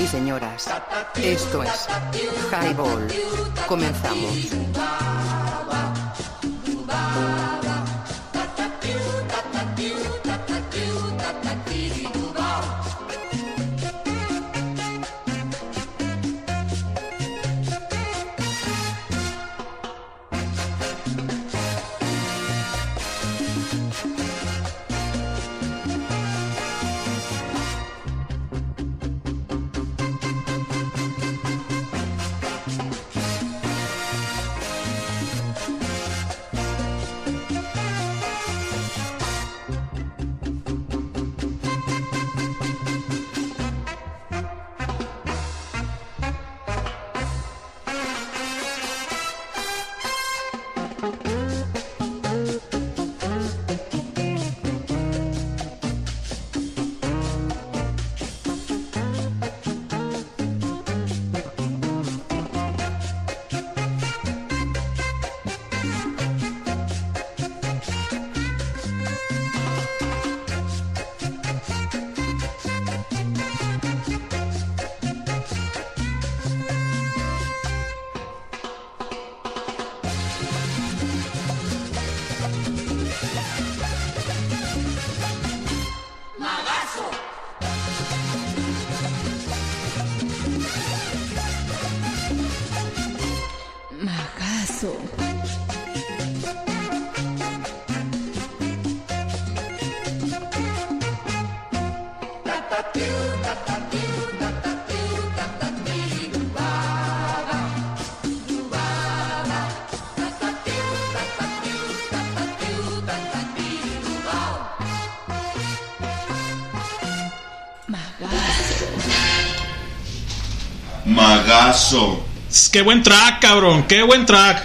y señoras, esto es Highball. Comenzamos. Qué buen track, cabrón. Qué buen track.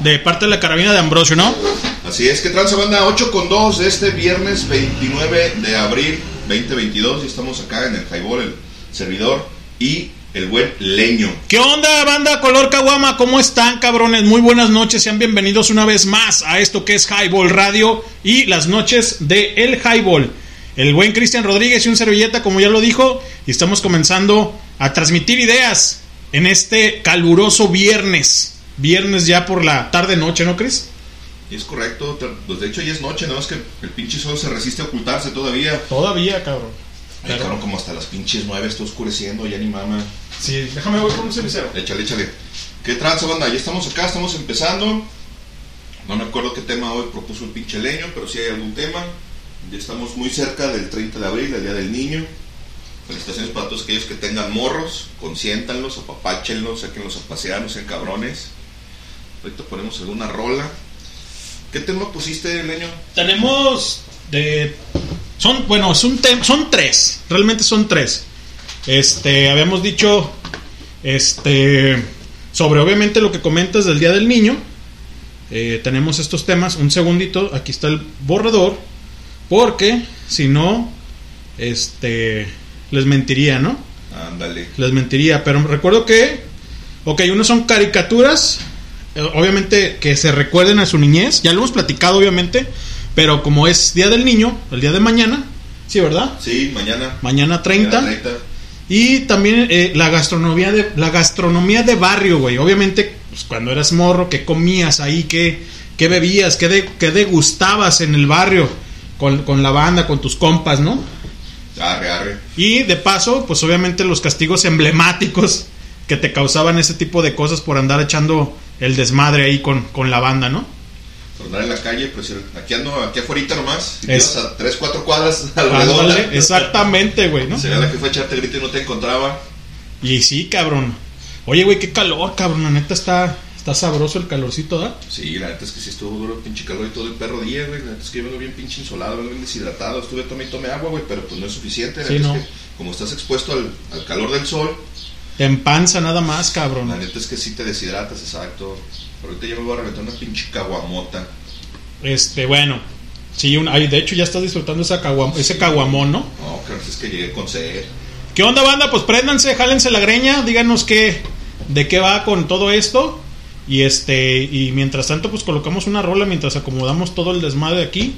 De parte de la carabina de Ambrosio, ¿no? Así es que transa banda 8 con 2 de este viernes 29 de abril 2022 y estamos acá en el Highball, el servidor y el buen leño. ¿Qué onda, banda Color Caguama? ¿Cómo están, cabrones? Muy buenas noches. Sean bienvenidos una vez más a esto que es Highball Radio y las noches de El Highball. El buen Cristian Rodríguez y un servilleta, como ya lo dijo, y estamos comenzando a transmitir ideas en este caluroso viernes. Viernes ya por la tarde-noche, ¿no, Cris? Y es correcto, pues de hecho ya es noche, nada más que el pinche sol se resiste a ocultarse todavía. Todavía, cabrón. Ay, cabrón, como hasta las pinches 9 está oscureciendo, ya ni mama. Sí, déjame voy con un cenicero. Échale, échale. ¿Qué tranza banda? Ya estamos acá, estamos empezando. No me acuerdo qué tema hoy propuso el pinche leño, pero sí hay algún tema. Ya estamos muy cerca del 30 de abril, el Día del Niño. Felicitaciones para todos aquellos que tengan morros, consiéntanlos, apapáchenlos, sáquenlos a pasear, no sean cabrones. Ahorita ponemos alguna rola. ¿Qué tema pusiste, Leño? Tenemos de son bueno, es un son tres, realmente son tres. Este, habíamos dicho este sobre obviamente lo que comentas del Día del Niño. Eh, tenemos estos temas, un segundito, aquí está el borrador, porque si no este les mentiría, ¿no? Ándale. les mentiría, pero recuerdo que, ok, unos son caricaturas, eh, obviamente que se recuerden a su niñez, ya lo hemos platicado obviamente, pero como es Día del Niño, el día de mañana, sí, ¿verdad? Sí, mañana. Mañana 30. Mañana 30. Y también eh, la gastronomía de la gastronomía de barrio, güey. Obviamente, pues, cuando eras morro, ¿qué comías ahí? ¿Qué, qué bebías? ¿Qué, de- qué degustabas en el barrio? Con, con la banda, con tus compas, ¿no? Arre, arre. Y de paso, pues obviamente los castigos emblemáticos que te causaban ese tipo de cosas por andar echando el desmadre ahí con, con la banda, ¿no? Por andar en la calle, pues aquí ando, aquí afuera nomás. Si Es- a 3, 4 cuadras alrededor. Ándale, exactamente, güey, ¿no? Sería la que fue a echarte grito y no te encontraba. Y sí, cabrón. Oye, güey, qué calor, cabrón. La neta está, está sabroso el calorcito, ¿da? Sí, la neta es que sí estuvo duro el pinche calor y todo el perro día, güey. La neta es que yo vengo bien pinche insolado, vengo bien deshidratado. Estuve tome y tome agua, güey, pero pues no es suficiente. La Sí, no. es que como estás expuesto al, al calor del sol, En panza nada más, cabrón. La neta es que sí te deshidratas, exacto. Ahorita ya me voy a reventar una pinche caguamota. Este, bueno. Sí, un, ay, de hecho ya estás disfrutando esa caguam- ese caguamón, ¿no? No, que es que llegué con sed. ¿Qué onda, banda? Pues préndanse, jálense la greña, díganos qué, de qué va con todo esto. Y este, y mientras tanto, pues colocamos una rola mientras acomodamos todo el desmadre aquí,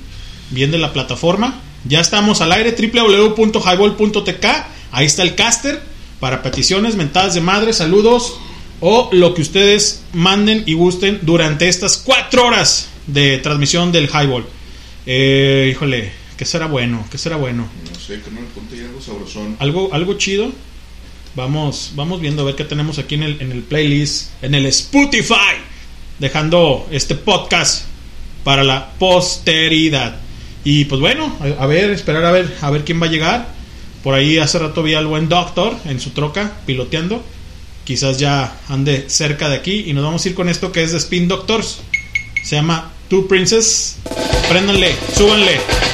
bien de la plataforma. Ya estamos al aire, www.highball.tk. Ahí está el caster para peticiones, mentadas de madre, saludos o lo que ustedes manden y gusten durante estas cuatro horas de transmisión del Highball. Eh, híjole, ¿qué será bueno? ¿Qué será bueno? No sé, que no le ponte algo sabrosón. algo, algo chido. Vamos, vamos viendo a ver qué tenemos aquí en el, en el playlist, en el Spotify, dejando este podcast para la posteridad. Y pues bueno, a, ver, esperar a ver, a ver quién va a llegar. Por ahí hace rato vi al buen Doctor en su troca piloteando. Quizás ya ande cerca de aquí y nos vamos a ir con esto que es de Spin Doctors. Se llama Two Princess. Préndanle, súbanle.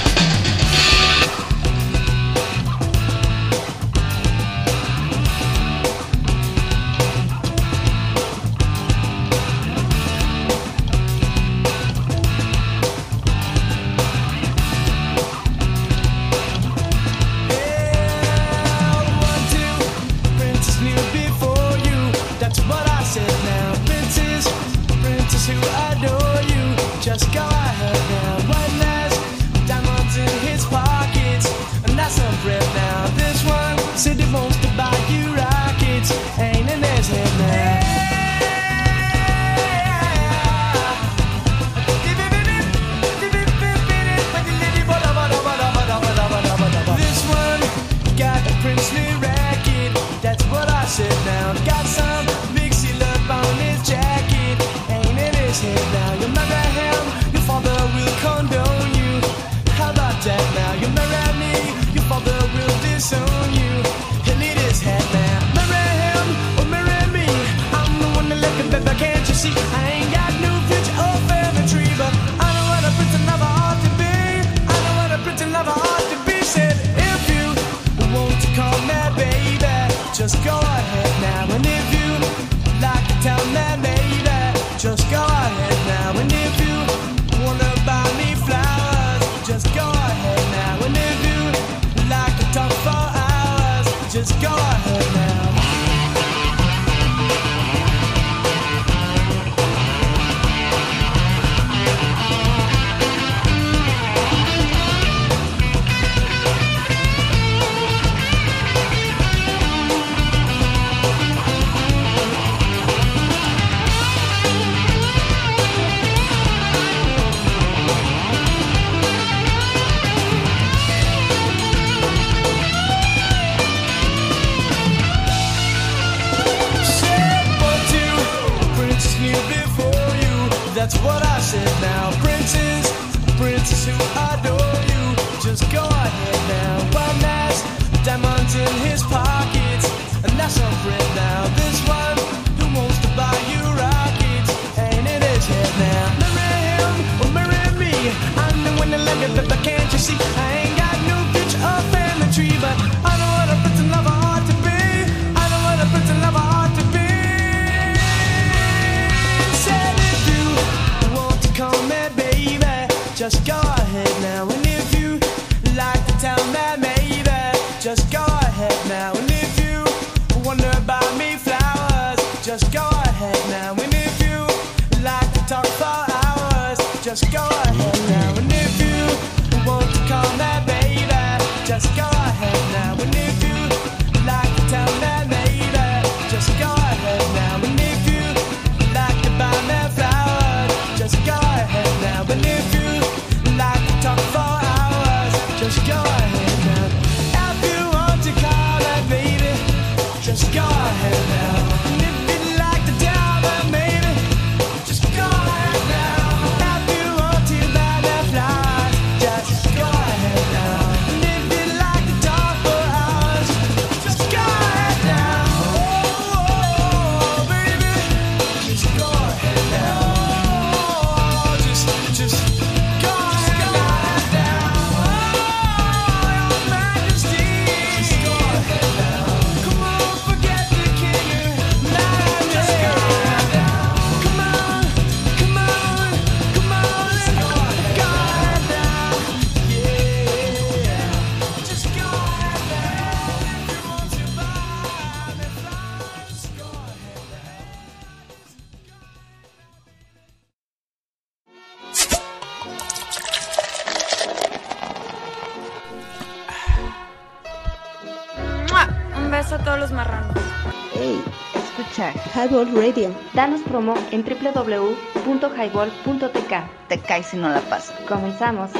Highball Radio. Danos promo en www.highball.tk. Te caes si no la pasas. Comenzamos.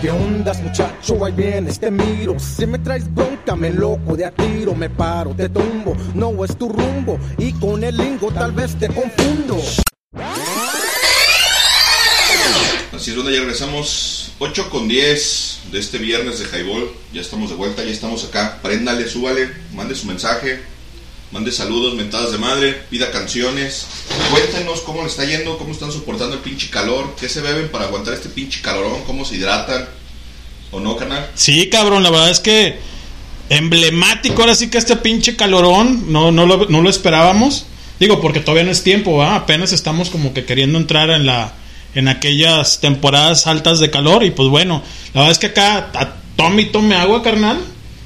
¿Qué ondas, muchacho? Ahí vienes, te miro. Si me traes bronca, me loco de a tiro. Me paro, te tumbo. No es tu rumbo. Y con el lingo tal vez te confundo. Así es, donde ya regresamos 8 con 10 de este viernes de Highball. Ya estamos de vuelta, ya estamos acá. Préndale, súbale, mande su mensaje, mande saludos, mentadas de madre, pida canciones. Cuéntenos cómo le está yendo, cómo están soportando el pinche calor, qué se beben para aguantar este pinche calorón, cómo se hidratan. ¿O no, canal? Sí, cabrón, la verdad es que emblemático ahora sí que este pinche calorón, no, no, lo, no lo esperábamos. Digo, porque todavía no es tiempo. Apenas estamos como que queriendo entrar en la en aquellas temporadas altas de calor y pues bueno, la verdad es que acá a tome y tome agua, carnal.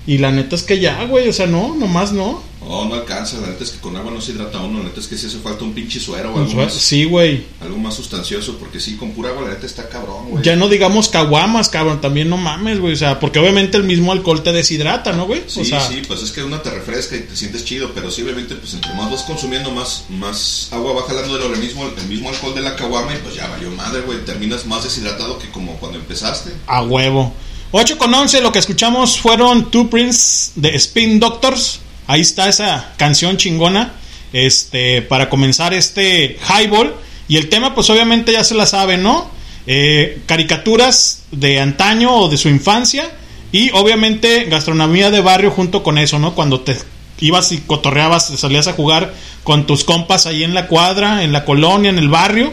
Y la neta es que ya, güey, o sea, no, nomás no. No, no alcanza, la neta es que con agua no se hidrata uno, la neta es que sí hace falta un pinche suero o algo Pues, más. Sí, güey. Algo más sustancioso, porque sí, con pura agua la neta está cabrón, güey. Ya no digamos caguamas, cabrón, también no mames, güey. O sea, porque obviamente el mismo alcohol te deshidrata, ¿no, güey? Sí, o sea, sí, pues es que una te refresca y te sientes chido, pero sí, obviamente, pues entre más vas consumiendo, más, más agua va jalando del organismo, el mismo alcohol de la caguama y pues ya valió madre, güey. Terminas más deshidratado que como cuando empezaste. a huevo. 8 con 11, lo que escuchamos fueron Two Prince de Spin Doctors. Ahí está esa canción chingona. Este, para comenzar este highball. Y el tema, pues obviamente ya se la sabe, ¿no? Eh, caricaturas de antaño o de su infancia. Y obviamente gastronomía de barrio junto con eso, ¿no? Cuando te ibas y cotorreabas, te salías a jugar con tus compas ahí en la cuadra, en la colonia, en el barrio.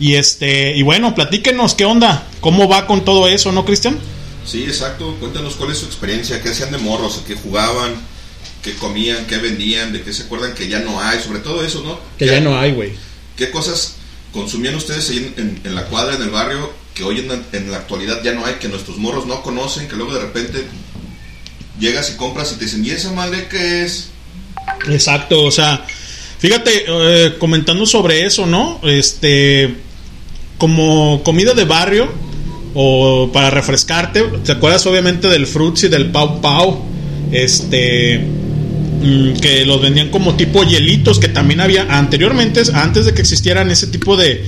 Y este, y bueno, platíquenos qué onda, cómo va con todo eso, ¿no, Cristian? Sí, exacto. Cuéntanos cuál es su experiencia, qué hacían de morros, a qué jugaban, qué comían, qué vendían, de qué se acuerdan que ya no hay, sobre todo eso, ¿no? Que ya no hay, güey. ¿Qué cosas consumían ustedes ahí en, en- en la cuadra, en el barrio, que hoy en, la- en la actualidad ya no hay, que nuestros morros no conocen, que luego de repente llegas y compras y te dicen, ¿y esa madre qué es? Exacto, o sea, fíjate, eh, comentando sobre eso, ¿no? Este, como comida de barrio o para refrescarte, ¿te acuerdas obviamente del Fruits y del Pau Pau? Este, mm, que los vendían como tipo hielitos, que también había anteriormente, antes de que existieran ese tipo de,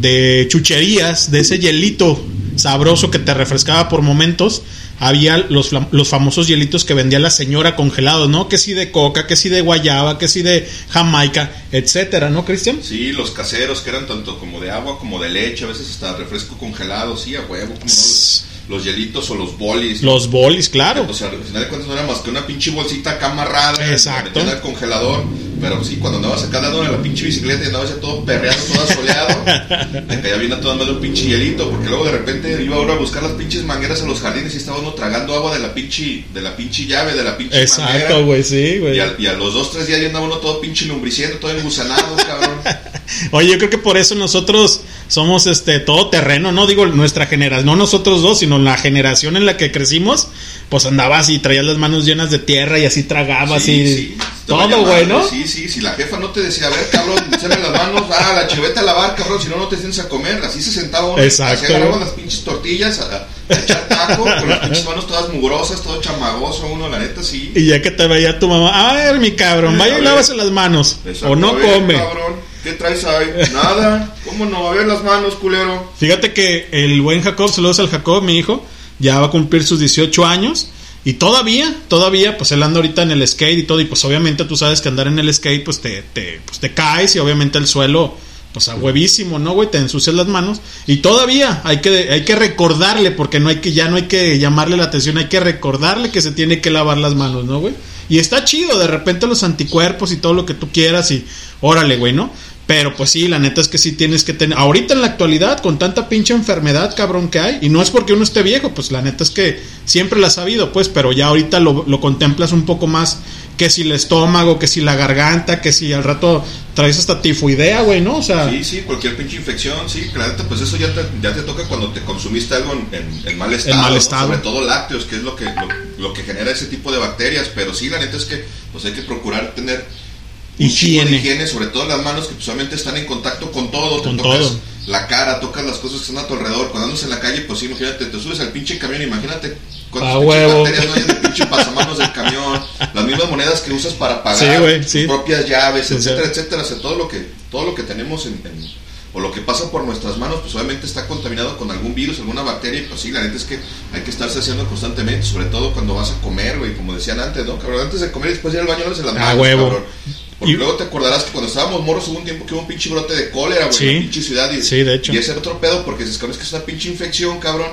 de chucherías, de ese hielito sabroso que te refrescaba por momentos, había los, los famosos hielitos que vendía la señora congelados, ¿no? Que si de coca, que si de guayaba, que si de jamaica, etcétera, ¿no, Cristian? Sí, los caseros que eran tanto como de agua como de leche, a veces hasta refresco congelado, sí, a huevo, como no, los hielitos o los bolis. Los bolis, claro. O sea, al final de cuentas no era más que una pinche bolsita acá amarrada. Exacto. metida al congelador. Pero sí, cuando andabas acá dando en la pinche bicicleta y andabas ya todo perreado, todo asoleado, te caía bien a todas un pinche hielito. Porque luego de repente iba uno a buscar las pinches mangueras en los jardines y estaba uno tragando agua de la pinche, de la pinche llave, de la pinche Exacto, manguera. güey, sí, güey. Y a, y a los dos, tres días ya andaba uno todo pinche lumbriciendo, todo engusanado, cabrón. Oye, yo creo que por eso nosotros somos este todo terreno, no digo nuestra generación, no nosotros dos, sino la generación en la que crecimos, pues andabas y traías las manos llenas de tierra y así tragabas Sí, y sí, todo, güey, ¿no? Sí, sí, si la jefa no te decía, a ver, cabrón, échame las manos, ah, la chiveta a lavar, cabrón, si no, no te sientes a comer. Así se sentaba uno, Exacto. así agarraba las pinches tortillas a, a echar taco, con las pinches manos todas mugrosas, todo chamagoso, uno, la neta, sí. Y ya que te veía tu mamá, a ver, mi cabrón, vaya y lávase las manos. Exacto, O no ver, come. cabrón, ¿qué traes ahí? Nada, ¿cómo no? A ver las manos, culero. Fíjate que el buen Jacob, saludos al Jacob, mi hijo, ya va a cumplir sus 18 años. Y todavía, todavía, pues él anda ahorita en el skate y todo. Y pues obviamente tú sabes que andar en el skate, pues te, te, pues te caes y obviamente el suelo, pues a huevísimo, ¿no, güey? Te ensucias las manos. Y todavía hay que, hay que recordarle, porque no hay que, ya no hay que llamarle la atención, hay que recordarle que se tiene que lavar las manos, ¿no, güey? Y está chido, de repente los anticuerpos y todo lo que tú quieras y órale, güey, ¿no? Pero pues sí, la neta es que sí tienes que tener. Ahorita en la actualidad, con tanta pinche enfermedad, cabrón, que hay, y no es porque uno esté viejo, pues la neta es que siempre la has sabido, pues, pero ya ahorita lo, lo contemplas un poco más. Que si el estómago, que si la garganta, que si al rato traes hasta tifoidea, güey, ¿no? O sea, Sí, sí, cualquier pinche infección, sí, la neta, pues eso ya te, ya te toca cuando te consumiste algo en, en- en mal estado. mal ¿no? estado. Sobre todo lácteos, que es lo que, lo, lo que genera ese tipo de bacterias. Pero sí, la neta es que pues hay que procurar tener Higiene. higiene, sobre todo las manos que pues, solamente están en contacto con todo. Con te tocas todo. la cara, tocas las cosas que están a tu alrededor. Cuando andas en la calle, pues sí, imagínate, te subes al pinche camión, imagínate ¿Cuántas A pinches no hay en el pinche pasamanos del camión? Las mismas monedas que usas para pagar, Sí, tus propias llaves, Sí, etcétera, etcétera. O sea, todo lo que, todo lo que tenemos en, en- o lo que pasa por nuestras manos, pues obviamente está contaminado con algún virus, alguna bacteria, y pues sí, la neta es que hay que estarse haciendo constantemente, sobre todo cuando vas a comer, güey, como decían antes, ¿no? Cabrón, antes de comer y después de ir al baño, lavarse las Ah, manos, huevo. cabrón. Porque Y- luego te acordarás que cuando estábamos morros hubo un tiempo que hubo un pinche brote de cólera, güey, Sí. en la pinche ciudad. Y, Sí, de hecho. Y ese era otro pedo, porque se esconde que es una pinche infección, cabrón,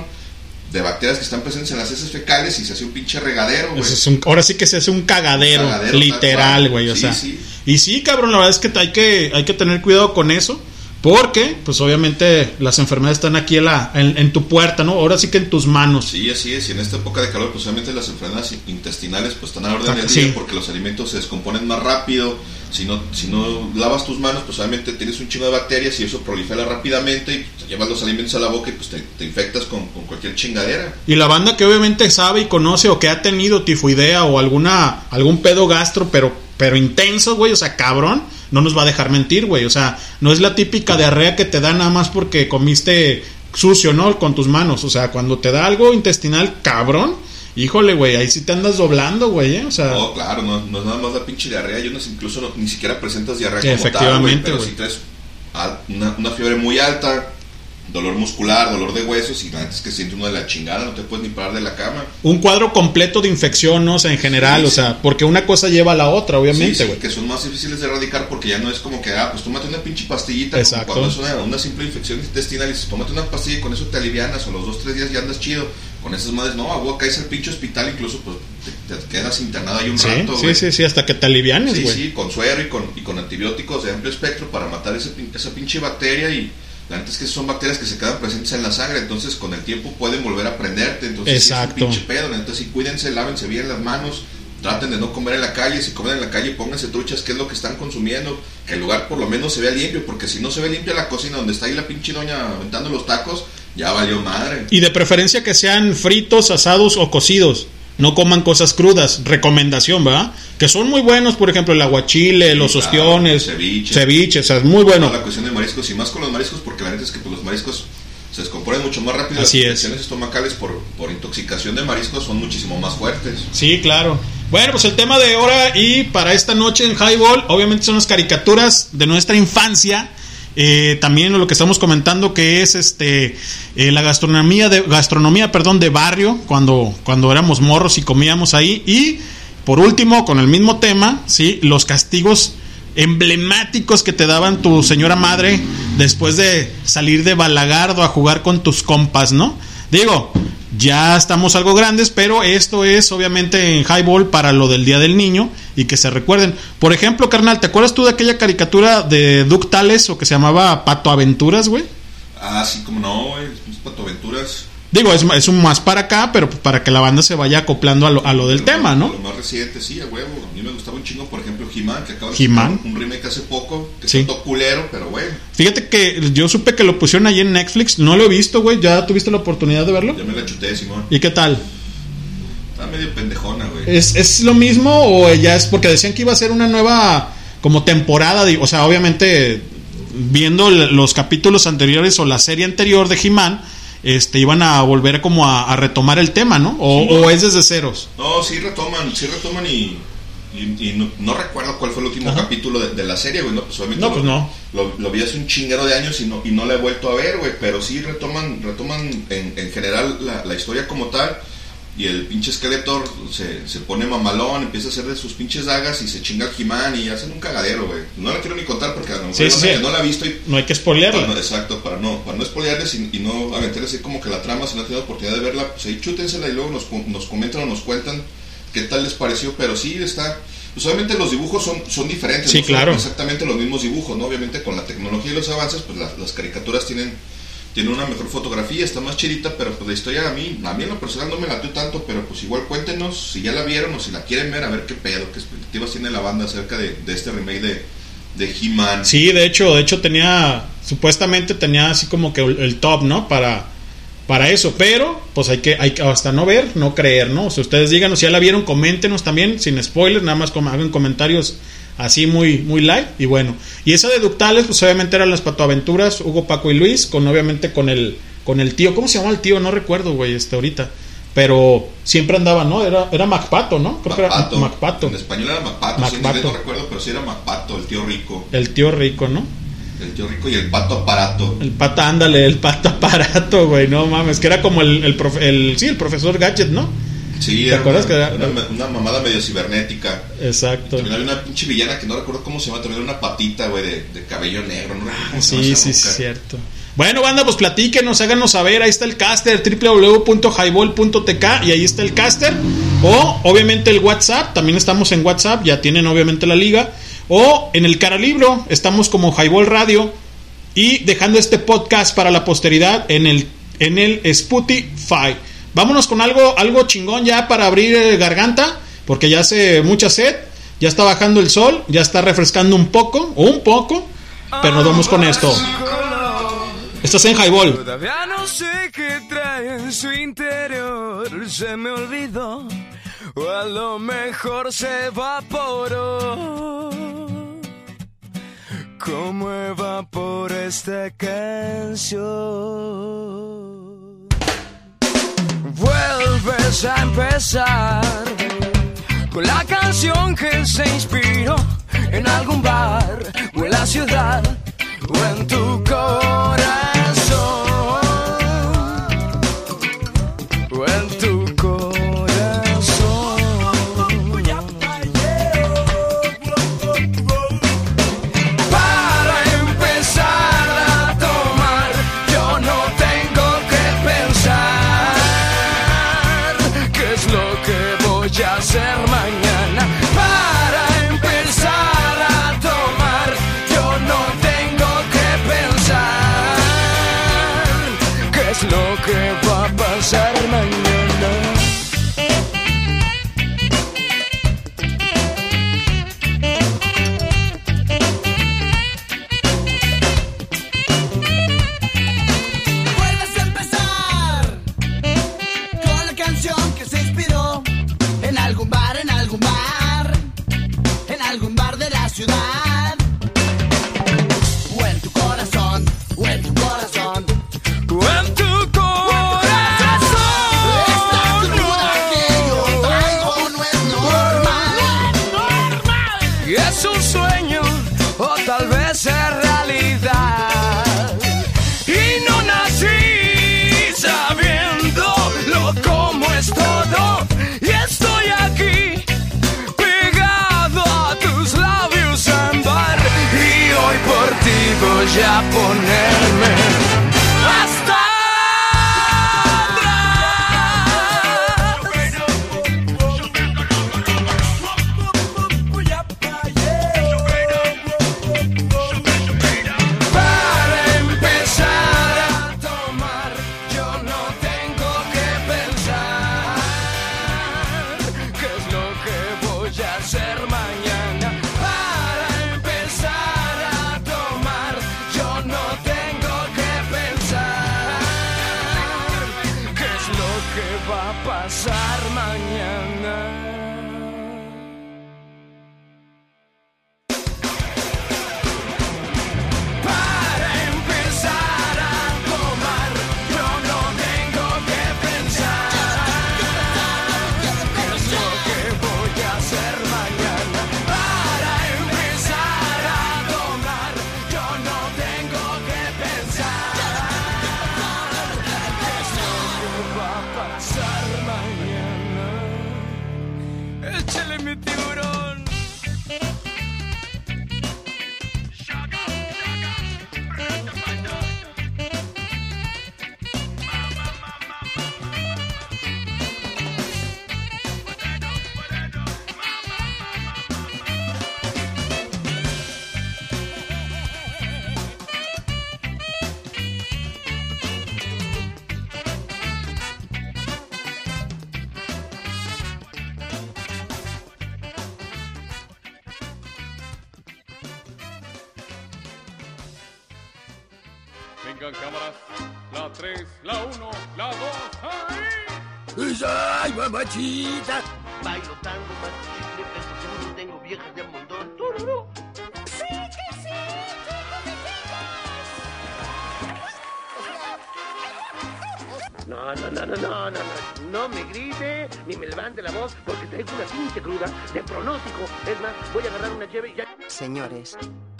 de bacterias que están presentes en las heces fecales y se hace un pinche regadero, güey. Es un- ahora sí que se hace un cagadero, Un cagadero, literal, güey. O Sí, sea. sí. Y sí, cabrón, la verdad es que hay que, hay que tener cuidado con eso. Porque, pues obviamente, las enfermedades están aquí en, la, en, en tu puerta, ¿no? Ahora sí que en tus manos. Sí, así es. Y en esta época de calor, pues obviamente las enfermedades intestinales pues están a la orden del Sí. día porque los alimentos se descomponen más rápido. Si no, si no lavas tus manos, pues obviamente tienes un chingo de bacterias y eso prolifera rápidamente y pues, te llevas los alimentos a la boca y pues te, te infectas con, con cualquier chingadera. Y la banda que obviamente sabe y conoce o que ha tenido tifoidea o alguna algún pedo gastro, pero pero intenso, güey, o sea, cabrón, no nos va a dejar mentir, güey, o sea, no es la típica diarrea que te da nada más porque comiste sucio, ¿no? Con tus manos, o sea, cuando te da algo intestinal, cabrón, híjole, güey, ahí sí te andas doblando, güey, ¿eh? o sea, No, claro, no, no es nada más la pinche diarrea. Yo no, incluso no- ni siquiera presentas diarrea como tal, güey, efectivamente, pero si traes una, una fiebre muy alta, dolor muscular, dolor de huesos y la neta es que siente uno de la chingada, no te puedes ni parar de la cama. un cuadro completo de infección, ¿no? O sea, en general, Sí, o sí. sea, porque una cosa lleva a la otra, Sí, obviamente, sí, güey. que son más difíciles de erradicar porque ya no es como que, ah, pues tómate una pinche pastillita. Exacto. Cuando es una, una simple infección intestinal y dices, tómate una pastilla y con eso te alivianas o los dos, tres días ya andas chido. Con esas madres, no, a vos caes al pinche hospital, incluso pues te, te quedas internado ahí un Sí, rato. sí, sí, sí, hasta que te alivianes, Sí, güey. sí, con suero y con, y con antibióticos de amplio espectro para matar ese, esa pinche bacteria y la neta es que son bacterias que se quedan presentes en la sangre, entonces con el tiempo pueden volver a prenderte, entonces sí Exacto. es un pinche pedo, sí cuídense, lávense bien las manos, traten de no comer en la calle, si comen en la calle pónganse truchas qué es lo que están consumiendo, que el lugar por lo menos se vea limpio, porque si no se ve limpia la cocina donde está ahí la pinche doña aventando los tacos, ya valió madre. Y de preferencia que sean fritos, asados o cocidos. No coman cosas crudas. Recomendación, ¿verdad? Que son muy buenos, por ejemplo, el aguachile, los claro, ostiones, ceviche. ceviche, o sea, es muy bueno. la cuestión de mariscos y más con los mariscos porque la neta es que pues, los mariscos se descomponen mucho más rápido Así las es. infecciones estomacales por, por intoxicación de mariscos son muchísimo más fuertes Sí, claro. Bueno, pues el tema de ahora y para esta noche en Highball, obviamente son las caricaturas de nuestra infancia. Eh, también lo que estamos comentando que es este eh, la gastronomía de gastronomía perdón de barrio cuando cuando éramos morros y comíamos ahí. Y por último con el mismo tema sí los castigos emblemáticos que te daban tu señora madre después de salir de balagardo a jugar con tus compas no digo ya estamos algo grandes, pero esto es obviamente en highball para lo del Día del Niño y que se recuerden. Por ejemplo, carnal, ¿te acuerdas tú de aquella caricatura de Ductales o que se llamaba Pato Aventuras, güey? ah sí como no güey mis patoaventuras Digo, es, es un más para acá, pero pues para que la banda se vaya acoplando a lo, a lo del tema, ¿no? lo más reciente sí a huevo a mí me gustaba un chingo por ejemplo He-Man que acaba de He-Man. un remake hace poco que Sí. culero pero bueno Fíjate que yo supe que lo pusieron ahí en Netflix, no lo he visto, güey, ¿ya tuviste la oportunidad de verlo? ya me la chuté Simón ¿Y qué tal? está medio pendejona güey ¿Es, ¿Es lo mismo o ya es porque decían que iba a ser una nueva como temporada? de- o sea, obviamente viendo los capítulos anteriores o la serie anterior de He-Man, este, iban a volver como a, a retomar el tema, ¿no? O, o es desde ceros. No, sí retoman, sí retoman y, y, y no, no recuerdo cuál fue el último Ajá. capítulo de, de la serie, güey. No, pues obviamente No, lo, pues no. Lo, lo vi hace un chinguero de años y no, y no la he vuelto a ver, güey. Pero sí retoman, retoman en, en general la, la historia como tal. Y el pinche Skeletor se, se pone mamalón, empieza a hacer de sus pinches dagas y se chinga al He-Man y hacen un cagadero, güey. No la quiero ni contar porque a lo mejor Sí, sí, no la ha visto y No hay que para spoilearla. no- exacto, para no, para no spoilearles y, y no aventarles así como que la trama, si no han tenido oportunidad de verla, pues ahí chútensela y luego nos, nos comentan o nos cuentan qué tal les pareció, pero sí está, pues obviamente los dibujos son, son diferentes, Sí, no son claro. exactamente los mismos dibujos, ¿no? Obviamente con la tecnología y los avances, pues las caricaturas tienen, tienen una mejor fotografía, está más chidita, pero pues la historia a mí, a mí en lo personal no me latió tanto, pero pues igual cuéntenos si ya la vieron o si la quieren ver, a ver qué pedo, qué expectativas tiene la banda acerca de, de este remake de, de He-Man. Sí, de hecho, de hecho tenía, supuestamente tenía así como que el, top, ¿no? Para, para eso, pero pues hay que, hay que hasta no ver, no creer, ¿no? O sea, ustedes díganos si ya la vieron, coméntenos también, sin spoilers, nada más como hagan comentarios así muy, muy light, y bueno. Y esa de Ductales, pues obviamente eran las patoaventuras, Hugo, Paco y Luis, con obviamente con el, con el tío, ¿cómo se llama el tío? No recuerdo, güey, este ahorita. pero siempre andaba, ¿no? Era, era Macpato, ¿no? Creo Macpato. que era Macpato. En español era Macpato, sí, en Macpato. inglés no recuerdo, pero sí era Macpato, el tío rico. El tío rico, ¿no? El tío rico y el pato aparato. El pata, ándale, el pato aparato, güey, no mames, que era como el, el, profe- el- sí, el profesor Gadget, ¿no? Sí, ¿Te era acuerdas una, que era- una, una mamada medio cibernética. Exacto. También había una pinche villana que no recuerdo cómo se llama, también era una patita, güey, de, de cabello negro. No Sí, sí, sí, cierto. Bueno, banda, pues platíquenos, háganos saber. Ahí está el caster, www.highball.tk y ahí está el caster. O, obviamente, el WhatsApp. También estamos en WhatsApp, ya tienen, obviamente, la liga. O en el Caralibro, estamos como Highball Radio. Y dejando este podcast para la posteridad en el, en el Spotify. Vámonos con algo, algo chingón ya para abrir eh, garganta, porque ya hace mucha sed. Ya está bajando el sol, ya está refrescando un poco, un poco. Pero nos vamos con esto. Estás en Highball. Todavía no sé qué trae en su interior, se me olvidó, o a lo mejor se evaporó. Como evapora esta canción. Vuelves a empezar con la canción que se inspiró en algún bar o en la ciudad o en tu corazón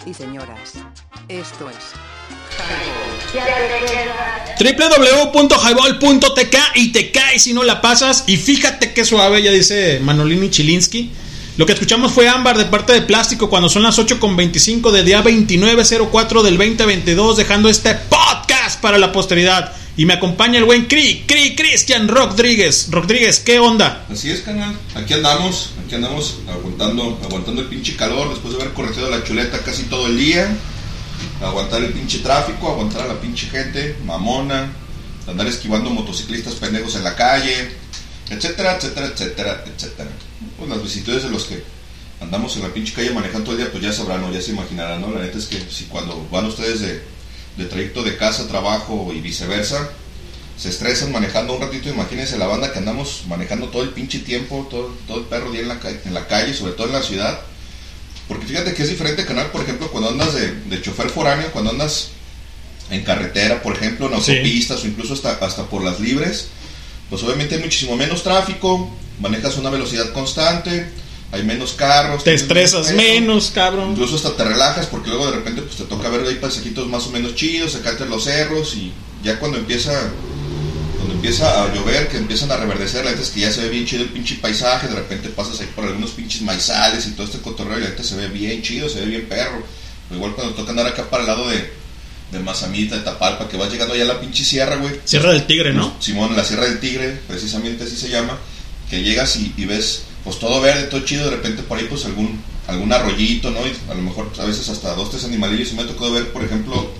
Y señoras, esto es www.highball.tk y te caes si no la pasas. Y fíjate qué suave, ya dice Manolini Chilinsky. Lo que escuchamos fue Ámbar de parte de Plástico cuando son las 8.25 del día 2904 del 2022, dejando este podcast para la posteridad. Y me acompaña el buen Cri, Cri, Cristian Rodríguez. Rodríguez, ¿qué onda? Así es, canal. Aquí andamos, aquí andamos aguantando, aguantando el pinche calor después de haber corregido la chuleta casi todo el día. Aguantar el pinche tráfico, aguantar a la pinche gente, mamona, andar esquivando motociclistas pendejos en la calle, etcétera, etcétera, etcétera, etcétera. Pues las vicisitudes de los que andamos en la pinche calle manejando todo el día, pues ya sabrán o ya se imaginarán, ¿no? La neta es que si cuando van ustedes de, de trayecto de casa a trabajo y viceversa, se estresan manejando un ratito, imagínense la banda que andamos manejando todo el pinche tiempo, todo, todo el perro día en la, en la calle, sobre todo en la ciudad. Porque fíjate que es diferente, canal, por ejemplo, cuando andas de, de chofer foráneo, cuando andas en carretera, por ejemplo, en Sí. autopistas o incluso hasta, hasta por las libres, pues obviamente hay muchísimo menos tráfico, manejas una velocidad constante, hay menos carros. Te estresas menos, cabrón. Incluso hasta te relajas porque luego de repente pues te toca ver ahí paisajitos más o menos chidos, sacarte los cerros y ya cuando empieza cuando empieza a llover, que empiezan a reverdecer, la neta es que ya se ve bien chido el pinche paisaje, de repente pasas ahí por algunos pinches maizales y todo este cotorreo y la neta se ve bien chido, se ve bien perro. O igual cuando toca andar acá para el lado de, de Mazamita, de Tapalpa, que vas llegando allá a la pinche sierra, güey. Sierra del Tigre, ¿no? Simón, la Sierra del Tigre, precisamente así se llama, que llegas y, y ves pues todo verde, todo chido, de repente por ahí pues algún algún arroyito, ¿no? Y a lo mejor a veces hasta dos, tres animalillos. Y me ha tocado ver, por ejemplo,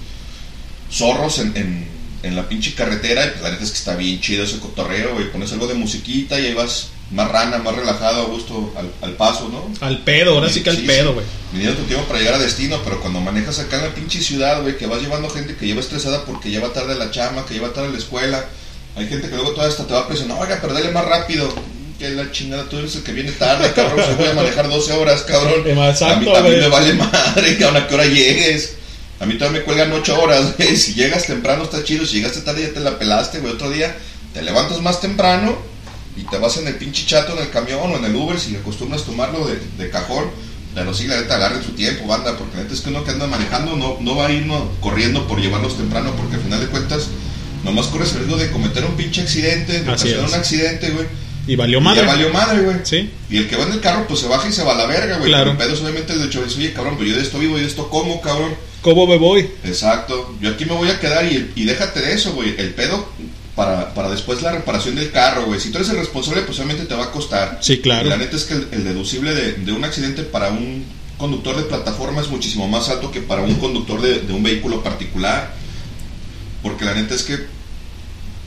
zorros en, en, en la pinche carretera y pues la neta es que está bien chido ese cotorreo, güey. Pones algo de musiquita y ahí vas más rana, más relajado, a gusto, al, al paso, ¿no? Al pedo, ahora sí que al Sí, pedo, güey. Midiendo tu tiempo para llegar a destino, pero cuando manejas acá en la pinche ciudad, güey, que vas llevando gente que lleva estresada porque lleva tarde a la chama, que lleva tarde a la escuela. Hay gente que luego toda esta te va a presionar, oiga, pero dale más rápido. Que la chingada, tú eres el que viene tarde, cabrón. Se voy a manejar 12 horas, cabrón. Exacto, a mí, a mí me vale madre, cabrón, a qué hora llegues. A mí todavía me cuelgan 8 horas, güey. Si llegas temprano está chido, si llegaste tarde ya te la pelaste, güey. Otro día te levantas más temprano y te vas en el pinche chato en el camión o en el Uber si acostumbras tomarlo de, de cajón. Pero sí, la neta, agarren su tiempo, banda, porque la neta es que uno que anda manejando no, no va a ir no, corriendo por llevarlos temprano, porque al final de cuentas nomás corres el riesgo de cometer un pinche accidente, de Así ocasionar es. un accidente, güey. Y valió Y madre. Ya valió madre, güey. Sí. Y el que va en el carro, pues se baja y se va a la verga, güey. Claro. Pero el pedo es obviamente el de hecho, oye, cabrón, pues yo de esto vivo y de esto como, cabrón. ¿Cómo me voy? Exacto. Yo aquí me voy a quedar y, y déjate de eso, güey. El pedo para, para después la reparación del carro, güey. Si tú eres el responsable, pues obviamente te va a costar. Sí, claro. Y la neta es que el, el deducible de, de un accidente para un conductor de plataforma es muchísimo más alto que para un conductor de, de un vehículo particular. Porque la neta es que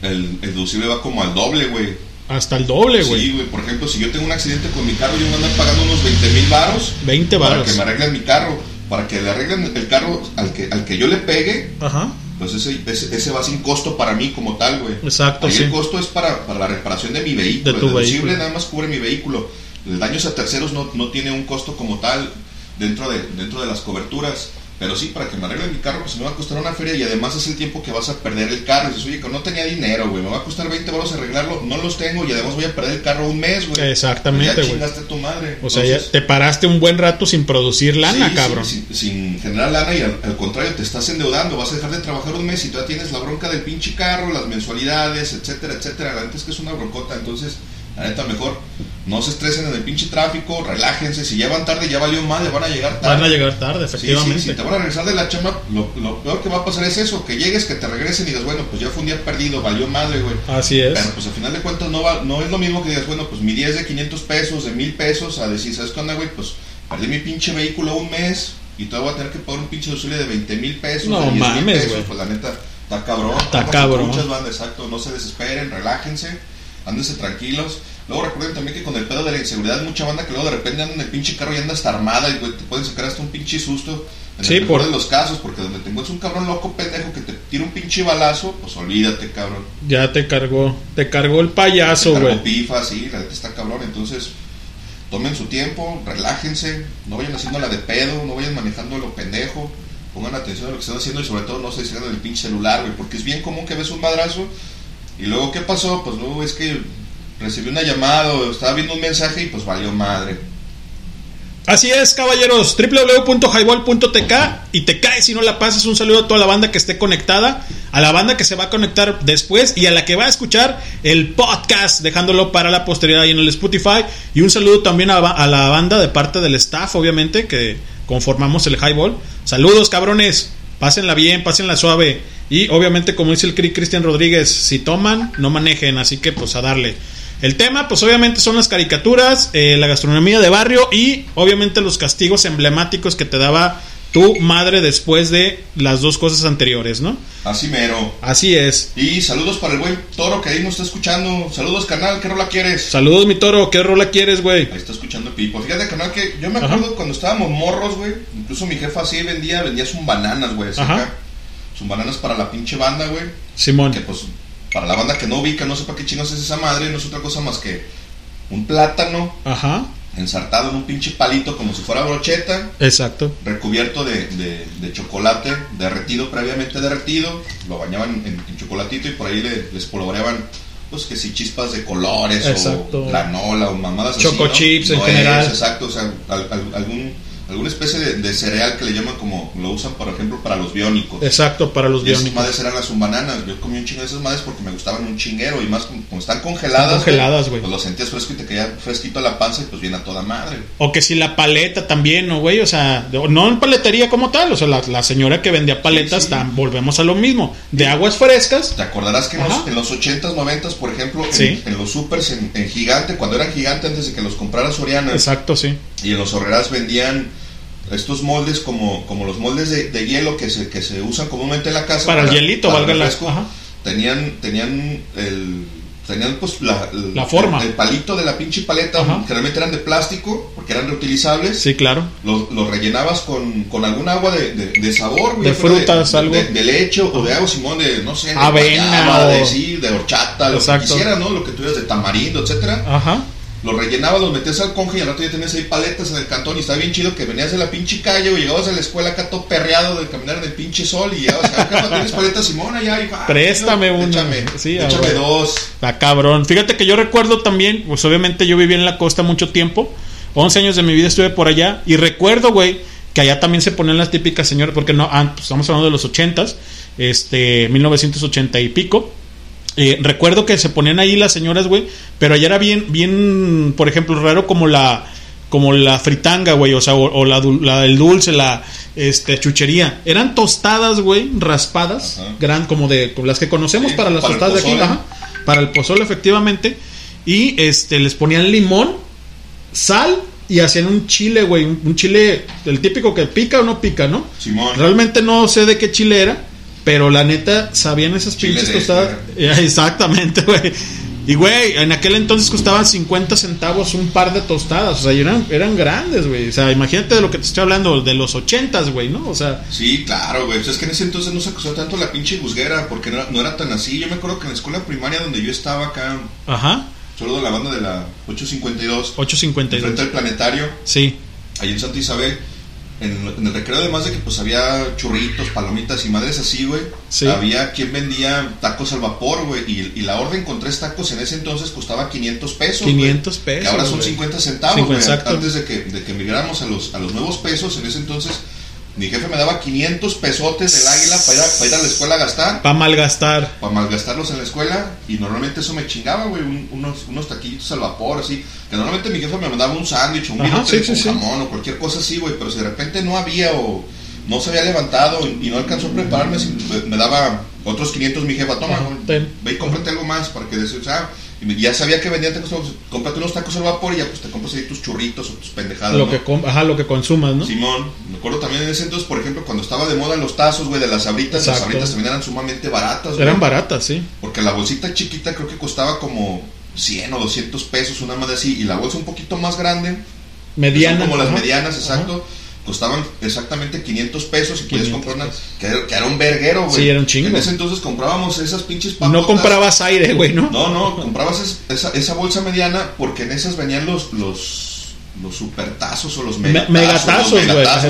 el, el deducible va como al doble, güey. Hasta el doble, güey. Sí, güey. Por ejemplo, si yo tengo un accidente con mi carro, yo me ando pagando unos 20 mil varos 20 para varos. que me arreglen mi carro. Para que le arreglen el carro al que, al que yo le pegue, Ajá. pues ese, ese, ese va sin costo para mí como tal, güey. Exacto, Ahí sí. el costo es para, para la reparación de mi vehículo. De tu el vehículo. nada más cubre mi vehículo. El daños a terceros no, no tiene un costo como tal dentro de, dentro de las coberturas. Pero sí, para que me arreglen mi carro, pues me va a costar una feria y además es el tiempo que vas a perder el carro. Y dices, oye, que no tenía dinero, güey, me va a costar 20 baros arreglarlo, no los tengo y además voy a perder el carro un mes, güey. Exactamente, Pues güey. Chingaste tu madre. O sea, Entonces, ya te paraste un buen rato sin producir lana, Sí, cabrón. Sin, sin- sin generar lana y al, al contrario te estás endeudando, vas a dejar de trabajar un mes y todavía tienes la bronca del pinche carro, las mensualidades, etcétera, etcétera. La neta es que es una broncota, entonces la neta mejor no se estresen en el pinche tráfico, relájense, si ya van tarde ya valió mal, van a llegar tarde. Van a llegar tarde, Sí, sí, efectivamente. si te van a regresar de la chamba, lo, lo peor que va a pasar es eso, que llegues, que te regresen y digas, bueno, pues ya fue un día perdido, valió madre, güey. Así es. Pero pues al final de cuentas no, va, no es lo mismo que digas, bueno, pues mi día es de 500 pesos, de 1000 pesos, a decir, ¿sabes qué onda, güey? Pues perdí mi pinche vehículo un mes y todavía voy a tener que pagar un pinche deducible de 20 mil pesos, No de 10 mil mames, güey. Pues la neta, está cabrón. Está cabrón. Muchas bandas, exacto, no se desesperen, relájense, ándense tranquilos. Luego recuerden también que con el pedo de la inseguridad, mucha banda que luego de repente anda en el pinche carro y anda hasta armada y güey, te pueden sacar hasta un pinche susto. En Sí, el mejor por- de los casos, porque donde te encuentras un cabrón loco pendejo que te tira un pinche balazo, pues olvídate, cabrón. Ya te cargó, te cargó el payaso, Cargó güey. pifa, sí, la neta está cabrón. Entonces, tomen su tiempo, relájense, no vayan haciendo la de pedo, no vayan manejando lo pendejo, pongan atención a lo que están haciendo y sobre todo no se distraigan del pinche celular, güey, porque es bien común que ves un madrazo Y luego, ¿qué pasó? Pues luego es que recibí una llamada o estaba viendo un mensaje y pues valió madre. Así es, caballeros. www.highball.tk y te cae si no la pasas. Un saludo a toda la banda que esté conectada, a la banda que se va a conectar después y a la que va a escuchar el podcast, dejándolo para la posteridad ahí en el Spotify. Y un saludo también a, a la banda de parte del staff, obviamente, que conformamos el Highball. Saludos, cabrones. Pásenla bien, pásenla suave. Y obviamente, como dice el Cri- Cristian Rodríguez, si toman, no manejen. Así que, pues a darle. El tema, pues obviamente son las caricaturas, eh, la gastronomía de barrio y obviamente los castigos emblemáticos que te daba tu madre después de las dos cosas anteriores, ¿no? Así mero. Así es. Y saludos para el buen Toro que ahí nos está escuchando. Saludos, canal, ¿qué rola quieres? Saludos, mi toro, ¿qué rola quieres, güey? Ahí está escuchando Pipo. Fíjate, canal, que yo me acuerdo cuando estábamos morros, güey. Incluso mi jefa así vendía, vendía sus bananas, güey. Ajá. Sus bananas para la pinche banda, güey. Simón. Que pues, para la banda que no ubica, no sé para qué chingos es esa madre, no es otra cosa más que un plátano Ajá, ensartado en un pinche palito como si fuera brocheta, exacto. recubierto de, de- de chocolate derretido, previamente derretido, lo bañaban en, en chocolatito y por ahí le- les polvoreaban, pues que si chispas de colores Exacto. o granola o mamadas así. Choco ¿no? chips en general. Exacto, o sea, al- al- algún, alguna especie de, de cereal que le llaman como, lo usan por ejemplo para los biónicos. Exacto, para los Y esas biónicos. madres eran las bananas. Yo comí un chingo de esas madres porque me gustaban un chinguero. Y más como, como están congeladas. Están congeladas, güey. Pues lo sentías fresco y te caía fresquito a la panza y pues viene a toda madre. O que si la paleta también, ¿no, güey? O sea, no en paletería como tal. O sea, la, la señora que vendía paletas, tam- volvemos a lo mismo. De aguas frescas. Te acordarás que en los, en los 80s, 90s, por ejemplo, en, Sí. en los supers, en, en Gigante, cuando eran Gigante antes de que los comprara Soriana. Exacto, sí. Y en los horreras vendían estos moldes como, como los moldes de, de hielo que se, que se usan comúnmente en la casa. Para el hielito, para valga la- refresco. ajá. Tenían, tenían el... Tenían pues la, el- La forma. El, el palito de la pinche paleta, Ajá. generalmente eran de plástico, porque eran reutilizables. Sí, claro. Los, los rellenabas con, con algún agua de, de, de sabor, güey, De frutas, de, algo. De, leche o de agua, Simón, de no sé, Avena o- de, sí, de horchata, lo que quisieras, ¿no? Lo que tuvieras de tamarindo, etcétera. Ajá. Los rellenabas, los metías al conge y al rato ya tenías ahí paletas en el cantón y estaba bien chido que venías de la pinche calle o llegabas a la escuela acá todo perreado de caminar en el pinche sol y llegabas acá, "Jefa, ¿tienes paletas Simón allá? Y, ah, Préstame chido, una. Échame, Sí, échame dos. Está cabrón. Fíjate que yo recuerdo también, pues obviamente yo viví en la costa mucho tiempo. 11 años de mi vida estuve por allá. Y recuerdo, güey, que allá también se ponían las típicas señoras, porque no, ah, pues, estamos hablando de los 80s, este, 1980 y pico. Eh, recuerdo que se ponían ahí las señoras, güey, pero allá era bien, bien, por ejemplo, raro como la, como la fritanga, güey, o sea, o, o la, el dulce, la, este, chuchería. Eran tostadas, güey, raspadas, Ajá. gran, como de, como las que conocemos Sí, para las para tostadas de aquí, ajá, para el pozole, efectivamente, y este, les ponían limón, sal y hacían un chile, güey, un, un chile, el típico que pica o no pica, ¿no? Simón. Realmente no sé de qué chile era, pero la neta sabían esas pinches. Eh, Exactamente, güey. Y güey, en aquel entonces costaban 50 centavos un par de tostadas, o sea, eran, eran grandes, güey. O sea, imagínate de lo que te estoy hablando, de los 80, güey, ¿no? O sea, Sí, claro, güey. Pues es que en ese entonces no se acusó tanto la pinche busguera, porque no, era- no era tan así. Yo me acuerdo que en la escuela primaria donde yo estaba acá, ajá, solo de la banda de la 852, 852. frente al planetario, Sí, ahí en Santa Isabel, en, en el recreo, además de que pues había churritos, palomitas y madres así, güey, Sí. había quien vendía tacos al vapor, güey, y, y la orden con tres tacos en ese entonces costaba 500 pesos. güey, 500 pesos. Que ahora son güey. 50 centavos, güey. Antes de que, de que migráramos a los, a los nuevos pesos, en ese entonces, mi jefe me daba 500 pesotes del águila para ir, a, para ir a la escuela a gastar, Para malgastar. para malgastarlos en la escuela, y normalmente eso me chingaba, güey, un- unos, unos taquitos al vapor, así. Que normalmente mi jefe me mandaba un sándwich, un bigote sí, sí, jamón o cualquier cosa así, güey, pero si de repente no había o no se había levantado y no alcanzó a prepararme, me, me daba otros 500 mi jefa, toma, Ajá, ten. ve y cómprate algo más para que des, o sea, y me- ya sabía que vendían tacos, pues, cómprate unos tacos al vapor y ya pues te compras ahí tus churritos o tus pendejadas, Lo ¿no? que, com- ajá, lo que consumas, ¿no? Simón, me acuerdo también en ese entonces, por ejemplo, cuando estaba de moda los tazos, güey, de las sabritas, las Exacto. sabritas también eran sumamente baratas, güey. Eran baratas, sí. Porque la bolsita chiquita creo que costaba como 100 o 200 pesos, una madre así, y la bolsa un poquito más grande, Mediana. son como las ajá. medianas, exacto, costaban exactamente 500 pesos y podías 500 comprar una, que que era un verguero, güey. Sí, era un chingo. En ese entonces comprábamos esas pinches No papotas. comprabas aire, güey, ¿no? No, no, comprabas es- esa, esa bolsa mediana porque en esas venían los, los, los supertazos o los Me- megatazos.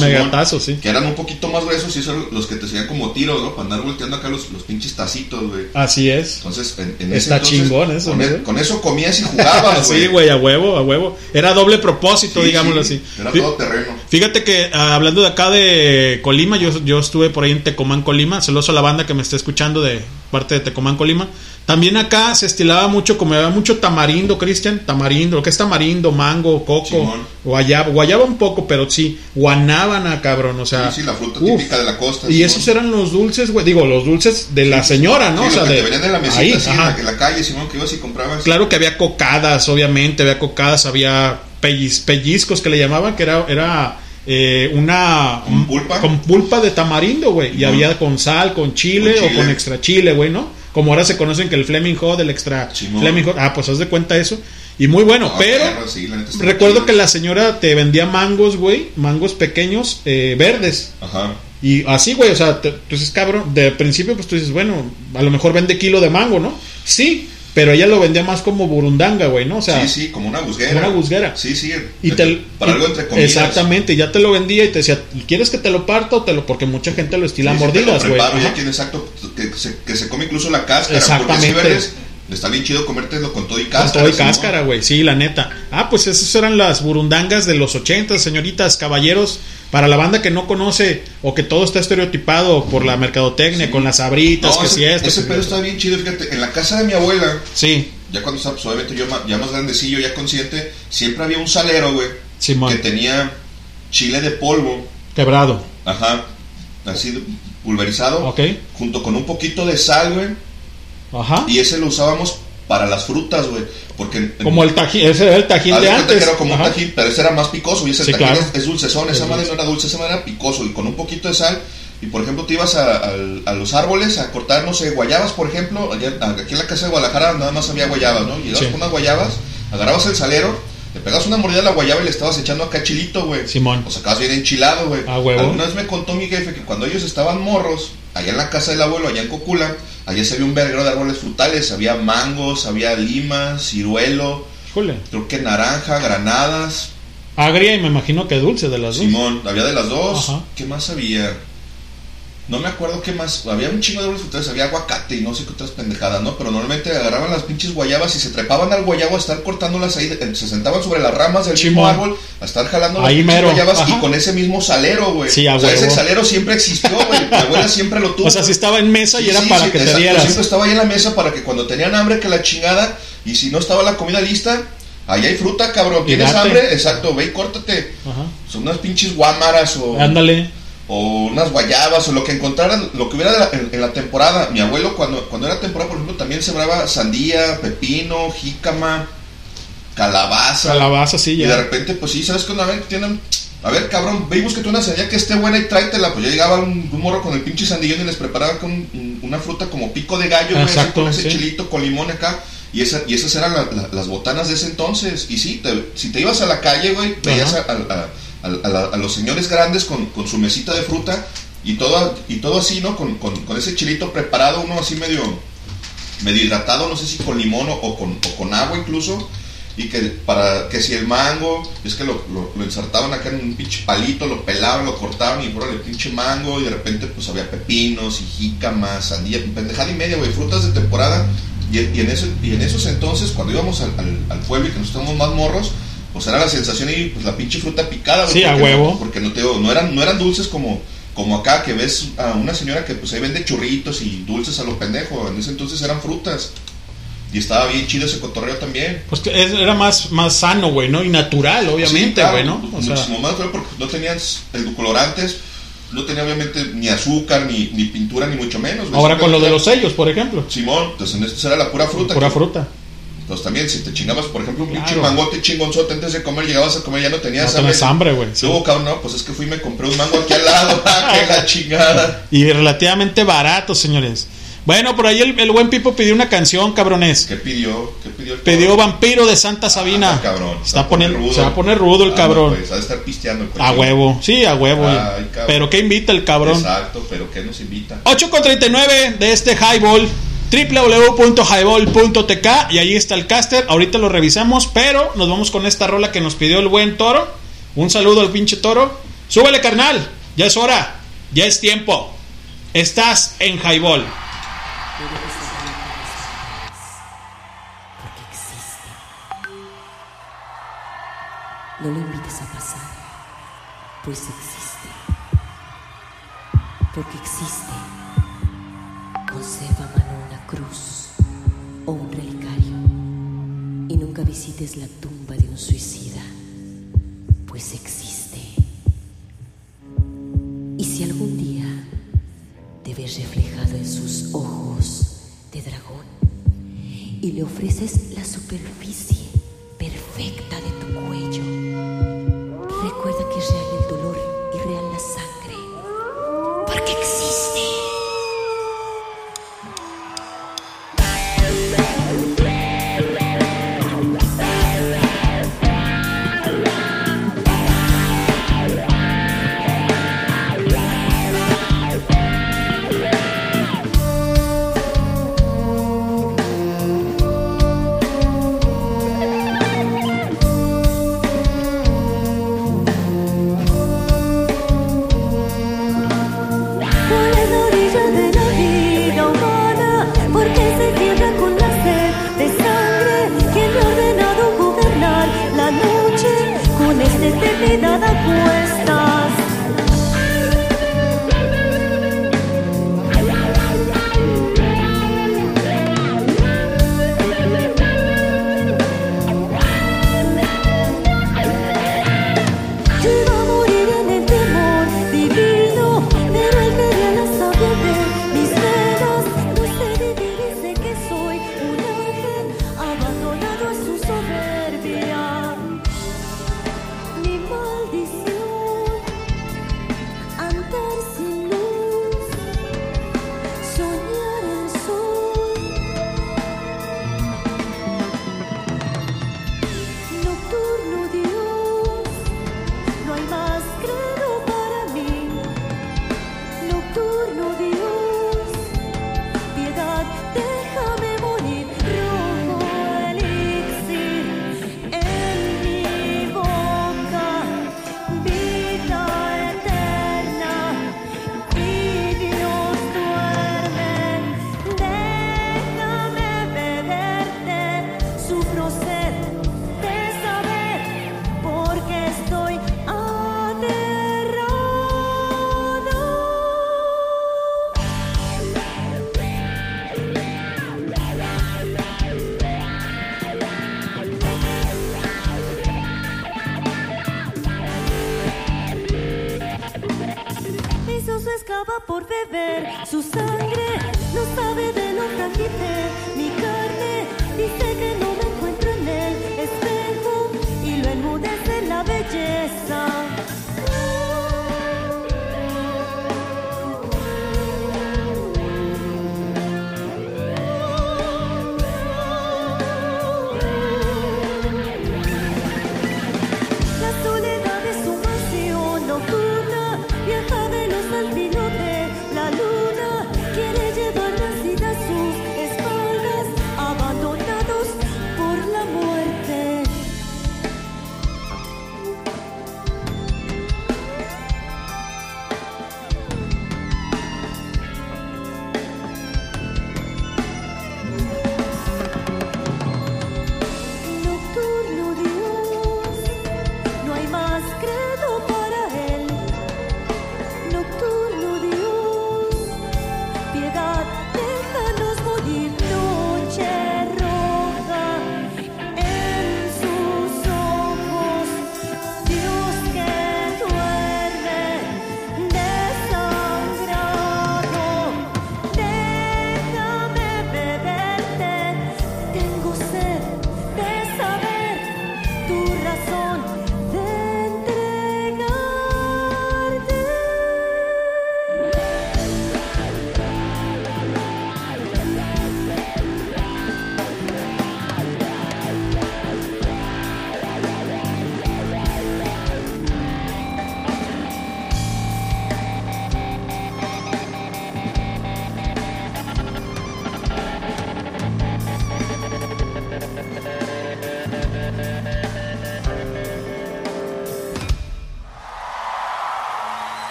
megatazos, güey, sí. Que eran un poquito más gruesos y esos los que te hacían como tiros, ¿no? Para andar volteando acá los, los pinches tacitos, güey. Así es. Entonces, en, en ese Está entonces, chingón eso, Con, ¿no, e- con eso comías y jugabas, güey. sí, güey, a huevo, a huevo. Era doble propósito, Sí, digámoslo sí, así. Era Fí- todo terreno. Fíjate que ah, hablando de acá de Colima, yo, yo estuve por ahí en Tecomán, Colima. Celoso a la banda que me está escuchando de parte de Tecomán, Colima. También acá se estilaba mucho, como había mucho tamarindo, Cristian. Tamarindo, lo que es tamarindo, mango, coco, Simón. guayaba. Guayaba un poco, pero sí, guanábana, cabrón. O sea, Sí, sí, la fruta uf. típica de la costa. Y Simón. esos eran los dulces, güey. Digo, los dulces de la señora, ¿no? Sí, o sea, que de te venían de la mesita, ahí, así, en la, en la calle, Simón, que ibas y comprabas. Claro que había cocadas, obviamente, había cocadas, había pellis- pellizcos que le llamaban, que era, era eh, una... ¿Con pulpa? Con pulpa de tamarindo, güey. Y había con sal, con chile, Con o chile. con extra chile, güey, ¿no? Como ahora se conocen que el Fleming Hot, el extra. Fleming Hot. Ah, pues haz de cuenta eso. Y muy bueno, No, pero... sí, Recuerdo que la señora te vendía mangos, güey, mangos pequeños, eh, verdes. Ajá. Y así, güey, o sea, te- entonces, cabrón, de principio, pues tú dices, bueno, a lo mejor vende kilo de mango, ¿no? Sí, pero ella lo vendía más como burundanga, güey, ¿no? O sea, sí, sí, como una busguera. como una busguera. Sí, sí. y te, para y- algo entre comillas. Exactamente, ya te lo vendía y te decía, ¿quieres que te lo parta o te lo...? Porque mucha gente lo estila Sí, mordidas, güey. tiene exacto, que se, que se come incluso la cáscara. Exactamente. Verdes, está bien chido comértelo con todo y Con cáscara. todo y cáscara, güey, sí, la neta. Ah, pues esas eran las burundangas de los 80, señoritas, caballeros. Para la banda que no conoce o que todo está estereotipado por la mercadotecnia, Sí. con las abritas, No, que ese, si esto. ese pedo está bien chido, fíjate, en la casa de mi abuela, Sí, ya cuando estaba, pues, obviamente yo ya más grandecillo, ya consciente, siempre había un salero, güey, Simón. que tenía chile de polvo, quebrado. ajá, así pulverizado, Ok. junto con un poquito de sal, güey, Ajá. y ese lo usábamos para las frutas, güey, porque... Como el tajín, ese era el tajín de antes. era como Ajá. un tajín, pero ese era más picoso. Y ese Sí, tajín claro. es, es dulcezón. Esa Es madre dulce. no era dulce, esa madre era picoso. Y con un poquito de sal. Y por ejemplo, te ibas a, a los árboles a cortar, no sé, guayabas, por ejemplo. allá- aquí en la casa de Guadalajara nada más había guayabas, ¿no? Llegabas Sí. con unas guayabas, agarrabas el salero, le pegabas una mordida a la guayaba y le estabas echando acá chilito, güey. Simón. O sacabas bien enchilado, güey. Ah, huevo. Alguna vez me contó mi jefe que cuando ellos estaban morros, allá en la casa del abuelo, allá en Cocula, allá se había un verguero de árboles frutales. Había mangos, había limas, ciruelo, Híjole. creo que naranja, granadas. Agria y me imagino que dulce de las dos. Simón, había de las dos. Ajá. ¿Qué más había? No me acuerdo qué más. Había un chingo de árboles frutales, había aguacate y no sé qué otras pendejadas, ¿no? Pero normalmente agarraban las pinches guayabas y se trepaban al guayabo a estar cortándolas ahí. Se sentaban sobre las ramas del mismo Simón. árbol a estar jalando las Ahí pinches mero, guayabas y con ese mismo salero, güey. Sí, o sea, ese salero siempre existió, güey. Mi abuela siempre lo tuvo. O sea, si estaba en mesa y era sí, para sí, que te dieras. Siempre estaba ahí en la mesa para que cuando tenían hambre, que la chingada, y si no estaba la comida lista, ahí hay fruta, cabrón. ¿Tienes hambre? Exacto, ve y córtate. Ajá. Son unas pinches guámaras o, Ándale. O unas guayabas o lo que encontraran, lo que hubiera en, en la temporada. Mi abuelo, cuando, cuando era temporada, por ejemplo, también sembraba sandía, pepino, jícama, calabaza. Calabaza, sí, Y de ya. repente, pues sí, ¿sabes qué? Una vez tienen. A ver, cabrón, vimos que tú una sandía que esté buena y tráetela. Pues yo llegaba un, un morro con el pinche sandillón y les preparaba con un- una fruta como pico de gallo, Exacto, con ese sí. chilito con limón acá. Y, esa, y esas eran la- la- las botanas de ese entonces. Y sí, te- si te ibas a la calle, güey, veías a- a- a- los señores grandes con, con su mesita de fruta y todo, y todo así, ¿no? Con, con- con ese chilito preparado, uno así medio, medio hidratado, no sé si con limón o, con, con agua incluso. Y que para que si el mango, es que lo, lo, lo insertaban acá en un pinche palito, lo pelaban, lo cortaban y fuera el pinche mango. Y de repente, pues había pepinos y jícamas, sandía, pendejada y media, güey, frutas de temporada. Y, en eso, y en esos entonces, cuando íbamos al pueblo y que nos estábamos más morros, pues era la sensación y pues la pinche fruta picada, güey, Sí, a no- huevo. porque no te digo, no eran, no eran dulces como, como acá, que ves a una señora que pues ahí vende churritos y dulces a lo pendejo. En ese entonces eran frutas. Y estaba bien chido ese cotorreo también. Pues que era más, más sano, güey, ¿no? Y natural, obviamente, Sí, claro, güey, ¿no? O sea, muchísimo más, claro, porque no tenían edulcorantes, no tenía obviamente ni azúcar, ni, ni pintura, ni mucho menos. güey. ahora con lo de los sellos, por ejemplo. Simón, entonces en esto era la pura fruta. Pura que- fruta. Pues también, si te chingabas, por ejemplo, un pinche Claro. mangote chingonzote antes de comer, llegabas a comer, ya no tenías No hambre, güey. sí. Luego, cabrón, no, pues es que fui y me compré un mango aquí al lado, ah, que la chingada. Y relativamente barato, señores. Bueno, por ahí el, el buen Pipo pidió una canción, cabrones. ¿Qué pidió? ¿Qué pidió el Pidió? Vampiro de Santa Sabina. Ah, cabrón. Está Se va a poner rudo. se va a poner rudo el Ah, cabrón. pues, de estar pisteando el A cochino. huevo, sí, a huevo. Ay. Pero ¿qué invita el cabrón? Exacto, pero ¿qué nos invita? 8 con 39 de este highball www.highball.tk y ahí está el caster. Ahorita lo revisamos, pero nos vamos con esta rola que nos pidió el buen toro. Un saludo al pinche toro. Súbele, carnal. Ya es hora. Ya es tiempo. Estás en Highball. No lo invites a pasar, pues existe. Porque existe. Visites la tumba de un suicida, pues existe. Y si algún día te ves reflejado en sus ojos de dragón y le ofreces la superficie perfecta de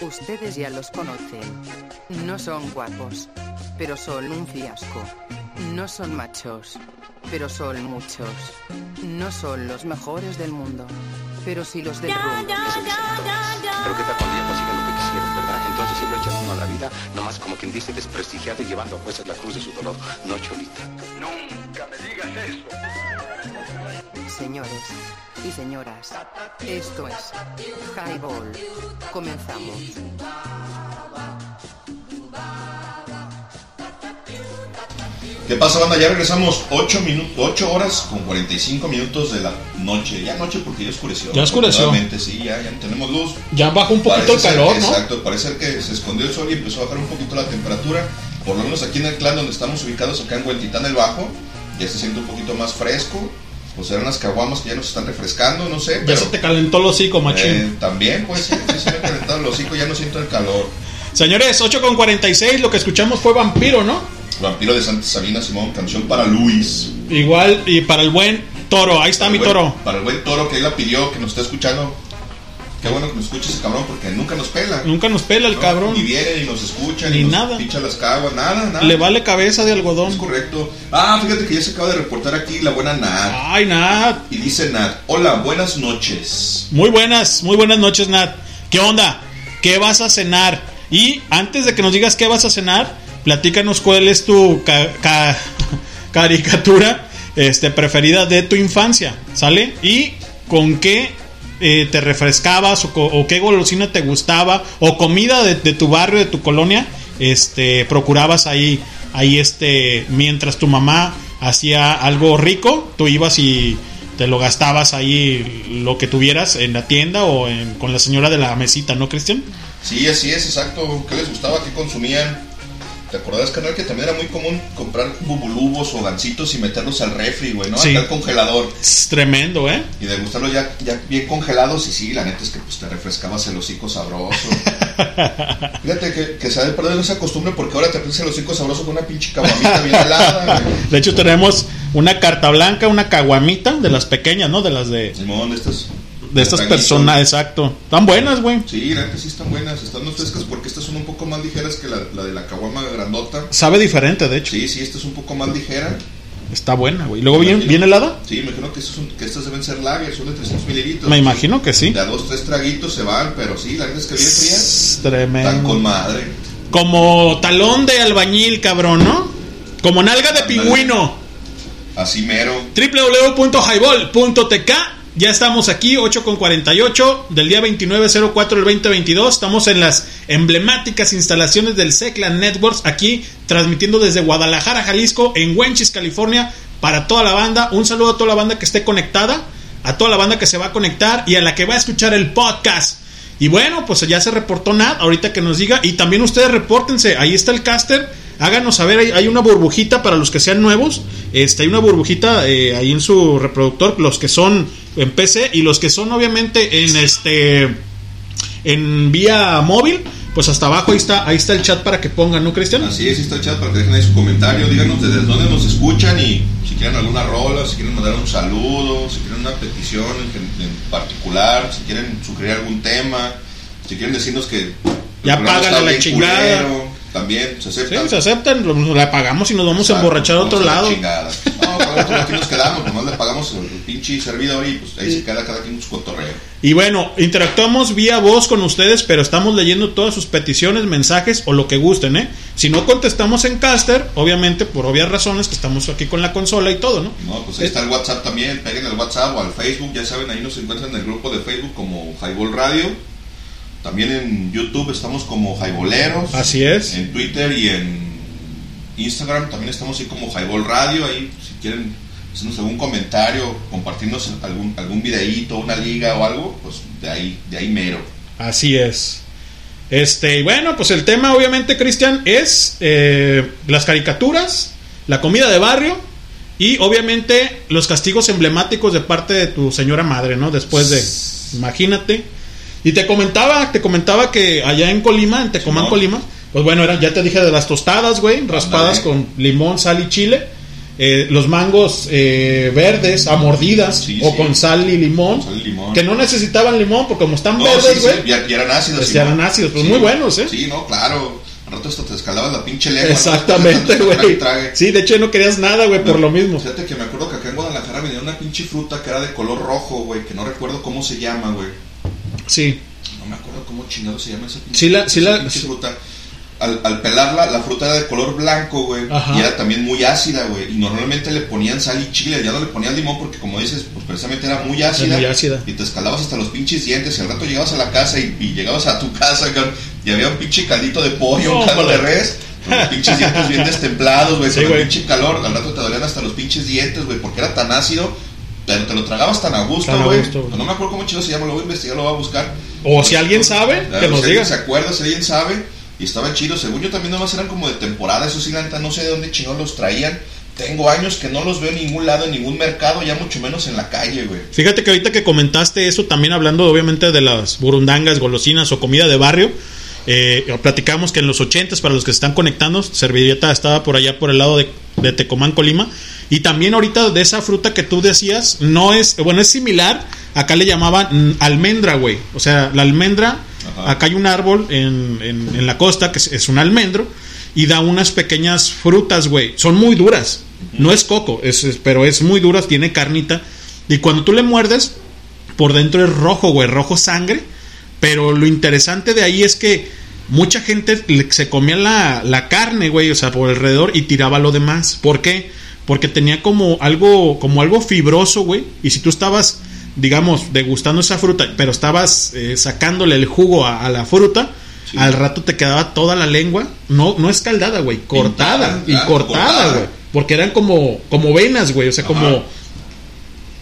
Ustedes ya los conocen. No son guapos, pero son un fiasco. No son machos, pero son muchos. No son los mejores del mundo, pero sí los del. Pero qué tal cuando ya consiguen lo que quisieron, ¿verdad? Entonces lo echan uno a la vida, nomás como quien dice desprestigiado y llevando a cuestas la cruz de su dolor. No, Cholita. Nunca me digas eso. Señores y señoras, esto es Highball. Comenzamos. ¿Qué pasa, banda? Ya regresamos 8, minutos, 8 horas con 45 minutos de la noche. Ya noche porque ya oscureció. Ya oscureció. Sí, ya, ya tenemos luz. Ya bajó un poquito Parece el ser- calor, ¿no? Exacto, parece ser que se escondió el sol y empezó a bajar un poquito la temperatura. Por lo menos aquí en el clan donde estamos ubicados, acá en Huentitán el Bajo, ya se siente un poquito más fresco. O serán las caguamas que ya nos están refrescando, no sé. Ya Pero se te calentó el hocico, machín. eh, también, pues, sí, sí se me ha calentado el hocico, ya no siento el calor. Señores, 8 con 46, lo que escuchamos fue Vampiro, ¿no? Vampiro de Santa Sabina Simón, canción para Luis. Igual, y para el buen Toro, ahí está mi Para el buen- Toro. Para el buen toro que él la pidió, que nos está escuchando. Qué bueno que nos escuche ese cabrón porque nunca nos pela. Nunca nos pela el No, cabrón. Ni viene, ni nos escucha, Ni ni, nos nada. pincha las caguas, nada, nada. Le vale cabeza de algodón. Es correcto. Ah, fíjate que ya se acaba de reportar aquí la buena Nat. Ay, Nat. Y dice Nat, hola, buenas noches. Muy buenas, muy buenas noches, Nat. ¿Qué onda? ¿Qué vas a cenar? Y antes de que nos digas qué vas a cenar, platícanos cuál es tu ca- ca- caricatura este, preferida de tu infancia, ¿sale? Y con qué eh, te refrescabas o, qué golosina te gustaba o comida de, de tu barrio, de tu colonia, este, procurabas ahí, ahí este, mientras tu mamá hacía algo rico, tú ibas y te lo gastabas ahí lo que tuvieras en la tienda o en- con la señora de la mesita, ¿no, Cristian? Sí, así es, exacto. ¿Qué les gustaba? ¿Qué consumían? ¿Te acordás, canal, que también era muy común comprar bubulubos o gancitos y meterlos al refri, güey, ¿no? Sí. Acá al congelador. Es tremendo, ¿eh? Y degustarlos ya, ya bien congelados y sí, la neta es que pues, te refrescabas el hocico sabroso. Fíjate que, que se ha perder esa costumbre porque ahora te refrescas el hocico sabroso con una pinche caguamita bien helada, güey. De hecho, tenemos una carta blanca, una caguamita de las pequeñas, ¿no? De las de, Simón, de estas... de estas personas, exacto. Están buenas, güey. Sí, la neta sí están buenas, están más frescas porque estas son un poco más ligeras que la, la de la caguama grandota. Sabe diferente, de hecho. Sí, sí, esta es un poco más ligera. Está buena, güey. Luego bien, bien helada. Sí, me imagino que, estos son- que estas deben ser lagers, son de 300 mililitros. Me imagino que sí. De a dos, tres traguitos se van, pero sí, la neta es que bien frías. Es Están Tremendo. con madre. Como talón de albañil, cabrón, ¿no? Como nalga de pingüino. Así mero. www.highball.tk Ya estamos aquí, 8 con 48 del día 2904 del 2022. Estamos en las emblemáticas instalaciones del Seclan Networks, aquí transmitiendo desde Guadalajara, Jalisco, en Wenchis, California, para toda la banda. Un saludo a toda la banda que esté conectada, a toda la banda que se va a conectar y a la que va a escuchar el podcast. Y bueno, pues ya se reportó Nat, ahorita que nos diga. Y también ustedes repórtense, ahí está el caster. Háganos saber, hay, una burbujita para los que sean nuevos. Este, hay una burbujita eh, ahí en su reproductor, los que son en PC y los que son obviamente en este en vía móvil, pues hasta abajo ahí está, ahí está el chat para que pongan, ¿no, Cristian? Así es, ahí está el chat para que dejen ahí su comentario. Díganos desde dónde nos escuchan y si quieren alguna rola, si quieren mandar un saludo, si quieren una petición en, en particular, si quieren sugerir algún tema, si quieren decirnos que. Ya está la chingada. culero, también se acepta. Sí, se aceptan, la pagamos y nos vamos a emborrachar a otro la lado. chingada. No, para otro aquí nos quedamos, nomás le pagamos el, pinche servidor y pues ahí se queda cada quien su cotorreo. Y bueno, interactuamos vía voz con ustedes, pero estamos leyendo todas sus peticiones, mensajes o lo que gusten, ¿eh? Si no contestamos en Caster, obviamente por obvias razones que estamos aquí con la consola y todo, ¿no? No, pues ahí está el WhatsApp también, peguen el WhatsApp o al Facebook, ya saben, ahí nos encuentran en el grupo de Facebook como Highball Radio. También en YouTube estamos como Highballeros. Así es. En Twitter y en Instagram también estamos ahí como Highball Radio. Ahí si quieren hacernos algún comentario, compartirnos algún, algún videíto, una liga o algo, pues de ahí, de ahí mero. Así es. Este, y bueno, pues el tema obviamente, Cristian, es eh, las caricaturas, la comida de barrio y obviamente los castigos emblemáticos de parte de tu señora madre, ¿no? Después de, imagínate. Y te comentaba, te comentaba que allá en Colima, en Tecomán. Colima, pues bueno, era, ya te dije de las tostadas, güey, raspadas con limón, sal y chile. eh, los mangos eh, verdes a mordidas Sí, o sí. con sal y limón. Sal y limón. Que no necesitaban limón porque como están No, verdes, sí, sí, güey. ya, ya eran ácidos. Pues sí, eran ácidos, pues Sí. muy buenos, ¿eh? Sí, no, claro. Al rato hasta te escalabas la pinche lengua. Exactamente, güey. Sí, de hecho no querías nada, güey, por lo mismo. Fíjate que me acuerdo que acá en Guadalajara venía una pinche fruta que era de color rojo, güey, que no recuerdo cómo se llama, güey. Sí. No me acuerdo cómo chingado se llama esa pinche, Sí la- sí esa la- pinche fruta. Al, al pelarla, la fruta era de color blanco, güey. Y era también muy ácida, güey. Y normalmente le ponían sal y chile. Ya no le ponían limón porque, como dices, pues precisamente era muy ácida. muy ácida. Y te escalabas hasta los pinches dientes. Y al rato llegabas a la casa y, y llegabas a tu casa, Y había un pinche caldito de pollo, un caldo de res. Con los pinches dientes bien destemplados, güey. Sí, con el pinche calor. Al rato te dolían hasta los pinches dientes, güey. Porque era tan ácido. Pero te lo tragabas tan a gusto, güey. No me acuerdo cómo chido se llama. Lo voy a investigar, lo voy a buscar. O si alguien sabe, que nos si diga. alguien se acuerda, si alguien sabe. Y estaba chido. Según yo también nomás eran como de temporada. Eso sí, la neta, no sé de dónde chingón los traían. Tengo años que no los veo en ningún lado, en ningún mercado, ya mucho menos en la calle, güey. Fíjate que ahorita que comentaste eso, también hablando obviamente de las burundangas, golosinas o comida de barrio, eh, platicamos que en los 80 para los que se están conectando, Servilleta estaba por allá por el lado de, de Tecomán, Colima, y también ahorita de esa fruta que tú decías, no es, bueno, es similar, acá le llamaban mm, almendra, güey, o sea, la almendra, Ajá. acá hay un árbol en, en- en la costa que es, es un almendro, y da unas pequeñas frutas, güey, son muy duras, no es coco, es, es- pero es muy duras, tiene carnita, y cuando tú le muerdes, por dentro es rojo, güey, rojo sangre. Pero lo interesante de ahí es que mucha gente se comía la, la carne, güey, o sea, por alrededor y tiraba lo demás. ¿Por qué? Porque tenía como algo, como algo fibroso, güey. Y si tú estabas, digamos, degustando esa fruta, pero estabas eh, sacándole el jugo a, a la fruta, Sí. al rato te quedaba toda la lengua, no, no escaldada, güey, cortada. Pintada, y cortada, cortada. güey. Porque eran como, como venas, güey. O sea, Ajá. como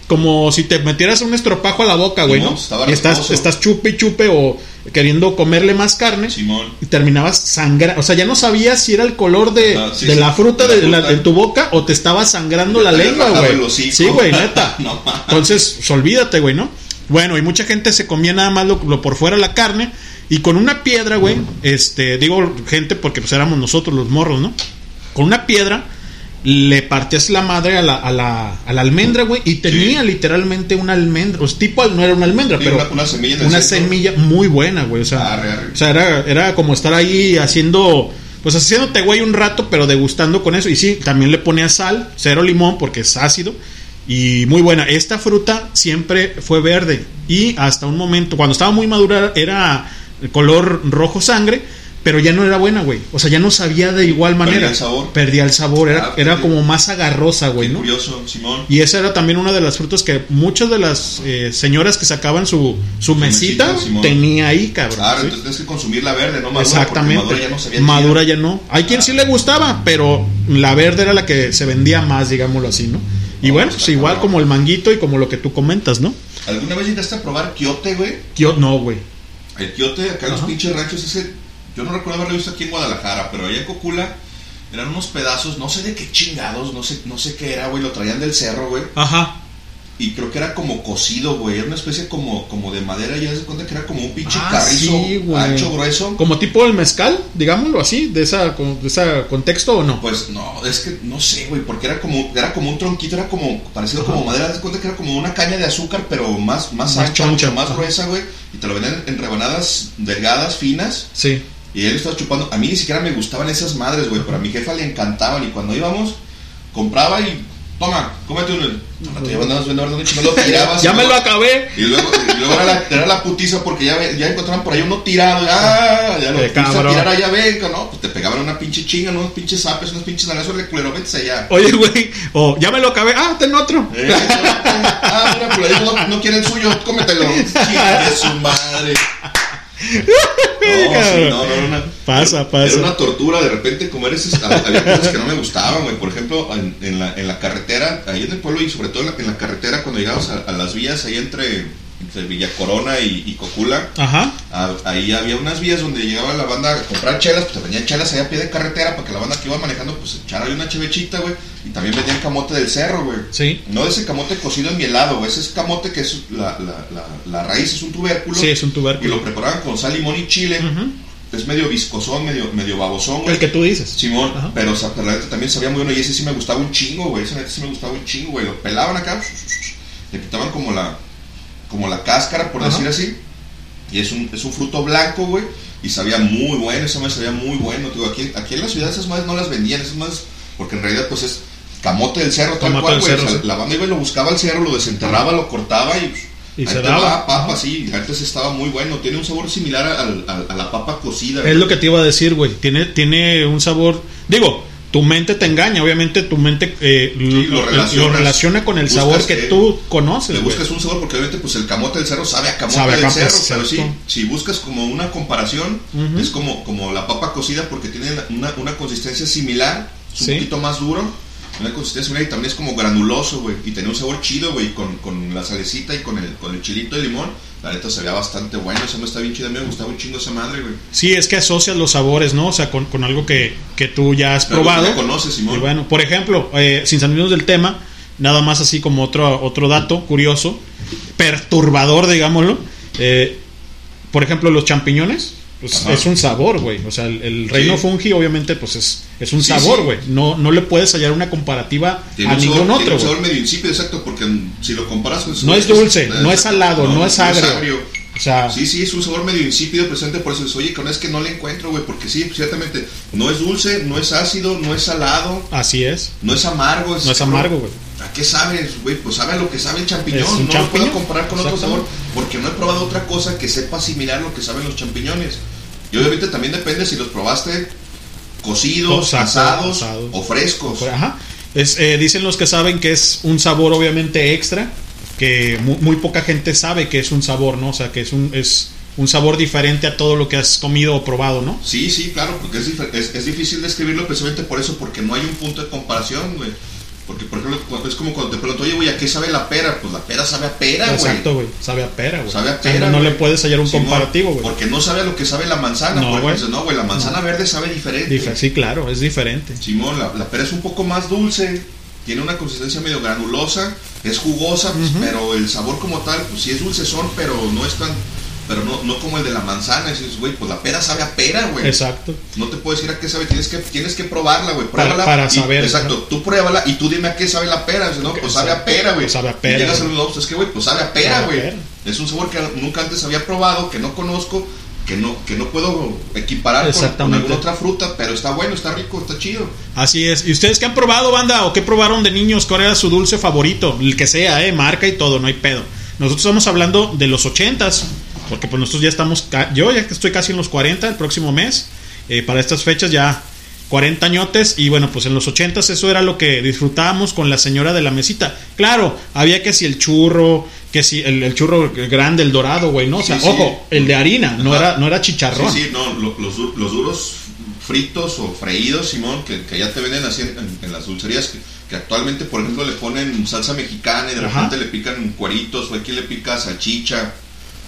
como si te metieras un estropajo a la boca, güey, ¿no? estaba Y estás, estás chupe y chupe o queriendo comerle más carne Simón. y terminabas sangrando. O sea, ya no sabías si era el color de, Ah, sí, de sí, la fruta de de, la la- fruta. de tu boca o te estaba sangrando la lengua, güey. Sí, güey, neta. No. Entonces, pues, olvídate, güey, ¿no? Bueno, y mucha gente se comía nada más lo, lo por fuera la carne y con una piedra, güey, este, digo gente porque pues éramos nosotros los morros, ¿no? Con una piedra le partías la madre a la, a la, a la almendra, güey, y tenía literalmente una almendra, pues tipo, no era una almendra, Sí, pero una- una semilla una muy buena, güey, o sea, Arre, arre. o sea, era, era como estar ahí haciendo, pues haciéndote güey un rato, pero degustando con eso. Y sí, también le ponía sal, cero limón porque es ácido. Y muy buena. Esta fruta siempre fue verde. Y hasta un momento, cuando estaba muy madura, era color rojo sangre. Pero ya no era buena, güey. O sea, ya no sabía de igual manera. Perdía el sabor. Perdía el sabor. Era, Ah, era sí. como más agarrosa, güey, ¿no? curioso, Simón. Y esa era también una de las frutas que muchas de las eh, señoras que sacaban su, su mesita tenía ahí, cabrón. Claro, ¿sí? entonces tienes que consumir la verde, no madura. Exactamente. Madura ya no sabía Madura ya no. Hay quien sí le gustaba, pero la verde era la que se vendía más, digámoslo así, ¿no? Y No, bueno, está pues igual como el manguito y como lo que tú comentas, ¿no? ¿Alguna vez llegaste a probar quiote, güey? Yo no, güey. El quiote, acá en los pinches ranchos, ese. Yo no recuerdo haberlo visto aquí en Guadalajara, pero allá en Cocula eran unos pedazos, no sé de qué chingados, no sé, no sé qué era, güey. Lo traían del cerro, güey. Ajá. Y creo que era como cocido, güey. Era una especie como, como de madera. Ya se cuenta que era como un pinche Ah, carrizo sí, ancho, grueso. Como tipo el mezcal, digámoslo así, de esa, de ese contexto o no. Pues no, es que no sé, güey, porque era como, era como un tronquito, era como parecido Ajá. como madera, das cuenta que era como una caña de azúcar, pero más, más, Más ancha, mucho más Ajá. gruesa, güey, y te lo venden en rebanadas delgadas, finas, Sí. Y él estaba chupando. A mí ni siquiera me gustaban esas madres, güey, pero a mi jefa le encantaban, y cuando íbamos, compraba y, toma, cómete uno. No te me lo tirabas. ya me lo acabé. Y luego, y luego era, la, era la putiza porque ya, ya encontraban por ahí uno tirado. ¡Ah! Ya lo a tirar allá, venga, ¿no? Pues te pegaban una pinche chinga, unos pinches zapes, unos pinches nalazos de culero, vete allá. Oye, güey, o ya me lo acabé. Ah, ten otro. Eh, ah, mira, pues no, no quiere el suyo, cómetelo. Chinga de su madre. No, sí, no, no, no, no. Pasa, Era pasa. una tortura de repente comer esas. Había cosas que no me gustaban, güey. Por ejemplo, en, en la, en la carretera, ahí en el pueblo y sobre todo en la, en la carretera, cuando llegabas a, a las vías ahí entre, entre Villa Corona y, y Cocula, Ajá. Ah, ahí había unas vías donde llegaba la banda a comprar chelas, pues te vendían chelas ahí a pie de carretera para que la banda que iba manejando pues echara ahí una chevechita, güey. Y también vendían camote del cerro, güey. Sí. No de ese camote cocido en mielado, güey. Ese es camote que es la, la, la, la raíz, es un tubérculo. Sí, es un Y tubérculo. lo preparaban con sal, limón y chile. Ujú. es medio viscosón, medio, medio babosón, güey. El que tú dices. Simón, pero, o sea, pero la neta también sabía muy bueno y ese sí me gustaba un chingo, güey. Ese neta sí me gustaba un chingo, güey. Lo pelaban acá, le quitaban como la, como la cáscara, por Ajá. decir así. Y es un, es un fruto blanco, güey. Y sabía muy bueno, esa madre sabía muy bueno. Digo, aquí, aquí en la ciudad esas madres no las vendían, esas madres, porque en realidad pues es camote del cerro, tal Camote cual, güey. O sea, sí. la banda iba y lo buscaba al cerro, lo desenterraba, lo cortaba y... Y se daba. papa, sí. Antes estaba muy bueno. Tiene un sabor similar al- al- a la papa cocida. Es güey. lo que te iba a decir, güey. Tiene, tiene un sabor. Digo, tu mente te engaña. Obviamente, tu mente eh, lo lo, relaciona con el sabor que eh, tú conoces, Le buscas un sabor porque obviamente pues el camote del cerro sabe a camote Sabe a del cerro, pero sí, si buscas como una comparación, es como, como la papa cocida porque tiene una, una consistencia similar, es un Sí. poquito más duro, una consistencia y también es como granuloso, güey, y tenía un sabor chido, güey, con, con la salecita y con el, con el chilito de limón, la neta se veía bastante bueno, esa me está bien chida, a mí me gustaba un chingo esa madre, güey. Sí, es que asocias los sabores, ¿no? O sea, con, con algo que, que tú ya has que probado. ya conoces, Simón. Y bueno, por ejemplo, eh, sin salirnos del tema, nada más así como otro, otro dato curioso, perturbador, digámoslo. eh, por ejemplo, los champiñones, pues Ajá. es un sabor, güey. O sea, el, el reino Sí. fungi, obviamente, pues es, es un Sí, sabor, sí. güey. No, no le puedes hallar una comparativa Tiene a ningún sabor, otro, tiene un sabor medio insípido, exacto, porque si lo comparas con No es dulce, no es salado, no es agrio. O sea, Sí, sí, es un sabor medio insípido, presente por eso es, oye, con es que no le encuentro, güey, porque sí, ciertamente, no es dulce, no es ácido, no es salado, así es. no es amargo. No es amargo, güey. ¿A qué sabe, güey? Pues sabe a lo que sabe el champiñón, no lo champiñón, puedo comparar con otro sabor, porque no he probado otra cosa que sepa similar lo que saben los champiñones. Y obviamente también depende si los probaste cocidos, Exacto, asados asado. o frescos. Ajá. Es, eh, dicen los que saben que es un sabor obviamente extra, que mu- muy, poca gente sabe que es un sabor, ¿no? O sea, que es un, es un sabor diferente a todo lo que has comido o probado, ¿no? Sí, sí, claro, porque es, es, es difícil describirlo precisamente por eso, porque no hay un punto de comparación, güey. Porque, por ejemplo, es como cuando te pregunto, oye, güey, ¿a qué sabe la pera? Pues la pera sabe a pera, güey. Exacto, güey. Sabe a pera, güey. Sabe a O sea, pera. no le puedes hallar un comparativo, güey. Porque no sabe a lo que sabe la manzana. No, güey. no, güey, la manzana verde sabe diferente. Dif- Sí, claro, es diferente. Simón, la, la pera es un poco más dulce, tiene una consistencia medio granulosa, es jugosa, pues, pero el sabor como tal, pues sí es dulcezón, pero no es tan, pero no, no como el de la manzana, dices, güey, pues la pera sabe a pera, güey. Exacto. No te puedo decir a qué sabe, tienes que, tienes que probarla, güey. Para- Pruébala. para y- saber, Exacto, tú pruébala y tú dime a qué sabe la pera. Dices, no, pues sabe a pera, güey. Sabe a Y pera, llegas a los es que, güey, pues sabe a pera, güey. Es un sabor que nunca antes había probado, que no conozco, que no, que no puedo equiparar con- alguna otra fruta, pero está bueno, está rico, está chido. Así es. ¿Y ustedes qué han probado, banda? ¿O qué probaron de niños? ¿Cuál era su dulce favorito? El que sea, ¿eh? Marca y todo, no hay pedo. Nosotros estamos hablando de los ochentas, porque pues nosotros ya estamos, yo ya que estoy casi en los 40 el próximo mes, eh, para estas fechas ya 40 añotes, y bueno, pues en los ochentas eso era lo que disfrutábamos con la señora de la mesita. Claro, había que si el churro, que si el, el churro grande, el dorado, güey, ¿no? O sea, Sí, sí. ojo, el de harina, no Ajá. era, no era chicharrón. Sí, sí, no, lo- los, los duros fritos o freídos, Simón, que, que ya te venden así en, en las dulcerías, que, que actualmente, por ejemplo, le ponen salsa mexicana y de Ajá. repente le pican cueritos, o aquí le pica salchicha.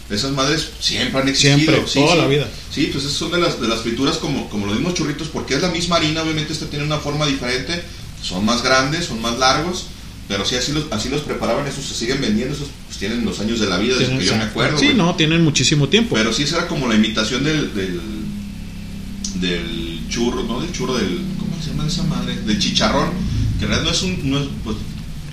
Esas madres siempre han existido. Siempre, sí, toda sí. la vida. Sí, pues esas son de las, de las frituras como, como los mismos churritos, porque es la misma harina, obviamente esta tiene una forma diferente, son más grandes, son más largos, pero sí, así los, así los preparaban, esos se siguen vendiendo, esos pues, tienen los años de la vida, desde que yo me acuerdo. Sí, no, tienen muchísimo tiempo. Pero sí, esa era como la imitación del, del, del churro, ¿no? Del churro del. ¿Cómo se llama esa madre? Del chicharrón. Que en realidad no es un. No es, pues,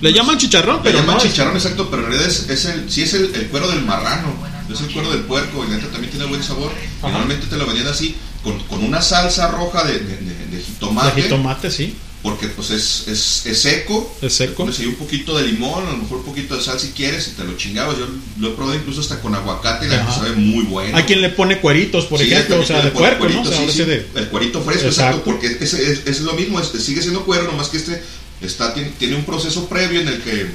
Le llaman chicharrón, le pero llaman no es- chicharrón, exacto, pero en realidad es, es el, sí es el, el cuero del marrano. Es el cuero del puerco y la neta también tiene buen sabor. Normalmente te lo vendían así, con, con una salsa roja de, de, de- de jitomate. De jitomate, sí. Porque pues es, es, es seco. Es seco. Le un poquito de limón, a lo mejor un poquito de sal si quieres, y te lo chingabas. Yo lo he probado incluso hasta con aguacate y la sabe muy bueno. Hay quien le pone cueritos, por Sí, ejemplo, o sea, de puerco, ¿no? O cuerito, sea, sí, ahora sí. sí de- El cuerito fresco, Exacto. exacto, porque es, es, es lo mismo, es- sigue siendo cuero, nomás que este está, tiene, tiene un proceso previo en el que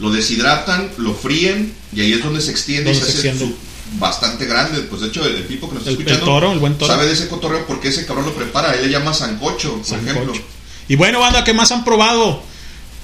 lo deshidratan, lo fríen, y ahí es donde se extiende y se se hace su- bastante grande. Pues de hecho, el, el Pipo que nos está El- el escuchando toro, el buen toro. sabe de ese cotorreo porque ese cabrón lo prepara, él le llama sancocho, por Sancocho. ejemplo. Y bueno, banda, ¿qué más han probado?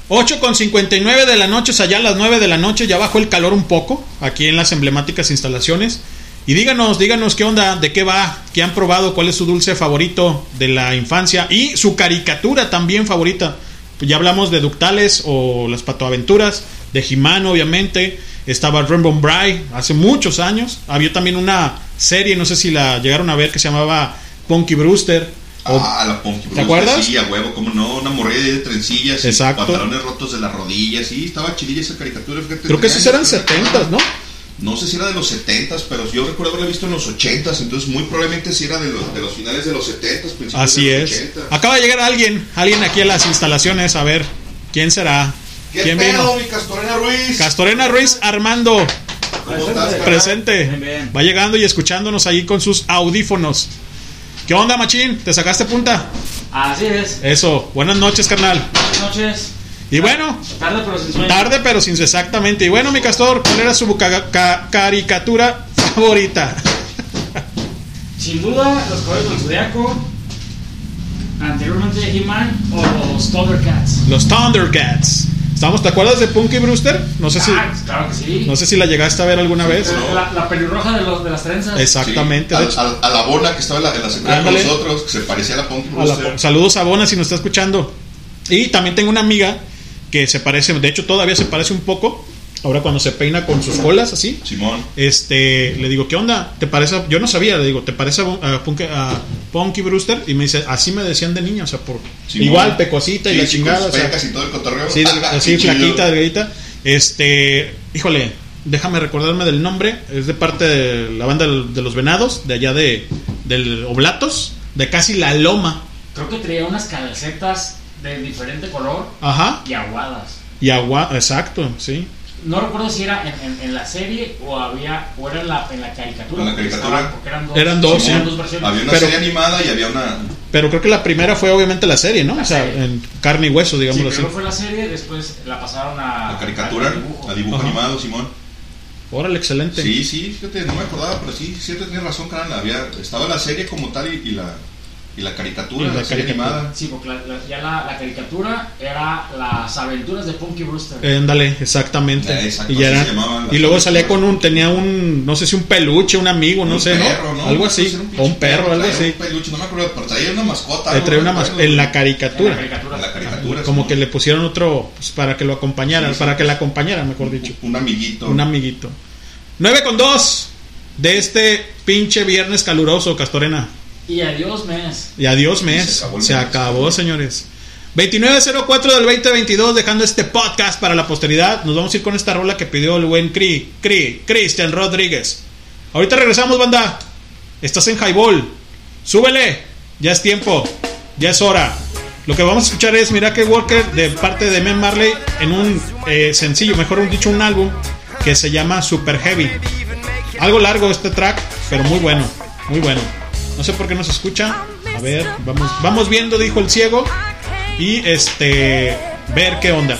8 con 59 de la noche, o sea, ya a las 9 de la noche, ya bajó el calor un poco, aquí en las emblemáticas instalaciones. Y díganos, díganos qué onda, de qué va, qué han probado, cuál es su dulce favorito de la infancia y su caricatura también favorita. Pues ya hablamos de Ductales o las Patoaventuras, de He-Man, obviamente. Estaba Rainbow Bright hace muchos años. Había también una serie, no sé si la llegaron a ver, que se llamaba Punky Brewster. O- Ah, la Punky ¿Te Brewster, acuerdas? Sí, a huevo, como no, una morrilla de trencillas, y Exacto. pantalones rotos de las rodillas, sí, estaba chidilla esa caricatura. fíjate, Creo que esos eran años, 70, ¿no? No sé si era de los 70s, pero yo recuerdo haberla visto en los 80s, entonces muy probablemente sí era de los, de los finales de los 70s, principios Así de los es. 80s. Acaba de llegar alguien, alguien aquí a las instalaciones, a ver, ¿quién será? ¿Qué ¿Quién pedo, vino? mi Castorena Ruiz? Castorena Ruiz Armando, ¿Cómo estás, presente. Va llegando y escuchándonos ahí con sus audífonos. ¿Qué onda, machín? ¿Te sacaste punta? Así es. Eso, buenas noches, carnal. Buenas noches. Y bueno, Tarde pero sin sueño. tarde pero sin exactamente. Y bueno, mi castor, ¿cuál era su ca- ca- caricatura favorita? Sin duda, los caballos del zodiaco. Anteriormente He-Man o los Thundercats. Los Thundercats. ¿Estamos, ¿Te acuerdas de Punky Brewster? No sé si, Ah, claro que sí. no sé si la llegaste a ver alguna vez. La, la pelirroja de, los, de las trenzas. Exactamente. Sí, a, a- a la bona que estaba en la, en la secundaria con nosotros, que se parecía a la Punky A la- Brewster. saludos a Bona si nos está escuchando. Y también tengo una amiga que se parece, de hecho todavía se parece un poco. Ahora cuando se peina con sus colas así. Simón. Este, le digo, ¿qué onda? ¿Te parece? a-?" Yo no sabía, le digo, ¿te parece a, a Punky, a Punky Brewster? Y me dice, así me decían de niña, o sea, por Simón. igual pecosita y Sí, la chingada. con o sea, pecas y todo el cotorreo. Sí, Ah, así flaquita, delgadita. Este, híjole, déjame recordarme del nombre. Es de parte de la banda de los Venados, de allá de del Oblatos, de casi la Loma. Creo que traía unas calcetas de diferente color Ajá. y aguadas. Y agua, exacto, sí. No recuerdo si era en, en- en la serie o había o era en la, en la caricatura. En la porque caricatura. porque eran dos, Eran dos, eran sí. dos versiones. Había una Pero- serie animada y había una. Pero creo que la primera fue obviamente la serie, ¿no? La o sea, serie. en carne y hueso, Sí, digámoslo así. primero fue la serie, después la pasaron a La caricatura, a dibujo. a dibujo Ajá. animado, Simón. Órale, excelente. Sí, sí, fíjate, no me acordaba, pero sí, cierto, tienes razón, carnal. Había, estaba la serie como tal y, y la, y la caricatura, Y la la, serie caricatura. animada. Sí, porque la- la- ya la, la caricatura era las aventuras de Punky Brewster. Eh, Ándale, exactamente. Eh, exacto, y, ya era- y luego salía con un, tenía un, no sé si un peluche, un amigo, no Un sé, perro, ¿no? Algo así. O un perro, algo traía así. Un peluche, no me acuerdo, pero traía una mascota. Eh, algo, traía una me mas- acuerdo. en la En caricatura. la caricatura. En la caricatura. Como Simón. que le pusieron otro, pues, para que lo acompañara, Sí, sí. para que la acompañara, mejor dicho. Un amiguito. Un amiguito. 9 con 2 de este pinche viernes caluroso, Castorena. Y adiós, mes. Y adiós, mes. se acabó Se mes. acabó, señores. 2904 del 2022, dejando este podcast para la posteridad. Nos vamos a ir con esta rola que pidió el buen Cri, Cri, Cristian Rodríguez. Ahorita regresamos, banda. Estás en Highball. Súbele. Ya es tiempo. Ya es hora. Lo que vamos a escuchar es Miracle Walker de parte de Men Marley en un eh, sencillo, mejor dicho, un álbum que se llama Super Heavy. Algo largo este track, pero muy bueno, muy bueno. No sé por qué no se escucha. A ver, vamos, vamos viendo, dijo el ciego. Y este, ver qué onda.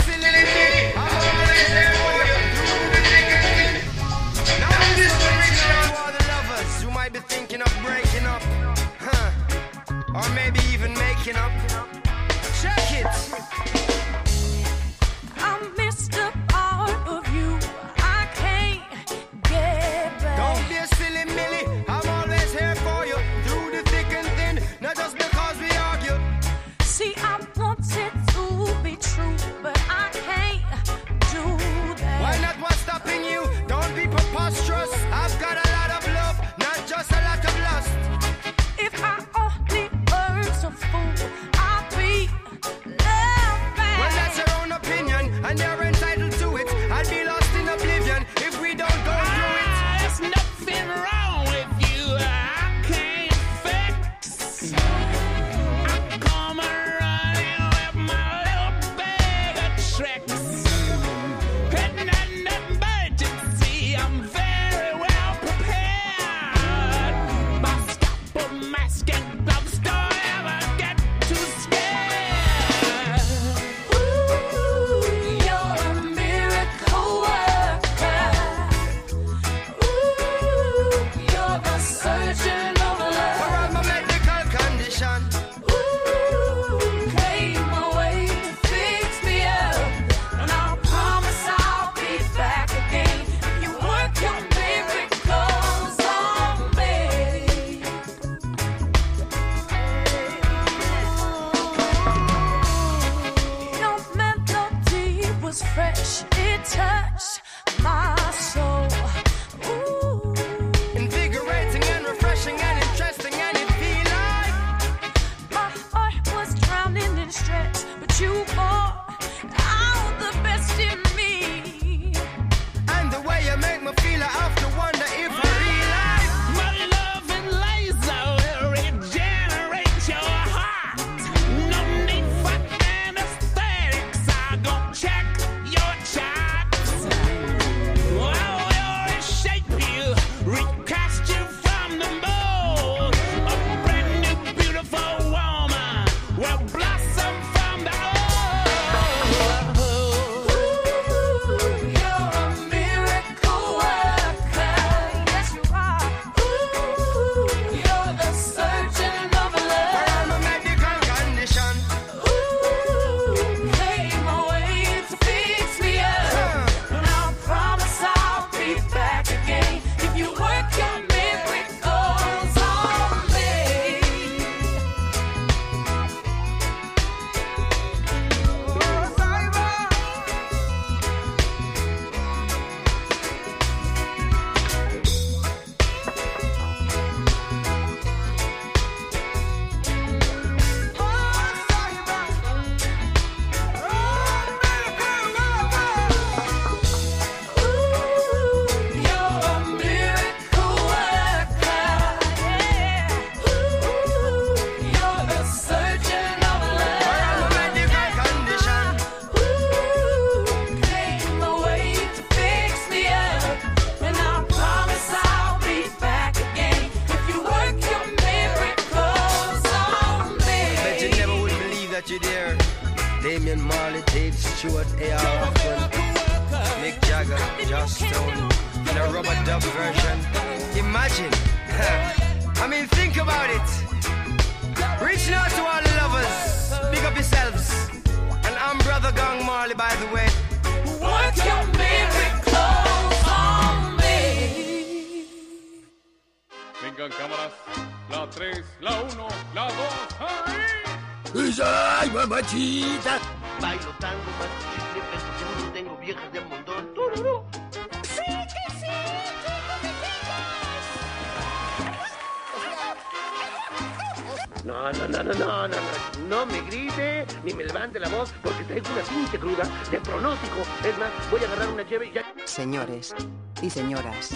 Señores y señoras,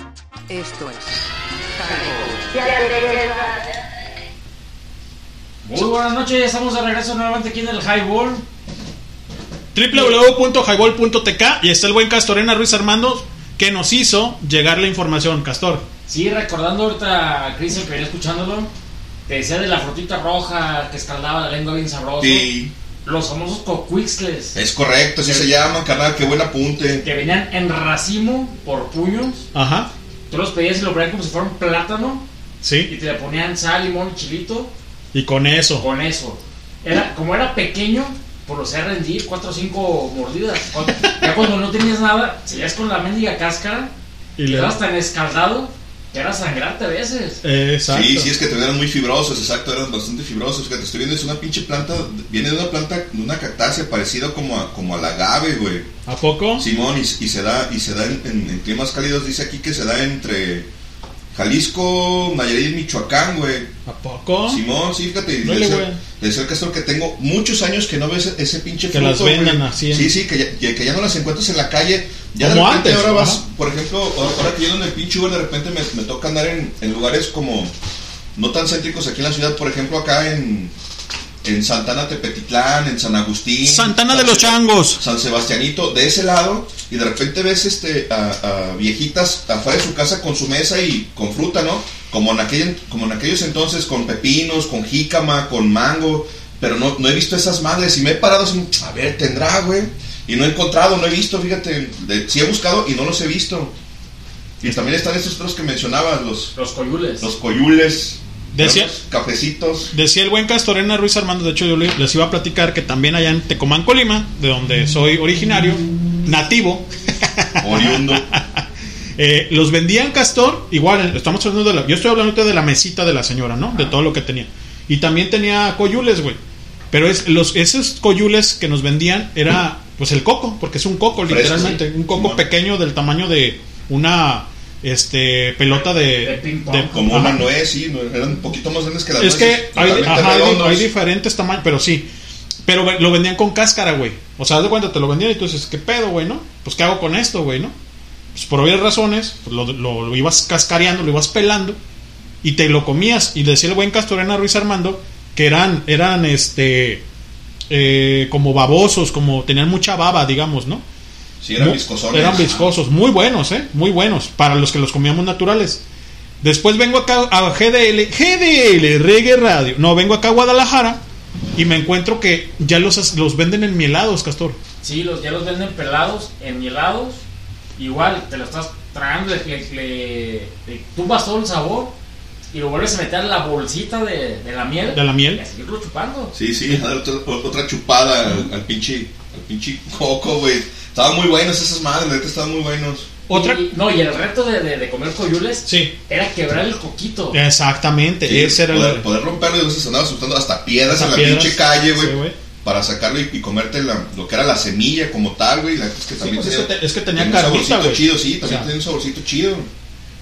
esto es Muy buenas noches, ya estamos de regreso nuevamente aquí en el Highball. www.highball.tk y está el buen Castorena Ruiz Armando que nos hizo llegar la información, Castor. Sí, recordando ahorita a Chris, el que venía escuchándolo, te decía de la frutita roja que escaldaba la lengua bien sabroso. Sí. Los famosos coquixles Es correcto, así se llaman, carnal, qué buen apunte. que venían en racimo por puños. Ajá. Tú los pedías y lo ponían como si fuera un plátano. Sí. Y te le ponían sal, limón y chilito. Y con eso. Con eso. Era, como era pequeño, por lo sea rendir, cuatro o cinco mordidas. Cuando- ya cuando no tenías nada, seguías con la mendiga cáscara. Y le- quedabas tan escaldado que era sangrante a veces. Exacto. Sí, sí, es que te eran muy fibrosos, exacto, eran bastante fibrosos. Fíjate, estoy viendo, es una pinche planta, viene de una planta, de una cactácea parecida como a, como al agave, güey. ¿A poco? Simón, y, y se da, y se da en, en- en climas cálidos, dice aquí que se da entre Jalisco, Nayarit y Michoacán, güey. ¿A poco? Simón, sí, fíjate, le güey. Le decía al castor que tengo muchos años que no ves ese, ese pinche Que fruto, las vendan güey. así en- Sí, sí, que ya, que- ya no las encuentras en la calle. Ya Como de repente antes, ahora vas, por ejemplo, ahora que yo en el pinche Uber, de repente me, me toca andar en, en lugares como no tan céntricos aquí en la ciudad, por ejemplo, acá en, en Santana Tepetitlán, en San Agustín. Santana de los Changos. San Sebastianito, de ese lado, y de repente ves este a, a viejitas afuera de su casa con su mesa y con fruta, ¿no? Como en, aquel, como en aquellos entonces, con pepinos, con jícama, con mango, pero no, no he visto esas madres y me he parado así, a ver, tendrá, güey. Y no he encontrado, no he visto, fíjate, de- sí he buscado y no los he visto. Y también están estos otros que mencionabas, los, Los coyules. los coyules, Decía- los cafecitos. Decía el buen Castorena Ruiz Armando, de hecho yo le- les iba a platicar que también allá en Tecomán, Colima, de donde soy originario, nativo, Oriundo. Eh, los vendían Castor, igual, estamos hablando de la, yo estoy hablando de la mesita de la señora, ¿no? De todo lo que tenía. Y también tenía coyules, güey. Pero es, los, esos coyules que nos vendían era pues el coco, porque es un coco Fresco, literalmente, sí. un coco pequeño del tamaño de una este pelota de, De Como ajá. una nuez, sí, no, eran un poquito más grandes que las Es nueces, que hay, ajá, hay- redondos. hay diferentes tamaños, pero sí. Pero lo vendían con cáscara, güey. O sea, haz de cuenta, te lo vendían y tú dices, ¿qué pedo, güey, no? Pues, ¿qué hago con esto, güey, no? Pues, por obvias razones, pues, lo, lo- lo ibas cascareando, lo ibas pelando y te lo comías. Y decía el buen Castorena Ruiz Armando que eran, eran, este, eh, como babosos, como tenían mucha baba, digamos, ¿no? Sí, eran viscosones. Eran viscosos, muy buenos, ¿eh? Muy buenos, para los que los comíamos naturales. Después vengo acá a GDL, GDL, Reggae Radio. No, vengo acá a Guadalajara y me encuentro que ya los, los venden en mielados, Castor. Sí, los, ya los venden pelados, enmielados. Igual, te lo estás tragando, le, le, le- le tumbas todo el sabor y lo vuelves a meter en la bolsita de, de la miel. De la miel. Y a seguirlo chupando. Sí, sí, a dar otra, otra chupada al, al pinche, al pinche coco, güey. Estaban muy buenos esas madres, neta estaban muy buenos. Otra. Y- no, y el reto de, de- de comer coyules Sí. era quebrar el coquito. Exactamente, Sí, ese era poder, el. poder romperlo y entonces andabas soltando hasta piedras Hasta en la piedras, pinche calle, güey. sí, güey. Para sacarlo y, y comerte la- lo que era la semilla como tal, güey. La, es que también pues es tenía, que te- es que tenía un carnita, saborcito chido, sí, también O sea, tenía un saborcito chido.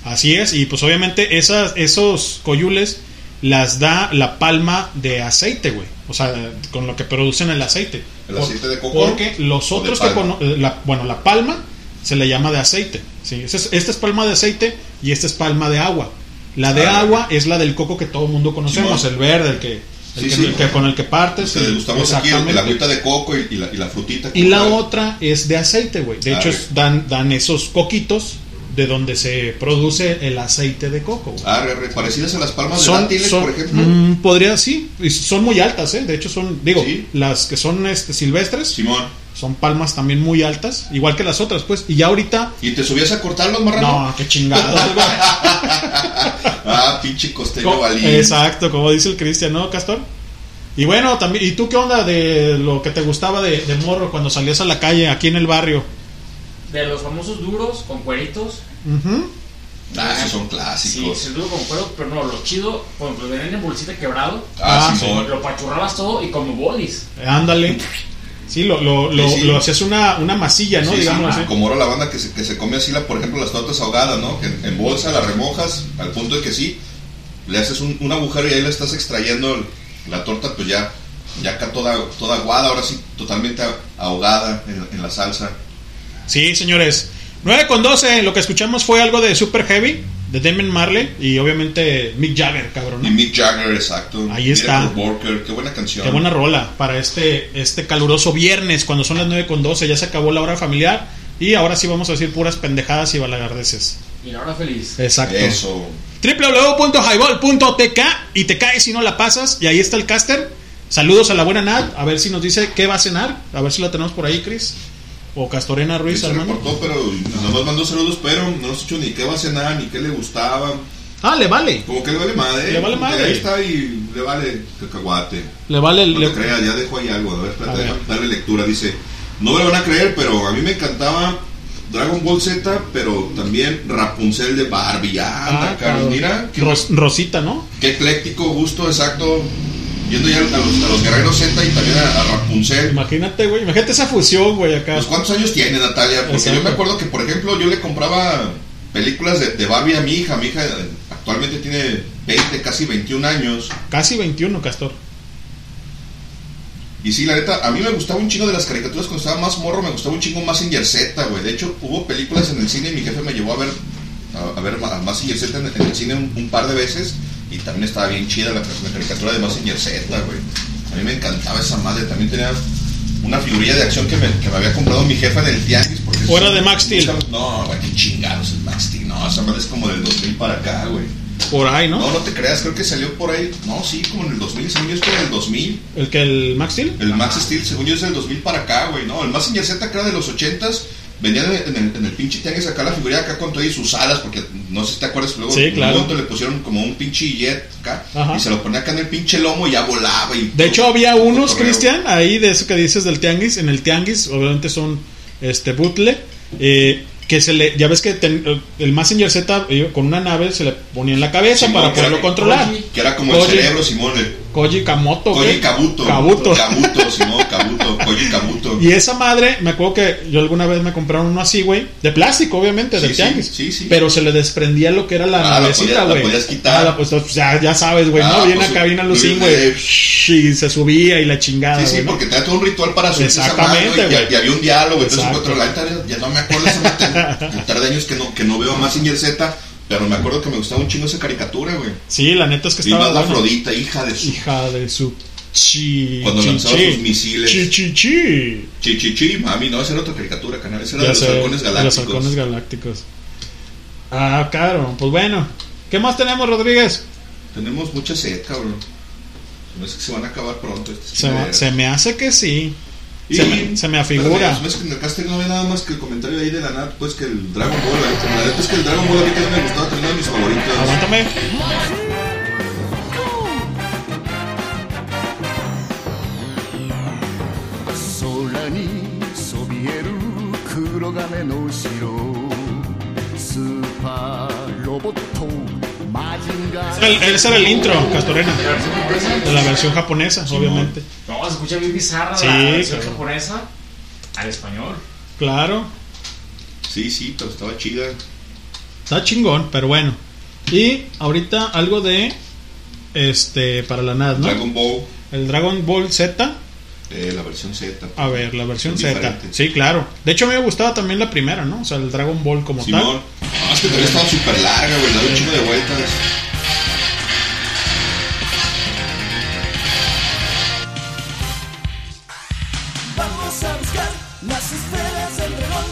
Así es, y pues obviamente esas, esos coyules las da la palma de aceite, güey. O sea, con lo que producen el aceite. ¿El Por- aceite de coco? Porque los ¿O de otros que eh, la, bueno, la palma se le llama de aceite. ¿sí? Esta es, esta es palma de aceite y esta es palma de agua. La de Ah, agua es la del coco que todo el mundo conocemos, el verde, el que, el Sí, que- sí. el que- con el que partes. Le gustamos aquí el, el agüita de coco y, y la, y la frutita. Y la tal. otra es de aceite, güey. De Ah, hecho, es- dan, dan esos coquitos de donde se produce el aceite de coco. Ah, re- re- parecidas a las palmas de Son, dátiles, son- por ejemplo. mm, podría, sí, son muy altas, ¿eh? De hecho, son, digo, las que son este, silvestres. Simón. Son palmas también muy altas, igual que las otras, pues. Y ya ahorita. ¿Y te subías a cortarlos, marrano? No, qué chingados. Ah, pinche costeño Co- valín. Exacto, como dice el Cristian, ¿no, Castor? Y bueno, también, ¿y tú qué onda de lo que te gustaba de, de morro cuando salías a la calle, aquí en el barrio? De los famosos duros con cueritos. Ujú. Ah, esos son Sí, clásicos. sí, duro con cuero, pero no, lo chido, cuando lo tenían en bolsita quebrado, Ah, Ah, Simón. lo pachurrabas todo y como bolis. Ándale. Sí, lo, lo, lo, Sí, sí. lo hacías una, una masilla, ¿no? Sí, Digamos así. Como ahora la banda que se, que se come así, la, por ejemplo, las tortas ahogadas, ¿no? Que en, en bolsa la remojas al punto de que sí, le haces un, un agujero y ahí le estás extrayendo el- la torta, pues ya, ya acá toda, toda aguada, ahora sí, totalmente ahogada en, en la salsa. Sí, señores. 9 con 12, lo que escuchamos fue algo de Super Heavy, de Damon Marley y obviamente Mick Jagger, cabrón. ¿no? Y Mick Jagger, exacto. Ahí está. Miracle Worker, qué buena canción. Qué buena rola para este, este caluroso viernes, cuando son las 9 con 12, ya se acabó la hora familiar y ahora sí vamos a decir puras pendejadas y balagardeces. Y la hora feliz. Exacto. Eso. www.highball.tk y te caes si no la pasas y ahí está el caster. Saludos a la buena Nat, a ver si nos dice qué va a cenar, a ver si la tenemos por ahí, Chris. O Castorena Ruiz, se hermano. reportó, pero nomás mandó saludos, pero no nos ha dicho ni qué va a cenar, ni qué le gustaba. Ah, le vale. Como que le vale madre. Le vale madre. Ahí está y le vale cacahuate. Le vale el- No le- creas, ya dejo ahí algo. A ver, espérate, A ver. déjame darle lectura. Dice: No me lo van a creer, pero a mí me encantaba Dragon Ball Z, pero también Rapunzel de Barbie. Ah, anda, Ah, claro. mira. Qué, Ros- Rosita, ¿no? qué ecléctico, gusto, exacto. Yendo ya a los, a los guerreros Z y también a, a Rapunzel. Imagínate, güey. Imagínate esa fusión, güey, acá. Pues, ¿Cuántos años tiene Natalia? Porque Exacto. yo me acuerdo que, por ejemplo, yo le compraba películas de, de Barbie a mi hija. Mi hija eh, actualmente tiene 20, casi 21 años. Casi 21, Castor. Y sí, la neta, a mí me gustaba un chingo de las caricaturas cuando estaba más morro, me gustaba un chingo Massinger Z, güey. De hecho, hubo películas en el cine y mi jefe me llevó a ver a, a ver a Massinger Z en, en el cine un, un par de veces y también estaba bien chida la, la caricatura de Massinger Z, güey. A mí me encantaba esa madre, también tenía una figurilla de acción que me, que me había comprado mi jefa en el tianguis. Porque ¿O era de Max Steel? No, güey, qué chingados es Max Steel. No, esa madre es como del 2000 para acá, güey. Por ahí, ¿no? No, no te creas, creo que salió por ahí. No, sí, como en el 2000, según yo es en el 2000. ¿El que el Max Steel? El Max Steel, según yo, es del 2000 para acá, güey. No, el Mazinger Z acá de los 80s. Venía en el, en el, en el pinche tianguis acá la figurilla acá con todas sus alas, porque no sé si te acuerdas, luego Sí, claro. un le pusieron como un pinche jet acá Ajá. y se lo ponía acá en el pinche lomo y ya volaba. Y De hecho, había unos. Cristian, ahí de eso que dices del tianguis. En el tianguis, obviamente son este bootleg. eh, que se le, ya ves que ten- el Messenger Z eh, con una nave se le ponía en la cabeza Simón, para era- poderlo controlar. Que era como el cerebro, Simón. El Koji Kamoto, Koji güey. Kabuto. Kabuto. Kabuto, Simón, Kabuto. Koji Kabuto. Y esa madre, me acuerdo que yo alguna vez me compraron uno así, güey. De plástico, obviamente, Sí, del sí, tianguis. sí, sí. Pero se le desprendía lo que era la Ah, navecita, podías- la güey. podías quitar. Ah, pues, ya, ya sabes, güey, Ah, ¿no? Viene pues, acá, viene a Lucín, güey. de- Y se subía y la chingada, Sí, sí, güey, ¿no? porque tenía todo un ritual para subir Exactamente, güey, güey. y, y había un diálogo, entonces otro, la ya no me acuerdo esa madre, un par de años que no, que no veo a Mazinger Z, pero me acuerdo que me gustaba un chingo esa caricatura, güey. Sí, la neta es que Y estaba. más la. Afrodita, hija de su... Hija de su. Chi. Cuando chi, lanzaba chi. sus misiles. Chi, chi, chi. Chi, chi, chi, mami, no, esa era otra caricatura, canal, esa era Ya de los halcones de Los galácticos. halcones galácticos. Ah, claro. Pues bueno. ¿Qué más tenemos, Rodríguez? Tenemos mucha sed, cabrón. No es que se van a acabar pronto. Se, chingaderas. se me hace que sí. Y- Se, me, se me afigura. Pero, es que en el casting no ve nada más que el comentario ahí de la nat, pues que el Dragon Ball. La, neta es que el Dragon Ball a mí también me gustaba, también de mis favoritos. Aguántame. 空 Ese era el- intro, Castorena. De la versión japonesa, obviamente. No, se escucha bien bizarra Sí, la versión claro. japonesa al español. Claro. Sí, sí, pero estaba chida. Está chingón, pero bueno. Y ahorita algo de. Este. Para la NAD, ¿no? Dragon Ball, El Dragon Ball Z. eh, la versión Z. A ver, la versión Z. Sí, claro. De hecho, a mí me gustaba también la primera, ¿no? O sea, el Dragon Ball como Simón. tal. No, es que todavía estaba súper larga, güey, daba un chingo de vueltas. Vamos a buscar las esferas del dragón.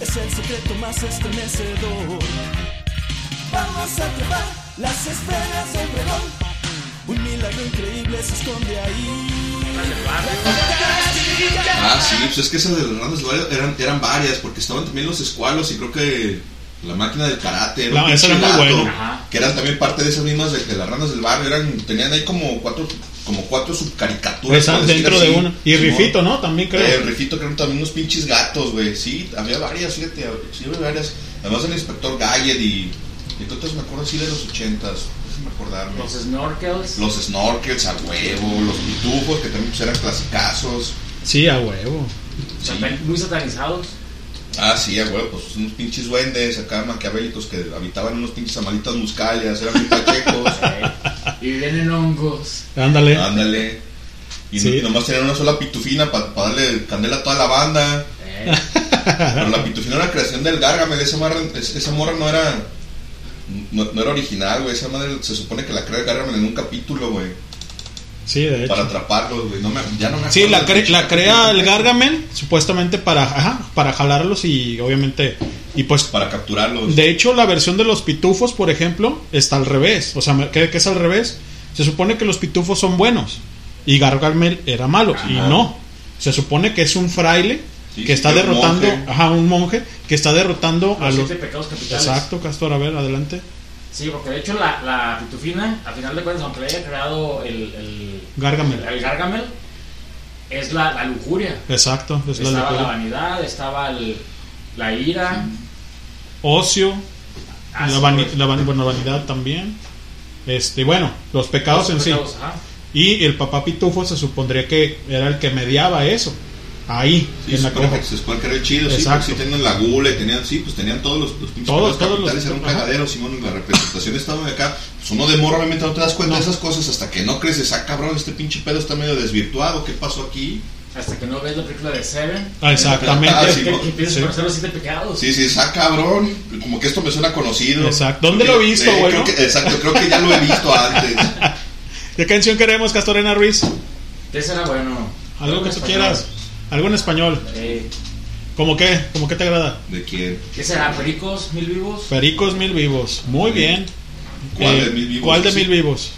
es el secreto más estremecedor. Vamos a trepar las esferas del dragón. Un milagro increíble se esconde ahí. Ah, sí, pues es que esas de barrio eran, eran varias, porque estaban también los escualos y creo que la máquina del karate. era un No, esa era muy. Ajá. Que eran también parte de esas mismas de, de las ranas del barrio. Eran, tenían ahí como cuatro, como cuatro subcaricaturas. Decir dentro de una. Y. Rifito, ¿no? También creo. Eh, el Rifito que eran también unos pinches gatos, güey. Sí, había varias, fíjate, sí, había varias. Además del inspector Gallet y. Y otras me acuerdo así de los ochentas. Déjame acordarme. Los snorkels. Los snorkels a huevo, los pitufos que también pues, eran clasicazos. Sí, a huevo. Muy satanizados. Ah, sí, a huevo, pues unos pinches duendes acá maquiavélicos que habitaban en unos pinches amalitas muscalias, eran muy pachecos. Y viven en hongos. Ándale. Ándale. Y Sí. nomás tenían una sola pitufina para darle candela a toda la banda. Eh. Pero la pitufina era creación del Gargamel, esa morra, es- esa morra no era no, no era original, güey, esa madre se supone que la crea el Gargamel en un capítulo, güey, Sí, de hecho. para atraparlos, güey, no me, ya no me Sí, la, cre- crea el Gargamel, supuestamente para, ajá, para jalarlos y obviamente. Y pues. Para capturarlos. De hecho, la versión de los pitufos, por ejemplo, está al revés. O sea, ¿qué, qué es al revés? Se supone que los pitufos son buenos y Gargamel era malo. Y no. Se supone que es un fraile Sí, que sí, está derrotando. monje. Ajá, un monje que está derrotando a Los pecados capitales. Exacto, Castor, a ver, adelante. Sí, porque de hecho la, la pitufina, a final de cuentas, aunque le haya creado el, el, Gargamel. el Gargamel, es la, la lujuria. Exacto, es la estaba la locura. vanidad, estaba el- la ira. Ocio, Ah, la, sí, vani- pues. la van- bueno, vanidad también. Este, bueno, los pecados Los en sí. ajá. Y el papá pitufo se supondría que era el que mediaba eso. Ahí, Sí, en la caja. que, que era el chido, sí, Exacto. porque sí tenían la gula y tenían, sí, pues tenían todos los, los pinches Todos, todos los- capitales, era un cagadero, Simón, la representación estaba de acá. Pues uno de morro obviamente no te das cuenta de esas cosas hasta que no creces, ah cabrón, este pinche pedo está medio desvirtuado, ¿qué pasó aquí? Hasta que no ves la película de Seven. Ah, exactamente. Ah, Que, sí, que ¿no? empiezas Sí. a conocer los siete pecados. Sí, sí, ah cabrón, como que esto me suena conocido. Exacto. ¿Dónde Creo lo he que- visto, eh, bueno? que- Exacto, creo que ya lo he visto antes. ¿Qué canción queremos, Castorena Ruiz? ¿Qué será bueno? Algo que tú español. quieras. Algo en español. Eh, ¿Cómo qué? ¿Cómo qué te agrada? ¿De quién? ¿Qué será? ¿Pericos? ¿Mil vivos? Pericos Mil Vivos. Muy bien. ¿Cuál Eh, de Mil Vivos? ¿Cuál de Sí. Mil Vivos?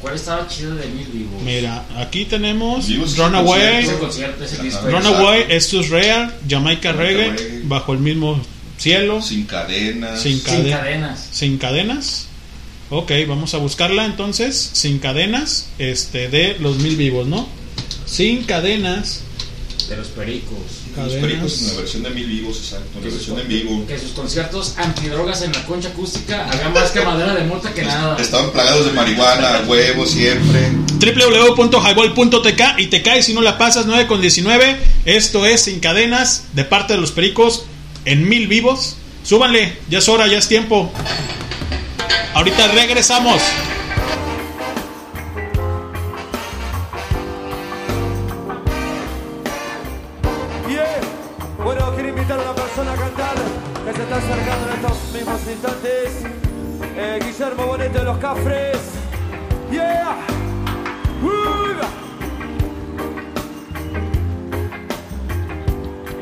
¿Cuál estaba chido de Mil vivos? Mira, aquí tenemos Vivos Runaway. Ese concierto, ese disco. Ajá. Runaway, Esto es Real, Jamaica Reggae, Reggae. Bajo el mismo cielo, Sin cadenas. Sin Sin cadena. cadenas. Sin cadenas. Ok, vamos a buscarla entonces. Sin cadenas, este, de los mil vivos, ¿no? Sin cadenas. De los pericos. Los pericos en la versión de mil vivos, exacto, la versión en vivo. Que sus conciertos antidrogas en la concha acústica había más que madera de mota que nada. Estaban plagados de marihuana, huevos siempre. www.highball.tk y te caes si no la pasas 9 con 19. Esto es Sin Cadenas de parte de los Pericos en Mil Vivos. Súbanle, ya es hora, ya es tiempo. Ahorita regresamos. Guillermo Bonete de los Cafres. Yeah. Uh.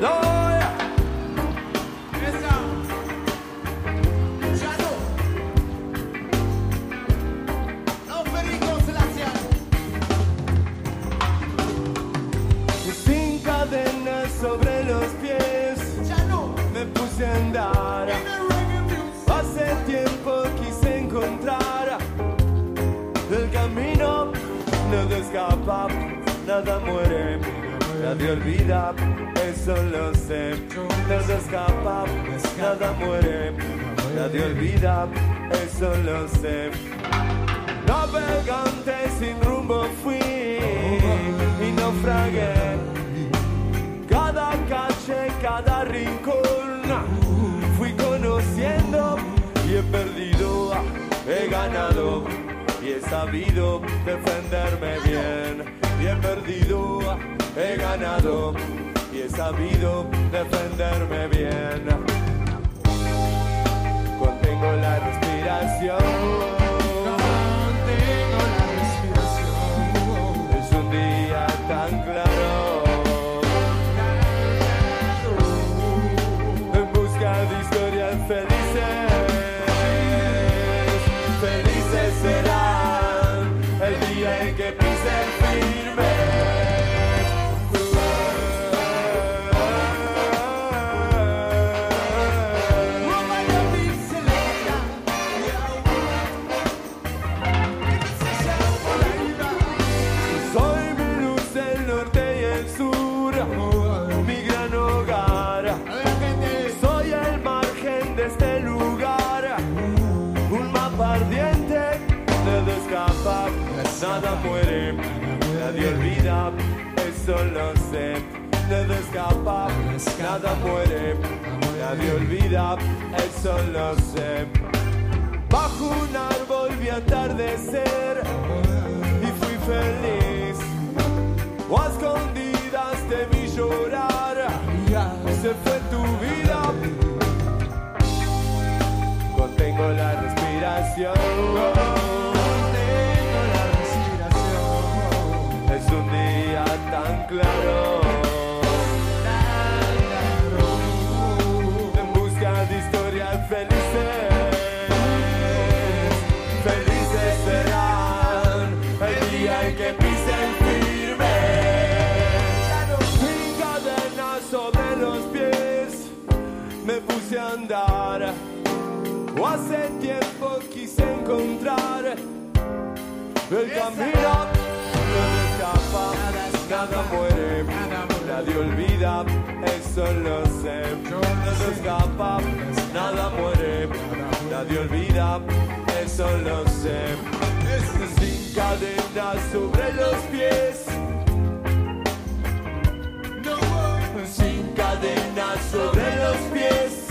No, yeah. Sin cadenas sobre los pies, ya no me puse a andar. Nada muere, nadie olvida, eso lo sé. Nada escapa, nada muere, nadie olvida, eso lo sé. Navegante sin rumbo fui y naufragué. Cada calle, cada rincón fui conociendo y he perdido, he ganado y he sabido defenderme bien. He perdido, he ganado y he sabido defenderme bien. Contengo la respiración. Nada muere. Nadie olvida, eso lo sé. Bajo un árbol vi atardecer y fui feliz. O escondidas te vi llorar. Se fue tu vida. Contengo la respiración. Contengo la respiración. Es un día tan claro. Encontrar el camino. Nada escapa, nada muere, nadie olvida, eso lo sé. Nada escapa, nada muere, nadie olvida, eso lo sé. Sin cadenas sobre los pies. Sin cadenas sobre los pies.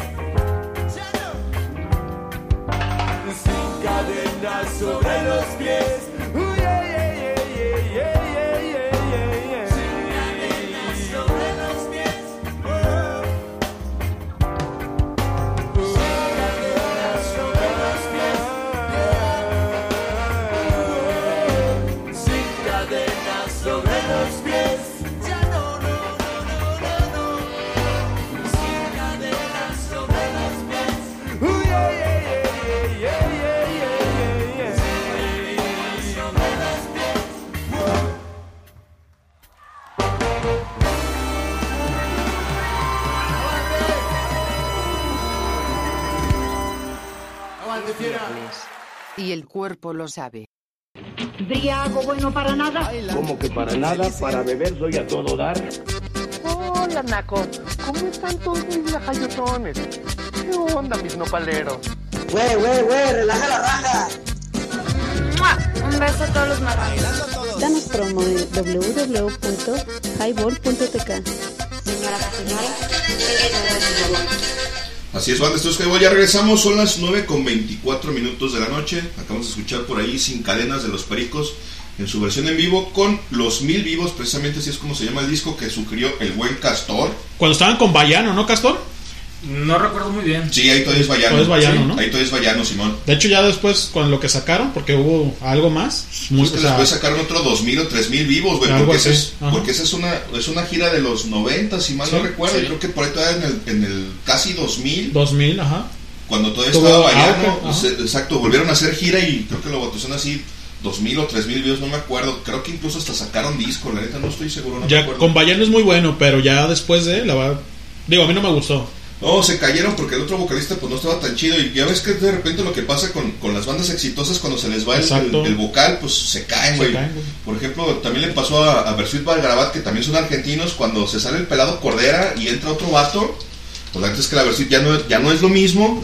Cadenas sobre los pies. Y el cuerpo lo sabe. Briago bueno para nada. Como que para nada, para beber soy a todo dar. Hola, Naco. ¿Cómo están todos mis lajayotones? ¿Qué onda, mis nopaleros? Güey, güey, güey, relaja la raja. Un beso a todos los marranos. Danos promo en www.highball.tk. Señoras y señores, Así es, banda, esto es Highball. Ya regresamos, son las 9 con 24 minutos de la noche. Acabamos de escuchar por ahí Sin Cadenas de los Pericos en su versión en vivo con Los Mil Vivos, precisamente así es como se llama el disco que sugirió el buen Castor. Cuando estaban con Bayano, ¿no, Castor? No recuerdo muy bien. Sí, ahí todavía es Bayano. Todavía es Bayano, Sí, ¿no? Ahí todavía es Bayano, Simón. De hecho, ya después, con lo que sacaron, porque hubo algo más. Muy, Es que o sea, después sacaron otro 2000 o 3000 vivos, güey. Porque, esa es, porque esa es una, es una gira de los 90, si mal Sí, no recuerdo. sí. Y creo que por ahí todavía en el, en el casi 2000, 2000, ajá. cuando todavía estaba pues, eh, exacto, volvieron a hacer gira y creo que lo bautizaron así. 2000 o 3000 vivos, no me acuerdo. Creo que incluso hasta sacaron disco, la neta no estoy seguro. No me Ya acuerdo. con Bayano es muy bueno, pero ya después de, la verdad. Digo, a mí no me gustó. No, se cayeron porque el otro vocalista pues no estaba tan chido y ya ves que de repente lo que pasa con, con las bandas exitosas cuando se les va el, el- el vocal pues se caen, güey. Por ejemplo, también le pasó a, a Versuit Valgravat que también son argentinos cuando se sale el pelado Cordera y entra otro vato, pues la es que la Versuit ya no, ya no es lo mismo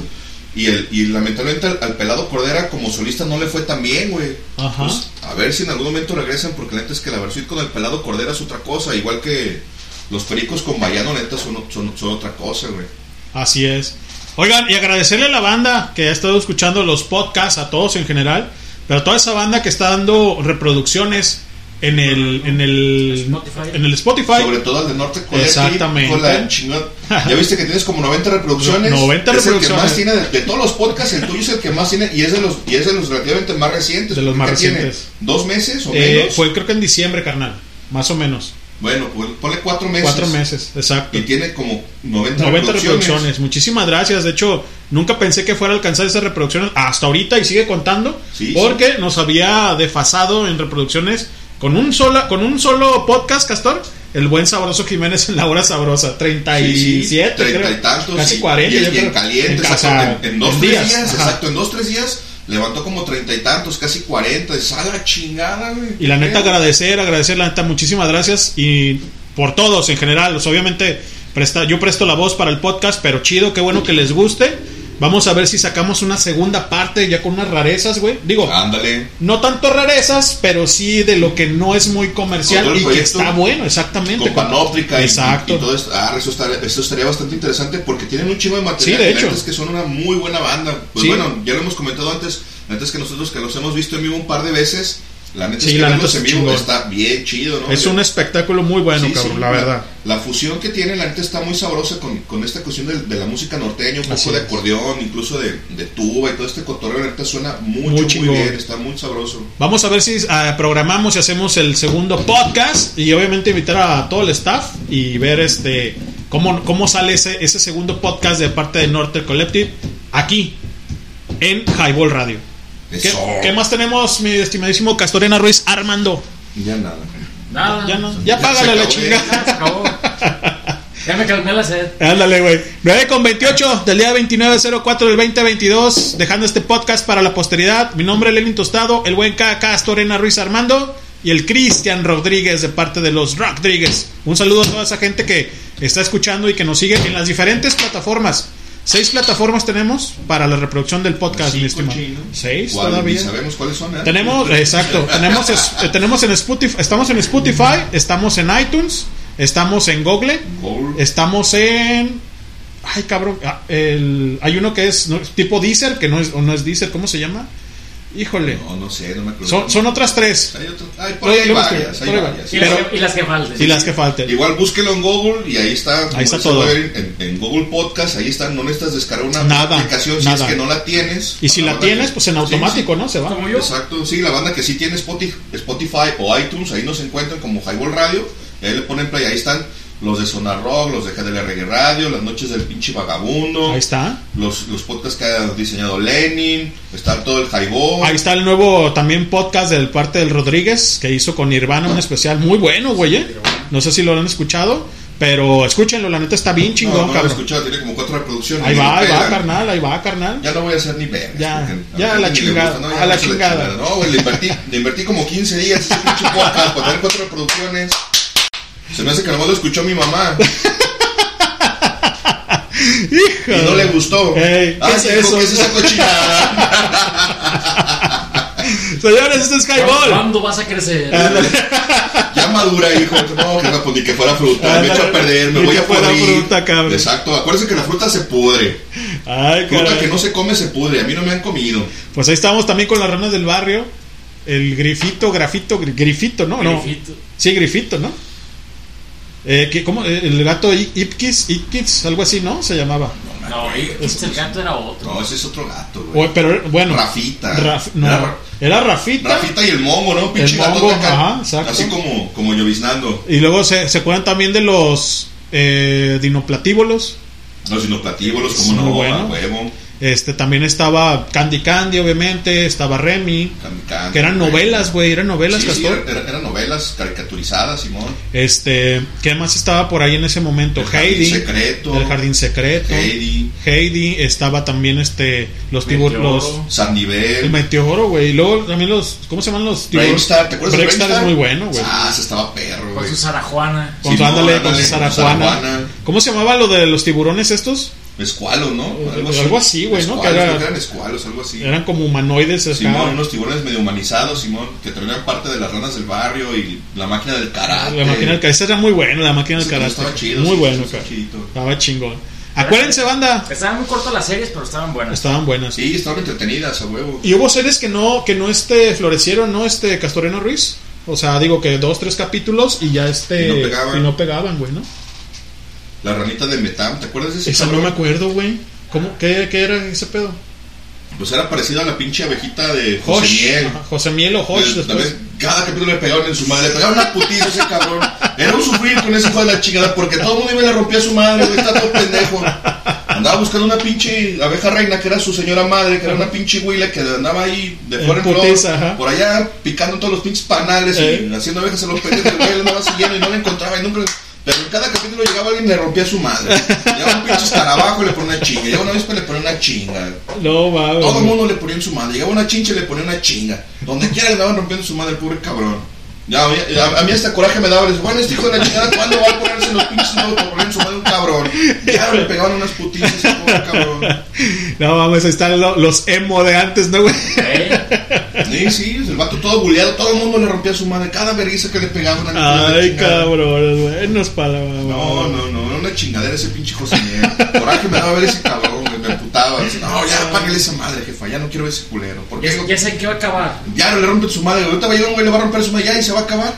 y, el, y lamentablemente al, al pelado Cordera como solista no le fue tan bien, güey. Ajá. Pues, a ver si en algún momento regresan porque la neta es que la Versuit con el pelado Cordera es otra cosa, igual que los pericos con Bayano neta son, son, son otra cosa, güey. Así es. Oigan, y agradecerle a la banda que ha estado escuchando los podcasts, a todos en general, pero a toda esa banda que está dando reproducciones en el en el en el Spotify. Sobre todo al de Norte Collective. Exactamente. Con la chingada- Ya viste que tienes como 90 reproducciones. 90 es el que reproducciones. más tiene de, de todos los podcasts, el tuyo es el que más tiene y es de los y es de los relativamente más recientes. De los más recientes. ¿Dos meses o Eh, menos? fue creo que en diciembre, carnal. Más o menos. Bueno, pues, ponle cuatro meses. Cuatro meses, exacto. Y tiene como 90, 90 reproducciones. reproducciones. Muchísimas gracias. De hecho, nunca pensé que fuera a alcanzar esas reproducciones hasta ahorita y sigue contando. Sí, porque nos había desfasado en reproducciones con un solo, con un solo podcast, Castor. El buen sabroso Jiménez en la hora sabrosa. 37, treinta creo. y tantos. Casi y- 40. Y, yo y en caliente, En exacto, casa, en, en dos, en tres días, días. exacto, en dos, tres días levantó como treinta y tantos, casi cuarenta. A la chingada, güey. Y la neta agradecer, agradecer la neta, muchísimas gracias y por todos en general. Obviamente presta, yo presto la voz para el podcast, pero chido, qué bueno que les guste. Vamos a ver si sacamos una segunda parte ya con unas rarezas, güey. Digo, Ándale. no tanto rarezas, pero sí de lo que no es muy comercial y que está bueno, exactamente. Con panóptica Exacto. y, todo esto. Ah, eso, estaría, eso estaría bastante interesante porque tienen un chingo de material. Sí, de hecho. es que son una muy buena banda. Pues Sí. bueno, ya lo hemos comentado antes. La neta es que nosotros que los hemos visto en vivo un par de veces, la neta Sí, es que la neta verlos es en vivo chingón. está bien chido, ¿no? Es un espectáculo muy bueno, Sí, cabrón, sí, la verdad. La fusión que tiene, la neta está muy sabrosa con, con esta cuestión de, de la música norteña, un Así poco de es. acordeón, incluso de, de tuba y todo este cotorreo, la neta suena mucho, Muy bien, está muy sabroso. Vamos a ver si ah, programamos y hacemos el segundo podcast y obviamente invitar a todo el staff y ver este cómo, cómo sale ese, ese segundo podcast de parte de Norte Collective aquí en Highball Radio. ¿Qué, más tenemos, mi estimadísimo Castorena Ruiz Armando? Ya nada. Nada. Ya no, ya Ya págale la chingada. Ya se acabó. Ya me calmé la sed. Ándale, güey. 9 con 28 del día 2904 del 2022. Dejando este podcast para la posteridad. Mi nombre es Lenin Tostado, el buen KK Astorena Ruiz Armando y el Cristian Rodríguez de parte de los Rodríguez. Un saludo a toda esa gente que está escuchando y que nos sigue en las diferentes plataformas. Seis plataformas tenemos para la reproducción del podcast, mi estimado. Seis todavía. sabemos cuáles son. ¿eh? Tenemos, exacto, tenemos, es- eh, tenemos en Spotify, estamos en Spotify, estamos en iTunes, estamos en Google, estamos en, ay cabrón, ah, el, hay uno que es ¿no? tipo Deezer, que no es, o no es Deezer, ¿cómo se llama? Híjole, No, no sé, no me acuerdo. son, son otras tres. Hay otro- por ahí hay varias, hay. Y, Pero- las, que, y las que falten. y las que falten. Igual búsquelo en Google y ahí está. Ahí está todo. En, en Google Podcast, ahí está. No necesitas descargar una Nada, aplicación si nada. es que no la tienes. Y si la banda tienes, que- pues en sí, automático, ¿no? Se va. Como yo. Exacto, sí, la banda que sí tiene Spotify, Spotify o iTunes, ahí nos encuentran como Highball Radio, ahí le ponen play, ahí están los de Sonar Rock, los de GDL Reggae Radio, las noches del pinche vagabundo, Ahí está. los, los podcasts que ha diseñado Lenin, está todo el Highball. Ahí está el nuevo también podcast del parte del Rodríguez que hizo con Nirvana, un especial muy bueno, güey. ¿eh? No sé si lo han escuchado, pero escúchenlo, la neta está bien no, chingón, no lo he cabrón. escuchado, tiene como cuatro reproducciones. Ahí va, ahí va, carnal, ahí va, carnal. Ya no voy a hacer ni ver. Ya, ya a la chingada, a la chingada. No, güey, le invertí, le invertí como 15 días ese pinche podcast para tener cuatro reproducciones. Se me hace que nomás lo escuchó mi mamá. Hijo Y no le gustó. Ey, ¿qué Ay, es eso? ¿Qué es esa cochinada? Señores, este es Highball. ¿Cuándo vas a crecer? Ya madura, hijo. No, que no, pues ni que fuera fruta. Me echo a perder, me voy a fuera pudrir. fruta, cabrón. Exacto. Acuérdense que la fruta se pudre. Ay, Fruta caray. que no se come se pudre. A mí no me han comido. Pues ahí estamos también con las ranas del barrio. El grifito, grafito, gri- grifito, ¿no? No. Grifito. Sí, grifito, ¿no? Eh, ¿qué- ¿Cómo? Eh, El gato Ipkiss, Ipkiss, algo así, ¿no? Se llamaba. No, y el gato era otro. No, ese es otro gato, güey. O- pero bueno. Rafita. Raf- no, Era era, Ra- Rafita. Rafita y el mongo, ¿no? Pinche El gato mongo, acá. ajá, exacto. Así como, como lloviznando. Y luego se, se acuerdan también de los eh, dinoplatívolos. Los dinoplatívolos, como no, bueno. huevo. Este también estaba Candy Candy, obviamente. Estaba Remy. Candy Candy, Que eran novelas, güey. Eran novelas, Sí, sí, Castor. eran, eran novelas caricaturizadas, Simón. Este, ¿qué más estaba por ahí en ese momento? El Jardín Heidi, Secreto. el jardín secreto, Heidi. Heidi, estaba también este, los tiburones, San Nivel. el meteoro, güey, y luego también los, ¿cómo se llaman los tiburones? ¿te acuerdas de es muy bueno, güey. Ah, ese estaba perro, Con güey. su Sarajuana. Con su Simón, ándale, con su. Sarajuana. ¿Cómo se llamaba lo de los tiburones estos? Escualo, ¿no? Algo así, güey, ¿no? Que era- eran escualos, algo así. Eran como humanoides acá. Simón, unos tiburones medio humanizados, Simón, que tenían parte de las ranas del barrio y la máquina del karate. La máquina del karate, esa era muy buena, la máquina del karate. estaba chido, muy sí, bueno, estaba. Estaba chingón. Acuérdense, banda, Estaban muy cortas las series, pero estaban buenas. estaban buenas. Sí, estaban entretenidas, a huevo. Y hubo series que no, que no este florecieron, ¿no? Este Castoreno Ruiz. O sea, digo que dos, tres capítulos y ya este. Y no pegaban. y no pegaban, güey, ¿no? La ranita de Metam, ¿te acuerdas de ese Esa no cabrón? me acuerdo, güey. ¿Cómo? ¿Qué, ¿Qué era ese pedo? Pues era parecido a la pinche abejita de José Hosh. Miel. Ajá, José Miel o Hosh El- después. cada capítulo le pegaban en su madre, le pegaban una putiza ese cabrón. Era un sufrir con ese hijo de la chingada, porque todo el mundo iba y le rompía a su madre, güey, está todo pendejo. Andaba buscando una pinche abeja reina que era su señora madre, que era una pinche huila que andaba ahí de En fuera en flor, putiza, por allá picando todos los pinches panales Eh. y haciendo abejas en los pendejos, güey andaba siguiendo y no la encontraba y nunca. Pero en cada capítulo llegaba alguien y le rompía a su madre. Llegaba un pinche escarabajo y le ponía una chinga. Llegaba una vez le ponía una chinga. No, va, Todo el mundo le ponía en su madre. Llegaba una chincha y le ponía una chinga. Donde quiera le andaban rompiendo su madre, el pobre cabrón. Ya, a, a mí hasta coraje me daba. Les bueno, este hijo de la chingada, ¿cuándo va a ponerse los pinches nuevos para poner en su madre un cabrón? Ya le pegaban unas putizas ese pobre cabrón. No mames, ahí están lo- los emo de antes, ¿no, güey? Sí, sí, el vato todo buleado, todo el mundo le rompía a su madre. Cada vergüenza que le pegaban la Ay, cabrón, buenos palabras. No, no, no, era una chingadera ese pinche José. Coraje me daba ver ese cabrón, güey, emputaba. Dice, no, ya apáguele esa madre, jefa, ya no quiero ver ese culero. Porque Ya, ya sé que va a acabar. ya no le rompen su madre, ahorita va a llegar un güey, le va a romper su madre ya y se va a acabar.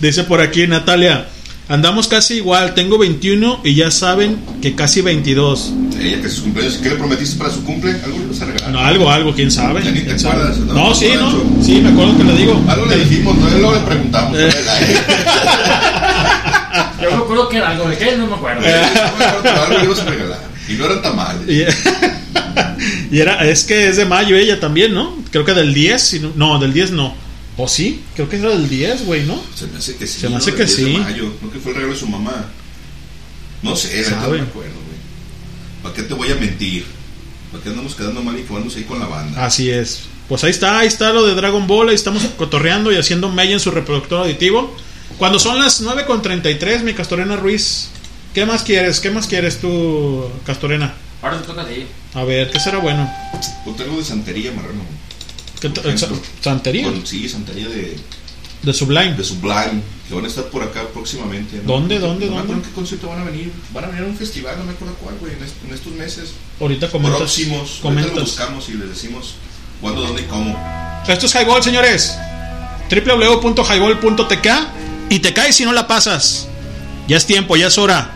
Dice por aquí Natalia, andamos casi igual, tengo 21 y ya saben que casi 22. Ella que sus cumpleaños, ¿qué le prometiste para su cumple? ¿Algo le vas a regalar? No, algo, algo, quién sabe. Ya ni te acuerdas, ¿no? No, sí, no. Sí, me acuerdo que le digo. Algo le dijimos, ¿no? luego le preguntamos. Eh. Yo me acuerdo que era algo de qué, no me acuerdo. Pero algo le ibas a regalar. Y no eran tamales. Y, y era, es que es de mayo ella también, ¿no? Creo que del 10, si no, no, del 10 no. ¿O sí? Creo que era del 10, güey, ¿no? Se me hace que sí. Se me hace ¿no? que El 10 de sí. mayo. Creo que fue el regalo de su mamá. No sé, no me acuerdo, güey. ¿Para qué te voy a mentir? ¿Para qué andamos quedando mal y ahí con la banda? Así es. Pues ahí está, ahí está lo de Dragon Ball. Ahí estamos cotorreando y haciendo mella en su reproductor auditivo. Cuando son las 9.33, mi Castorena Ruiz. ¿Qué más quieres? ¿Qué más quieres tú, Castorena? Ahora te toca a ti. A ver, ¿qué será bueno? Ponte algo de santería, marrano. ¿Qué ejemplo. ¿Santería? Con- sí, santería de, De Sublime. de Sublime. Que van a estar por acá próximamente. ¿no? ¿Dónde, No dónde, me acuerdo dónde? en qué concierto van a venir. Van a venir a un festival, no me acuerdo cuál, güey, en, est- en estos meses. Ahorita comentas. Próximos. Ahorita Comentas. lo buscamos y les decimos cuándo, dónde y cómo. Esto es Highball, señores. www.highball.tk y te caes si no la pasas. Ya es tiempo, ya es hora.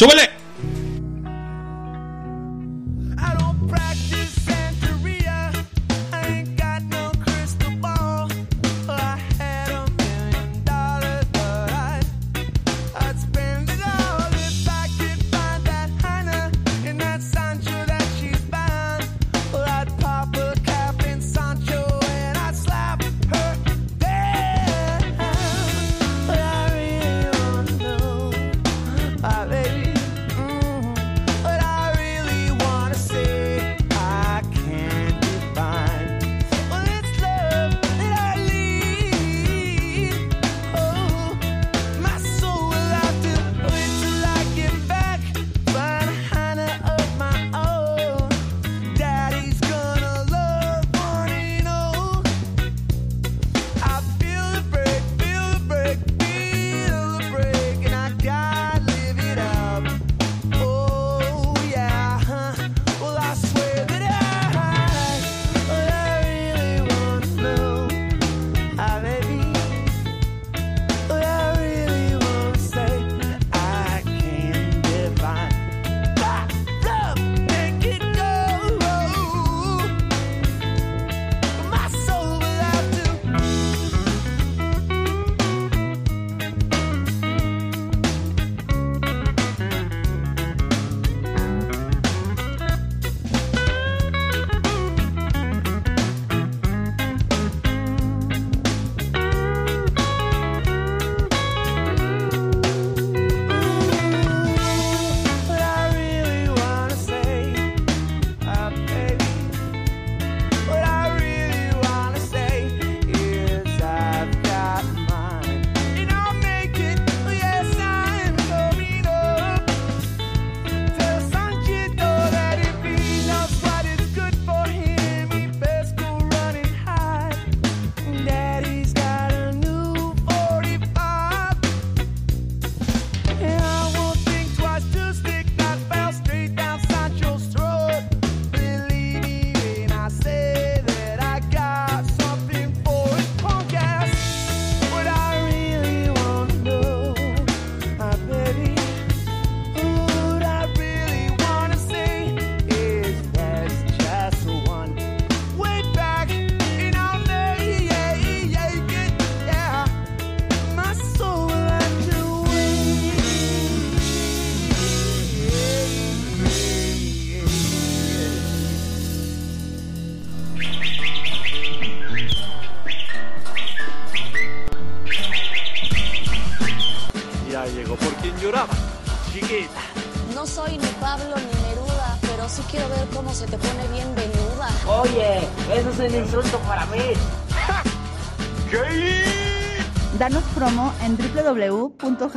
¡Súbele!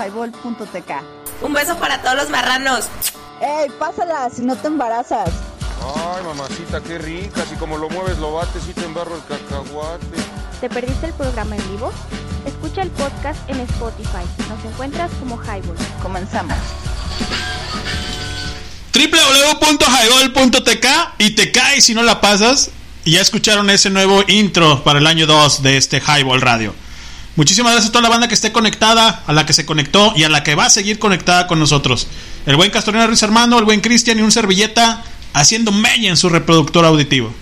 www.highball.tk. Un beso para todos los marranos. ¡Ey, pásala si no te embarazas! Ay, mamacita, qué rica. Si como lo mueves, lo bates y te embarro el cacahuate. ¿Te perdiste el programa en vivo? Escucha el podcast en Spotify. Nos encuentras como Highball. Comenzamos. www.highball.tk y te caes si no la pasas. Y ya escucharon ese nuevo intro para el año 2 de este Highball Radio. Muchísimas gracias a toda la banda que esté conectada, a la que se conectó y a la que va a seguir conectada con nosotros. El buen Castorino Ruiz Armando, el buen Cristian y un servilleta haciendo meña en su reproductor auditivo.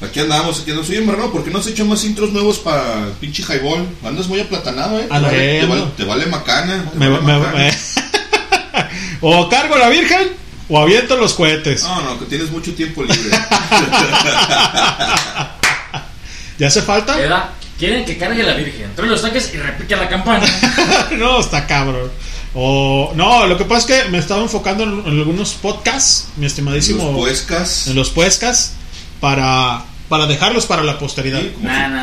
Aquí andamos, aquí andamos. Oye, Marrano, ¿por qué no has hecho más intros nuevos para el pinche highball? Andas muy aplatanado, ¿eh? Te vale, te ando. vale, te vale macana. te Me- vale me- macana. me- o cargo a la Virgen o aviento los cohetes. No, no, que tienes mucho tiempo libre. ¿Ya hace falta? Edad, quieren que cargue la Virgen. Trae los taques y repique la campana. no, está cabrón. O, no, lo que pasa es que me estaba enfocando en, en algunos podcasts, mi estimadísimo. Los puescas. En los puescas, para, para dejarlos para la posteridad.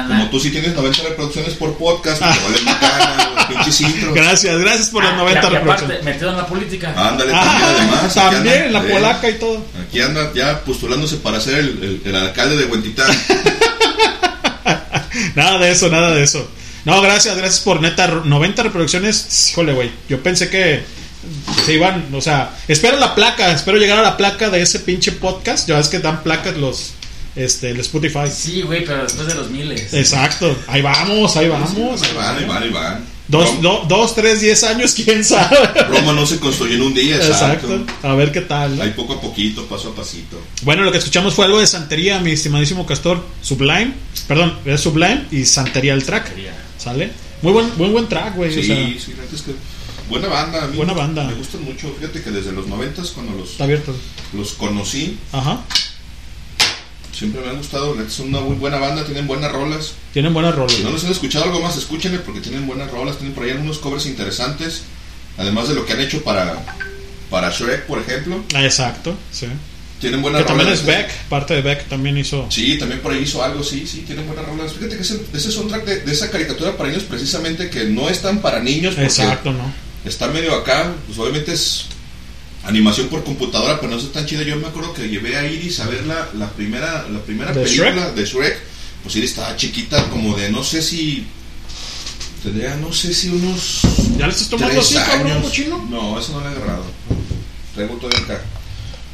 Como tú sí tienes 90 reproducciones por podcast, pues te vale los pinches intros. Gracias, gracias por las Ah, 90 y- y aparte, reproducciones. metido en la política. Ándale, Ah, también, además. también, anda, la eh, polaca y todo. Aquí anda ya postulándose para ser el, el- el alcalde de Huentitán. Nada de eso, nada de eso. No, gracias, gracias por neta. 90 reproducciones. Híjole, güey. Yo pensé que se iban, o sea, espero la placa, espero llegar a la placa de ese pinche podcast. Ya ves que dan placas los, este, el Spotify. Sí, güey, pero después de los miles. Exacto. Ahí vamos, ahí vamos. Ahí van, ahí van, ahí van. Dos, do- dos, tres, diez años, quién sabe. Roma no se construyó en un día, exacto. Exacto. A ver qué tal. Ahí poco a poquito, paso a pasito. Bueno, lo que escuchamos fue algo de santería, mi estimadísimo Castor. Sublime, perdón, es Sublime y Santería el track. ¿Sale? Muy buen, buen, buen track, güey. Sí, o sea, sí, es que buena banda. a mí Buena me- banda. Me gustan mucho. Fíjate que desde los 90 cuando los, está abierto. los conocí, Ajá. Siempre me han gustado. Es una muy buena banda, tienen buenas rolas. Tienen buenas rolas. Si no los han escuchado algo más, escúchenle porque tienen buenas rolas. Tienen por ahí algunos covers interesantes. Además de lo que han hecho para, para Shrek, por ejemplo. Ah, exacto, sí. Tienen buenas Que también rolas. es Beck, parte de Beck también hizo. Sí, también por ahí hizo algo, sí, sí, tienen buenas rolas. Fíjate que ese, ese soundtrack de, de esa caricatura para niños, precisamente que no es tan para niños. porque Exacto, ¿no? Está medio acá, pues obviamente es animación por computadora, pero no es tan chida. Yo me acuerdo que llevé a Iris a ver la, la primera, la primera ¿De película Shrek? de Shrek. Pues Iris estaba chiquita, como de no sé si. Tendría, no sé si unos. ¿Ya le estás tomando tres así, cabrón, cochino? No, eso no le he agarrado. Traigo todavía acá.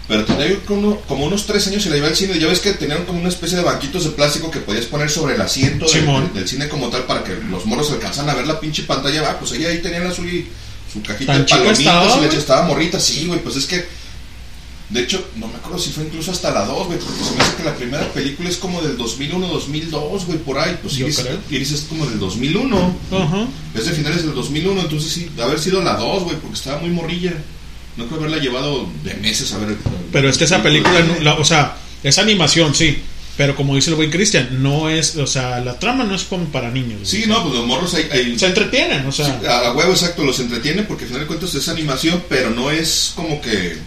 Pero tenía yo como, como unos tres años y la llevé al cine. Ya ves que tenían como una especie de banquitos de plástico que podías poner sobre el asiento del, cine como tal para que los moros alcanzan a ver la pinche pantalla abajo. Pues ella ahí tenían la suya y su cajita ¿Tan de palomitas estaba, y leche. güey? Estaba morrita, sí, güey. Pues es que. De hecho, no me acuerdo si fue incluso hasta la 2, güey, porque se me hace que la primera película es como del 2001, 2002, güey, por ahí. Pues Iris. Iris es como del 2001. Ajá. Es de finales del 2001, entonces sí, de haber sido la 2, güey, porque estaba muy morrilla. No creo haberla llevado de meses a ver. Pero es que esa película, no- la- o sea, es animación, sí. Pero como dice el buen Cristian, no es, o sea, la trama no es como para niños. Sí, no, pues los morros ahí. ahí- Se entretienen, o sea. Sí, a, huevo, exacto, los entretiene porque al final de cuentas es animación, pero no es como que.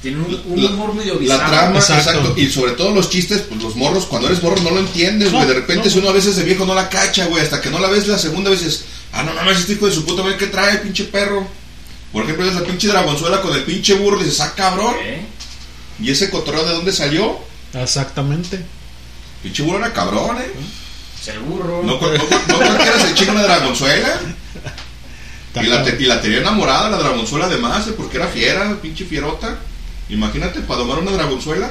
Tiene un, un La- humor medio La bizarro. trama, exacto. Exacto. Y sobre todo los chistes, pues los morros, cuando eres morro no lo entiendes, No, güey. de repente, no. si uno a veces de viejo no la cacha, güey. Hasta que no la ves la segunda vez, dices, ah, no mames, este hijo de su puta madre, ¿qué trae, pinche perro? Por ejemplo, es la pinche dragonzuela con el pinche burro, dices, ah, cabrón. ¿Y ese cotorreo de dónde salió? Exactamente. Pinche burro era cabrón, eh. Seguro. No, cu- no, no cualquiera se chinga una dragonzuela. Y la, te- y la tenía enamorada la dragonzuela además, eh, porque era fiera, pinche fierota. Imagínate, para domar una dragonzuela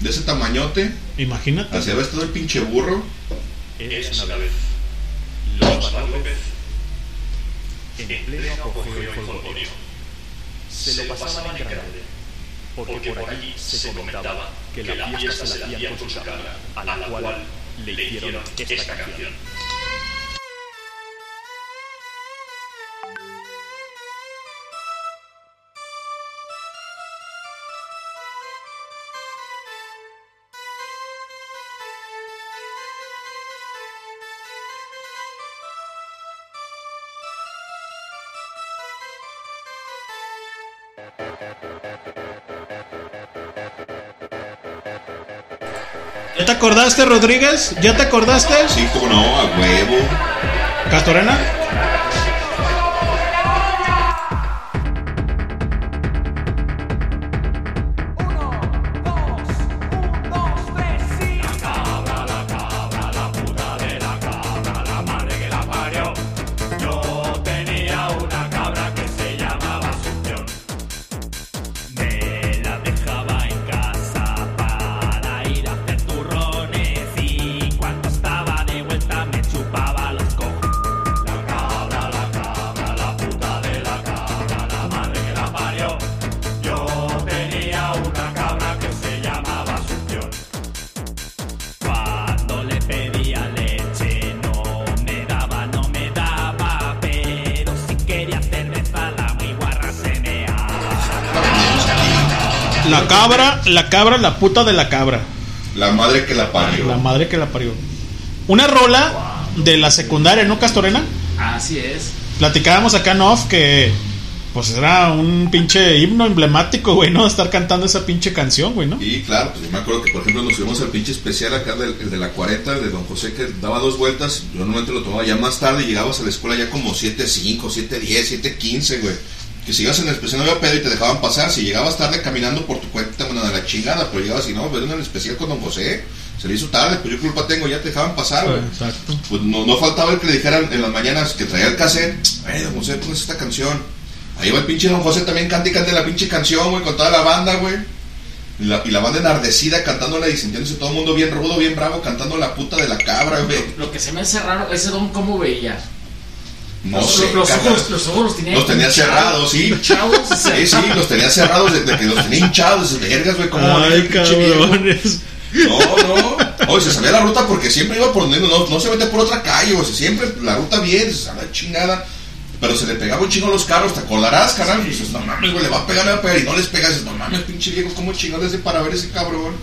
de ese tamañote, Imagínate. hacia ves todo el pinche burro. Es una vez. Los López, en pleno apogeo folclórico, se lo pasaban en grande, porque por allí se comentaba que la fiesta se la hacían con su cara, a la cual le hicieron esta canción. Te acordaste, Rodríguez? ¿Ya te acordaste? Sí, como no, a huevo. Castorena. La cabra, la puta de la cabra. La madre que la parió. La madre que la parió. Una rola de la secundaria, ¿no, Castorena? Así es. Platicábamos acá en off que pues era un pinche himno emblemático, güey, ¿no? Estar cantando esa pinche canción, güey, ¿no? Y claro, pues yo me acuerdo que por ejemplo nos fuimos al pinche especial acá del el de la 40 de Don José que daba dos vueltas. Yo normalmente lo tomaba ya más tarde y llegabas a la escuela ya como 7.5, 7.10, 7.15, güey. Que si ibas en el especial no había pedo y te dejaban pasar. Si llegabas tarde caminando por tu cuenta, chingada, pero llegabas y no, ver en el especial con Don José. Se le hizo tarde, pues yo culpa tengo, ya te dejaban pasar, güey. Exacto. Pues no, no faltaba el que le dijeran en las mañanas que traía el cassette, eh, don José, pones esta canción. Ahí va el pinche don José también canta y canta la pinche canción, güey, con toda la banda, güey. Y la, y la banda enardecida cantándola y sintiéndose todo el mundo bien rudo, bien bravo, cantando la puta de la cabra, güey. Lo que se me hace raro, ese don, ¿cómo veía? No Los- sé, los, ojos, los ojos los tenía Los tenía hinchados, cerrados, sí. hinchados. Sí, sí, los tenía cerrados, de, de que los tenía hinchados, de vergas, güey, como Ay, cabrones. No, no. Oye, se sabía la ruta porque siempre iba por donde no, no se mete por otra calle, o sea, siempre la ruta bien, se sabe la chingada. Pero se le pegaba un chingo a los carros, ¿te acordarás, carnal? Y dices, no mames, güey, le va a pegar, le va a pegar, y no les pegas, dices, no mames, pinche viejo, ¿cómo chingados hace para ver ese cabrón?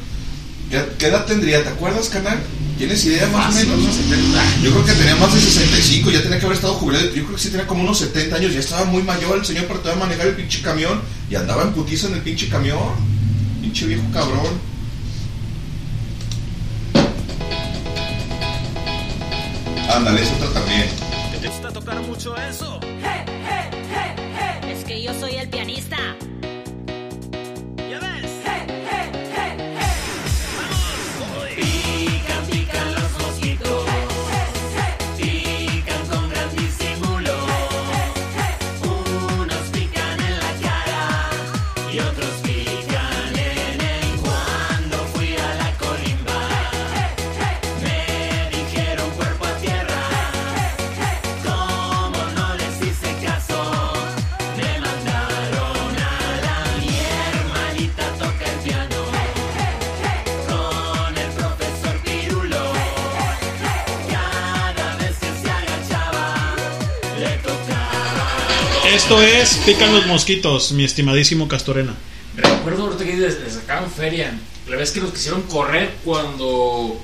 ¿Qué, qué edad tendría? ¿Te acuerdas, carnal? ¿Tienes idea más Fácil, o menos? unos 70. Yo creo que tenía más de 65, ya tenía que haber estado jubilado. Yo creo que sí tenía como unos 70 años, ya estaba muy mayor el señor para poder manejar el pinche camión y andaba en putiza en el pinche camión. Pinche viejo cabrón. Ándale, esa otra también. ¿Te gusta tocar mucho eso? Es que yo soy el pianista. Esto es Pican los mosquitos, mi estimadísimo Castorena. Recuerdo ahorita que les, les sacaban feria. La vez que los quisieron correr cuando.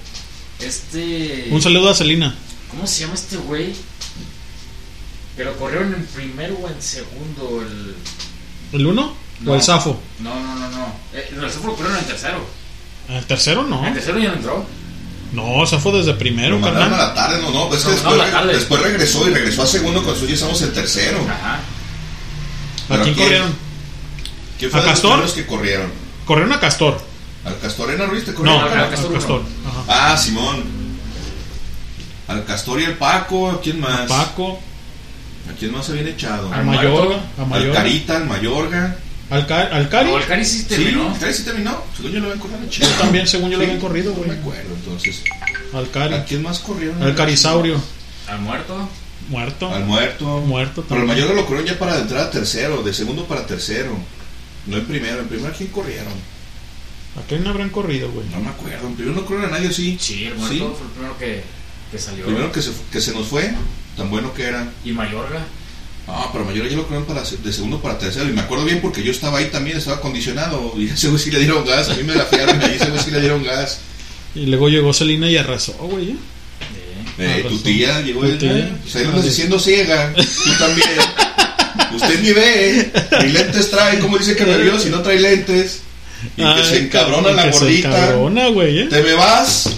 Este. Un saludo a Celina. ¿Cómo se llama este güey? Que lo corrieron en primero o en segundo. El. ¿El uno? No. ¿O el Safo? No, no, no, no. Eh, el Safo lo corrieron en tercero. ¿El tercero no? En tercero ya no entró. No, Safo desde primero, Lo a carnal. la tarde, no, no, pues que No, después, no, la tarde. después regresó y regresó a segundo con su ya estamos en tercero. Ajá. ¿A quién corrieron? ¿Quién fue ¿A los Castor? primeros que corrieron? Corrieron a Castor. ¿Al Castorena Ruiz te No, corrieron? a Castor. Ajá. Ah, Simón. Al Castor y al Paco, ¿a quién más? Paco. ¿A quién más se habían echado? A Mayorga. A Al Mayorga. Carita, al Mayorga. Al, Ca- al Cari. No, el Cari sí terminó. Sí, el Cari sí terminó. Según yo lo habían corrido Yo también, según yo lo habían corrido, güey. güey. No me acuerdo, entonces. Al Cari. ¿A quién más corrieron? Al Carisaurio. Al muerto. Muerto. Al muerto. Muerto Pero el. Mayorga lo corrieron ya para entrar a tercero, de segundo para tercero. No en primero. En primero, ¿a quién corrieron? ¿A quién habrán corrido, güey? No me acuerdo. En primero no corrieron a nadie, sí. Sí, el muerto fue el primero que, que salió. Primero que se, que se nos fue, tan bueno que era. Y Mayorga. Ah, pero Mayorga ya lo corrieron para, de segundo para tercero. Y me acuerdo bien porque yo estaba ahí también, estaba acondicionado. Y ese güey sí le dieron gas. A mí me la fiaron y a ese güey sí le dieron gas. Y luego llegó Celina y arrasó, güey. ¿eh? Eh, tu razón. tía llegó Tu el tía. Pues lo andas diciendo ciega. Tú también. Usted ni ve, ni lentes trae. ¿Cómo dice que me vio si no trae lentes? Y que Ay, se encabrona la que se gordita. encabrona, güey, ¿eh? Te me vas,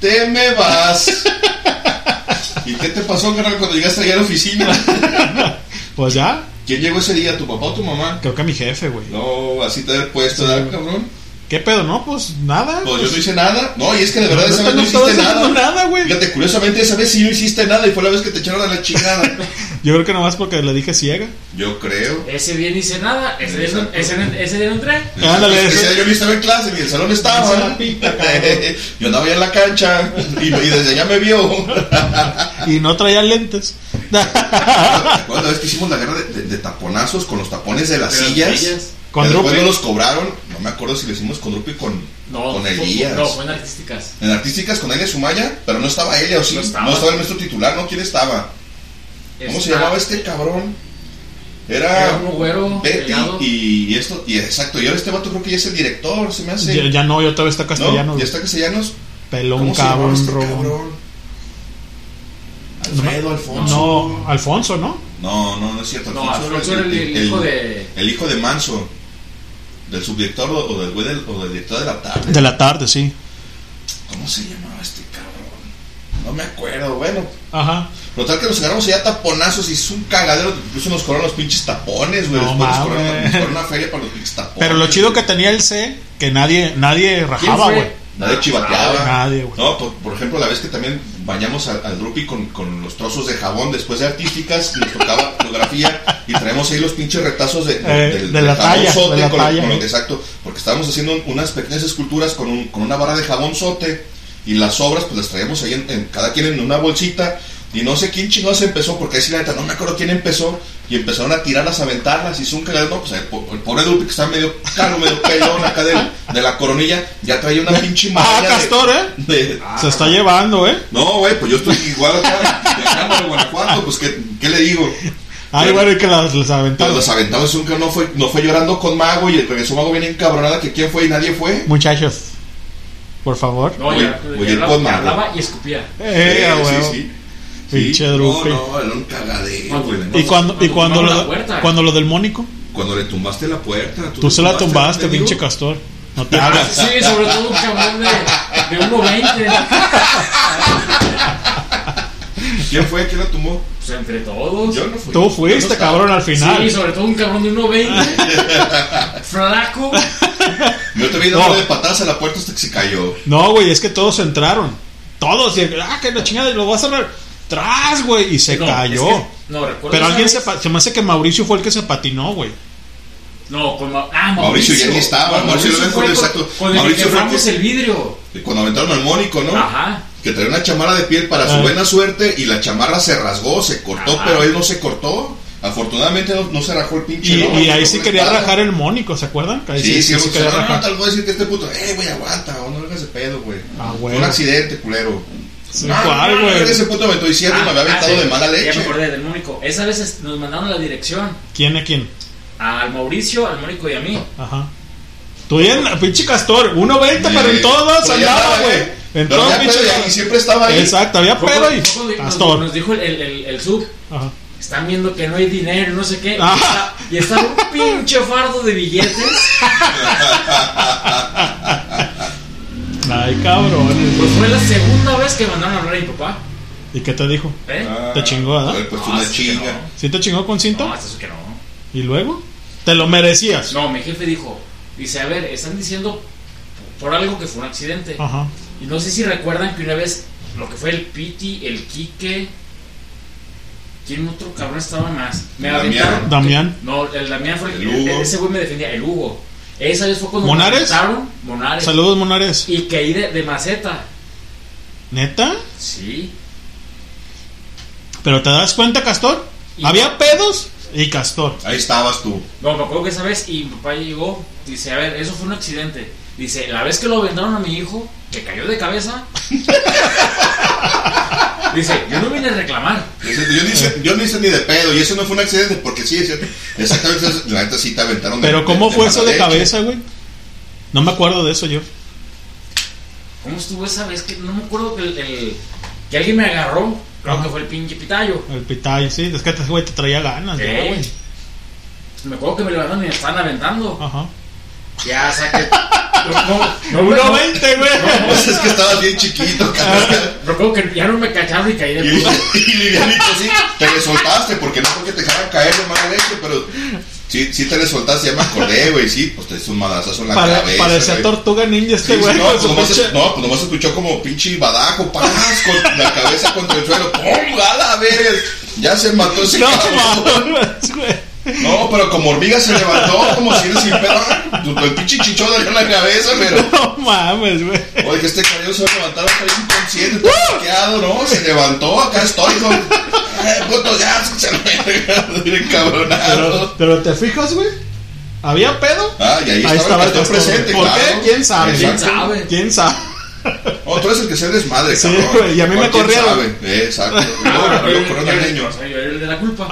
te me vas. ¿Y qué te pasó, carnal, cuando llegaste allá a la oficina? Pues ya, ¿Quién llegó ese día, tu papá o tu mamá? creo que mi jefe, güey. No, así te haber puesto, ¿verdad, cabrón? ¿Qué pedo? No, pues nada. Pues yo no hice nada. No, y es que de verdad No esa vez no no hiciste nada. nada, güey. Fíjate, curiosamente esa vez sí no hiciste nada y fue la vez que te echaron a la chingada. Yo creo que nomás porque le dije ciega. Yo creo. Ese día no hice nada, ese día, no- ese, ese día no entré. Ándale, Ese día yo ni estaba en clase, ni en el salón estaba. Pita, yo andaba ya en la cancha y, y desde allá me vio. Y no traía lentes. Cuando vez que hicimos la guerra de, de- de taponazos con los tapones de las De las sillas. ¿Con después Drupi? no los cobraron. No me acuerdo si lo hicimos con Drupi con, No, con Elías. no, fue en artísticas. En artísticas con Elia Sumaya, pero no estaba Elia, o sí. No No estaba. estaba, el maestro titular, ¿no? ¿Quién estaba? ¿Cómo se llamaba este cabrón? Era Era un güero, Betty y, y esto, y exacto, y ahora este vato creo que ya es el director, se me hace. Ya, ya no, yo todavía está ¿No? castellano. Ya está castellanos. Pelón, ¿Cómo se llamaba cabrón, este cabrón? Alfredo, Alfonso. No, Alfonso, ¿no? No, no, no es cierto. No, Alfonso era el- el hijo de- El hijo de Manso. Del subdirector o, o del güey del, o del director de la tarde. De la tarde, sí. ¿Cómo se llamaba este cabrón? No me acuerdo, bueno. Ajá. Lo tal que nos agarramos allá taponazos y es un cagadero. Incluso nos cobraron los pinches tapones, güey. No Después nos una feria para los pinches tapones. Pero lo chido que tenía el C, que nadie, nadie rajaba, güey. Nadie chivateaba. Nadie, güey. No, por, por ejemplo, la vez que también bañamos al, al Drupi con, con los trozos de jabón después de artísticas, nos tocaba fotografía y traemos ahí los pinches retazos de, de, Eh, del- de del la talla, jabonzote de la con lo- talla, con lo- eh. exacto, porque estábamos haciendo un- unas pequeñas esculturas con, un- con una barra de jabonzote y las obras pues las traíamos ahí en, en- cada quien en una bolsita y no sé quién chingados empezó, porque ahí sí la neta no me acuerdo quién empezó y empezaron a tirarlas, a aventarlas y un pues el, po- el pobre Drupi que estaba medio caro, medio pelón acá de, de la coronilla, ya traía una pinche Ah, malla de- Castor, ¿eh? de- Se está llevando, ¿eh? no, güey, pues yo estoy igual acá, de acá de Guanajuato, pues ¿qué, qué le digo? Ay, bueno, y que las, las aventaron. los aventados un que no fue, no fue llorando con Mago y regresó Mago bien encabronada que quién fue y nadie fue. Muchachos, por favor. No, Oye, ya, oye, ya el hablaba, Podman, hablaba y escupía. Eh, Sí, a sí, huevo. sí. Pinche Sí. No, no, era un cagadero, güey. Y cuando, y cuando, lo, puerta. cuando lo del Mónico, Cuando le tumbaste la puerta. tú le se la tumbaste, pinche Castor. No te hagas. sí, sobre todo un cabrón de, de 1.20. ¿Quién fue? ¿Quién la tumbó? Pues entre todos. Yo no fui. Tú fuiste, cabrón, al final. Sí, sobre todo un cabrón de 1.20. Flaco. Yo te vi No. dándole de patadas a la puerta hasta que se cayó. No, güey, es que todos entraron. Todos. Y, ah, que la chingada, lo vas a ver. Tras, güey. Y se No, cayó. es que- no, recuerdo Pero alguien se, se me hace que Mauricio fue el que se patinó, güey. No, con Ma- ah, Mauricio Mauricio. ya ni estaba, Con Mauricio Mauricio fue fue con- exacto. Con el que fue el vidrio. Cuando aventaron al Mónico, ¿no? Ajá. Que traía una chamarra de piel para su buena suerte y la chamarra se rasgó, se cortó, Ajá. pero él no se cortó. Afortunadamente no, no se rajó el pinche. Y, y no ahí sí quería espada. rajar el Mónico, ¿se acuerdan? Que ahí Sí, sí, sí, quería no, no, rajar. tal vez decir que este puto, eh, güey, aguanta, o no le hagas de pedo, güey. Ah, Fue güey. un accidente, culero. No, ¿cuál, no, no, güey? ese puto me estoy diciendo y me había aventado sí, de mala Ya leche. me acordé del Mónico. Esa vez nos mandaron la dirección. ¿Quién a quién? Al Mauricio, al Mónico y a mí. Ajá. Tú bien, pinche Castor, 1.20, pero en Sí. todas Pero ya andaba, andaba, güey. ¿eh? En ya pinche. y siempre estaba ahí. Exacto, había pedo y nos, Castor. nos dijo el, el, el, el sub. Ajá. Están viendo que no hay dinero, no sé qué. Ah. Y está un pinche fardo de billetes. Ay, cabrón. Pues fue la segunda vez que mandaron a hablar a mi papá. ¿Y qué te dijo? ¿Eh? Te chingó, ver, pues No, una sí que chinga. no. ¿Sí te chingó con cinto? No, hasta eso que no. ¿Y luego? Te lo merecías. No, mi jefe dijo, dice, a ver, están diciendo por algo que fue un accidente. Ajá. Y no sé si recuerdan que una vez lo que fue el Piti, el Quique, ¿quién otro cabrón estaba más? Me Damián. aventaron. Damián. No, el Damián fue el, El Hugo. ese güey me defendía, el Hugo. Esa vez fue cuando ¿Monares? me Monares. Saludos, Monares. Y caí de, de maceta. ¿Neta? Sí. ¿Pero te das cuenta, Castor? Y- Había pedos y Castor. Ahí estabas tú. No, me acuerdo que esa vez y mi papá llegó, dice, a ver, eso fue un accidente. Dice, la vez que lo aventaron a mi hijo, que cayó de cabeza. dice, yo no vine a reclamar. Dice, Yo no, hice, yo no hice ni de pedo y eso no fue un accidente porque sí, es cierto. Exactamente, eso- la neta sí te aventaron de ¿Pero cómo fue eso de cabeza, güey? No me acuerdo de eso yo. ¿Cómo estuvo esa vez? Que no me acuerdo que, el, el- que alguien me agarró. Creo que fue el pinche pitayo. El pitay, sí. Es que este güey te traía ganas, güey. Me acuerdo que me levantaron y me estaban aventando. Ajá. Ya, saque. No, no, no, 1.20, güey. Pues es que estabas bien chiquito, cabrón. Recuerdo que ya no me cacharon y caí de Y, puta. y livianito, sí, te le soltaste, porque no porque te dejaran caer de mala leche, pero sí, sí te le soltaste, ya me acordé, güey, sí, pues te hizo un madazazo en la Pare- cabeza. parecía tortuga ninja este Sí, güey. sí, no, con pues nomás, pinche- no, pues nomás escuchó como pinche badajo, paz, con la cabeza contra el suelo, ¡pum! ¡A la verga! Ya se mató ese No, cabrón. güey. No, pero como hormiga se levantó, como si eres sin pedo. El pinche chichón en la cabeza, pero. No mames, güey. Oye, que este cabrón se va a levantar, está inconsciente, está bloqueado, ¿no? Se levantó, acá estoy con. ¡Eh, puto, ya! Se me cabronado. Pero, pero te fijas, güey. ¿Había pedo? Ah, y ahí estaba el castor presente, ¿Por claro. qué? ¿Quién sabe? Exacto. ¿Quién sabe? Oh, tú eres el que se desmadre, Sí, cabrón. y a mí me ¿Quién corrieron. sabe? Eh, exacto. No, Ah, no, yo- al niño. era el de la culpa.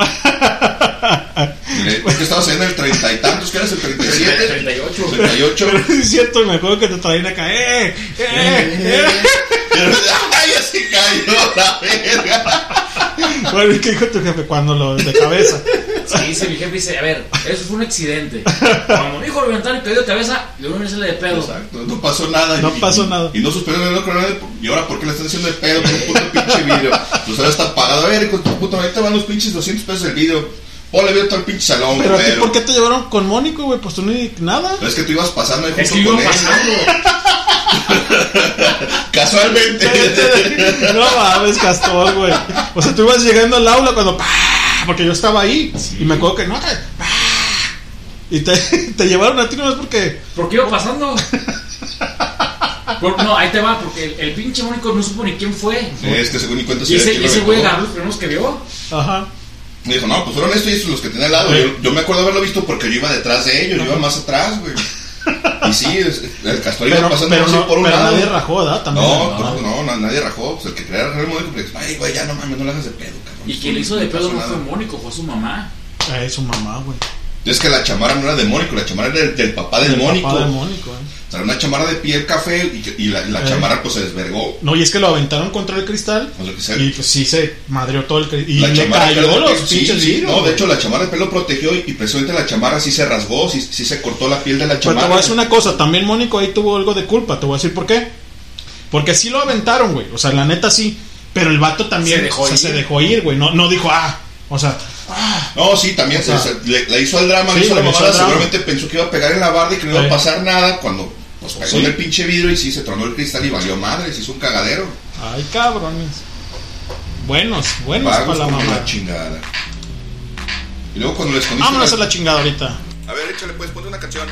Eh, ¿Por qué estabas en el treinta y tantos? ¿Qué eras el 37? 38. 38. Pero es cierto, me acuerdo que te traían acá. ¡Eh! ¡Eh! ¡Eh! ¡Ay, ya se cayó la verga! Bueno, ¿y qué dijo tu jefe cuando lo de cabeza? Sí, dice mi jefe, dice, a ver, eso fue un accidente. Cuando mi hijo lo levantaron y cayó de cabeza, le uno sale de pedo. Exacto, no pasó nada. No y- pasó y- nada. Y no suspendieron el coronel. ¿Y ahora por qué le están haciendo de pedo con un puto pinche vidrio? Pues ahora está pagado. A ver, con tu puta, ahorita van los pinches 200 pesos el vidrio. Ponle vidrio todo el pinche salón, Pero a ti. ¿por qué te llevaron con Mónico, güey? Pues tú ni nada. Pero es que tú ibas pasando ahí Es junto que con él. Casualmente. No mames, Castor, güey. O sea, tú ibas llegando al aula cuando. ¡pah! Porque yo estaba ahí. Y me acuerdo que no. ¡pah! Y te, te llevaron a ti nomás porque. ¿Por qué iba pasando? Por- no, ahí te va, porque el, el pinche Mónico no supo ni quién fue. Es que según ni cuenta Y ese, ese güey agarró los primeros que vio. Ajá. Me dijo, no, pues fueron estos y estos los que tenía al lado. Sí. Yo, yo me acuerdo haberlo visto porque yo iba detrás de ellos, yo iba más atrás, güey. Y sí, es- el castor iba Pero, pasando pero, así no, por un pero lado. nadie rajó, ¿verdad? También. No, pues, no, no, nadie rajó. Pues el que creía el módico, pues, ay, güey, ya no mames, no le hagas de pedo, cabrón. Y quien le hizo de pedo no fue. Mónico, fue su mamá. Ah, Es su mamá, güey. Es que la chamarra no era de Mónico, la chamarra era del, del papá del, Del Mónico. papá de Mónico, eh. O sea, una chamarra de piel café y, la, y la Eh. chamarra pues se desvergó. No, y es que lo aventaron contra el cristal. O lo que sea. Y pues sí se madreó todo el cristal. Y la le chamarra cayó pelo los sí, pinches sí, vidrios, No, de hecho la chamarra de pelo protegió y, y precisamente la chamarra sí se rasgó, sí, sí se cortó la piel de la Pero te chamarra. voy a decir una cosa, también Mónico ahí tuvo algo de culpa, te voy a decir por qué. Porque sí lo aventaron, güey. O sea, la neta sí. Pero el vato también Se dejó o sea, ir. se dejó ir, güey. No, no dijo, ah. O sea, No, sí, también O sea, se- se- le, le hizo al drama, sí, le hizo la mamada, seguramente pensó que iba a pegar en la barda y que no iba a pasar nada cuando pues pegó Sí. el pinche vidrio y sí se tronó el cristal y valió madre, se hizo un cagadero. ay, cabrones. Buenos, buenos para la mamá. la chingada. Y luego cuando le escondiste Vámonos la- a la chingada ahorita. A ver, échale pues, ponte una canción.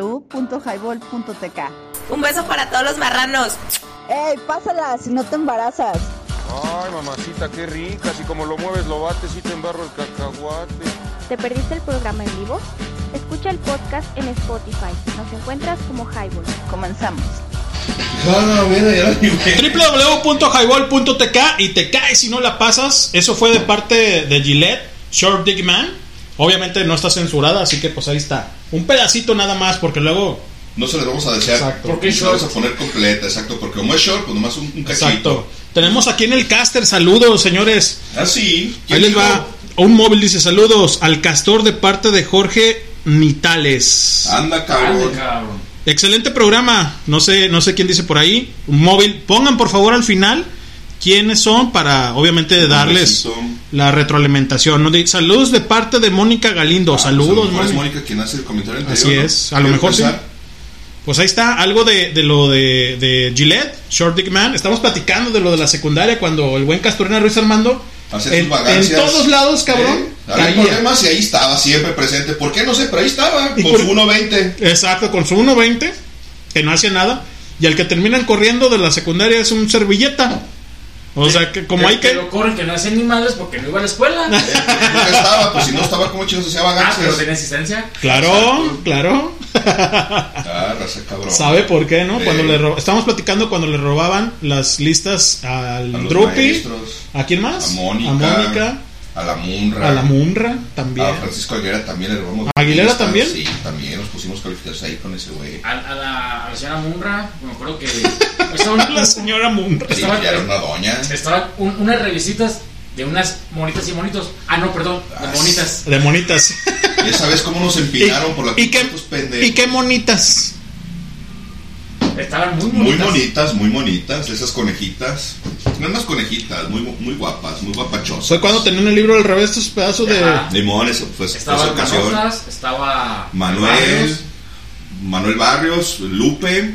www.highball.tk. Un beso para todos los marranos. ¡Ey, pásala si no te embarazas! Ay, mamacita, qué rica. Así como lo mueves, lo bates y te embarro el cacahuate. ¿Te perdiste el programa en vivo? Escucha el podcast en Spotify. Nos encuentras como Highball. Comenzamos. Ah, www.highball.tk y te caes si no la pasas. Eso fue de parte de Gillette, Short Dick Man. Obviamente no está censurada, así que pues ahí está. Un pedacito nada más, porque luego. No se les vamos a desear. Exacto. Porque se la vamos a poner completa, exacto. Porque como es short, pues nomás un, un cachito. Exacto. Tenemos aquí en el caster, saludos, señores. Ah, sí. Ahí les va. Un móvil dice saludos al castor de parte de Jorge Nitales. Anda, cabrón. Ande, cabrón. Excelente programa. No sé, no sé quién dice por ahí. Un móvil. Pongan por favor al final quiénes son para obviamente darles la retroalimentación. ¿no? De- Saludos de parte de Mónica Galindo. Ah, pues, Saludos, mejor es Mónica. Quien hace el comentario anterior. Así ¿no? es. A lo ¿Quiere mejor sí. Pues ahí está algo de, de lo de, de Gillette, Short Dick Man. Estamos platicando de lo de la secundaria cuando el buen Castorena Ruiz Armando Hace en, en todos lados, cabrón, ¿Eh? Había problemas y ahí estaba, siempre presente. ¿Por qué? No sé, pero ahí estaba, con por- su 1.20. Exacto, con su 1.20, que no hacía nada. Y el que terminan corriendo de la secundaria es un servilleta. O sea, que como hay que... lo corren, que no hacen ni madres porque no iba a la escuela. Nunca estaba, pues si no estaba, como chicos hacía ah, pero tenía asistencia. Claro, claro. Ah, raza cabrón. ¿Sabe por qué, no? Sí. Cuando le ro- Estamos platicando cuando le robaban las listas al A Drupi. ¿A quién más? A Mónica. A Mónica. A la Munra. A la Munra también. A Francisco Aguilera también le robamos. ¿A Aguilera listas. también? Sí, también nos pusimos calificados ahí con ese güey. A, a la, a la señora Munra, me acuerdo que. Estaba, La señora Munra. Sí, ya era una doña. Estaba un- unas revisitas de unas monitas y monitos. Ah, no, perdón, de Ah, monitas. De monitas. Ya sabes cómo nos empinaron por la ¿Y qué. ¿Y qué monitas? Estaban muy Muy bonitas. bonitas, muy bonitas, esas conejitas. No unas conejitas, muy, muy guapas, muy guapachosas. Fue cuando tenían el libro al revés, estos pedazos de. Limón, eso fue esa Estaban ocasión. Manotas, estaba. Manuel, Barrios. Manuel Barrios, Lupe.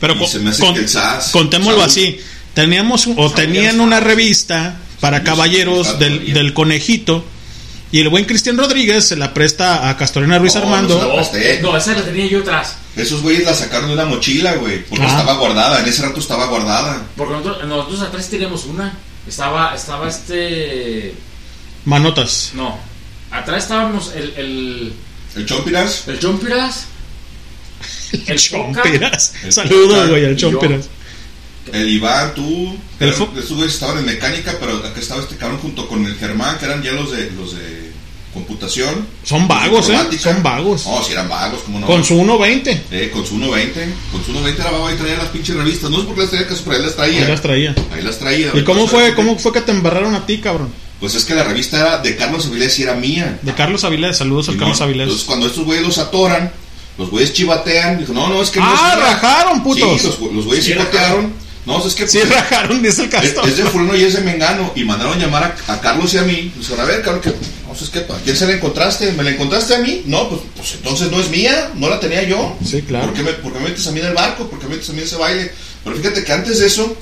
Pero y con- se me hace con- que el SAS. Contémoslo Saúl. así. Teníamos o tenían una revista para caballeros del, del conejito. Y el buen Cristian Rodríguez se la presta a Castorena Ruiz No, Armando. no se la presté. No, esa la tenía yo atrás. Esos güeyes la sacaron de una mochila, güey. Porque Ah. estaba guardada, en ese rato estaba guardada. Porque nosotros, nosotros atrás teníamos una. Estaba, estaba este. Manotas. No. Atrás estábamos el. El, ¿El Chompiras? el Chompiras. El Coca. Chompiras. El Saludos, güey, yo. Chompiras. El Iván, tú. El Estos güeyes estaban en mecánica, pero acá estaba este cabrón junto con el Germán, que eran ya los de, los de computación. Son vagos, ¿eh? Son vagos. No, si eran vagos, ¿cómo no? Con su 1.20. Eh, con su 1.20. Con su 1.20 era vago y traía las pinches revistas. No es porque las traía, que pero ahí las traía. Ahí las traía. Ahí las traía. ¿Y cómo fue, cómo fue que te embarraron a ti, cabrón? Pues es que la revista era de Carlos Avilés y era mía. De Carlos Avilés. Saludos al. Carlos Avilés. Entonces cuando estos güeyes los atoran, los güeyes chivatean. Dijo, no, no, es que no Ah, es rajaron, putos. Sí, los, los güeyes Sí, chivatearon. No, es que Sí, pues, rajaron, dice el es, Castor. es de fulano y es de Mengano. Y mandaron llamar a, a Carlos y a mí. Dijeron, a ver, cabrón, que, sé, es que, ¿a quién se la encontraste? ¿Me la encontraste a mí? No, pues, pues entonces no es mía, no la tenía yo. Sí, claro. ¿Por qué, me, por qué me metes a mí en el barco? ¿Por qué me metes a mí en ese baile? Pero fíjate que antes de eso,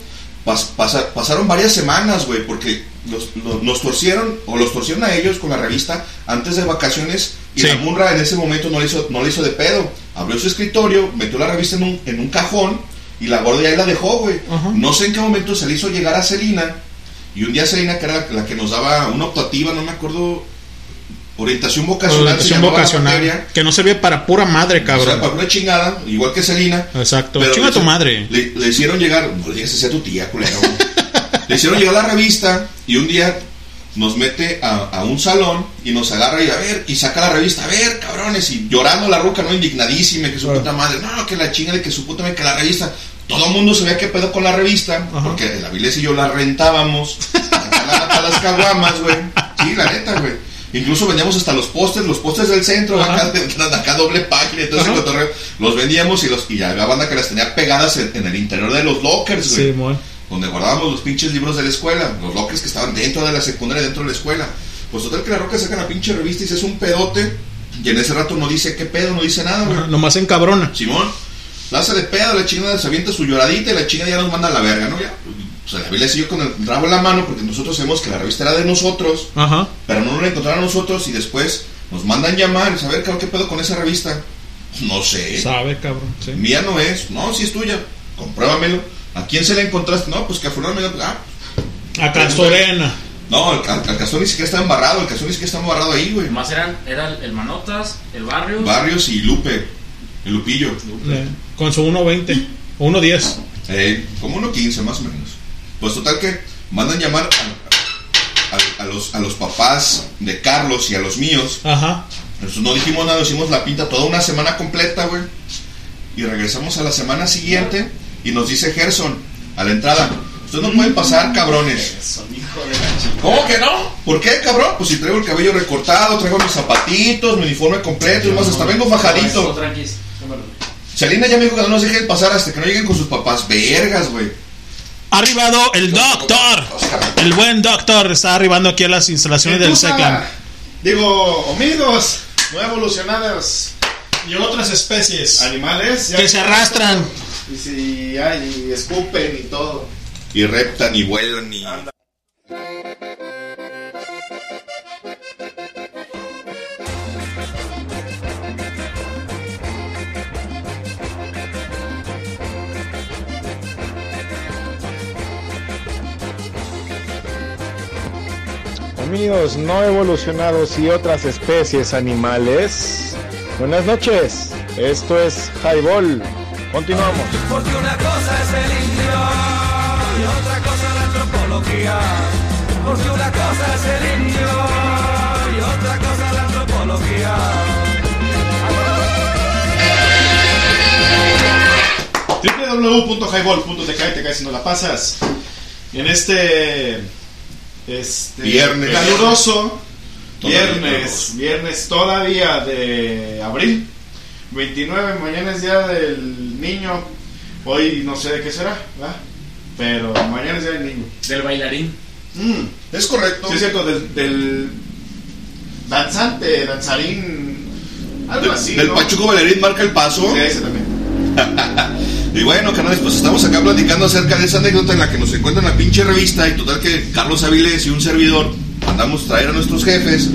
pas- pasa- pasaron varias semanas, güey, porque los, los- nos torcieron, o los torcieron a ellos con la revista antes de vacaciones. Y Sí. la Munra en ese momento no le hizo, no le hizo de pedo. Abrió su escritorio, metió la revista en un, en un cajón y la gorda ahí la dejó, güey. No sé en qué momento se le hizo llegar a Celina. Y un día Celina, que era la que nos daba una optativa, no me acuerdo, orientación vocacional. se Orientación vocacional. materia. Que no servía para pura madre, O sea, cabrón. para una chingada, igual que Celina. Exacto. Pero Chinga le- tu madre. Le, le hicieron llegar, no le digas así a tu tía, culero. le hicieron llegar la revista y un día nos mete a, a un salón y nos agarra y a ver, y saca la revista, a ver, cabrones, y llorando la ruca, no indignadísima, que su puta madre, no, que la chinga de que su puta madre, que la revista, todo el mundo sabía qué pedo con la revista, Ajá. porque la Vilés y yo la rentábamos para para las caguamas, güey. Sí, la neta, güey. Incluso vendíamos hasta los pósters, los pósters del centro, acá, doble página y todo ese Ajá. cotorreo. Los vendíamos y los y había banda que las tenía pegadas en, en el interior de los lockers, güey. Sí, donde guardábamos los pinches libros de la escuela, los lockers que estaban dentro de la secundaria, dentro de la escuela. Pues total que la roca saca la pinche revista y se hace un pedote. Y en ese rato no dice qué pedo, no dice nada, güey. Nomás en cabrona. Simón. la hace de pedo, la chingada se avienta su lloradita y la chingada ya nos manda a la verga, ¿no? Ya, pues la Biblia siguió con el rabo en la mano porque nosotros sabemos que la revista era de nosotros, Ajá. pero no nos la encontraron a nosotros y después nos mandan llamar y saber ¿qué pedo con esa revista? No sé. Sabe, cabrón. Sí. Mía no es, no, si es tuya, compruébamelo. ¿A quién se la encontraste? No, pues que a fulano me dio- ah, A Castorena. no, el, el cazón ni siquiera está embarrado, el cazón ni siquiera está embarrado ahí, güey. Más eran, era el Manotas, el Barrio. Barrios y Lupe, el Lupillo. Eh, Con su 1.20 o 1.10. Eh, como 1.15 más o menos. Pues total que mandan llamar a, a- a los, a los papás de Carlos y a los míos. Ajá. Nosotros no dijimos nada, hicimos la pinta toda una semana completa, güey. Y regresamos a la semana siguiente y nos dice Gerson a la entrada. Ustedes no pueden pasar, cabrones. ¿Cómo que no? ¿Por qué, cabrón? Pues si traigo el cabello recortado, traigo mis zapatitos, mi uniforme completo, y más, hasta vengo fajadito. Selina ya me dijo que no nos dejen pasar hasta que no lleguen con sus papás. Vergas, güey. Ha arribado el doctor. El buen doctor está arribando aquí a las instalaciones del. SECLAM. Digo, homínidos, no evolucionadas. Y otras especies. Animales. Que se arrastran. Y si hay, y escupen y todo. Y reptan y vuelan y... Amigos no evolucionados y otras especies animales. Buenas noches. Esto es Highball. Continuamos. Porque una cosa es el indio y otra cosa la antropología. Porque una cosa es el indio y otra cosa la antropología. www.highball.tk te caes si no la pasas. En este, este Viernes. caluroso viernes, viernes todavía de abril 29, mañana es día del niño. Hoy no sé de qué será, ¿verdad? Pero mañana es día del niño. Del bailarín. Mm, es correcto. Sí, es cierto, del, del danzante, danzarín, algo Del, así. del ¿no? Pachuco Bailarín marca el paso. Sí, ese también. y bueno, canales, pues estamos acá platicando acerca de esa anécdota en la que nos encuentra en la pinche revista. Y total que Carlos Avilés y un servidor mandamos traer a nuestros jefes.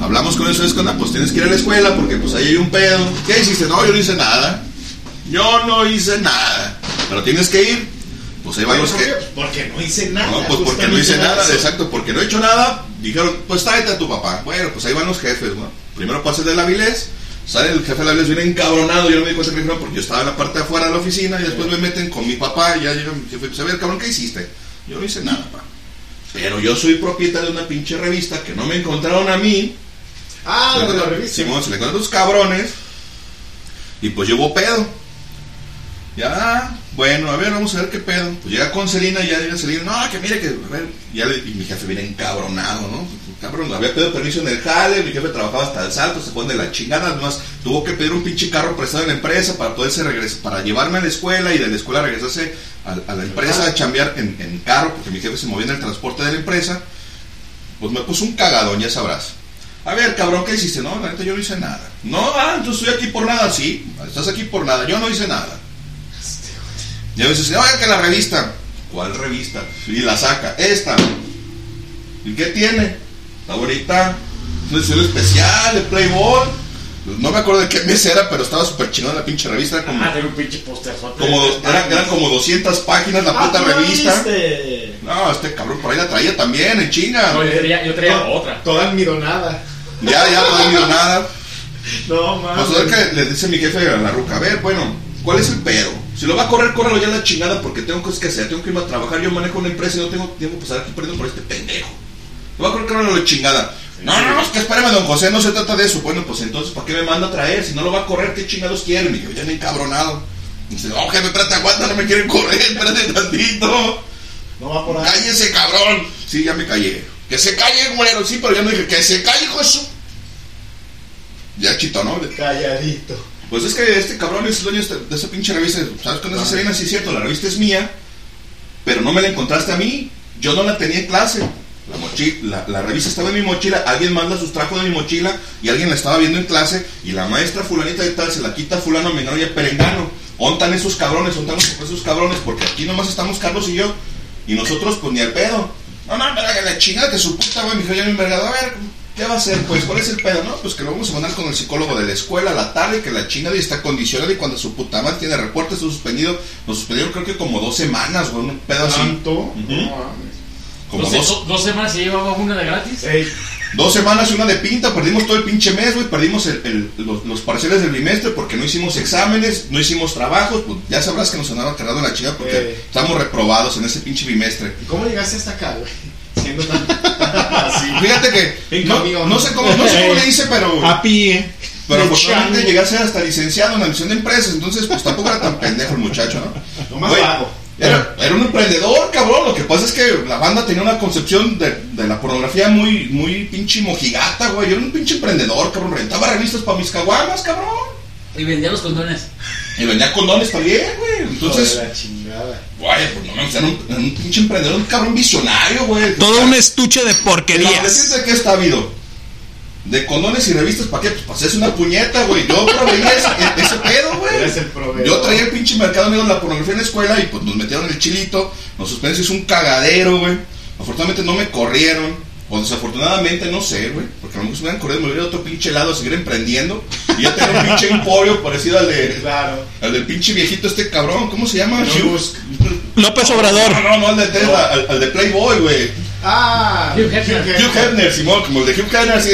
Hablamos con eso, es con, pues tienes que ir a la escuela porque pues ahí hay un pedo. ¿Qué hiciste? No, yo no hice nada. Yo no hice nada. Pero tienes que ir. Pues ahí van los jefes. Porque no hice nada. No, pues porque no hice nada, exacto, porque no he hecho nada. Dijeron, pues tráete a tu papá. Bueno, pues ahí van los jefes, ¿no? Primero pasa el de la Avilés, sale el jefe de la Avilés bien encabronado. Yo no me di cuenta que porque yo estaba en la parte de afuera de la oficina y después me meten con mi papá. Y ya llega mi jefe, pues a ver, cabrón, ¿qué hiciste? Yo no hice nada, papá. Pero yo soy propietario de una pinche revista que no me encontraron a mí. Ah, de la le- revista. Simón, se le encontraron los cabrones. Y pues llevo pedo. Ya, bueno, a ver, vamos a ver qué pedo. Pues llega con Celina y ya llega Celina, no, que mire que, a ver, ya le- y mi jefe viene encabronado, ¿no? Cabrón, había pedido permiso en el jale, mi jefe trabajaba hasta el salto, se pone de la chingada, además tuvo que pedir un pinche carro prestado en la empresa para poderse regresar, para llevarme a la escuela y de la escuela regresarse a, a la empresa a chambear en, en carro, porque mi jefe se movía en el transporte de la empresa. Pues me puso un cagadón, ya sabrás. A ver, cabrón, ¿qué hiciste? No, la neta yo no hice nada. No, ah, entonces estoy aquí por nada, sí. Estás aquí por nada, yo no hice nada. Y a veces, oye, que la revista. ¿Cuál revista? Y la saca. Esta. ¿Y qué tiene? Está bonita. Una edición especial de Playboy. No me acuerdo de qué mes era, pero estaba súper chingón la pinche revista. Como, Ah, tengo un pinche posterzote. como, eran, eran como 200 páginas la Ah, puta ¿tú la revista. viste? No, este cabrón por ahí la traía también, en chinga. No, yo traía, yo traía otra. Toda almidonada. Ya, ya, no dio nada. No, Pues mames. a ver que le dice mi jefe a la ruca, a ver, bueno, ¿cuál es el pedo? Si lo va a correr, córrelo ya la chingada porque tengo cosas que hacer, tengo que irme a trabajar, yo manejo una empresa y no tengo tiempo para estar aquí perdiendo por este pendejo. Lo va a correr, córrelo la chingada. No, no, no, es que espérame, don José, no se trata de eso. Bueno, pues entonces, ¿para qué me manda a traer? Si no lo va a correr, ¿qué chingados quiere? Mi jefe ya me encabronado. Dice, no, jefe, espérate, aguanta, no me quieren correr, espérate tantito. No va por ahí. Cállese, cabrón. Sí, ya me callé. Que se calle, güero. Sí, pero ya no dije que se calle, hijo de su- Ya chito, ¿no? Calladito. Pues es que este cabrón es el dueño de esa pinche revista. ¿Sabes cuándo es Serena? Sí, es cierto, la revista es mía, pero no me la encontraste a mí. Yo no la tenía en clase. La, la, la revista estaba en mi mochila, alguien manda sus trajos de mi mochila y alguien la estaba viendo en clase y la maestra fulanita de tal se la quita a fulano, menor y a perengano. ontan esos cabrones, ontan esos cabrones, porque aquí nomás estamos Carlos y yo, y nosotros pues ni al pedo. No, no, la chingada que su puta, güey, mi hijo ya me envergado. A ver, ¿qué va a hacer? Pues, ¿cuál es el pedo? No, pues que lo vamos a mandar con el psicólogo de la escuela a la tarde, que la chingada y está condicionada y cuando su puta madre tiene reporte, está suspendido. Nos suspendieron creo que como dos semanas, güey, un pedo así. ¿Tanto? Ujú. No mames. Como Dos, dos, do- dos semanas y llevaba una de gratis. Dos semanas y una de pinta, perdimos todo el pinche mes, güey, perdimos el- el- los, los parciales del bimestre porque no hicimos exámenes, no hicimos trabajos, pues ya sabrás que nos andaba cargando la chica porque Eh. estamos reprobados en ese pinche bimestre. ¿Y cómo llegaste hasta acá, güey? Siendo tan así. Fíjate que no, no sé cómo, no sé cómo le hice, pero A pie. pero afortunadamente llegué a ser hasta licenciado en admisión de empresas, entonces pues tampoco era tan pendejo el muchacho, ¿no? Güey, vago. Era, era un emprendedor, cabrón. Lo que pasa es que la banda tenía una concepción de, de la pornografía muy, muy pinche mojigata, güey. Yo era un pinche emprendedor, cabrón. Rentaba revistas para mis caguamas, cabrón. Y vendía los condones. Y vendía condones también, güey. Entonces, la chingada. güey, pues no mames, era un, era un pinche emprendedor, un cabrón visionario, güey. Todo un estuche de ¿Querías? porquerías. ¿De qué está habido? De condones y revistas, ¿para qué? Pues para hacerse una puñeta, güey. Yo proveía ese, ese pedo, güey. Eres el proveedor. Yo traía el pinche mercado negro de la pornografía en la escuela y pues nos metieron el chilito, nos suspendieron, es un cagadero, güey. Afortunadamente no me corrieron, o desafortunadamente no sé, güey, porque a lo mejor si me hubieran corrido me hubiera otro pinche lado a seguir emprendiendo. Y ya tenía un pinche emporio parecido al de, Claro. al del pinche viejito este cabrón, ¿cómo se llama? No. López Obrador. No, no, no, al de Tesla, al, al de Playboy, güey. Ah, Hugh Hefner. Hugh Hefner, Simón, como el de Hugh Hefner, así.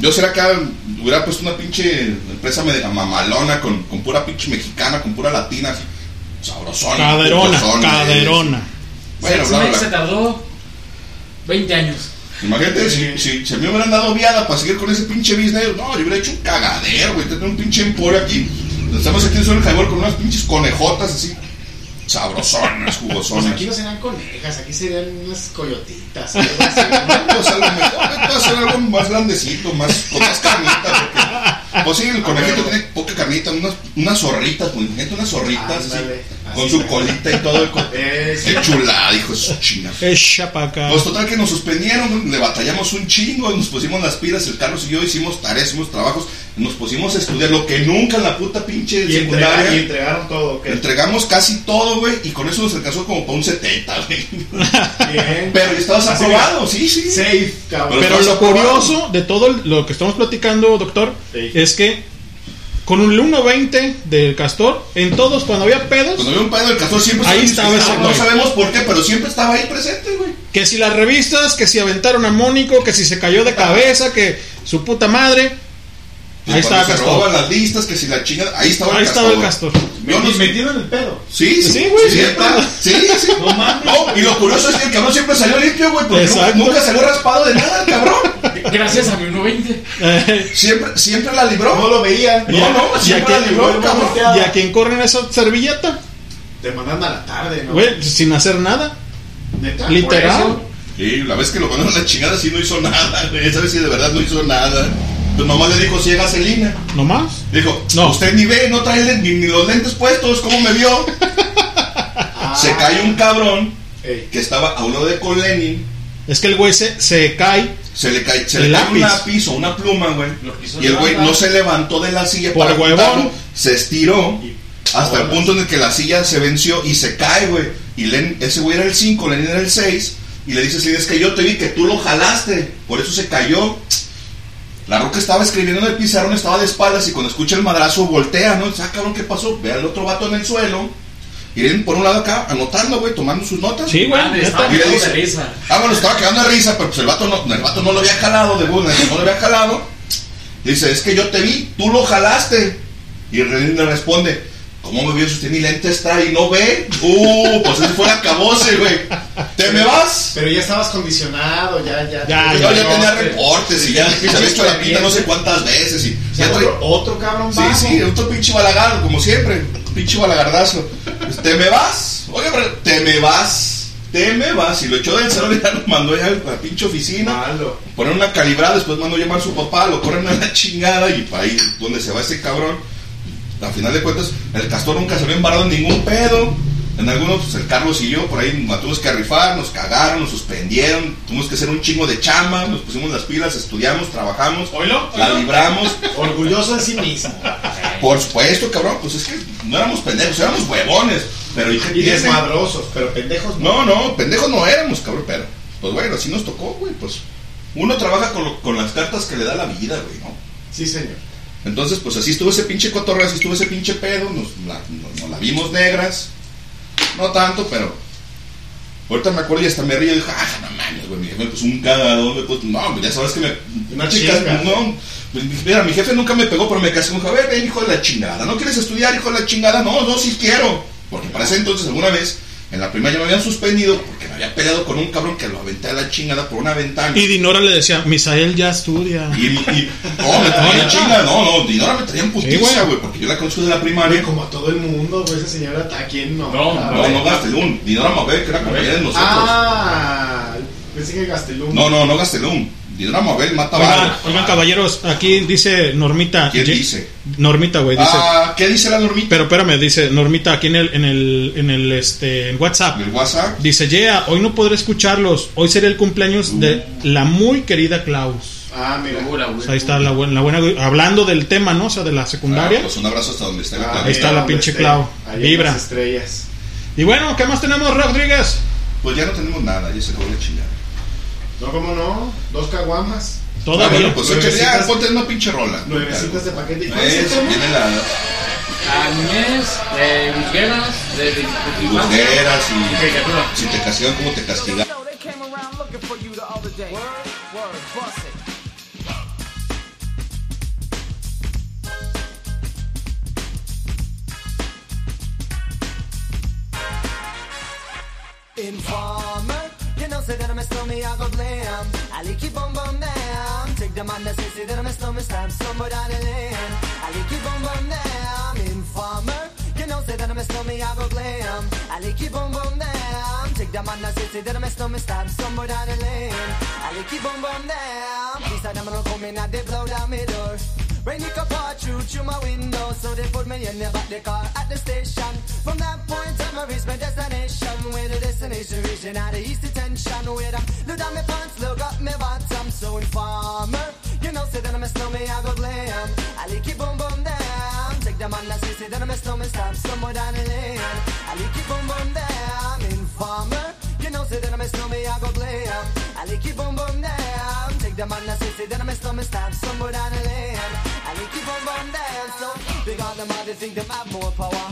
Yo será acá, hubiera puesto una pinche empresa media mamalona con, con pura pinche mexicana, con pura latina, así. Sabrosona. Caderona, caderona. Bueno, se, bla, bla, se tardó 20 años. Imagínate, si, si, si a mí me hubieran dado viada para seguir con ese pinche business, no, yo hubiera hecho un cagadero, güey. Tener un pinche emporio aquí. Estamos aquí en el Jaibor con unas pinches conejotas así. Sabrosonas, Pues jugosonas. aquí no serían conejas, aquí serían unas coyotitas. algo así, ¿no? Pues a lo mejor que hacer algo más grandecito, más, con más carnita. Porque, pues sí, el conejito tiene poca carnita, unas, unas zorritas, pues, imagínate unas zorritas así, Ándale, con así su colita y todo. El co- Eso. Qué chulada, hijo de su chinga. Echa pa' acá. Pues total que nos suspendieron, le batallamos un chingo, nos pusimos las pilas, el Carlos y yo hicimos tareas, hicimos trabajos, nos pusimos a estudiar lo que nunca en la puta pinche Y, secundaria. y entregaron todo. ¿ok? Entregamos casi todo, güey, y con eso nos alcanzó como para un 70, güey. Bien. Pero estabas Así aprobado, sí, sí. Safe, cabrón. Pero lo aprobado. curioso de todo lo que estamos platicando, doctor, Sí. es que con un 1.20 del castor, en todos, cuando había pedos, Cuando había un pedo, el castor siempre Ahí estaba ese No sabemos por qué, pero siempre estaba ahí presente, güey. que si las revistas, que si aventaron a Mónico, que si se cayó de cabeza, que su puta madre, ahí cuando estaba se roban Castor. las listas, que si la chingada. Ahí estaba Ahí el estaba el castor. castor. Yo no Meti- sé- Metido en el pedo. Sí, sí, Sí, güey, siempre. Sí, sí. No mames. No, y lo curioso es que el cabrón siempre salió limpio, güey, porque Exacto. nunca salió raspado de nada, el cabrón. Gracias a mi 1.20. Eh, Siempre, siempre la libró. No lo veían. No, no, siempre la libró, el cabrón. y a quien corren esa servilleta, Te mandan a la tarde, ¿no? güey, sin hacer nada. Neta. Literal. Sí, la vez que lo mandaron a la chingada sí no hizo nada, güey. Esa vez sí de verdad no hizo nada. Tu mamá le dijo, si hay gasolina. ¿Nomás? Dijo, No. usted ni ve, no trae ni, ni los lentes puestos, ¿cómo me vio? Se cae un cabrón ey, que estaba a uno de con Lenin. Es que el güey se, se cae Se le cae, se El le cae un lápiz. o una pluma, güey. Y el güey no se levantó de la silla Por para huevón. Se estiró hasta el punto en el que la silla se venció y se cae, güey. Y Len- ese güey era el 5, Lenin era el 6. Y le dice, sí, es que yo te vi que tú lo jalaste. Por eso se cayó. La roca estaba escribiendo en el pizarrón, estaba de espaldas y cuando escucha el madrazo voltea, ¿no? Dice, ah, cabrón, ¿qué pasó? Ve al otro vato en el suelo. Y por un lado acá, anotando, güey, tomando sus notas. Sí, güey, estaba Y le cagado dice- de risa. Ah, bueno, estaba quedando de risa, pero pues el vato no, el vato no lo había jalado, de buena, no lo había jalado. Dice, es que yo te vi, tú lo jalaste. Y René le responde, ¿cómo me vio si usted ni lentes trae y no ve? Uh, pues ese fue el acabose, güey. ¿Te me vas? Pero ya estabas condicionado, ya, ya. Ya, Yo ya, ya no, tenía te- reportes y ya se había hecho la pinta no sé cuántas veces. Y O sea, ya otro, otro cabrón Sí, bajo. sí, otro pinche balagardo, como siempre. Pinche balagardazo. ¿Te me vas? Oye, pero te me vas. Te me vas. Y lo echó del salón y ya lo mandó ya a la pinche oficina. Malo. Poner una calibrada, después mandó llamar a su papá, lo corren a la chingada y para ahí donde se va ese cabrón. Al final de cuentas, el castor nunca se había embarrado en ningún pedo. En algunos, pues el Carlos y yo, por ahí tuvimos que rifar, nos cagaron, nos suspendieron, tuvimos que hacer un chingo de chamba, nos pusimos las pilas, estudiamos, trabajamos, Oílo, la oílo. libramos. Orgulloso de sí mismo. Por supuesto, cabrón, pues es que no éramos pendejos, éramos huevones. Pero ¿y Y desmadrosos, pero pendejos No, no, pendejos no éramos, cabrón, pero pues bueno, así nos tocó, güey, pues uno trabaja con, lo- con las cartas que le da la vida, güey, ¿no? Sí, señor. Entonces, pues así estuvo ese pinche cotorreo, así estuvo ese pinche pedo, nos la, nos- nos la vimos negras, no tanto, pero ahorita me acuerdo y hasta me río y dije, ah, no mames, güey, mi jefe pues un cagadón, me puso, no, pues ya sabes que me, Una chinga. no, pues, mira, mi jefe nunca me pegó, pero me casé con dijo, a ver, ven, hijo de la chingada, ¿no quieres estudiar, hijo de la chingada? No, no, sí quiero, porque para ese entonces alguna vez en la primaria me habían suspendido porque me había peleado con un cabrón que lo aventé a la chingada por una ventana. Y Dinora le decía, Misael ya estudia. Y, y- no, me traían chinga, no, no, Dinora me traían putiza, güey. güey, porque yo la conozco desde la primaria. Como a todo el mundo, güey, esa señora, ¿a quién no? No, no, Gastelum. Dinora Mabel, que era compañera de nosotros. Ah, pensé que Gastelum. No, no, no Gastelum. Dinora Mabel mata Oigan, oigan, caballeros, aquí dice Normita. ¿Quién Ye- dice? Normita, güey, dice. Ah, ¿qué dice la Normita? Pero espérame, dice Normita aquí en el, en el, en el, este, en WhatsApp. ¿El WhatsApp? Dice, yeah, hoy no podré escucharlos. Hoy será el cumpleaños de la muy querida Klaus. Ah, mira. O sea, ahí está la buena, la buena, hablando del tema, ¿no? O sea, de la secundaria. Ah, pues un abrazo hasta donde esté la Ah, Clau. Ahí está la pinche esté, Clau. ahí en Vibra. las estrellas. Y bueno, ¿qué más tenemos, Rodríguez? Pues ya no tenemos nada, ya se acabó la chingada. No, ¿cómo no? Dos caguamas. Ah, Todavía. bueno, pues échale ponte una pinche rola. Nuevecitas de paquete. ¿Y cuál Es, es el tema? viene la La niñez, de Busgueras, de, de, de tu infancia. bujeras Y si te castigan, ¿cómo te castigan? They came around looking for you the other day. Word, word, bust it. Informer, say that I'm a stormy, I go blam. I like you bum bum down. Take the man that say, say that I'm a stormy, stamp somewhere down the lane. I like you bum bum down. Informer, you know, say that I'm a stormy, I go glam. I like you bum bum down. Take the man that say, say that I'm a stormy, stamp somewhere down the lane. I like you bum bum down. These are them gonna come in and they blow down my door. It can pour through through my window, so they put me in the back the car at the station. From that point on, I reached my destination. Where the destination region out of east detention. Where I look down my pants, look up my bottom. So informer, you know, say that I'm a snowman, I go glam. I like it boom boom down. Take the man that say, say that I'm a snowman, stop somewhere down the lane. I like it boom boom down. Informer, know, say that I'm a snowman, I go glam. I like it boom boom down. Take the man that say, say that I'm a snowman, stop somewhere down the lane. I like it boom boom down. So big on them, all think them have more power.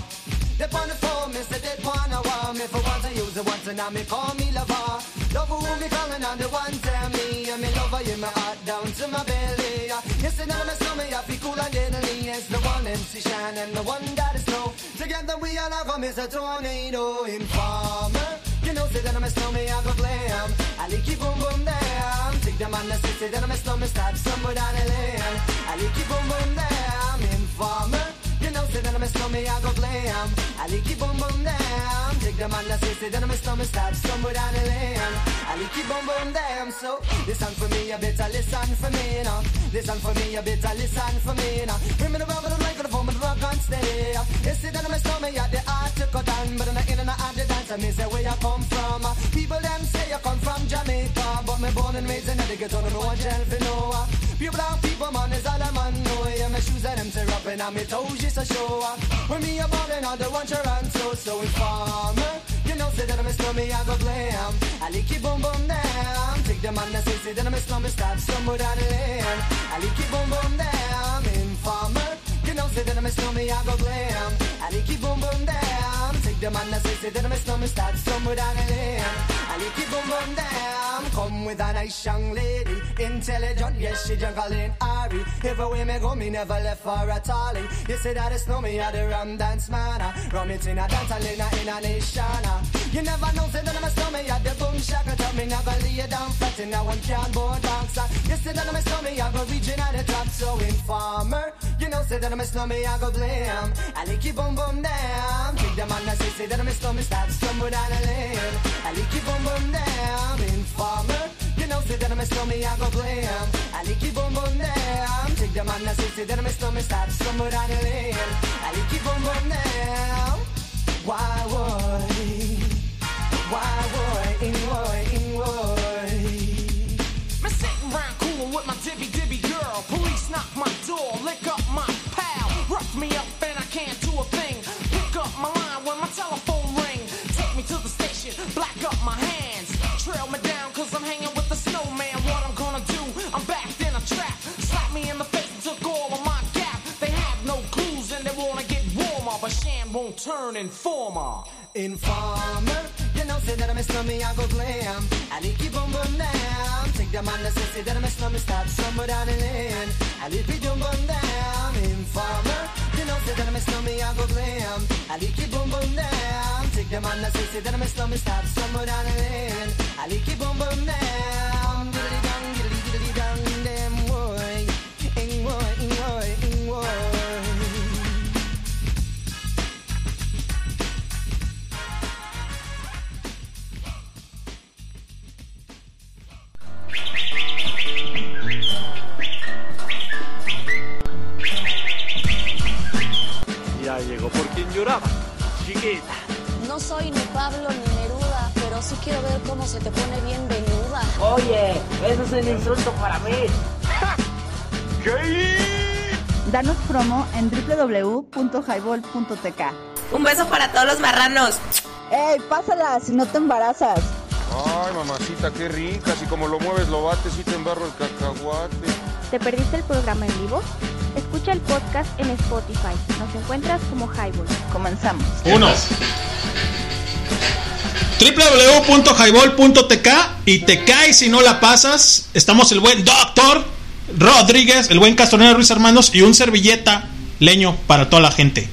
They on the phone, me say they wanna want me for once I use it once and now me call me lover. Love who me calling on the one tell me and me lover in my heart down to my belly. Yes, and now my stomach I feel cool and deadly. It's the one MC Shine and the one that is slow. Together we all have a a tornado informer. You know, say that I'm a snowman, I go glam. I like you boom boom down. Take the man that say, say that I'm a snowman, stop somewhere down the lane. I like you boom boom down. Informer. You know, say that I'm a snowman, I go glam. I like you boom boom down. Take the man that say, say that I'm a snowman, stop somewhere down the lane. I like you boom boom down. So listen for me, you better listen for me now. Listen for me, you better listen for me now. Bring me the rubber, the mic, the phone, but the rock on steady. You see that I'm a snowman, yeah, the art to cut down, but I'm not in and out the dance. Me say where you come from. Uh, people them say you come from Jamaica, but me born and raised in the ghetto, no one tell for no. Uh. Pure brown people, man, is all I'm on. know. Yeah, my shoes and them tear up and on me toes just a show. Uh. When me a ballin' on the one Toronto, so informer. You know, say that I'm a slummy, I go glam. Um. I lick it boom boom down. Take the man that say, say that I'm a slummy, stop somewhere down the lane. I lick it boom boom down. Informer. Say that I'm a slummy, I go glam. I lick it boom boom down. Take the man that say, say that I'm a slummy, stop somewhere down the lane. I lick it boom boom down. Come with a nice young lady, intelligent, yes, she juggling Ari. Everywhere me go, me never left for a tally. You say that it's no me, I the rum dance man. Ah. Rum it in a dance, I in a, in a nation. Ah. You never know, say that I'm a stomach, I the boom shaka tell me never lay down flat in a one can board box. You say that I'm a stomach, I go region at the top, so informer. You know, say that I'm a stomach, I go blame. I lick you boom boom down. Take the man that say, say that I'm a stomach, stop somewhere down the lane. I lick you boom boom down. Informer. You know, say that I'm a stomach, I go blame. I lick you boom boom down. Take the man that say, say that I'm a stomach, stop somewhere down the lane. I lick you boom boom down. Why would? why would anyone, anyone? I'm sitting around coolin' with my dibby dibby girl. Police knock my door, lick up my pal. Rough me up and I can't do a thing. Pick up my line when my telephone ring. Take me to the station, black up my hands. Trail me down cause I'm hanging with the snowman. What I'm gonna do, I'm backed in a trap. Slap me in the face and took all of my gap. They have no clues and they wanna get warmer. But Sham won't turn informer. Informer you know, say that I'm a slummy, I go glam. I need keep on burn down. Take the man that say that I'm a slummy, stop somewhere down the lane. I need keep on burn down. Informer, you know, say that I'm a slummy, I go glam. I need keep on burn down. Take the man that say that I'm a slummy, stop somewhere down the lane. I need keep on burn down. Diddly dong, diddly diddly dong, damn boy. Ing boy, ing boy, ing boy. Ya llegó por quien lloraba. Chiquita. No soy ni Pablo ni Neruda, pero sí quiero ver cómo se te pone bien venuda. Oye, eso es un insulto para mí. Danos promo en www.highball.tk. Un beso para todos los marranos. ¡Ey, pásala si no te embarazas! Ay, mamacita, qué rica. Si como lo mueves lo bates y te embarro el cacahuate. ¿Te perdiste el programa en vivo? Escucha el podcast en Spotify. Nos encuentras como Highball. Comenzamos. Uno. www.highball.tk y te caes si no la pasas. Estamos el buen Doctor Rodríguez, el buen Castronero Ruiz Hermanos y un servilleta leño para toda la gente.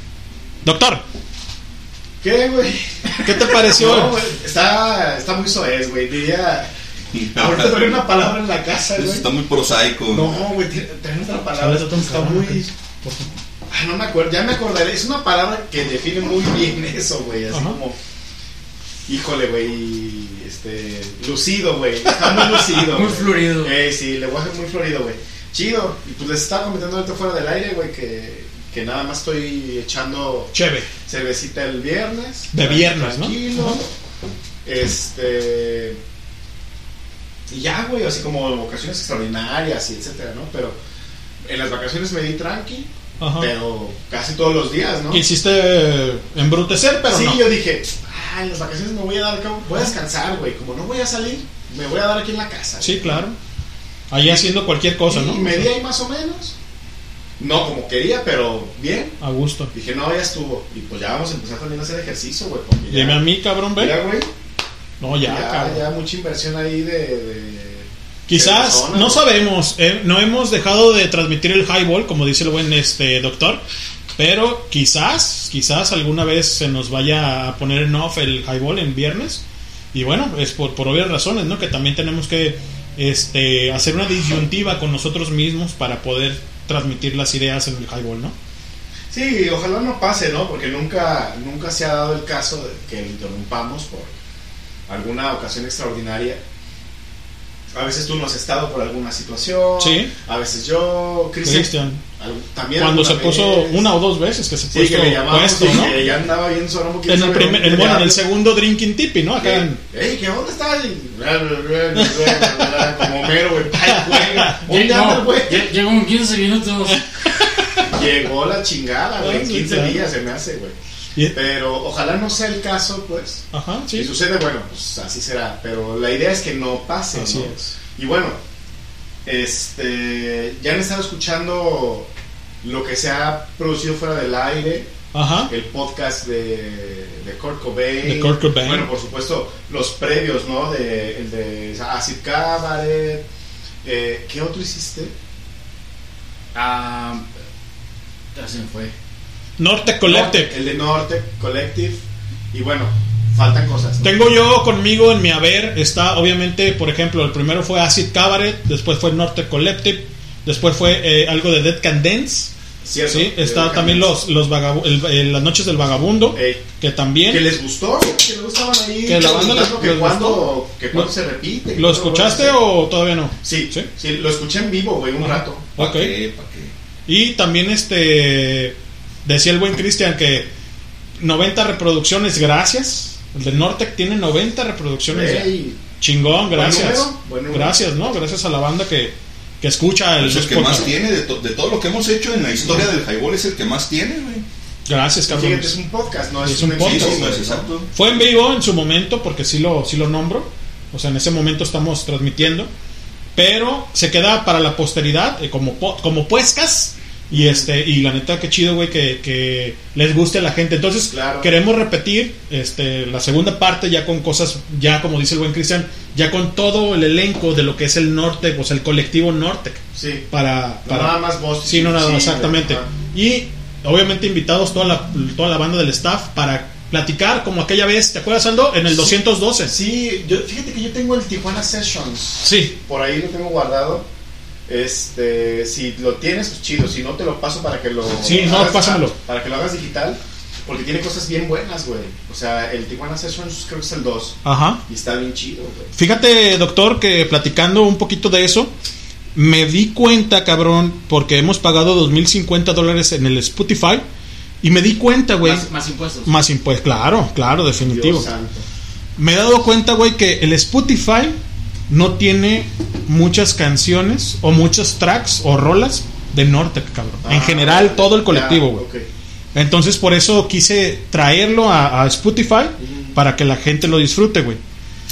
Doctor, ¿Qué, güey? ¿qué te pareció? No, güey, está, está muy soez, güey. Diría. Ahorita trae una palabra en la casa, güey. está muy prosaico. No, güey, trae otra palabra. ¿Sabes otro Está cabrón? muy. Ah, no me acuerdo, ya me acordaré. Es una palabra que define muy bien eso, güey. Así Ajá. como. Híjole, güey. Este. Lucido, güey. Está muy lucido. Muy florido. Eh, sí, lenguaje muy florido, güey. Chido. Y pues les estaba comentando ahorita fuera del aire, güey, que, que nada más estoy echando Chévere. cervecita el viernes. De viernes. Tranquilo. Este. Y ya, güey, así como ocasiones extraordinarias y etcétera, ¿no? Pero en las vacaciones me di tranqui, Ajá. pero casi todos los días, ¿no? Quisiste embrutecer, pero sí, no. yo dije, ah, en las vacaciones me voy a dar, voy a descansar, güey. Como no voy a salir, me voy a dar aquí en la casa. Sí, claro. Ahí haciendo cualquier cosa, y, ¿no? y me di ahí más o menos. No como quería, pero bien. A gusto. Dije, no, ya estuvo. Y pues ya vamos a empezar también a hacer ejercicio, güey. Dime a mí, cabrón, ve. Ya, güey. No, ya, ya, cabrón. ya mucha inversión ahí de. de- Quizás, de no sabemos, eh, no hemos dejado de transmitir el highball, como dice el buen este doctor, pero quizás, quizás alguna vez se nos vaya a poner en off el highball en viernes. Y bueno, es por, por obvias razones, ¿no? Que también tenemos que este, hacer una disyuntiva con nosotros mismos para poder transmitir las ideas en el highball, ¿no? Sí, ojalá no pase, ¿no? Porque nunca, nunca se ha dado el caso de que lo interrumpamos por alguna ocasión extraordinaria. A veces tú no has estado por alguna situación. Sí. A veces yo, Cristian. También Cuando se alguna puso vez. una o dos veces que se Sí, puso que le llamamos puesto, ¿no? que ya andaba bien quién En el, primer, el- bueno, en el segundo drinking tipi, ¿no? Acá en- Ey, ¿qué onda está ahí? Como Homero, güey. ¿Dónde anda el güey? Lle- Llegó en 15 minutos. Llegó la chingada, güey. En Ah, sí, 15 claro. días se me hace, güey. Y- Pero ojalá no sea el caso, pues. Ajá, Si sucede, bueno, pues así será. Pero la idea es que no pase, Así ¿no? es. Y bueno, este, ya han estado escuchando lo que se ha producido fuera del aire. Ajá. El podcast de, de Kurt Cobain. De Kurt Cobain. Bueno, por supuesto, los previos, ¿no? De, el de Acid Cabaret. Eh, ¿Qué otro hiciste? Ah, ya se me fue. Norte Collective. El de Norte Collective. Y bueno, faltan cosas. ¿no? Tengo yo conmigo en mi haber, está obviamente, por ejemplo, el primero fue Acid Cabaret, después fue Norte Collective, después fue eh, algo de Dead Can Dance. Cierto, Sí, está Dead también los, los vagabu- el- el- las noches del vagabundo, Ey. que también Que les gustó, que les gustaban ahí. Que la banda les- que les cuando, gustó. que cuando ¿Lo- se repite. ¿Lo escuchaste o todavía no? Sí, ¿Sí? sí, lo escuché en vivo, güey, un Ajá. rato. Ok. qué? ¿Pa' qué? Y también este decía el buen Cristian que 90 reproducciones, gracias. El del Norte tiene 90 reproducciones. ya. Ey, Chingón, gracias. número, buen número. Gracias, ¿no? Gracias a la banda que, que escucha el Es el que podcast. más tiene de, to- de todo lo que hemos hecho en la historia del highball, es el que más tiene, güey. Gracias, cabrón. es un podcast, no es, Es un un podcast, Sí, vivo, no es exacto. Fue en vivo en su momento, porque sí lo, sí lo nombro. O sea, en ese momento estamos transmitiendo. Pero se queda para la posteridad, eh, como, como puescas, Y este y la neta que chido, güey, que, que les guste a la gente. Entonces, queremos repetir este la segunda parte ya con cosas ya como dice el buen Cristian, ya con todo el elenco de lo que es el Norte, pues el colectivo Norte. Sí. Para, No para nada más vos. Sí, no nada más, Sí, exactamente. ajá. Y obviamente invitados toda la, toda la banda del staff para platicar como aquella vez, ¿te acuerdas Aldo? En el 212. Sí, yo, fíjate que yo tengo el Tijuana Sessions. Sí. Por ahí lo tengo guardado. Este, si lo tienes, pues chido. Si no, te lo paso para que lo. Sí, no, hagas- pásamelo. Para que lo hagas digital. Porque tiene cosas bien buenas, güey. O sea, el Tijuana Sessions creo que es el 2. Ajá. Y está bien chido, güey. Fíjate, doctor, que platicando un poquito de eso, me di cuenta, cabrón, porque hemos pagado 2.050 dólares en el Spotify. Y me di cuenta, güey. Más, más impuestos. Más impuestos, claro, claro, definitivo. Dios santo. Me he dado cuenta, güey, que el Spotify no tiene muchas canciones o muchos tracks o rolas de Norte, cabrón. en Ah, general, todo el colectivo, güey. Entonces, por eso quise traerlo a, a Spotify para que la gente lo disfrute, güey.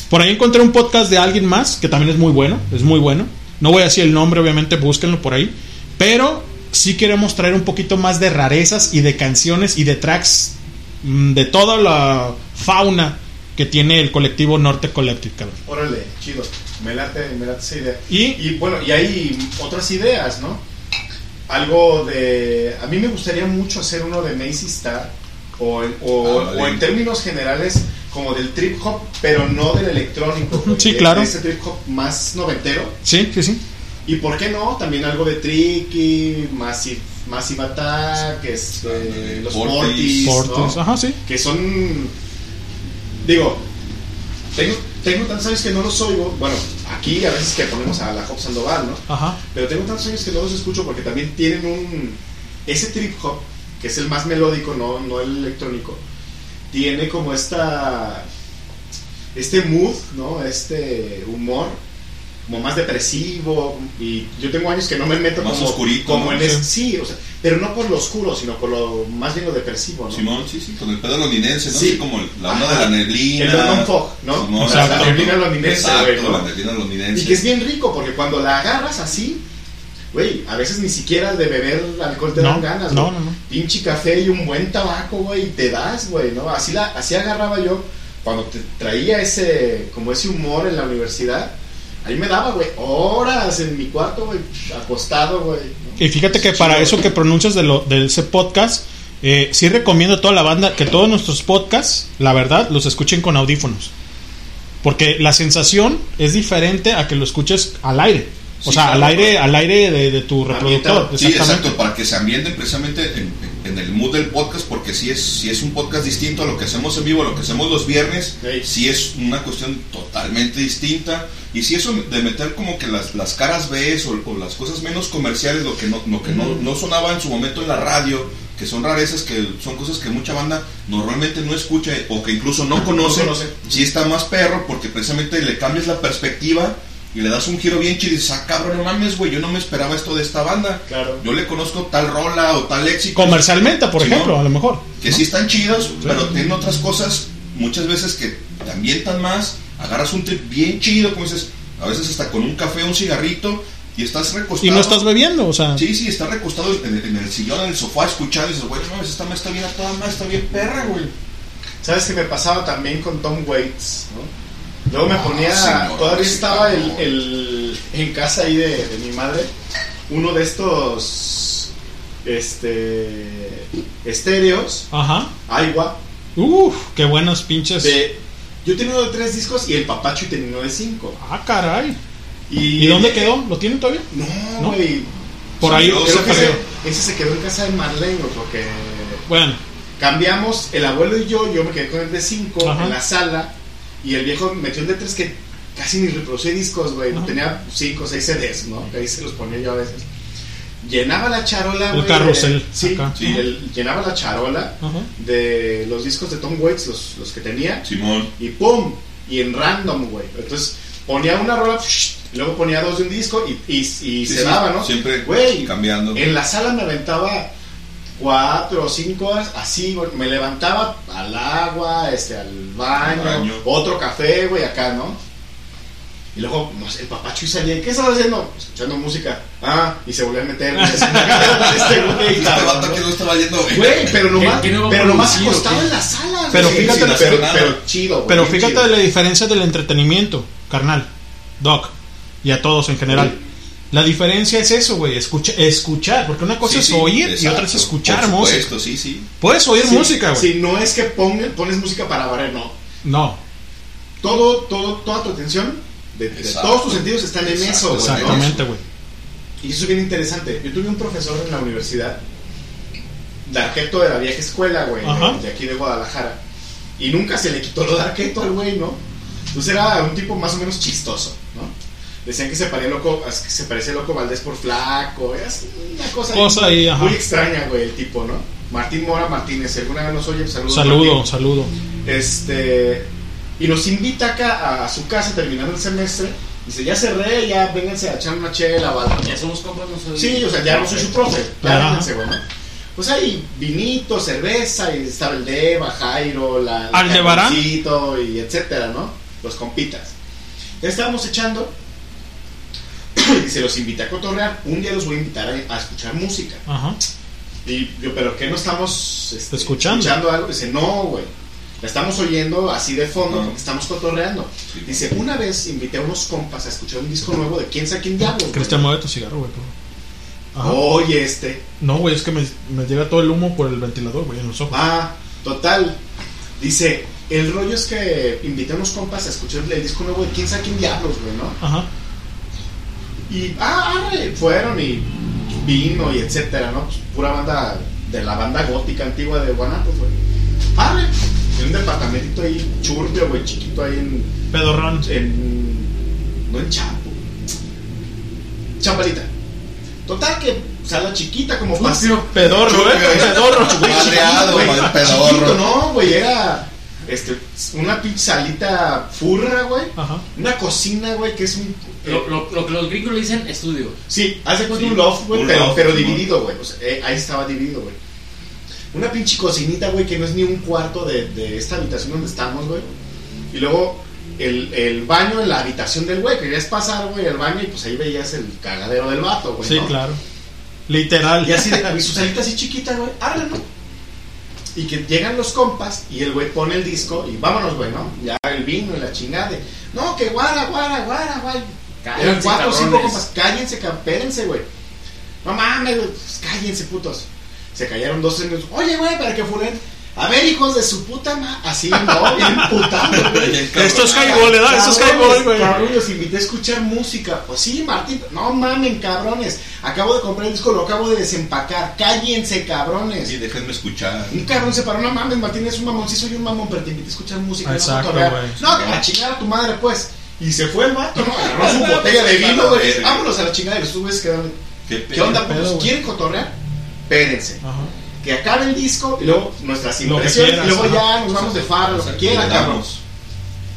Por ahí encontré un podcast de alguien más que también es muy bueno, es muy bueno. No voy a decir el nombre, obviamente, búsquenlo por ahí. Pero sí queremos traer un poquito más de rarezas y de canciones y de tracks mm, de toda la fauna que tiene el colectivo Norte Collective, cabrón. Órale, chido. Me late, me late esa idea. Y, bueno, y hay otras ideas, ¿no? Algo de. A mí me gustaría mucho hacer uno de Macy Star, o en, o, Ah, vale. o en términos generales, como del trip hop, pero no del electrónico. Sí, de- claro. de Ese trip hop más noventero. Sí, sí, sí. Y por qué no, también algo de Tricky, Massive, Massive Attack, este, los Fortis. Fortis, ¿no? Fortis, ajá, sí. que son, digo, tengo, tengo tantos años que no los oigo, bueno, aquí a veces que ponemos a la Hop Sandoval, ¿no? Ajá. Pero tengo tantos años que no los escucho porque también tienen un, ese trip hop, que es el más melódico, no, no el electrónico, tiene como esta, este mood, ¿no? Este humor como más depresivo y yo tengo años que no me meto Más como, oscurito, como ¿no? en ese, Sí. sí, o sea, pero no por lo oscuro, sino por lo más bien lo depresivo, ¿no? Simón, sí, sí, con el pedo londinense, ¿no? Sí. Como la onda Ajá. de la neblina. El London Fog, ¿no? Simón, O sea, exacto. la neblina londinense, Exacto, güey, ¿no? la neblina londinense. Y que es bien rico porque cuando la agarras así, güey, a veces ni siquiera de beber alcohol te No, dan ganas, no, güey. no, no. Pinche café y un buen tabaco, güey, y te das, güey, ¿no? Así, la, así agarraba yo cuando te traía ese, como ese humor en la universidad. Ahí me daba, güey, horas en mi cuarto, güey, acostado, güey. Y fíjate que para eso que pronuncias de, lo, de ese podcast, eh, sí recomiendo a toda la banda que todos nuestros podcasts, la verdad, los escuchen con audífonos. Porque la sensación es diferente a que lo escuches al aire. O Sí, sea, claro, al aire, al aire de, de tu reproductor. Sí, exacto, para que se ambienten precisamente en, en el mood del podcast, porque si es, si es un podcast distinto a lo que hacemos en vivo, a lo que hacemos los viernes, sí es una cuestión totalmente distinta. Y si eso de meter como que las, las caras B o, o las cosas menos comerciales, lo que, no, lo que no, no sonaba en su momento en la radio, que son rarezas, que son cosas que mucha banda normalmente no escucha o que incluso no conoce, conoce. sí está más perro, porque precisamente le cambias la perspectiva y le das un giro bien chido y dices, ah, cabrón, no mames, güey, yo no me esperaba esto de esta banda. Claro. Yo le conozco tal rola o tal éxito. Comercialmente, por Sí, ejemplo, ¿no? a lo mejor. Que sí están chidos, pero tienen otras cosas muchas veces que te ambientan más. Agarras un trip bien chido, como dices, a veces hasta con un café, un cigarrito, y estás recostado. Y no estás bebiendo, o sea. Sí, sí, estás recostado en, en el sillón, en el sofá, escuchando, y dices, güey, no, esta más está bien a toda madre, está bien perra, güey. ¿Sabes qué me pasaba también con Tom Waits? ¿no? Luego me ponía, señor, todavía estaba el, en casa ahí de, de mi madre, uno de estos este estéreos, Ajá. agua. Uf, qué buenos pinches. De, yo tenía uno de tres discos y el papacho tenía uno de cinco. Ah, caray. ¿Y, ¿Y dónde quedó? ¿Lo tienen todavía? No, ¿No? güey. Por ahí Creo se que ese, se quedó en casa de Marlene, porque Bueno, cambiamos el abuelo y yo, yo me quedé con el de 5 Ajá. en la sala y el viejo metió el de 3 que casi ni reproducía discos, güey. Tenía 5 o 6 CDs, ¿no? Que ahí se los ponía yo a veces. Llenaba la charola, El güey, carrusel, Sí, acá. sí, el- llenaba la charola Ajá. de los discos de Tom Waits, los, los que tenía. Simón. Y pum, y en random, güey. Entonces ponía una rola, luego ponía dos de un disco y, y, y Sí, se sí, daba, ¿no? Siempre Güey, cambiando. en la sala me aventaba cuatro o cinco horas, así, güey. Me levantaba al agua, este, al baño, Baño. otro café, güey, acá, ¿no? Y luego, no sé, el papacho y salía, ¿qué estás haciendo? Escuchando música. Ah, y se volvió a meter. güey, este güey, Este cabrón, vato que no estaba yendo, güey. Güey, pero nomás, ¿Qué- qué no va a pero nomás acostado qué? en la sala. Pero güey. fíjate- pero, pero chido, güey. Pero fíjate chido. la diferencia del entretenimiento, carnal, Doc, y a todos en general. La diferencia es eso, güey, escucha, escuchar, porque una cosa Sí, es sí, oír y otra es escuchar Por música. sí, sí. Puedes oír Sí, música, güey. Sí, no es que pongan- pones música para barrer, no. No, Todo, todo, toda tu atención, de, de Exacto. todos tus sentidos están en Exacto, eso, güey. exactamente, güey. Y eso es bien interesante. Yo tuve un profesor en la universidad, de arqueto de la vieja escuela, güey, de aquí de Guadalajara. Y nunca se le quitó lo de arqueto al güey, ¿no? Entonces era un tipo más o menos chistoso, ¿no? Decían que se parecía loco, que se parecía loco Valdés por flaco, es una cosa, ahí, muy extraña, güey, el tipo, ¿no? Martín Mora Martínez, si alguna vez nos oye, saludos. Saludo, Martín. saludo. Este, y nos invita acá a su casa terminando el semestre. Dice, ya cerré, ya vénganse a echar una chela o algo. Ya somos compas, no soy. Sí, o sea, ya no soy su profe. Ya vénganse, güey. ¿no? Pues hay vinito, cerveza, y estaba el Deva, Jairo, la, la y etcétera, ¿no? Los compitas. Ya estábamos echando. Y dice, los invité a cotorrear. Un día los voy a invitar a, a escuchar música. Ajá. Y yo, ¿pero qué no estamos este, Escuchando. algo? Dice, no, güey. La estamos oyendo así de fondo porque estamos cotorreando. Dice, una vez invité a unos compas a escuchar un disco nuevo de quién sabe quién diablos. Cristian, mueve tu cigarro, güey. Ajá. Oye, este. No, güey, es que me, me llega todo el humo por el ventilador, güey, en los ojos. Ah, total. Dice, el rollo es que invité a unos compas a escuchar el disco nuevo de quién sabe quién diablos, güey, ¿no? Ajá. Y, ah, arre, fueron y vino y etcétera, ¿no? Pura banda de la banda gótica antigua de Guanatos, güey. Arre, en un departamentito ahí churbio, güey, chiquito ahí en, Pedorrón. en. No en Chapo. Chambalita. Total que sala chiquita como pase. Pedorro, ¿eh? Pedorro. Madreado, madre, pedorro. No, güey, era este, una pinche salita furra, güey. Ajá. Una cocina, güey, que es un. Lo, lo, lo que los gringos le dicen estudio. Sí, haz de cuenta Sí, un loft, güey, un pero, loft, pero dividido, güey. O sea, eh, ahí estaba dividido, güey. Una pinche cocinita, güey, que no es ni un cuarto de, de esta habitación donde estamos, güey. Y luego el, el baño en la habitación del güey. Querías pasar, güey, al baño y pues ahí veías el cagadero del vato, güey. Sí, ¿no? claro. Literal. Y así de, y su salita así chiquita, güey, arre, ¿no? Y que llegan los compas y el güey pone el disco y vámonos, güey, ¿no? Ya el vino y la chingada. de, No, que guara, guara, guara, güey. Eran cuatro o cinco compas. Cállense, espérense, güey. No mames, güey. Pues, cállense, putos. Se callaron dos tres minutos. Oye, güey, para que furen. A ver, hijos de su puta ma... Así, ¿no? Bien putando, güey. Esto es highball, ¿verdad? Esto es highball, güey. Cabrón, los invité a escuchar música. Pues sí, Martín. No mamen, cabrones. Acabo de comprar el disco, lo acabo de desempacar. Cállense, cabrones. Sí, déjenme escuchar. Un cabrón se paró, no mames, Martín es un mamón, sí soy un mamón, pero te invité a escuchar música. Exacto, no, güey. no, que la chingada a tu madre, pues. Y se fue el vato, ¿no? Agarró su botella de vino, güey. Vámonos a la chingada y los subes quedaron. ¿Qué, ¿Qué onda, pedo, güey? ¿Quieren cotorrear? Espérense. Ajá. Que acabe el disco y luego nuestras impresiones. quieras, y luego ya nos vamos de faro, lo que quieran, Le cabrón.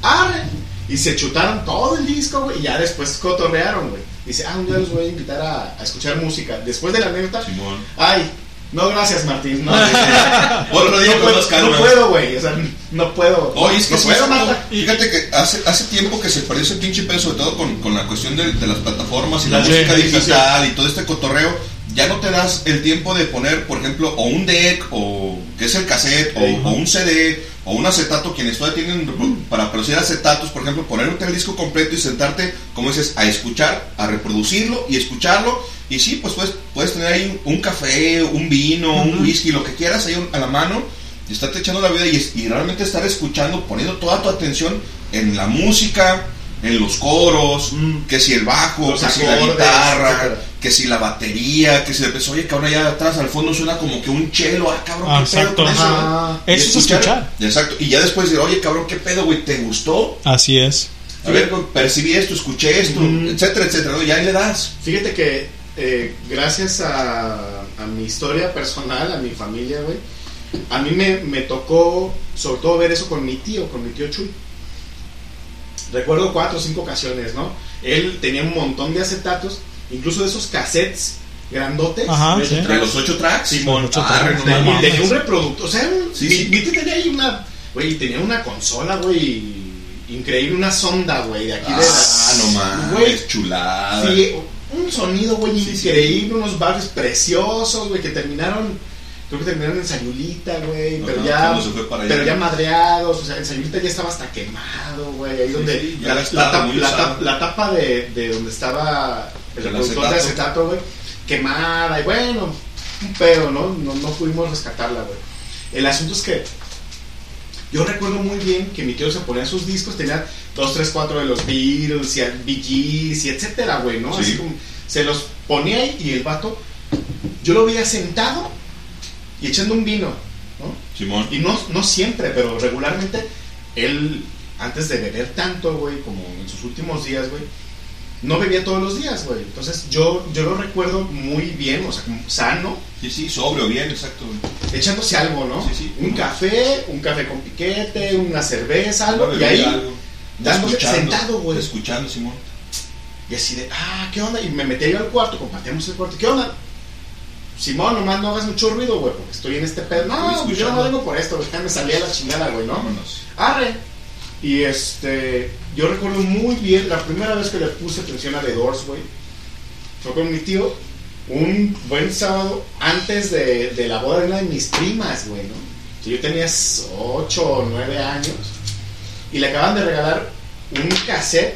Arre. Y se chutaron todo el disco, güey, y ya después cotorrearon, güey. Dice, ah, un día los voy a invitar a, a escuchar música. Después de la anécdota, Simón. ay, no, gracias, Martín. No, Otro día no, con puedo, no puedo, güey. O sea, no puedo. Oye, es que no puedo, Marta. Fíjate que hace, hace tiempo que se perdió ese pinche pedo, sobre todo con, con la cuestión de, de las plataformas y la, La música digital y todo este cotorreo. Ya no te das el tiempo de poner, por ejemplo, o un deck, o que es el cassette, o, un CD, o un acetato. Quienes todavía tienen para producir acetatos, por ejemplo, ponerte el disco completo y sentarte, como dices, a escuchar, a reproducirlo y escucharlo. Y sí, pues puedes, puedes tener ahí un café, un vino, un whisky, lo que quieras ahí a la mano y estarte echando la vida y, realmente estar escuchando, poniendo toda tu atención en la música, en los coros, que si el bajo, Los que si la acordes, guitarra, etcétera. Que si la batería, que si pues, oye, cabrón, allá atrás al fondo suena como que un chelo, ah, cabrón, Ah, qué pedo exacto, con eso. ajá. Y Eso es escuchar. Exacto, y ya después decir, oye, cabrón, qué pedo, güey, ¿te gustó? Así es. A ver, güey, percibí esto, escuché esto, Mm. etcétera, etcétera, ¿no? Y ahí le das. Fíjate que eh, gracias a, a mi historia personal, a mi familia, güey, a mí me, me tocó sobre todo ver eso con mi tío, con mi tío Chuy. Recuerdo cuatro o cinco ocasiones, ¿no? Él tenía un montón de acetatos, incluso de esos cassettes grandotes. Ajá, de sí. los ocho tracks. Simón, ocho ah, tracks, tenía- no un reproductor, o sea, un- Sí, mi, sí. mi tenía ahí una, güey, tenía una consola, güey, increíble, una sonda, güey, de aquí de Ah, no mames, Güey, chulada. Sí, un sonido, güey, increíble, unos barrios preciosos, güey, que terminaron, creo que terminaron en Sayulita, güey, pero ya, allá. pero ya madreados, o sea, en Sayulita ya estaba hasta quemado, güey, ahí Sí, donde sí, la, la tap- la tap- la tapa de, de donde estaba el El reproductor de acetato. acetato, güey, quemada, y bueno, un pedo, ¿no? No, no pudimos rescatarla, güey. El asunto es que yo recuerdo muy bien que mi tío se ponía sus discos, tenía 2, 3, 4 de los Beatles y Gees y etcétera, güey, ¿no? Sí. Así como se los ponía ahí y el vato, yo lo veía sentado y echando un vino, ¿no? Simón. Y no, no siempre, pero regularmente él, antes de beber tanto, güey, como en sus últimos días, güey, no bebía todos los días, güey. Entonces yo, yo lo recuerdo muy bien, o sea, como sano, Sí, sí, sobrio, bien, exacto. echándose algo, ¿no? Sí, sí. Un café, un café con piquete, una cerveza, algo, Una y ahí algo. sentado, güey. Escuchando, Simón. Y así de, ah, ¿qué onda? Y me metí yo al cuarto, compartíamos el cuarto, ¿qué onda? Simón, nomás no hagas mucho ruido, güey, porque estoy en este pedo. No, yo no vengo por esto, güey, ya me salía la chingada, güey, ¿no? Vámonos. Arre. Y este, yo recuerdo muy bien, la primera vez que le puse atención a The Doors, güey, fue con mi tío, un buen sábado antes de, de la boda de una de mis primas, güey, ¿no? Yo tenía 8 o 9 años y le acaban de regalar un cassette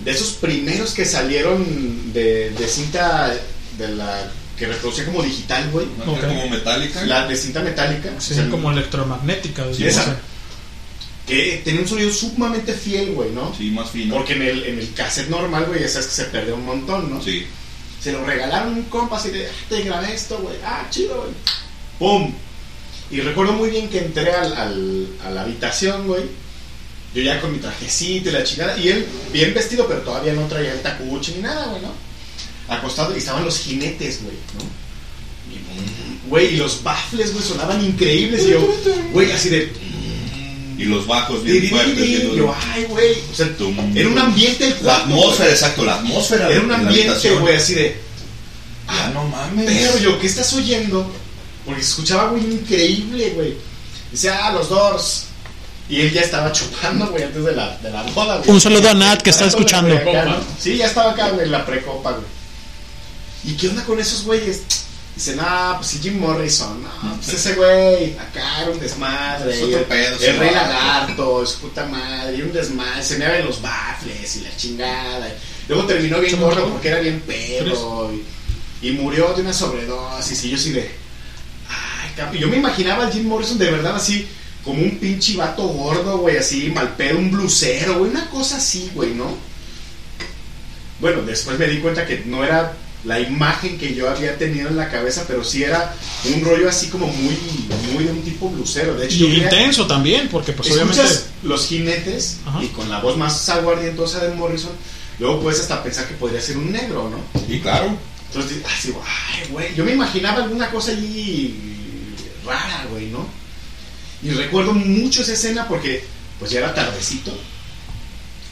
de esos primeros que salieron de, de cinta de la que reproducía como digital, güey. ¿No? Ok. Como metálica. La de cinta metálica. Sí, O sea, como electromagnética. Sí, esa. Que tenía un sonido sumamente fiel, güey, ¿no? Sí, más fino. Porque en el, en el cassette normal, güey, ya sabes que se perdió un montón, ¿no? Sí. Se lo regalaron un compa así de, "Ah, te grabé esto, güey. Ah, chido, güey. ¡Pum! Y recuerdo muy bien que entré al, al- a la habitación, güey. Yo ya con mi trajecito y la chingada. Y él bien vestido, pero todavía no traía el tacuche ni nada, güey, ¿no? Acostado y estaban los jinetes, güey, ¿no? Y, mm, Güey, y los baffles, güey, sonaban increíbles. Y yo, güey, así de. Y los bajos bien di, fuertes. di, di. bien Yo, ay, güey. O sea, era un ambiente el La atmósfera, exacto, la atmósfera. Era un ambiente, güey, así de. Ah, no mames. Pero yo, ¿qué estás oyendo? Porque se escuchaba, güey, increíble, güey. Dice, ah, los Doors. Y él ya estaba chupando, güey, antes de la, de la boda, güey. Un saludo a Nat, que está escuchando. güey, acá, ¿no? Sí, ya estaba acá, güey, en la precopa, güey. ¿Y qué onda con esos güeyes? Dicen, ah, pues sí, Jim Morrison. No, pues ese güey, acá era un desmadre. Es otro el, pedo, el sí, rey lagarto, es puta madre, y un desmadre. Se me abren los baffles y la chingada. Luego terminó bien gordo porque era bien pedo. Y, y murió de una sobredosis. Y yo así de. Ay. Y yo me imaginaba al Jim Morrison de verdad así, como un pinche vato gordo, güey, así, mal pedo, un blusero, güey, una cosa así, güey, ¿no? Bueno, después me di cuenta que no era la imagen que yo había tenido en la cabeza, pero sí era un rollo así como muy, muy de un tipo blusero. De hecho, Y intenso también, porque pues obviamente... los jinetes y con la voz más aguardientosa de Morrison, luego puedes hasta pensar que podría ser un negro, ¿no? Sí, claro. Entonces, así, ay, güey, yo me imaginaba alguna cosa allí rara, güey, ¿no? Y recuerdo mucho esa escena porque, pues ya era tardecito.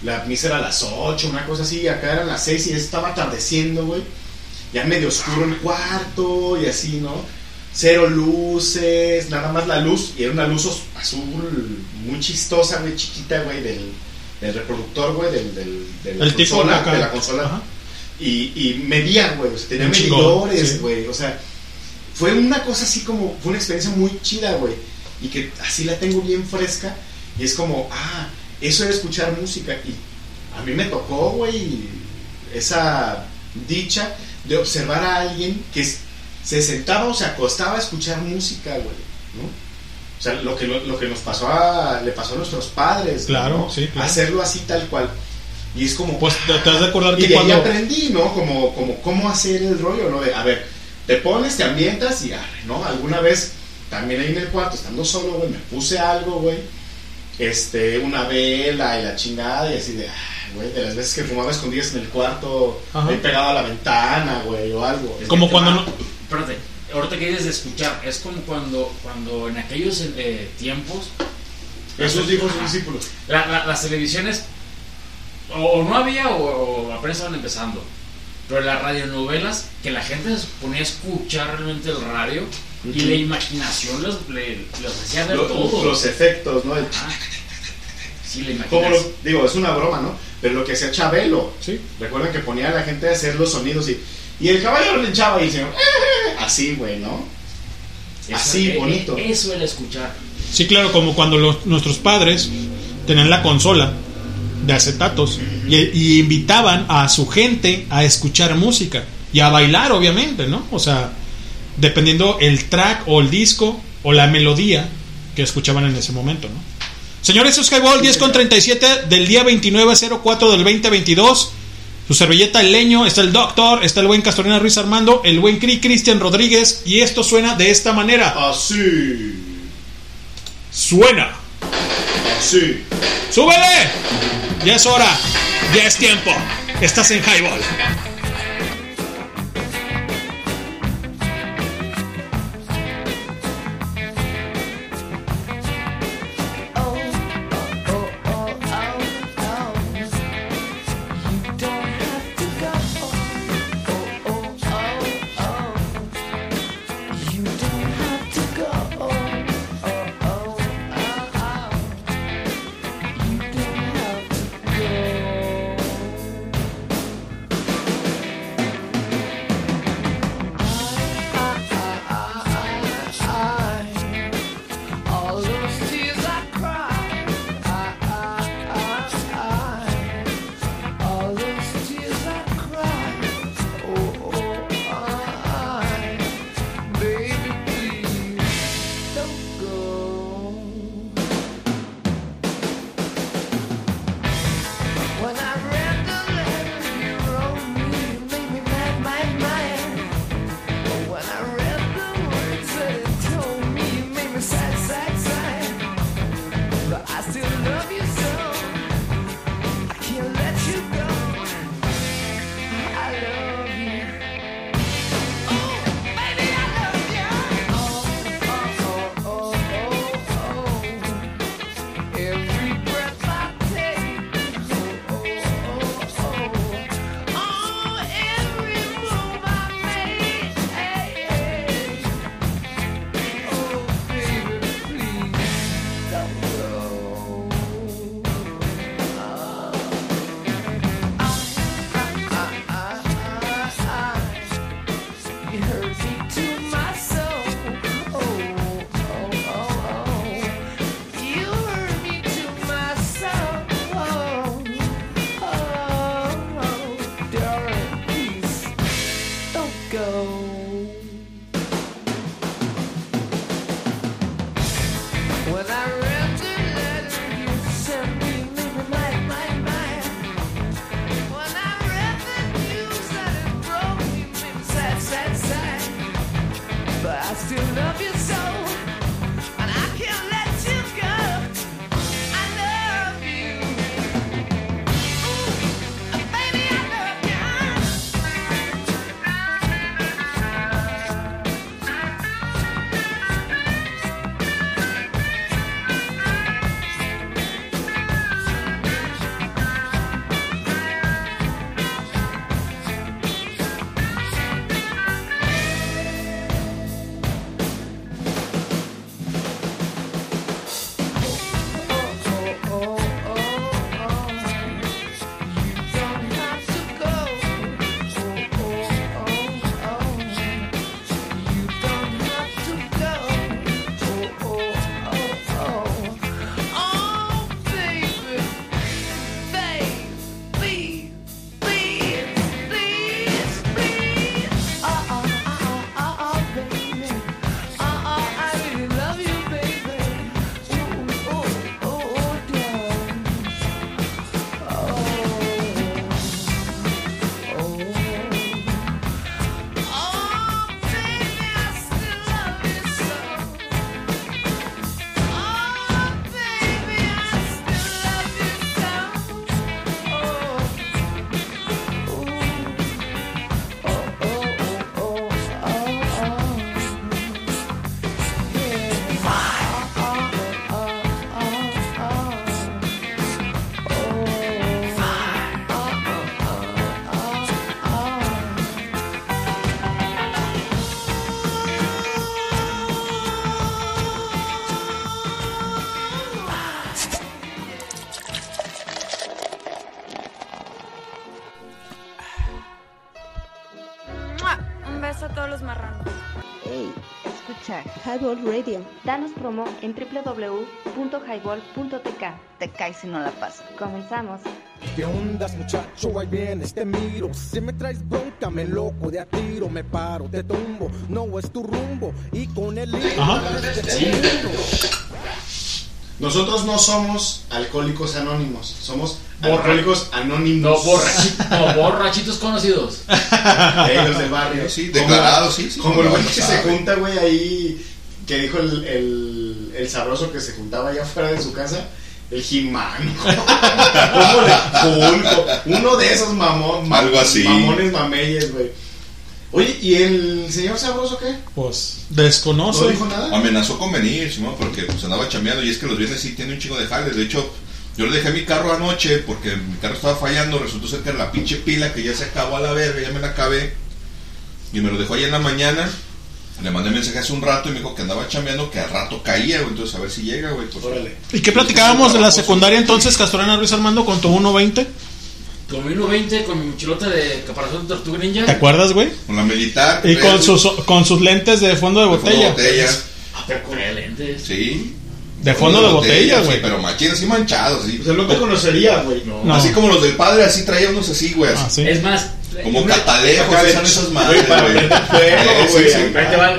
La misa era a las 8, una cosa así, y acá eran las 6 y estaba atardeciendo, güey. Ya medio oscuro el cuarto y así, ¿no? Cero luces, nada más la luz, y era una luz azul muy chistosa, güey, chiquita, güey, del, del reproductor, güey, del, del, de la El tipo consola, de la consola. Ajá. Y, y medía, güey, o sea, tenía medidores, sí. güey, o sea, fue una cosa así como, fue una experiencia muy chida, güey, y que así la tengo bien fresca, y es como, ah, eso era escuchar música, y a mí me tocó, güey, esa dicha de observar a alguien que se sentaba o se acostaba a escuchar música, güey, ¿no? O sea, lo que, lo, lo que nos pasó a, le pasó a nuestros padres, Claro, ¿no? sí, claro. Hacerlo así tal cual. Y es como... Pues te, has de acordar Y que de ahí cuando... aprendí, ¿no? Como, como cómo hacer el rollo, ¿no? De, a ver, te pones, te ambientas y arre, ¿no? Alguna vez, también ahí en el cuarto, estando solo, güey, me puse algo, güey. Este, una vela y la chingada y así de, ah, güey, de las veces que fumaba escondidas en el cuarto, Ajá. ahí pegado a la ventana, güey, o algo. Es Como cuando no... Espérate, ahorita que dices de escuchar, es como cuando, cuando en aquellos eh, tiempos. Jesús dijo a sus Ajá. discípulos. La- la- las televisiones o, o no había o, o apenas estaban empezando. Pero las radionovelas, que la gente se ponía a escuchar realmente el radio y la imaginación los, le- los hacía ver Lo- todo. los efectos, ¿no? El- Sí, le imaginas. lo- digo, es una broma, ¿no? Pero lo que hacía Chabelo. Sí. Recuerdan que ponía a la gente a hacer los sonidos y, y el caballo relinchaba y el señor, "Eh", así, güey, ¿no? Eso- Así, eh, bonito. eh, Eso el escuchar. Sí, claro, como cuando los- nuestros padres tenían la consola de acetatos y, y invitaban a su gente a escuchar música y a bailar, obviamente, ¿no? O sea, dependiendo el track o el disco o la melodía que escuchaban en ese momento, ¿no? Señores, Highball 10 con 37 del día 2904 del 2022. Su servilleta el leño, está el doctor, está el buen Castorina Ruiz Armando, el buen Cri Cristian Rodríguez y esto suena de esta manera. Así. Suena. Así. ¡Súbele! Ya es hora. Ya es tiempo. Estás en Highball. Highball Radio. Danos promo en www.highball.tk. Te caes si no la pasas. Comenzamos. ¿Qué ondas, muchacho? Ahí vienes, te miro. Si me traes bronca, me loco de a tiro. Me paro, te tumbo. No es tu rumbo. Y con el hilo, Ajá. te Sí. tiro. Nosotros no somos alcohólicos anónimos, somos Borra- alcohólicos anónimos. No, borrachitos, no, borrachitos conocidos. Ellos del barrio. Sí, declarados, sí, sí. Como el güey que se junta, güey, ahí. Que dijo el, el, el sabroso que se juntaba allá afuera de su casa. El Jimán. Uno de esos mamón, ma- Algo así. mamones mameyes, güey. Oye, ¿y el señor sabroso qué? Pues desconoce. ¿No dijo nada? Amenazó con venir, Simón, porque pues andaba chambeando y es que los viernes sí tiene un chingo de jales. De hecho, yo le dejé mi carro anoche porque mi carro estaba fallando. Resultó ser que era la pinche pila que ya se acabó a la verga, ya me la acabé. Y me lo dejó ahí en la mañana. Le mandé mensaje hace un rato y me dijo que andaba chambeando, que al rato caía, güey. Entonces, a ver si llega, güey. Pues, ¿Y qué platicábamos de la secundaria entonces, Castorena Ruiz Armando, con tu 1.20? Con mi 1.20, con mi mochilota de caparazón de tortuga ninja. ¿Te acuerdas, güey? Con la militar. Y con ¿ves? sus, con sus lentes de fondo de fondo de botella. botella. Ah, pero con lentes. Sí. De fondo de botella, sí, güey. pero machín así manchados, sí. Pues no te conocería, güey. No. Así como los del padre, así traía unos así, güey. Ah, sí. Es más, Como catalejos, usan esas madres, para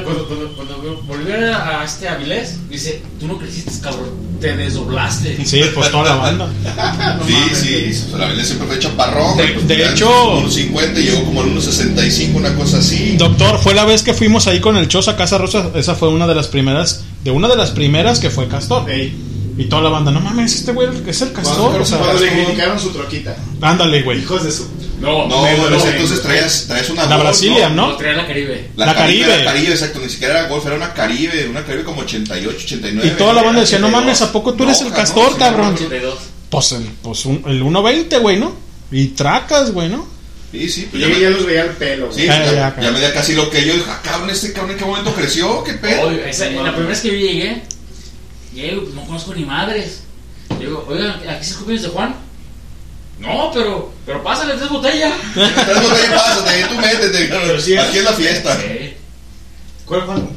cuando, volvió a, este Avilés, dice, tú no creciste, cabrón, te desdoblaste. Sí, pues toda la banda. Sí, sí, Belén siempre fue chaparrón. De- pues, hecho- en unos 50 y llegó como a unos 65, una cosa así. Doctor, fue la vez que fuimos ahí con el Chos a Casa Rosa. Esa fue una de las primeras, de una de las primeras que fue Castor. Y toda la banda, no mames, este güey es el Castor. Cuando, O sea, cuando le criticaron su troquita. ándale, güey. Hijos de su. No, No, Me en ese entonces traías, traías una La Golf, Brazilian, ¿no? No, traía la Caribe. La, La Caribe. Caribe. La Caribe, exacto. Ni siquiera era Golf, era una Caribe. Una Caribe como 88, 89. Y toda la banda decía, no 82. mames, ¿a poco tú eres el Castor, cabrón? 82. Pues el, pues un- el 1.20, güey, ¿no? Y tracas, güey, ¿no? Sí, sí. Pues ya, ya, me, ya los veía el pelo. sí, güey. Ah, ya, ya, ya me da casi lo que yo. Dije, ah, cabrón, este cabrón en qué momento creció, qué pedo. Oye, esa- la primera vez que yo llegué, llego, pues, no conozco ni madres. Digo, oigan, ¿aquí es el cumpleaños de Juan? No, pero, pero pásale tres botellas. Tres botellas, pásate, tú métete. Pero sí, Aquí es la fiesta. Sí. ¿Cuál Juan?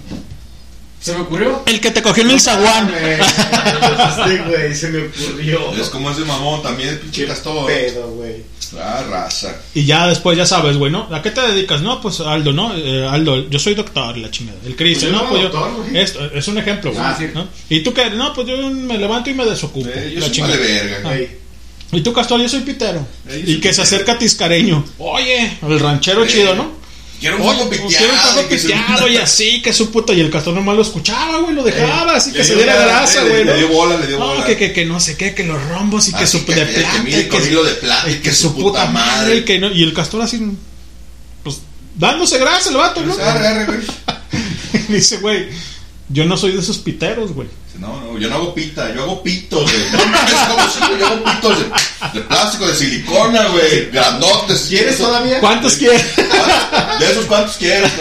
Se me ocurrió. El que te cogió en el zaguán. Este güey se me ocurrió. Es como es de mamón también, el pinche Castor. Pedo, güey. Ah, raza. Y ya después ya sabes, güey, ¿no? ¿A qué te dedicas? No, pues Aldo, ¿no? Eh, Aldo, yo soy doctor, la chingada. El Cris, Pues no, pues doctor, yo. güey. Esto es un ejemplo, güey. Ah, sí. ¿no? ¿Y tú qué? No, pues yo me levanto y me desocupo. Eh, yo la soy chingada. vale verga. Ah. Y tú, Castor, yo soy pitero. Eh, y soy que se acerca Tiscareño. Oye, el ranchero Eh, chido, ¿no? Quiero un pues, piteado. quiero un piteado y así, que su puta. Y el Castor nomás lo escuchaba, güey, lo dejaba, así que se diera grasa, eh, güey. le ¿no? dio bola, le dio No, bola. que, que, que no sé qué, que los rombos y que su de plata. y que su puta madre. Y, que no, y el Castor así, pues, dándose grasa el vato, ¿no? Pues. Dice, güey, yo no soy de esos piteros, güey. No, no, yo no hago pita, yo hago pitos, güey. No mames, ¿cómo? Yo hago pitos de, de plástico, de silicona, güey. Grandotes. ¿Quieres Eso- todavía? ¿Cuántos quieres? De esos cuántos quieres.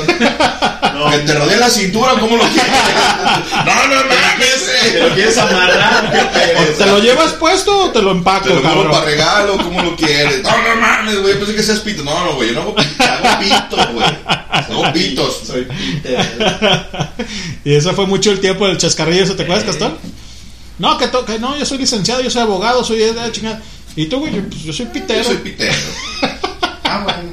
Que te rodee la cintura, ¿cómo lo quieres? No, no mames, ¿Te lo quieres amarrar? ¿Qué? ¿Te lo llevas puesto o te lo empaco, Te lo cabrón? muevo para regalo, ¿cómo lo quieres? No, no mames, güey, pensé que seas pito. No, no, güey, yo no hago pito, hago pitos, güey. Hago pitos. Soy Peter. y eso fue mucho el tiempo del chascarrillo, ¿eso te acuerdas, Castor? No, que, to- que no, yo soy licenciado, yo soy abogado, soy de de chingada. ¿Y tú, güey? Yo, pues, yo soy pitero. Yo soy pitero. Ah, bueno.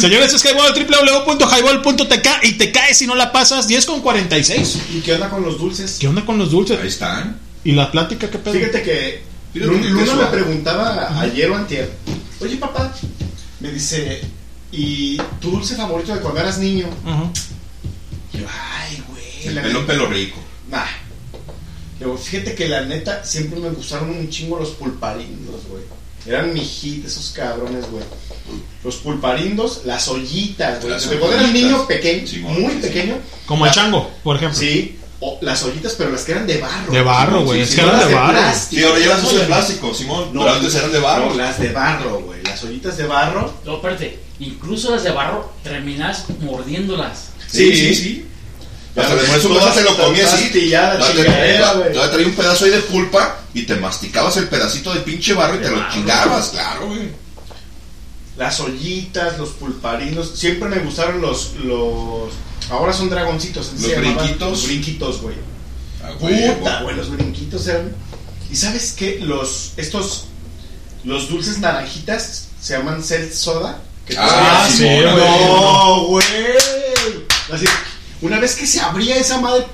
Señores, es Highball, www.highball.tk y te caes si no la pasas 10 con 46. ¿Y qué onda con los dulces? ¿Qué onda con los dulces? Ahí están. ¿Y la plática qué pedo? Fíjate que Luna me preguntaba ayer o antier, oye papá, me dice, ¿y tu dulce favorito de cuando eras niño? Ajá. Y yo, ay, güey. El la pelo, neta". pelo rico. Nah. Fíjate que la neta siempre me gustaron un chingo los pulparindos, güey. Eran mi hit esos cabrones, güey. Los pulparindos, las ollitas, güey. Desde cuando era ollitas. niño pequeño, Simón, muy sí. pequeño. Como el las- chango, por ejemplo. Sí, o las ollitas, pero las que eran de barro. De barro, güey. sí, es que sí, eran las de barro. plástico. Sí, ahora ya las de plástico, Simón. No, pero antes eran de barro. No, las de barro, güey. Las ollitas de barro. No, espérate. Incluso las de barro terminas mordiéndolas. Sí, sí, sí. Hasta te lo comías así. Todavía traía un pedazo ahí de pulpa y te masticabas el pedacito de pinche barro y te lo chingabas, claro, güey. Las ollitas, los pulparinos. Siempre me gustaron los, los Ahora son dragoncitos. Los se brinquitos. Los brinquitos, güey. Ah, güey, Puta, güey, los brinquitos eran. ¿Y sabes qué? Los, estos, los dulces naranjitas se llaman Cell Soda. que Ah, sí, güey. No, güey. Así, una vez que se abría esa madre,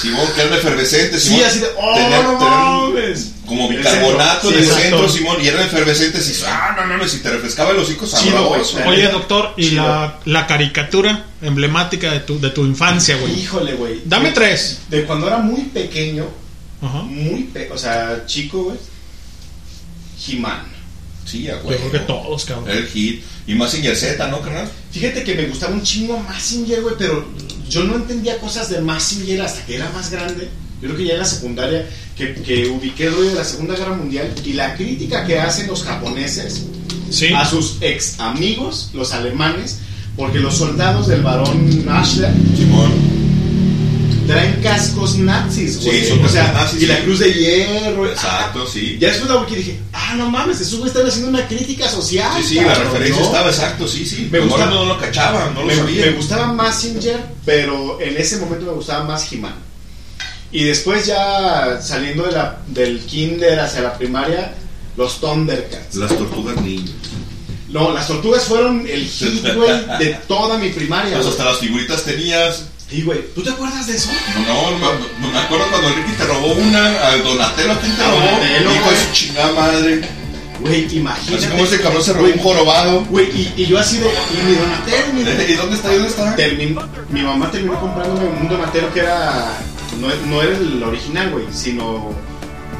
Simón, que eran efervescentes. Sí, Simón. así de, oh, Tenían- no mames. Como El bicarbonato centro, en el sí, centro. Simón, y eran efervescentes. Y ah, no, no, no, si te refrescaba el hocico sabroso. Oye, doctor, y la, la caricatura emblemática de tu, de tu infancia, güey. Híjole, güey. Dame De- tres. De cuando era muy pequeño, Ajá. muy pe o sea, chico, güey. He-Man. Sí, ya, Yo güey. creo que todos, cabrón. El hit. Y más sin Z, ¿no, carnal? Fíjate que me gustaba un chingo Massinger, güey, pero yo no entendía cosas de Massinger hasta que era más grande. Yo creo que ya en la secundaria, que, que ubiqué el rollo de la Segunda Guerra Mundial y la crítica que hacen los japoneses a sus ex amigos, los alemanes, porque los soldados del barón Ashler traen cascos nazis, güey. Sí, son o sea, nazis, y la cruz de hierro. Exacto, sí. Ya después la dije, ah, no mames, esos güeyes están haciendo una crítica social. Sí, sí, la cabrón, referencia ¿no? estaba exacto, sí, sí. Me Como gusta- ahora no lo cachaban, no lo me, sabían. me gustaba Massinger, pero en ese momento me gustaba más He-Man. Y después ya saliendo de la, del kinder hacia la primaria, los Thundercats. Las tortugas ninja. No, las tortugas fueron el hit, güey, de toda mi primaria. Pues güey. hasta las figuritas tenías. Sí, güey. ¿Tú te acuerdas de eso? No, no, no, no me acuerdo cuando Ricky te robó una, al Donatello, ¿a quién te A robó? Donatello, Hijo de su chingada madre. Güey, imagínate. Así como ese cabrón se robó un jorobado. Güey, y, y yo así de. Y mi Donatello, mi ¿Y dónde está? ¿Y dónde está? Termin- mi mamá terminó comprándome un Donatello que era. No, no era el original, güey, sino.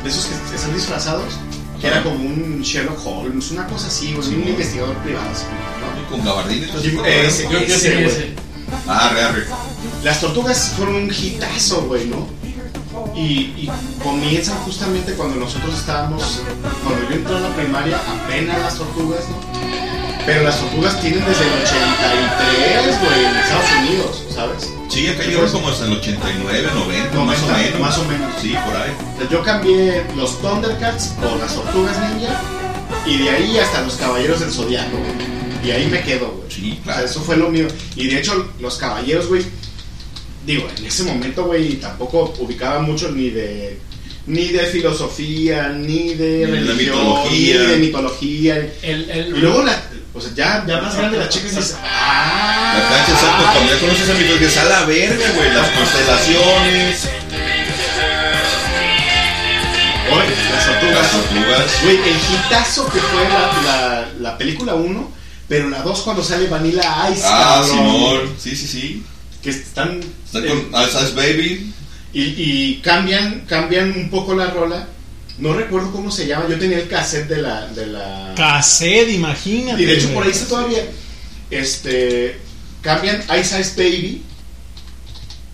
De esos que están disfrazados. Que era como un Sherlock Holmes, una cosa así, güey. Sí, un investigador privado. así, ¿no? Con gabardines. Sí, ese, Yo- yo ese, güey. ese. Ah, re, re. Las tortugas fueron un hitazo, güey, ¿no? Y, y comienzan justamente cuando nosotros estábamos, cuando yo entré a la primaria, apenas las tortugas, ¿no? Pero las tortugas tienen desde el 83, güey, en Estados Unidos, ¿sabes? Sí, acá llegaron como hasta el 89, 90, más o 90, menos. más o menos. Sí, por ahí. Yo cambié los Thundercats por las tortugas ninja y de ahí hasta los caballeros del zodiaco, güey. Y ahí me quedo, güey. Sí, O sea, eso fue lo mío. Y de hecho, los caballeros, güey, digo, en ese momento, güey, tampoco ubicaba mucho ni de ni de filosofía, ni de Ni de religión, mitología. ni de mitología. El, el, Y luego, la, o sea, ya, ya más grande la chica y dices, ah, La cancha, exacto, cuando ya conoces a mi que es a la verga, güey. Las constelaciones. Oye, las tortugas. Las tortugas. Güey, el hitazo que fue la, la, la película 1, pero la 2 cuando sale Vanilla Ice. Ah, cabrón. Simón. Sí, sí, sí. Que están. Está eh, con Ice Ice Baby. y, y cambian, cambian un poco la rola. No recuerdo cómo se llama. Yo tenía el cassette de la. De la Cassette, imagínate. y de hecho por ahí está todavía. Este. Cambian Ice Ice Baby.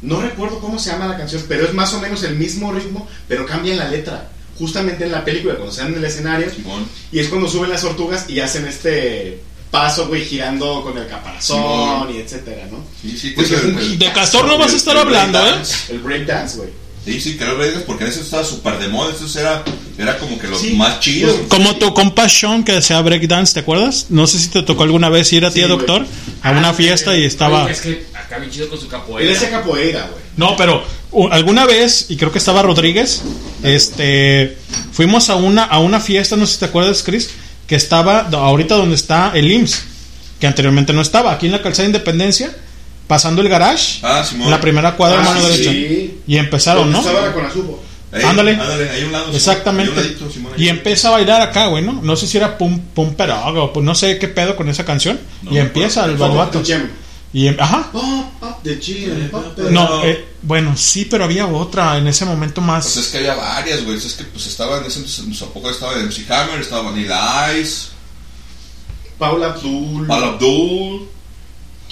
No recuerdo cómo se llama la canción, pero es más o menos el mismo ritmo, pero cambian la letra. Justamente en la película, cuando están en el escenario. Simón. Y es cuando suben las tortugas y hacen este paso, güey, girando con el caparazón Simón. y etcétera, ¿no? Sí, sí, Pues el- De Castor no vas a estar hablando, ¿eh? breakdance. El breakdance, güey. Sí, sí, creo que porque en eso estaba súper de moda. Eso era, era como que lo Sí. más chido. Como tu compa Sean que decía breakdance, ¿te acuerdas? No sé si te tocó alguna vez ir a ti, Sí, doctor, a una fiesta y estaba... Oye, es que acá bien chido con su Él capoeira. hacía capoeira, güey. No, pero alguna vez, y creo que estaba Rodríguez, este, fuimos a una, a una fiesta, no sé si te acuerdas, Chris, que estaba do- ahorita donde está el IMSS, que anteriormente no estaba, aquí en la calzada de Independencia, pasando el garage, Ah, en la primera cuadra Ah, mano sí, derecha. sí. Y empezaron, ¿no? Estaba con Azubo. Ahí, Ándale. Ándale, ahí un lado. Simón. Exactamente. Ahí a un ladito, Simón, ahí. Y empieza a bailar acá, güey, ¿no? No sé si era Pum Pum Perog o pues no sé qué pedo con esa canción. No y empieza el Gem. Y em- ajá. Pop up the gym, pop the- No, eh, bueno, sí, pero había otra en ese momento más. Pues es que había varias, güey. Es que pues estaba en ese entonces, pues, a poco estaba MC Hammer, estaba Vanilla Ice, Paula Abdul. Paul Abdul.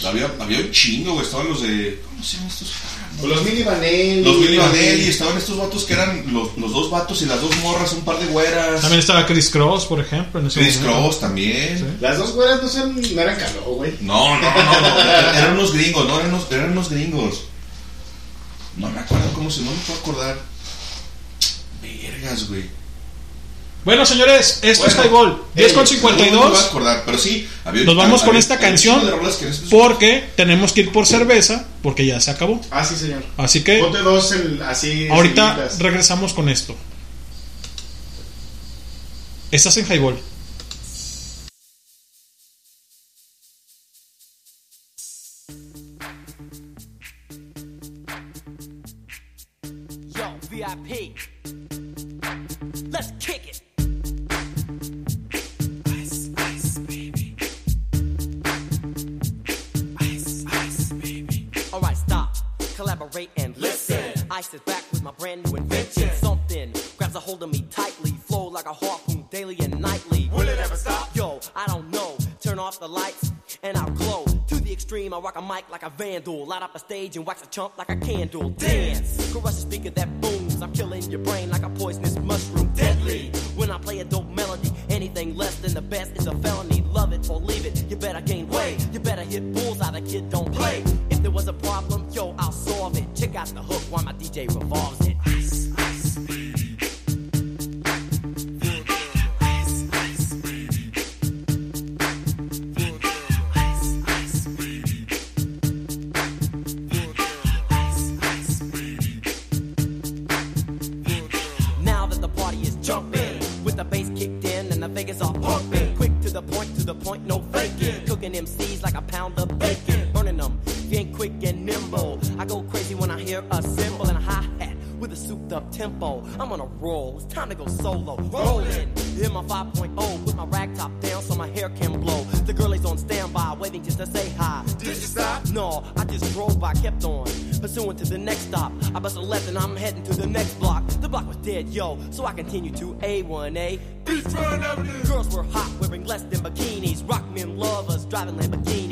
Había, había un chingo, güey. Estaban los de. ¿Cómo se llaman estos? O los Milli Vanelli. Los Billy Vanelli. Estaban estos vatos que eran los, los dos vatos y las dos morras, un par de güeras. También estaba Chris Cross, por ejemplo. En ese Chris momento. Cross también. Las dos güeras no, son, no eran caló, güey. No, no, no, no. Eran, eran unos gringos, no, eran unos, eran unos gringos. No me acuerdo cómo se, no me puedo acordar. Vergas, güey. Bueno, señores, esto es Bueno, Highball. 10 con eh, no me voy a 52. acordar, pero sí, había- Nos vamos con esta había canción porque tenemos que ir por cerveza porque ya se acabó. Ah, sí, señor. Así que Ponte dos en- así. ahorita regresamos con esto. Estás en Highball. Yo, VIP. Mic like a vandal. Light up a stage and wax a chump like a candle. Dance, crush a speaker that booms. And nimble. I go crazy when I hear a cymbal and a hi hat with a souped up tempo. I'm on a roll, it's time to go solo. Rolling, hit my 5.0, put my rag top down so my hair can blow. The girl is on standby, waiting just to say hi. Did you stop? No, I just drove by, kept on. Pursuing to the next stop. I bust a left and I'm heading to the next block. The block was dead, yo, so I continue to A1A. Beachfront Avenue. Girls were hot, wearing less than bikinis. Rock men lovers, driving Lamborghinis.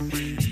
Ice,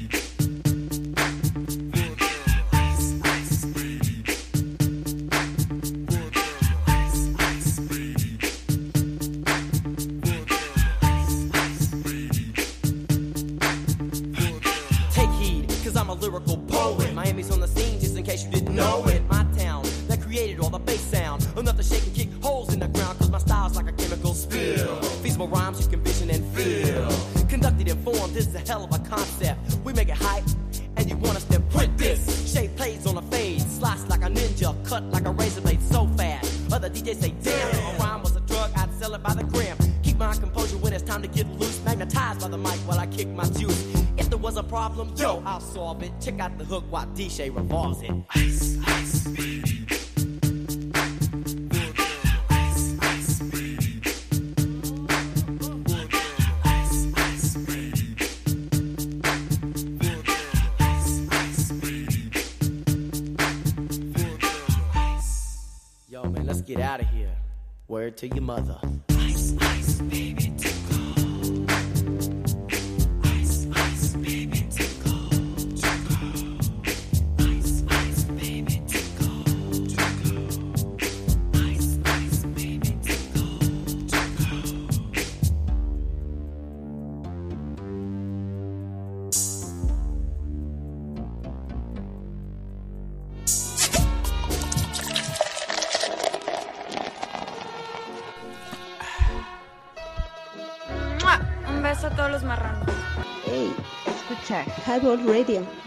DJ revolves it. Yo, man, let's get out of here. Word to your mother.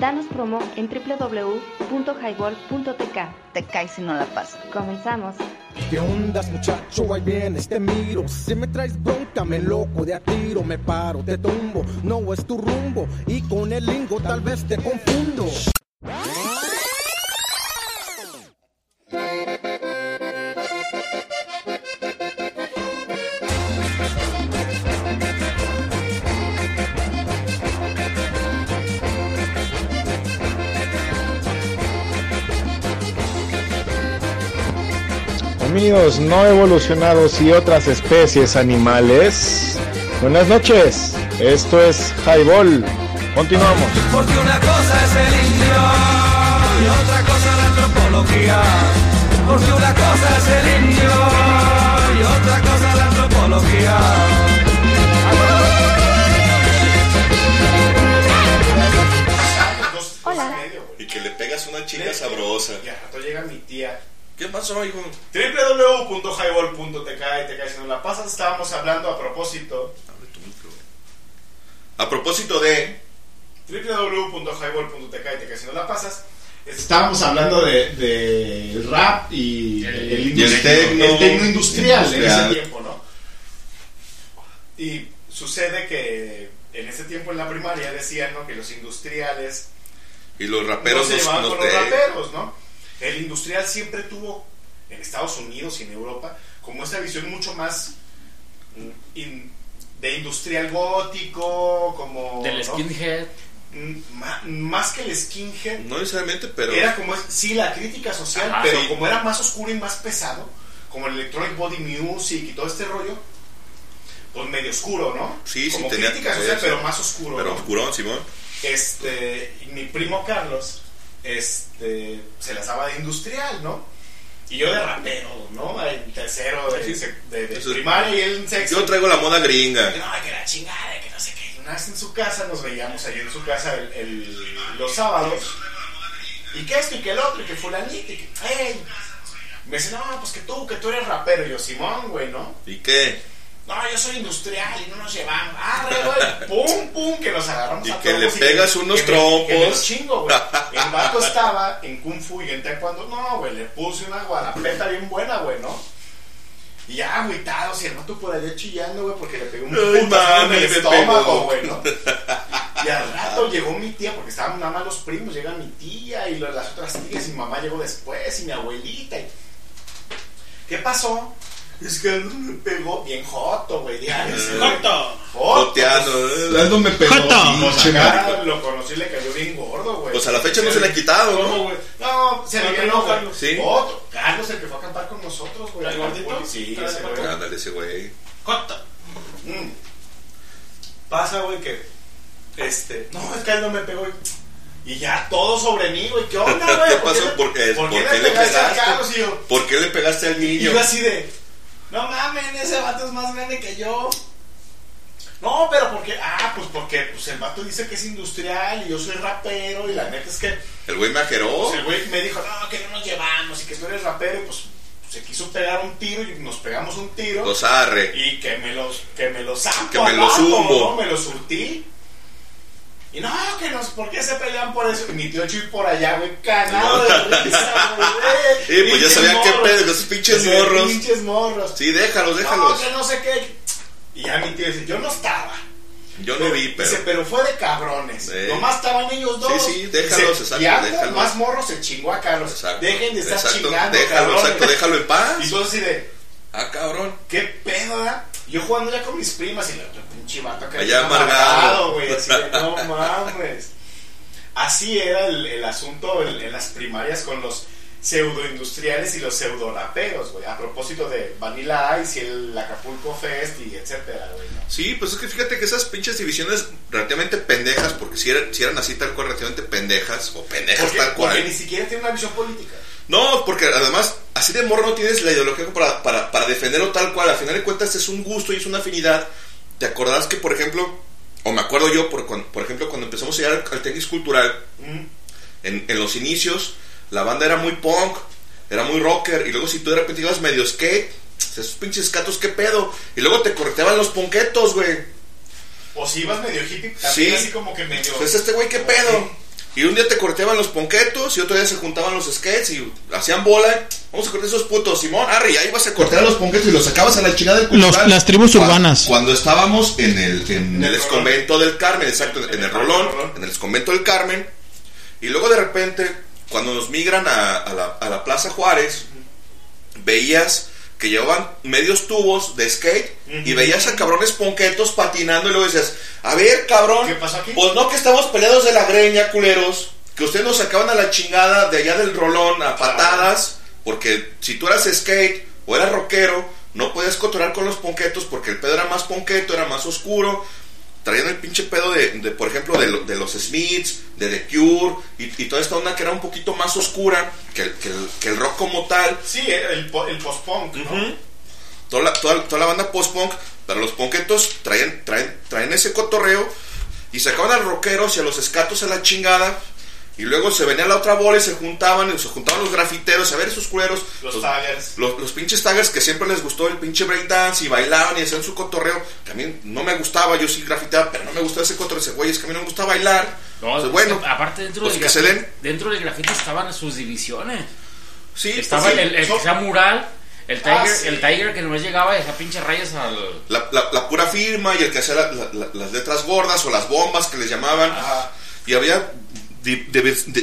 Danos promo en www.highball.tk. Te caes si no la pasas. Comenzamos. ¿Qué ondas, muchacho? Ahí vienes, te miro. Si me traes bronca, me loco de a tiro. Me paro, te tumbo. No es tu rumbo. Y con el lingo tal vez te confundo. Amigos no evolucionados y otras especies animales, buenas noches. Esto es Highball. Continuamos. Porque una cosa es el indio y otra cosa la antropología. Porque una cosa es el indio y otra cosa la antropología. Hola. Y que le pegas una chica sabrosa. Y al rato llega mi tía. ¿Qué pasó, hijo? www.highball.tk y te caes en la pasas. Estábamos hablando a propósito. A propósito de. www.highball.tk y te caes en la pasas. Estábamos hablando de, de rap y el, y el tecno, el tecno industrial, en industrial. ese tiempo, ¿no? Y sucede que en ese tiempo en la primaria decían ¿no? que los industriales Y los raperos no se nos, llevaban nos con los raperos, ¿no? El industrial siempre tuvo en Estados Unidos y en Europa como esta visión mucho más mm, in- de industrial gótico, como Del ¿no? skinhead. Mm, más que el skinhead No necesariamente, pero. era como sí la crítica social, Ajá, pero sí. como era más oscuro y más pesado, como el electronic body music y todo este rollo, pues medio oscuro, ¿no? Sí, sí, como tenía- crítica sí, social, sí. pero más oscuro. Pero ¿no? oscurón, Simón. Este, mi primo Carlos, este, se las daba de industrial, ¿no? Y yo de rapero, ¿no? En tercero de, de- de primaria y él en sexto. Yo traigo la moda gringa. No, que la chingada, que no sé qué. Una vez en su casa, nos veíamos ahí en su casa el, el- los sábados. Y que esto y que el otro, y que fulanito, y que. ¡Ey! Me dice, no, pues que tú, que tú eres rapero. Y yo, Simón, güey, ¿no? ¿Y qué? No, yo soy industrial y no nos llevamos. ¡Arre, güey! ¡Pum, pum! Que nos agarramos Y a que le pegas que- unos que me- que me trompos. los chingo, güey. El vato estaba en Kung Fu y en Taekwondo. No, güey, le puse una guarapeta bien buena, güey, ¿no? Y ya agüitados y el vato por allá chillando, güey, porque le pegó un Ay, putazo en el me estómago, güey, ¿no? Y al rato llegó mi tía, porque estaban nada más los primos, llega mi tía y las otras tías, y mi mamá llegó después, y mi abuelita. Y... ¿Qué pasó? Es que Aldo me pegó bien joto, güey, diario. güey. Joto. Joto. Joteando. Aldo me pegó. Y pues acá lo conocí y le cayó bien gordo, güey. Pues a la fecha no se le ha quitado, ¿no? ¿Cómo, güey? No, se le güey. Carlos. Sí. Otro. Carlos, el que fue a acampar con nosotros, güey. ¿El gordito? Sí, Ah, ese güey. Ándale, ese güey. Mm. Pasa, güey, que. Este. No, es que él no me pegó. Y, y ya todo sobre mí, güey. ¿Qué onda, güey? ¿Qué ¿Por pasó? le- ¿Por qué, ¿Por ¿Por qué qué le le pegaste a pegaste? Carlos? Y yo. ¿Por qué le pegaste al Y niño? yo así de. No mames, ese vato es más grande que yo. No, pero porque. Ah, pues porque pues el vato dice que es industrial y yo soy rapero. Y la neta es que. El güey me ajeró. Pues el güey me dijo, no, que no nos llevamos y que tú eres rapero. Y pues se quiso pegar un tiro y nos pegamos un tiro. Los arre. Y que me los, que me los saco Que me los zumbo. ¿no? Me los surtí. Y no, que nos, ¿por qué se pelean por eso? Y mi tío Chuy por allá, güey, cagado de risa, güey. Eh, pues ya sabían qué morros. pedo esos pinches morros. Pinches morros. Sí, déjalos, No, déjalos. que no sé qué. Y ya mi tío dice, yo no estaba. Yo no vi, pero. Dice, pero fue de cabrones. Sí. Nomás estaban ellos dos. Sí, sí, déjalos, Dice, exacto, Y algo déjalos. más morro se chingó a Carlos. Dejen de estar exacto, chingando, déjalo, exacto, déjalo en paz. Y tú así de, Ah, cabrón. ¿qué pedo, verdad? Yo jugando ya con mis primas y otro pinche vato acá Allá amargado. güey. Así de, no mames. Así era el, el asunto en, en las primarias con los pseudoindustriales y los pseudo raperos, güey. A propósito de Vanilla Ice y el Acapulco Fest y etcétera, güey. ¿no? Sí, pues es que fíjate que esas pinches divisiones relativamente pendejas, porque si eran, si eran así tal cual, relativamente pendejas, o pendejas Porque, tal cual. porque ni siquiera tiene una visión política. No, porque además, así de morro no tienes la ideología para, para, para defenderlo tal cual. Al final de cuentas es un gusto y es una afinidad. ¿Te acordás que, por ejemplo, o me acuerdo yo, por, por ejemplo, cuando empezamos a llegar al, tenis cultural, en, en los inicios, la banda era muy punk, era muy rocker, y luego si tú de repente ibas medio skate, esos pinches gatos, ¿qué pedo? Y luego te corteaban los ponquetos, güey. O si ibas medio hippie, también Sí. así como que medio. Pues este güey, ¿qué pedo? Y un día te corteaban los ponquetos y otro día se juntaban los skates y hacían bola. Vamos a cortar esos putos, Simón. Arre, y ahí vas a cortar los ponquetos y los sacabas a la chingada del Los- las tribus Cuando- urbanas. Cuando estábamos en el, en En el exconvento del Carmen, exacto, en el Rolón, en el exconvento del Carmen. Y luego de repente, cuando nos migran a, a la, a la Plaza Juárez, veías que llevaban medios tubos de skate y veías a cabrones ponquetos patinando y luego decías, a ver cabrón, ¿Qué pasó aquí? pues no que estamos peleados de la greña, culeros, que ustedes nos sacaban a la chingada de allá del rolón a patadas, porque si tú eras skate o eras rockero, no podías cotorar con los ponquetos porque el pedo era más ponqueto, era más oscuro. Traían el pinche pedo de, de, por ejemplo, de, lo- de los Smiths, de The Cure, y, y toda esta onda que era un poquito más oscura que el, que el, que el rock como tal. Sí, el, po- el post-punk, ¿no? Toda, la, toda, toda la banda post-punk, pero los ponquetos traen, traen, traen ese cotorreo y sacaban a los rockeros y a los escatos a la chingada. Y luego se venía la otra bola y se juntaban, y se juntaban los grafiteros, a ver esos culeros. Los taggers. Los, los pinches taggers que siempre les gustó el pinche breakdance y bailaban y hacían su cotorreo. Que a mí no me gustaba, yo sí grafiteaba, pero no me gustaba ese cotorreo. Ese güey, es que a mí no me gusta bailar. No, Entonces, bueno, aparte dentro pues del que se grafiti- den. dentro del grafiti estaban sus divisiones. Sí, estaba pues sí, el, el son- que sea mural, el Tiger, Ah, sí. el Tiger que nomás llegaba y hacía pinches rayas al la, la- la pura firma y el que hacía la- la- la- las letras gordas o las bombas que les llamaban. Y había,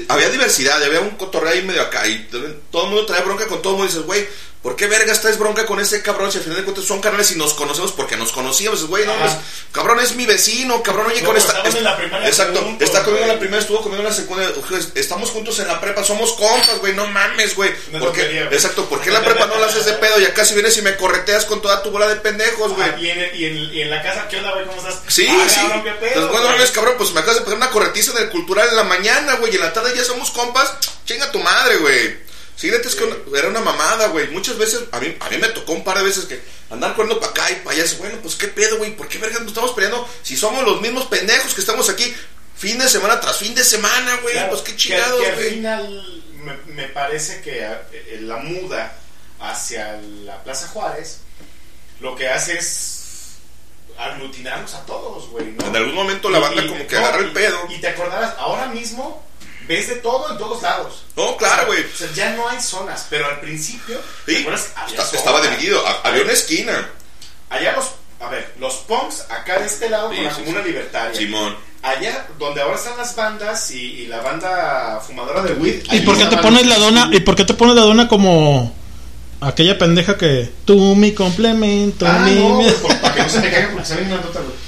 había diversidad, había un cotorreo ahí medio acá. Y todo el mundo trae bronca con todo el mundo. Y dices, güey, ¿por qué vergas traes bronca con ese cabrón? Si al final de cuentas son canales y nos conocemos porque nos conocíamos. Güey, no, cabrón es mi vecino, cabrón, oye, No, con esta. estaban en la primaria exacto, juntos, está conmigo en la primera, estuvo conmigo en la segunda. Estamos juntos en la prepa, somos compas, güey, no mames, güey. Una ¿Por qué? tontería, güey. Exacto, ¿por qué la prepa no la haces de pedo y acá si vienes y me correteas con toda tu bola de pendejos, güey? Ah, y, en, y, en, y en la casa, ¿qué onda, güey? ¿Cómo estás? Sí, Ah, sí. cabrón, ¿qué pedo, Entonces, bueno, güey? no es cabrón, pues me acabas de pegar una corretiza en el cultural en la mañana, güey, y en la tarde ya somos compas. Chinga tu madre, güey. Sí, neta, es que una- era una mamada, güey. Muchas veces, a mí, a mí me tocó un par de veces que andar corriendo para acá y para allá. Es, bueno, pues qué pedo, güey. ¿Por qué vergas nos estamos peleando si somos los mismos pendejos que estamos aquí fin de semana tras fin de semana, güey? Claro, pues qué chingados, que al güey. final me, me parece que eh, la muda hacia la Plaza Juárez lo que hace es aglutinarnos a todos, güey. ¿no? En algún momento la banda Y- como que no, agarra el pedo. Y te acordarás, ahora mismo ves de todo en todos lados. No, claro, güey. O sea, ya no hay zonas, pero al principio, ¿te Sí? Había estaba dividido. ha- Había una esquina. Allá los, a ver, los punks acá de este lado Sí, con la sí, comuna sí. libertaria. Simón. Allá donde ahora están las bandas y, y la banda fumadora de weed. ¿Y por qué te pones la dona? ¿Y por qué te pones la dona como aquella pendeja que tú mi complemento, Ah, mi no, para que no se me caigan porque se ven una nota, güey.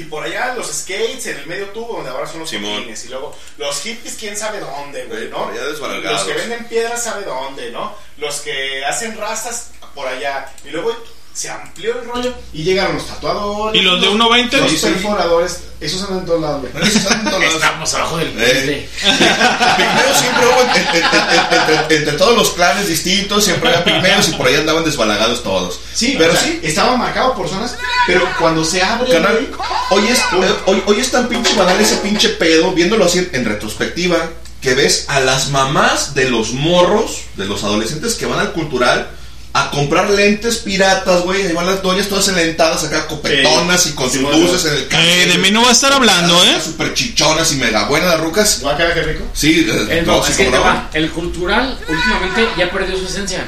Y por allá los skates en el medio tubo, donde ahora son los cojines. Y luego los hippies, quién sabe dónde, güey, ¿no? por allá desbalagados. Los que venden piedras, sabe dónde, ¿no? Los que hacen rastas, por allá. Y luego se amplió el rollo y llegaron los tatuadores. ¿Y los de 1.20? Los perforadores. Esos andan en todos lados, güey. Estamos abajo del Eh. Pigmeos siempre hubo en- en- en- entre, entre todos los clanes distintos, siempre había pigmeos y por ahí andaban desbalagados todos. Sí, pero o sea, sí. Estaba marcado por zonas, pero cuando se abre. Canal, güey, hoy es, hoy, hoy es tan pinche banal ese pinche pedo, viéndolo así en retrospectiva, que ves a las mamás de los morros, de los adolescentes que van al cultural a comprar lentes piratas, güey. Ahí van las doñas todas enlentadas acá, copetonas y con sus luces en el Eh, de mí no va a estar hablando, ¿eh? Super chichonas y mega buenas las rucas. ¿Va a quedar qué rico? Sí, eh, no, sí, es que te va, el cultural últimamente ya perdió su esencia.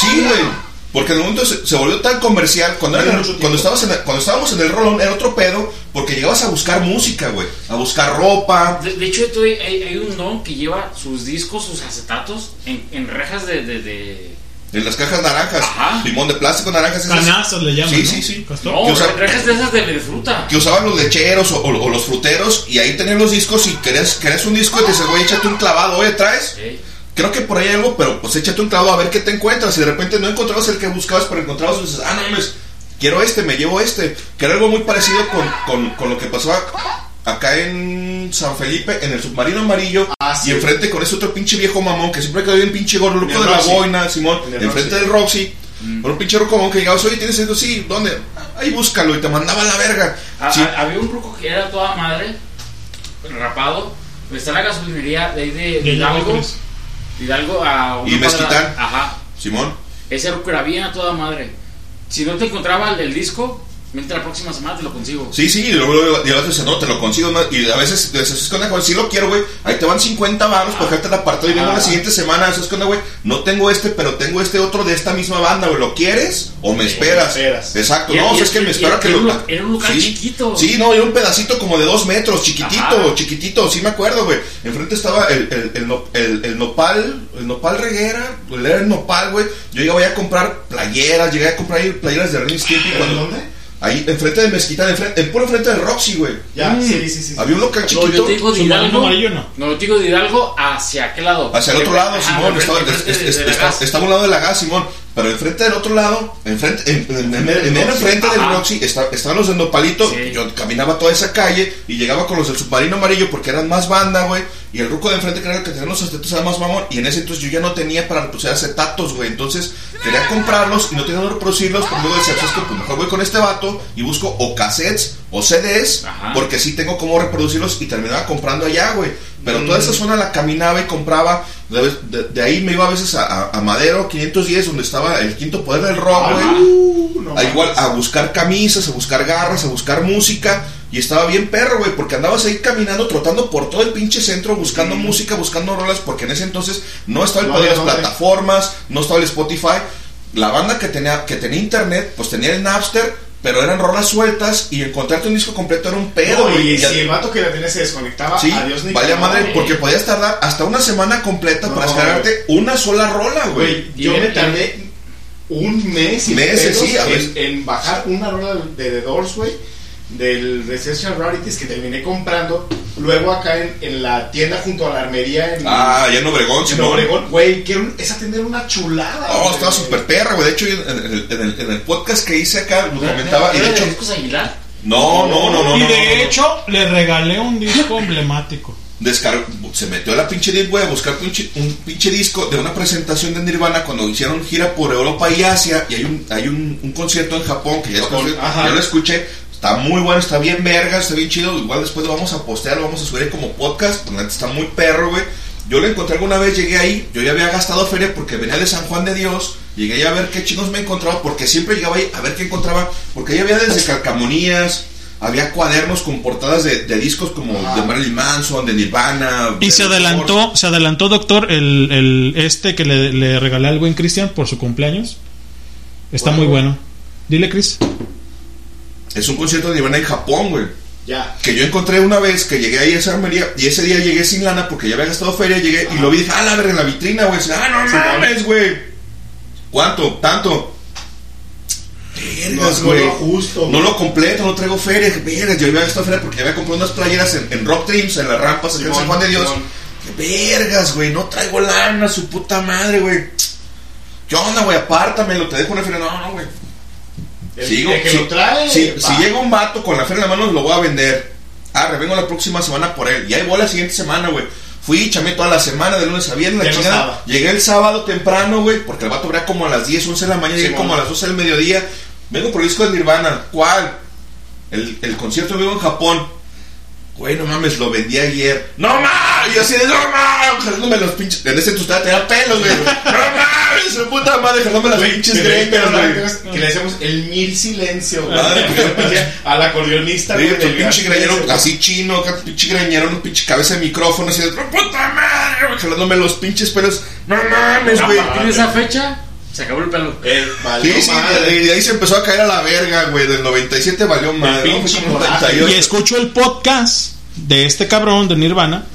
Sí, güey. Porque en el momento se, se volvió tan comercial. Cuando, era- cuando, estabas en el- cuando estábamos en el rolón era otro pedo. Porque llegabas a buscar música, güey. A buscar ropa. De, de hecho, tú- hay, hay un don que lleva sus discos, sus acetatos en, en rejas de, de, de- En las cajas naranjas. Limón de plástico, naranjas. esas- Canastas le llaman, Sí, ¿no? sí, sí. No, Que usa- rejas de esas de, fruta. que usaban los lecheros o, o- o los fruteros y ahí tenían los discos y querías, querías un disco y te dices, güey, échate un clavado, oye, ¿traes? Creo que por ahí hay algo, pero pues échate un clavado a ver qué te encuentras y de repente no encontrabas el que buscabas, pero encontrabas y dices, ah, no mames, quiero este, me llevo este. Que era algo muy parecido con, con, con lo que pasó a- acá en San Felipe, en el submarino amarillo, y enfrente con ese otro pinche viejo mamón que siempre quedó bien pinche gordo, En loco de la Roxy. boina, Simón, En enfrente Roxy. del Roxy. Con un pinche roco mamón que llegabas, oye, tienes eso, sí, ¿dónde? Ahí búscalo y te mandaba a la verga. A- Sí. a- había un ruco que era toda madre, rapado. Está en la gasolinería de ahí de, de Hidalgo. Hidalgo, a una Y Mezquitán. Ajá. Simón. Ese ruco era bien a toda madre. Si no te encontraba el, el disco, vente la próxima semana te lo consigo. Sí, sí, y luego, y a dice, no, te lo consigo más. Y a veces dices, es que onda, güey, sí lo quiero, güey. Ahí te van 50 varos para dejarte el apartado y vengo Ah. la siguiente semana. Eso es que onda, güey. No tengo este, pero tengo este otro de esta misma banda, güey. ¿Lo quieres o me esperas? esperas. Exacto, Y- no, y- o sea, es que y- me y- espero a que era lo. era un lugar sí, chiquito. Sí, no, era un pedacito como de dos metros, chiquitito, Ajá. chiquitito, sí me acuerdo, güey. Enfrente estaba el, el, el, no- el- el nopal, el nopal reguera, el era el nopal, güey. Yo llegaba a comprar playeras, llegué a comprar playeras de Stimpy. ¿En cuando- dónde? Ahí, enfrente de Mezquita, enfrente, en puro enfrente del Roxy, güey. Ya, Mm. sí, sí, sí, sí. Había un local No, chiquito. yo te digo de Hidalgo. amarillo, no. No, yo te digo de Hidalgo hacia qué lado. Hacia el otro lado, Simón. de- de estaba a un lado de la gas, Simón. Pero enfrente del otro lado, enfrente, en, en, en, en, en enfrente del. Roxy, está- estaban los del Nopalito. y Yo caminaba toda esa calle y llegaba con los del submarino amarillo porque eran más banda, güey. Y el ruco de enfrente, que era el que tenía los acetatos, era más mamón. Y en ese entonces yo ya no tenía para reproducir acetatos, güey. Entonces quería comprarlos y no tenía dónde reproducirlos. Pero luego decía, "¿Sabes qué? Pues mejor voy con este vato y busco o cassettes o CDs. Porque sí tengo cómo reproducirlos y terminaba comprando allá, güey. Pero toda esa zona la caminaba y compraba. De, de- de ahí me iba a veces a, a- a Madero 510, donde estaba el quinto poder del rock, güey. A igual a buscar camisas, a buscar garras, a buscar música. Y estaba bien perro, güey, porque andabas ahí caminando, trotando por todo el pinche centro, buscando música, buscando rolas, porque en ese entonces no estaba el No poder de las plataformas, no estaba el Spotify. La banda que tenía, que tenía internet, pues tenía el Napster, pero eran rolas sueltas y encontrarte un disco completo era un pedo, No, y Ya- si el vato que la tenía se desconectaba, Sí, adiós ni vaya madre, porque podías tardar hasta una semana completa para descargarte una sola rola, güey. Yo me tardé un mes y Meses, sí, a en, veces. en bajar una rola de The Doors, güey, del Essential Rarities que terminé comprando. Luego acá en, en la tienda junto a la armería en, Ah, allá en Obregón, en. Obregón, güey, que un- esa tienda era una chulada. Oh, güey. estaba súper perra, güey. De hecho, yo en, en el, en el- en el podcast que hice acá lo comentaba. Y de ¿Era hecho, de discos Aguilar? no, no, no, no. y no, de no, no. hecho, le regalé un disco emblemático. Descargó- se metió a la pinche disc, güey, a buscar pinche- un pinche disco de una presentación de Nirvana cuando hicieron gira por Europa y Asia. Y hay un, hay un, un concierto en Japón que ya Japón, ajá. yo lo escuché. Está muy bueno, está bien verga, está bien chido. Igual después lo vamos a postear, lo vamos a subir ahí como podcast. neta Está muy perro, güey. Yo lo encontré alguna vez, llegué ahí. Yo ya había gastado feria porque venía de San Juan de Dios. Llegué ahí a ver qué chingos me encontraba. Porque siempre llegaba ahí a ver qué encontraba. Porque ahí había desde calcamonías. Había cuadernos con portadas de, de discos como de Marilyn Manson, de Nirvana. Y se adelantó, se adelantó, doctor, el, el este que le, le regalé al buen Cristian por su cumpleaños. Está muy bueno. Dile, Chris. Es un concierto de Nirvana en Japón, güey. Ya. Que yo encontré una vez que llegué ahí a esa armería y ese día llegué sin lana porque ya había gastado feria. Llegué y lo vi y dije, ah, la verga, en la vitrina, güey. Ah, no mames, güey. ¿Cuánto? ¿Tanto? Vergas, No, güey. no lo justo, No lo completo, no traigo feria. Vergas, yo había gastado feria porque ya había comprado unas playeras en, en Rock Trims, en las rampas, en San Juan de Dios. Que vergas, güey, no traigo lana, su puta madre, güey. ¿Qué onda, güey? Apártamelo, te dejo una feria. No, no, güey. El, Sigo, el que si, lo trae. si- va. si llega un vato con la feria en la mano, lo voy a vender. Ah, vengo la próxima semana por él. Y ahí voy la siguiente semana, güey. Fui, chamé toda la semana, de lunes a viernes, la no chingada. Llegué el sábado temprano, güey, porque el vato abría como a las 10, 11 de la mañana. Llegué Sí, como a las 12 del mediodía. Vengo por el disco de Nirvana. ¿Cuál? El, el concierto vivo en Japón. Güey, no mames, lo vendí ayer. ¡No mames! Y yo así de, ¡no mames! Jalándome los pinches. En ese entonces tenía pelos, güey. ¡No mames! Su puta madre, jalándome las pinches pero- greñas, güey. que le decíamos el mil silencio, güey. Madre, güey. Al acordeonista, güey, pinche greñero así chino, pinche greñero, un pinche cabeza de micrófono así de puta madre, jalándome los pinches pelos. No mames, güey. de esa fecha, se acabó el pelo. Sí, sí, de, de ahí se empezó a caer a la verga, güey. Del 97 valió madre. ¿no? Fue como 98. Y escucho el podcast de este cabrón de Nirvana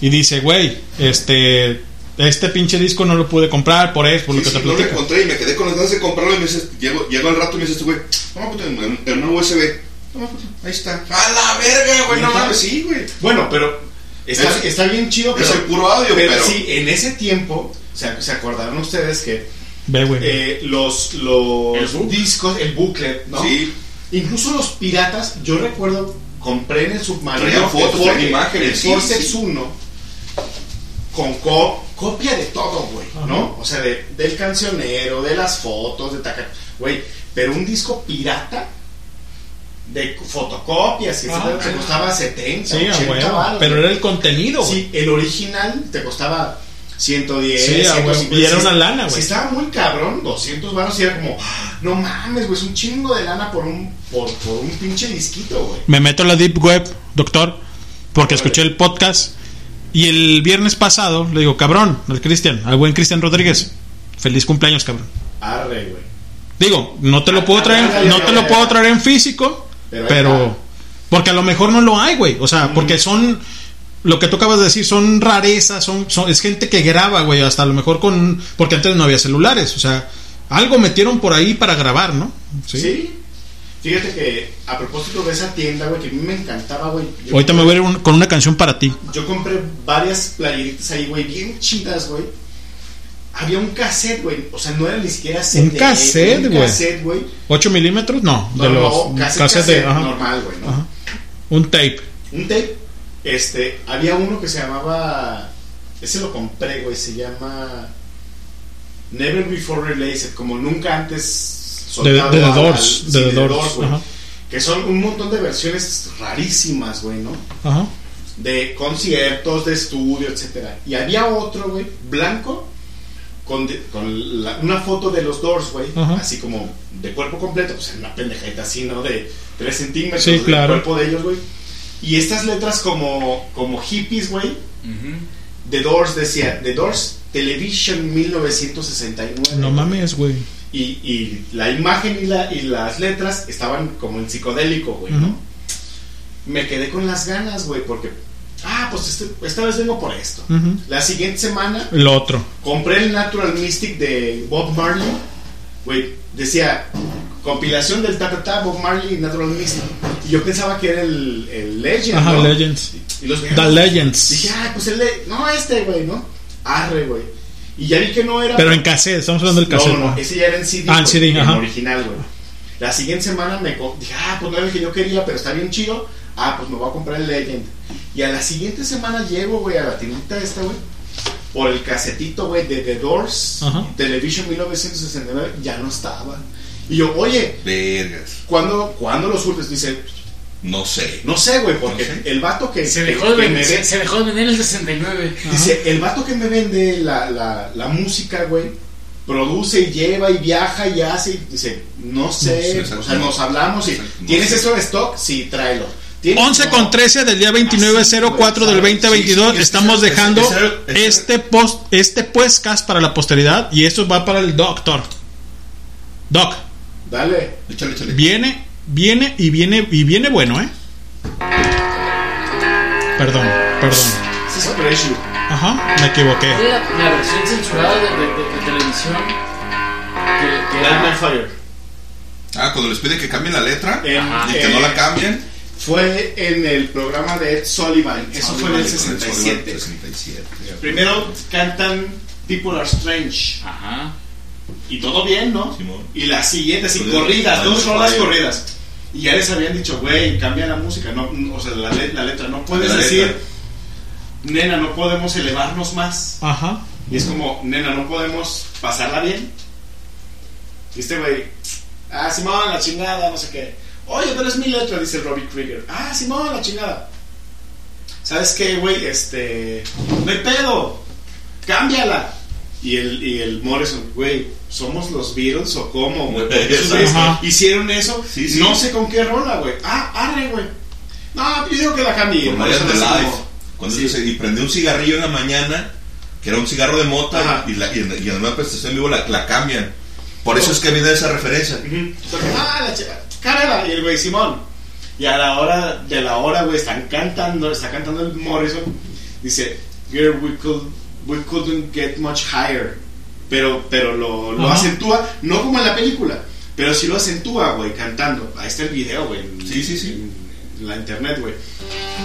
y dice, güey, este, este pinche disco no lo pude comprar por eso, por lo Sí, que sí, te no lo platico. encontré y me quedé con las ganas de comprarlo y me dice, llego, llego al rato y me dice este güey, toma puta, en, en una USB. Toma puta, ahí está. A la verga, güey, no mames, sí, güey. Bueno, pero está, Es- está bien chido. es pero- el puro audio, pero- sí, en ese tiempo, o sea, se acordaron ustedes que. Eh, los, los El discos, el booklet, ¿no? Sí. Incluso los piratas, yo recuerdo, compré en el submarino fotos, el imágenes, el sí, Forceps sí. 1 con co- copia de todo, güey, ¿no? O sea, de- del cancionero, de las fotos, de taca, güey, pero un disco pirata de fotocopias Ajá. etcétera, te costaba 70, Sí, a 80 huevo. varos, Pero era el contenido. Sí, el original te costaba 110, Sí, a huevo. 150. Y era una lana, güey. Si estaba muy cabrón, 200 varos y era como, "Ah, no mames, güey, es un chingo de lana por un, por, por un pinche disquito, güey. Me meto a la Deep Web, doctor, porque escuché el podcast y el viernes pasado le digo, cabrón, al Cristian, al buen Cristian Rodríguez, feliz cumpleaños, cabrón. Arre, güey. Digo, no te lo puedo Ah, traer, no te lo puedo traer en físico, Pero porque a lo mejor no lo hay, güey. O sea, porque son lo que tú acabas de decir, son rarezas, son, son es gente que graba, güey, hasta a lo mejor con porque antes no había celulares, o sea, algo metieron por ahí para grabar, ¿no? Sí. Fíjate que a propósito de esa tienda, güey, que a mí me encantaba, güey. yo Ahorita me voy a ir un- con una canción para ti. Yo compré varias playeritas ahí, güey, bien chidas, güey. había un cassette, güey. O sea, no era ni siquiera CD. Un cassette, un güey. cassette, güey. 8 milímetros, no. No, de no, los cassette, de- normal, güey, ¿no? Ajá. Un tape. Un tape. Este, había uno que se llamaba. Ese lo compré, güey. Se llama. Never Before Released. Como nunca antes. De, de soltado The al- Doors. al- De sí, The The Doors. güey. Que son un montón de versiones rarísimas, güey, ¿no? Ajá. de conciertos, de estudio, etcétera. Y había otro, güey, blanco, con, de- con la- una foto de los Doors, güey, así como de cuerpo completo, pues una pendejita así, ¿no? De 3 centímetros Sí, del claro. cuerpo de ellos, güey. Y estas letras como, como hippies, güey, The Doors decía, The Doors Television 1969. No mames, güey. Y, y la imagen y, la, y las letras estaban como en psicodélico, güey, ¿no? Me quedé con las ganas, güey, porque, ah, pues este- esta vez vengo por esto. La siguiente semana El otro. compré el Natural Mystic de Bob Marley, güey, decía compilación del ta ta ta Bob Marley y Natural Mystic. Y yo pensaba que era el, el Legend, Ajá, ¿no? Legends. Y los The Legends. Dije, ah, pues el no, este, güey, ¿no? Arre, güey. Y ya vi que no era. Pero en cassette, estamos hablando del cassette. no, no, ese ya era en CD. Ah, en CD, en ajá. original, güey. La siguiente semana me dije, ah, pues no era el que yo quería, pero está bien chido. Ah, pues me voy a comprar el Legend. Y a la siguiente semana llego, güey, a la tiendita esta, güey. Por el casetito, güey, de The Doors, Ajá. Television 1969, ya no estaba. Y yo, oye, Vergas. ¿cuándo, ¿cuándo lo surtes? Dice, No sé. no sé, güey, porque el vato que, Se dejó, de que vender, me se, se dejó de vender el 69. Dice, el vato que me vende la, la, la música, güey, produce y lleva y viaja y hace. y dice, no sé, No sé, o sea, no. nos hablamos y no ¿tienes sé. eso de stock? Sí, tráelo. ¿Tienes? 11 No. con 13 del día 2904 del 2022 Sí, sí, estamos dejando este post este podcast para la posteridad y esto va para el doctor. Doc, Dale. Échale, échale. viene viene y viene y viene bueno, ¿eh? Perdón, perdón. Es. Ajá, me equivoqué. La, la versión censurada de, de- de- de televisión. Que, que era- Nightmare Fire. Ah, cuando les pide que cambien la letra En- y que eh, no la cambien. Fue en el programa de Ed Sullivan. Eso fue en el 67. 67. Primero cantan People Are Strange. Ajá. Y todo bien, ¿no? Simón. Y la siguiente, así, Pues, corridas, dos rolas Fire. corridas. Y ya les habían dicho, güey, cambia la música, no, o sea, la, le- la letra, no puedes La letra. decir, nena, no podemos elevarnos más. Ajá. Y es como, nena, no podemos pasarla bien. Y este güey, ah, Simón, la chingada, no sé qué. Oye, pero es mi letra, dice Robbie Krieger. Ah, Simón, la chingada. ¿Sabes qué, güey? Este, no hay pedo, cámbiala. Y el, y el Morrison, güey, ¿somos los Beatles o cómo, güey? Hicieron eso, Sí, sí. no sé con qué rola, güey. Ah, arre, güey. No, yo digo que la como- Cuando Sí. se- y prendió un cigarrillo en la mañana, que era un cigarro de mota, Ajá. y, la, y, en, y en una prestación en vivo la, la cambian. Por eso es que viene esa referencia. Ujú. Entonces, ah, la. Y el güey, Simón. Y a la hora de la hora, güey, están cantando, está cantando el Morrison. Dice, girl, we, could, we couldn't get much higher. Pero, pero lo, lo acentúa, no como en la película, pero sí lo acentúa, güey, cantando. Ahí está el video, güey. en- Sí, sí, sí. En la internet, güey.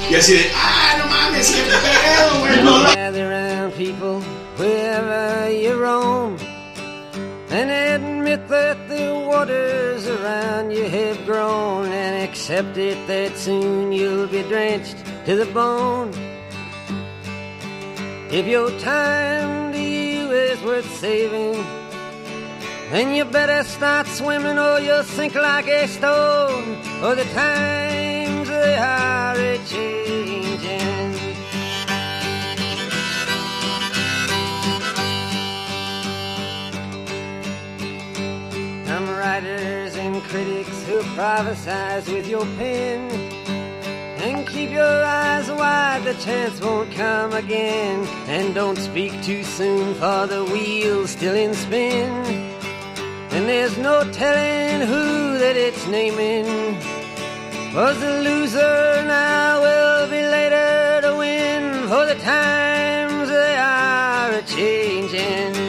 Y así de, ah, no mames, qué pedo, güey. No, people wherever you roam and admit that the waters around you have grown and accept it that soon you'll be drenched to the bone. If your time to you is worth saving, then you better start swimming or you'll sink like a stone. Or the times they are a changing. Some writers and critics who prophesize with your pen. And keep your wide, the chance won't come again. And don't speak too soon, for the wheel's still in spin. And there's no telling who that it's naming. Was the loser now will be later to win. For the times they are a changing.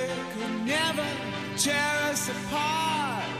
tear us apart.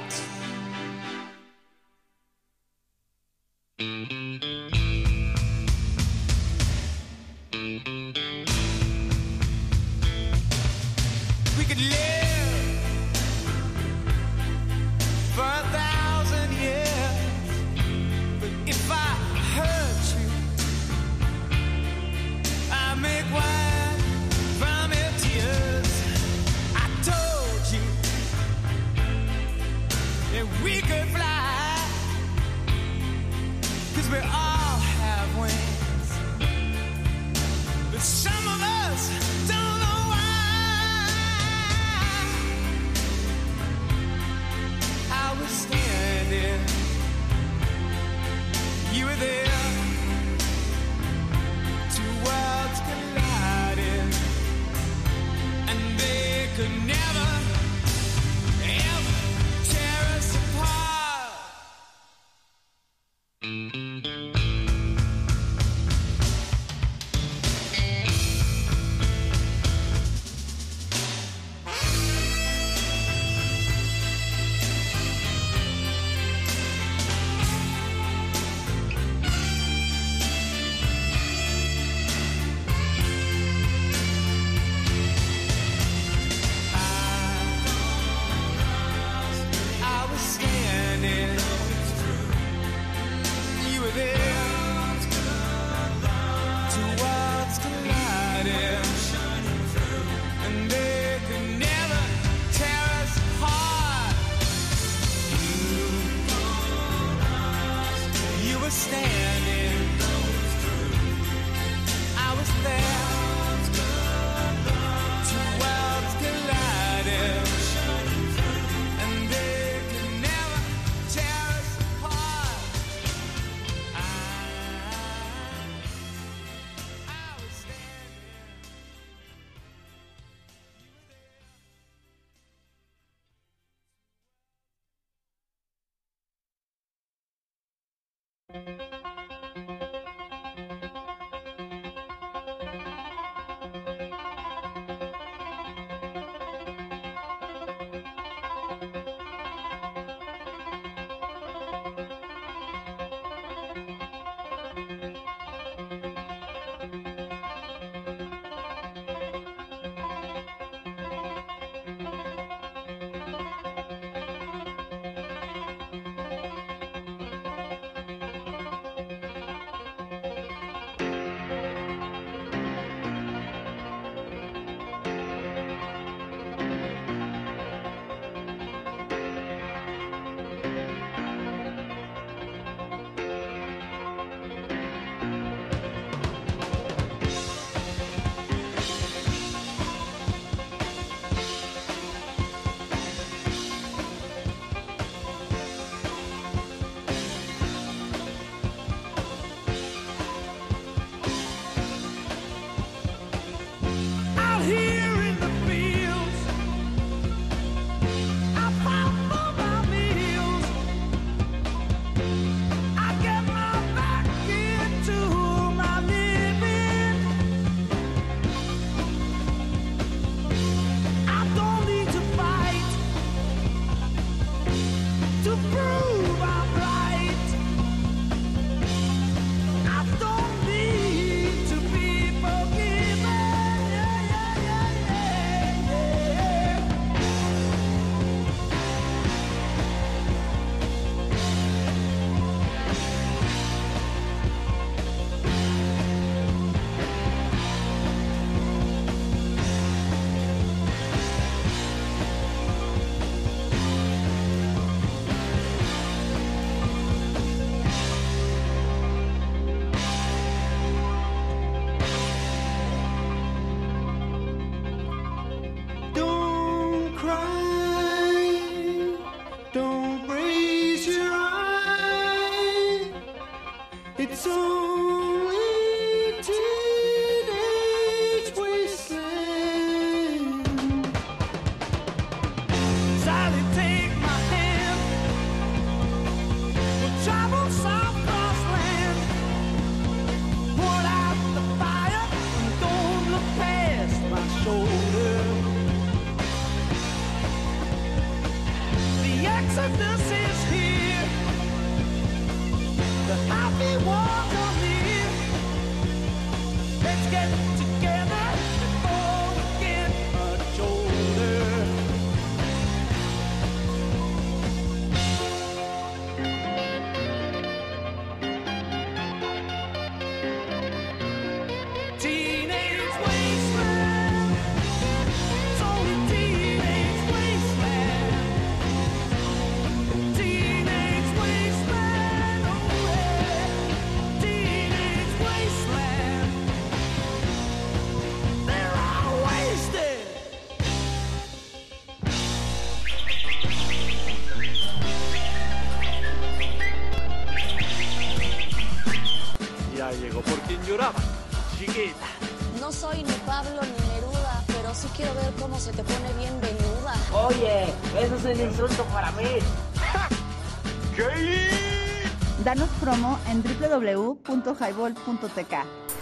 www.highball.tk.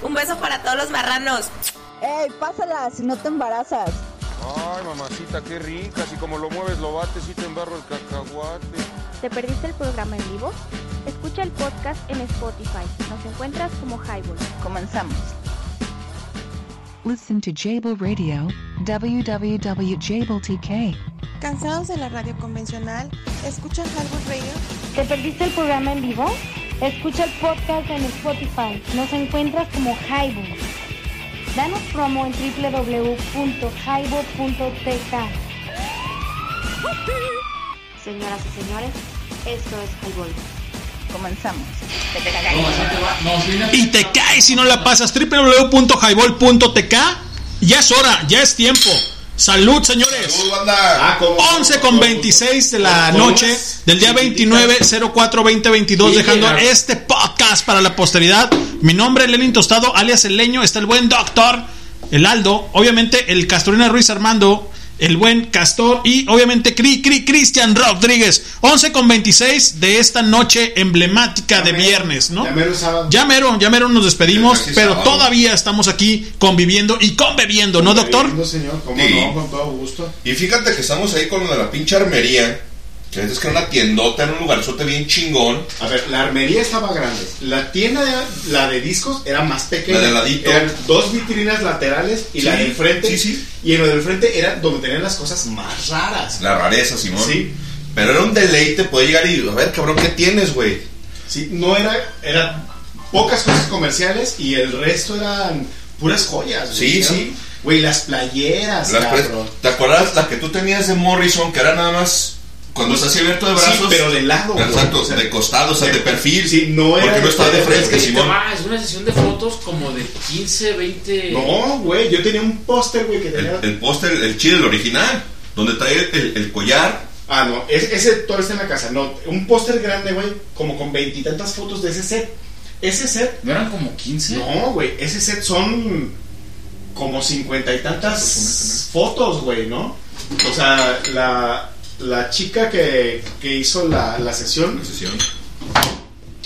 Un beso para todos los marranos. ¡Ey, pásala si no te embarazas! Ay, mamacita, qué rica. Si como lo mueves lo bates y te embarro el cacahuate. ¿Te perdiste el programa en vivo? Escucha el podcast en Spotify. Nos encuentras como Highball. Comenzamos. Listen to Jable Radio, www.jabletk. ¿Cansados de la radio convencional? ¿Escuchan Highball Radio? ¿Te perdiste el programa en vivo? Escucha el podcast en Spotify. Nos encuentras como Highball. Danos promo en www.highball.tk. Señoras y señores, esto es Highball. Comenzamos. Y te caes si no la pasas. www.highball.tk. Ya es hora, ya es tiempo. Salud, señores. Salud, banda. 11 con 26 de la noche del día 29 04 2022 dejando este podcast para la posteridad. Mi nombre es Lenin Tostado, alias El Leño. Está el buen doctor, el Aldo. Obviamente el Castorina Ruiz Armando. El buen Castor y obviamente Cri, Cri, Cristian Rodríguez. 11 con 26 de esta noche emblemática de viernes, ¿no? Ya mero sábado. Ya mero, ya mero nos despedimos, pero sábado. todavía estamos aquí conviviendo y conbebiendo, ¿no, doctor? Señor, cómo Sí. no, con todo gusto. Y fíjate que estamos ahí con lo de la pinche armería. Que es que era una tiendota en un lugarzote bien chingón. A ver, la armería estaba grande. La tienda, de, la de discos, era más pequeña. La de ladito. Eran dos vitrinas laterales y la Sí, del frente. sí, sí. Y en lo del frente era donde tenían las cosas más raras. La rareza, Simón. Sí. Pero era un deleite poder llegar y a ver, cabrón, ¿qué tienes, güey? Sí, no era, eran pocas cosas comerciales y el resto eran puras joyas. Sí, Eran- sí. Güey, las playeras, Las cabrón. ¿Te acuerdas la que tú tenías de Morrison, que era nada más cuando estás así abierto de Sí, brazos? pero de lado, güey. Exacto, O sea, de costado, o sea, de perfil. Sí, no era Porque no está de frente. Simón. Ah, es una sesión de fotos como de 15, 20. No, güey, yo tenía un póster, güey, que El, tenía... el póster, el chido, el original, donde trae el, el collar. Ah, no, es- ese todavía está en la casa. No, un póster grande, güey, como con veintitantas fotos de ese set. Ese set... ¿No eran como 15? No, güey, ese set son como cincuenta y tantas fotos, güey, ¿no? O sea, la, la chica que, que hizo la, la sesión, sesión.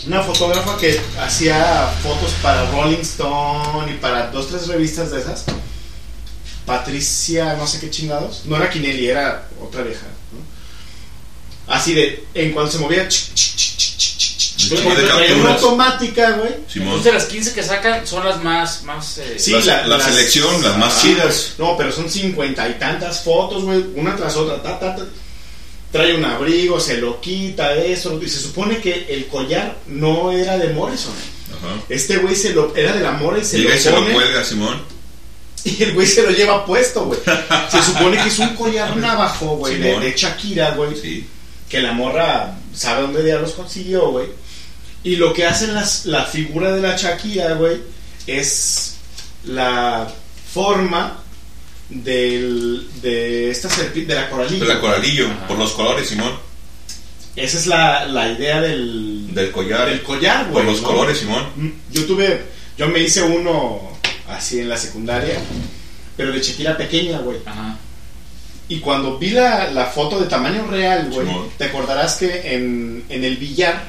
una fotógrafa que hacía fotos para Rolling Stone y para dos, tres revistas de esas. Patricia, no sé qué chingados. No era Kinelli, era otra vieja. ¿no? Así de, en cuanto se movía, ch, ch, ch, ch, ch, ch, ch, El como chico de traía una automática, güey. Entonces las 15 que sacan son las más. más eh, Sí, La- la las- selección, las más Ah, chidas. No, pero son cincuenta y tantas fotos, güey, una tras otra. ta, ta, ta. Trae un abrigo, se lo quita, eso. Y se supone que el collar no era de Morrison. Ajá. Este güey se lo, era de la Mora y se Llega lo y se lo cuelga, Simón. y el güey se lo lleva puesto, güey. Se supone que es un collar navajo, güey, de, de Shakira, güey. Sí. Que la morra sabe dónde diablos consiguió, güey. Y lo que hacen las, la figura de la Shakira, güey, es la forma del, de esta serpiente, de la coralillo. De la coralillo, por los colores, Simón. Esa es la, la idea del, Del collar. del collar, Por güey. los ¿no? colores, Simón. Mm, Yo tuve, yo me hice uno así en la secundaria, pero de Shakira pequeña, güey. Ajá. Y cuando vi la, la foto de tamaño real, güey, Simón. te acordarás que en, en el billar,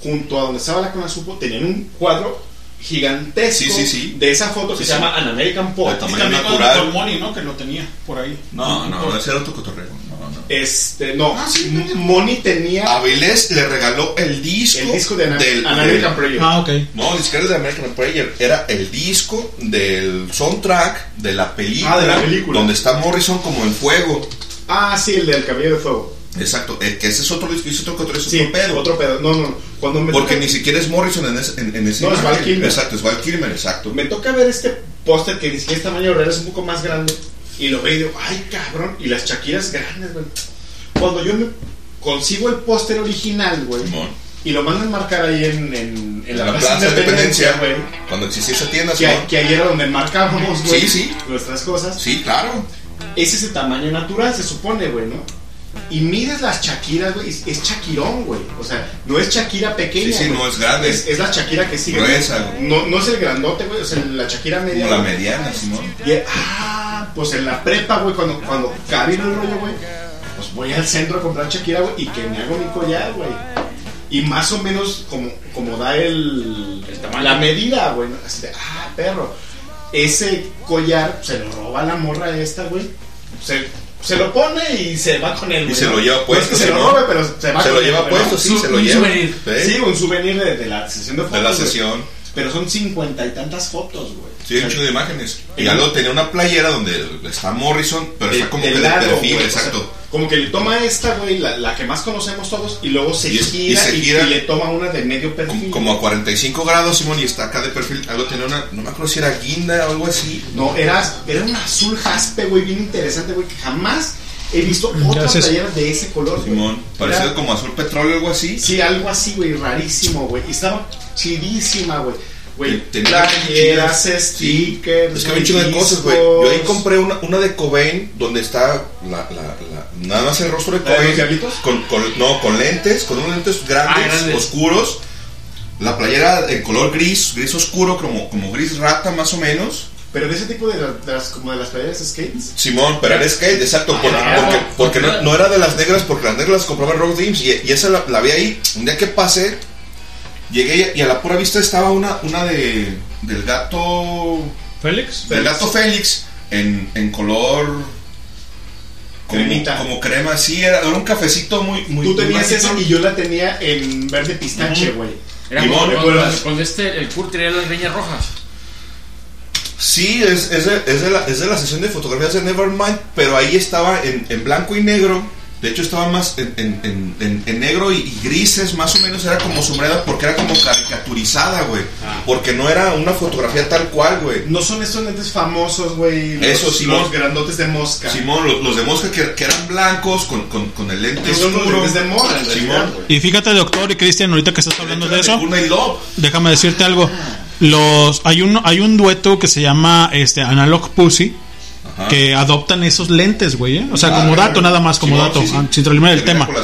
junto a donde estaba la Conasupo, tenían un cuadro gigantesco Sí, sí, sí. de esa foto que Sí, se llama An American. De tamaño También natural. con Moni, ¿no? Que lo tenía por ahí. No, no, ese era otro cotorreo. No, no. Este, no, Ah, sí, M- Moni tenía Avilés le regaló el disco, el disco de Ana- del, An American Prayer. Ah, ok. No, ni siquiera era de American Prayer, era el disco del soundtrack de la película. Ah, de la película. Donde está Morrison como en fuego. Ah, sí, el del cabello de fuego. Exacto, eh, que ese es otro ese otro cotorreo, es Sí, otro pedo. Otro pedo. No, no. Cuando me Porque toca- ni siquiera es Morrison en ese, en, en ese No, es. Val Kilmer. Exacto, es Val Kilmer, exacto. Me toca ver este póster que ni siquiera es tamaño real, es un poco más grande. Y lo veo y digo, ay cabrón. Y las Shakiras grandes, güey. Cuando yo me consigo el póster original, güey. Y lo mandan marcar ahí en, en, en En la, la Plaza de Independencia, güey. cuando existía esa tienda, Que, que ahí era donde marcábamos, güey. Sí, sí. Nuestras cosas. Sí, claro. Es ese tamaño natural, se supone, güey, ¿no? Y miras las Shakiras, güey, es, es Shakirón, güey. O sea, no es Shakira pequeña. Sí, sí, no es grande. Es, es la Shakira que sigue. Gruesa, güey. No, no es el grandote, güey. O sea, la Shakira media. Como la mediana, Simón. Y, ah, pues en la prepa, güey, cuando, cuando cabino el rollo, güey, pues voy al centro a comprar Shakira, güey, y que me hago mi collar, güey. Y más o menos como, como da el, la medida, güey. ¿no? Así de, ah, perro. Ese collar se lo roba la morra esta, güey. Se, se lo pone y se va con él, Y se lo lleva No es puesto, que se lo robe, pero se va Se con lo él, lleva puesto, ¿no? sí, se lo lleva. souvenir. ¿Sí? Sí, un souvenir de, de la sesión de fotos. De la sesión. Pero son cincuenta y tantas fotos, güey. Sí, hay un de imágenes. Y ya luego tenía una playera donde está Morrison, pero está como de que de lado, perfil, güey, o sea, exacto. Como que le toma esta, güey, la, la que más conocemos todos, y luego se, Y es- y gira, se y, gira. y le toma una de medio perfil. Como a 45 grados, Simón, y está acá de perfil. Algo tenía una, no me acuerdo si era guinda o algo así. No, era, era un azul jaspe, güey, bien interesante, güey, que jamás he visto otras Gracias. playeras de ese color, güey. Simón, parecido Era- como azul petróleo, algo así. Sí, algo así, güey, rarísimo, güey. Y estaba chidísima, güey. Güey, Tenía playeras, stickers, Es que había un chingo de cosas, güey. Yo ahí compré una, una de Cobain donde está la, la, la- nada más el rostro de ¿La de los Cobain. diablitos? Con, con- no, con lentes, con unos lentes grandes, Ah, grandes. oscuros. La playera en color gris, gris oscuro, como, como gris rata más o menos. Pero de ese tipo de, la- de las, como de las playeras skates. Simón, pero era skate, exacto, porque, Ah, porque, no, porque no, no era de las negras, porque las negras las compraba en Rock Dreams y, y esa la, la vi ahí. Un día que pasé, llegué y a la pura vista estaba una, una de, del gato. ¿Félix? Del gato Félix en, en color. Como, Cremita. como crema, sí, era, era un cafecito muy. muy Tú tenías muy esa y yo la tenía en verde pistache, güey. Era Limón, como ¿me cuando, acuerdas? cuando este, el Kurt tenía las greñas rojas. Sí, es, es, de, es, de la, es de la sesión de fotografías de Nevermind, pero ahí estaba en, en blanco y negro. De hecho, estaba más en, en- en- en- en negro y, y grises, más o menos era como sombreada porque era como caricaturizada, güey. Porque no era una fotografía tal cual, güey. No son estos lentes famosos, güey. los- Eso, Simón. Los grandotes de mosca. Simón, los, los de mosca que, que eran blancos con, con, con el lente son los oscuro. lentes de moda, realidad, Simón. Y fíjate, doctor y Cristian, ahorita que estás hablando de eso, Una y Love. déjame decirte algo. Los hay un hay un dueto que se llama este Analog Pussy Ajá. que adoptan esos lentes, güey, ¿eh? O sea, Ah, como claro. dato nada más, como dato, sí, sí. ah, sin terminar el Que venía tema.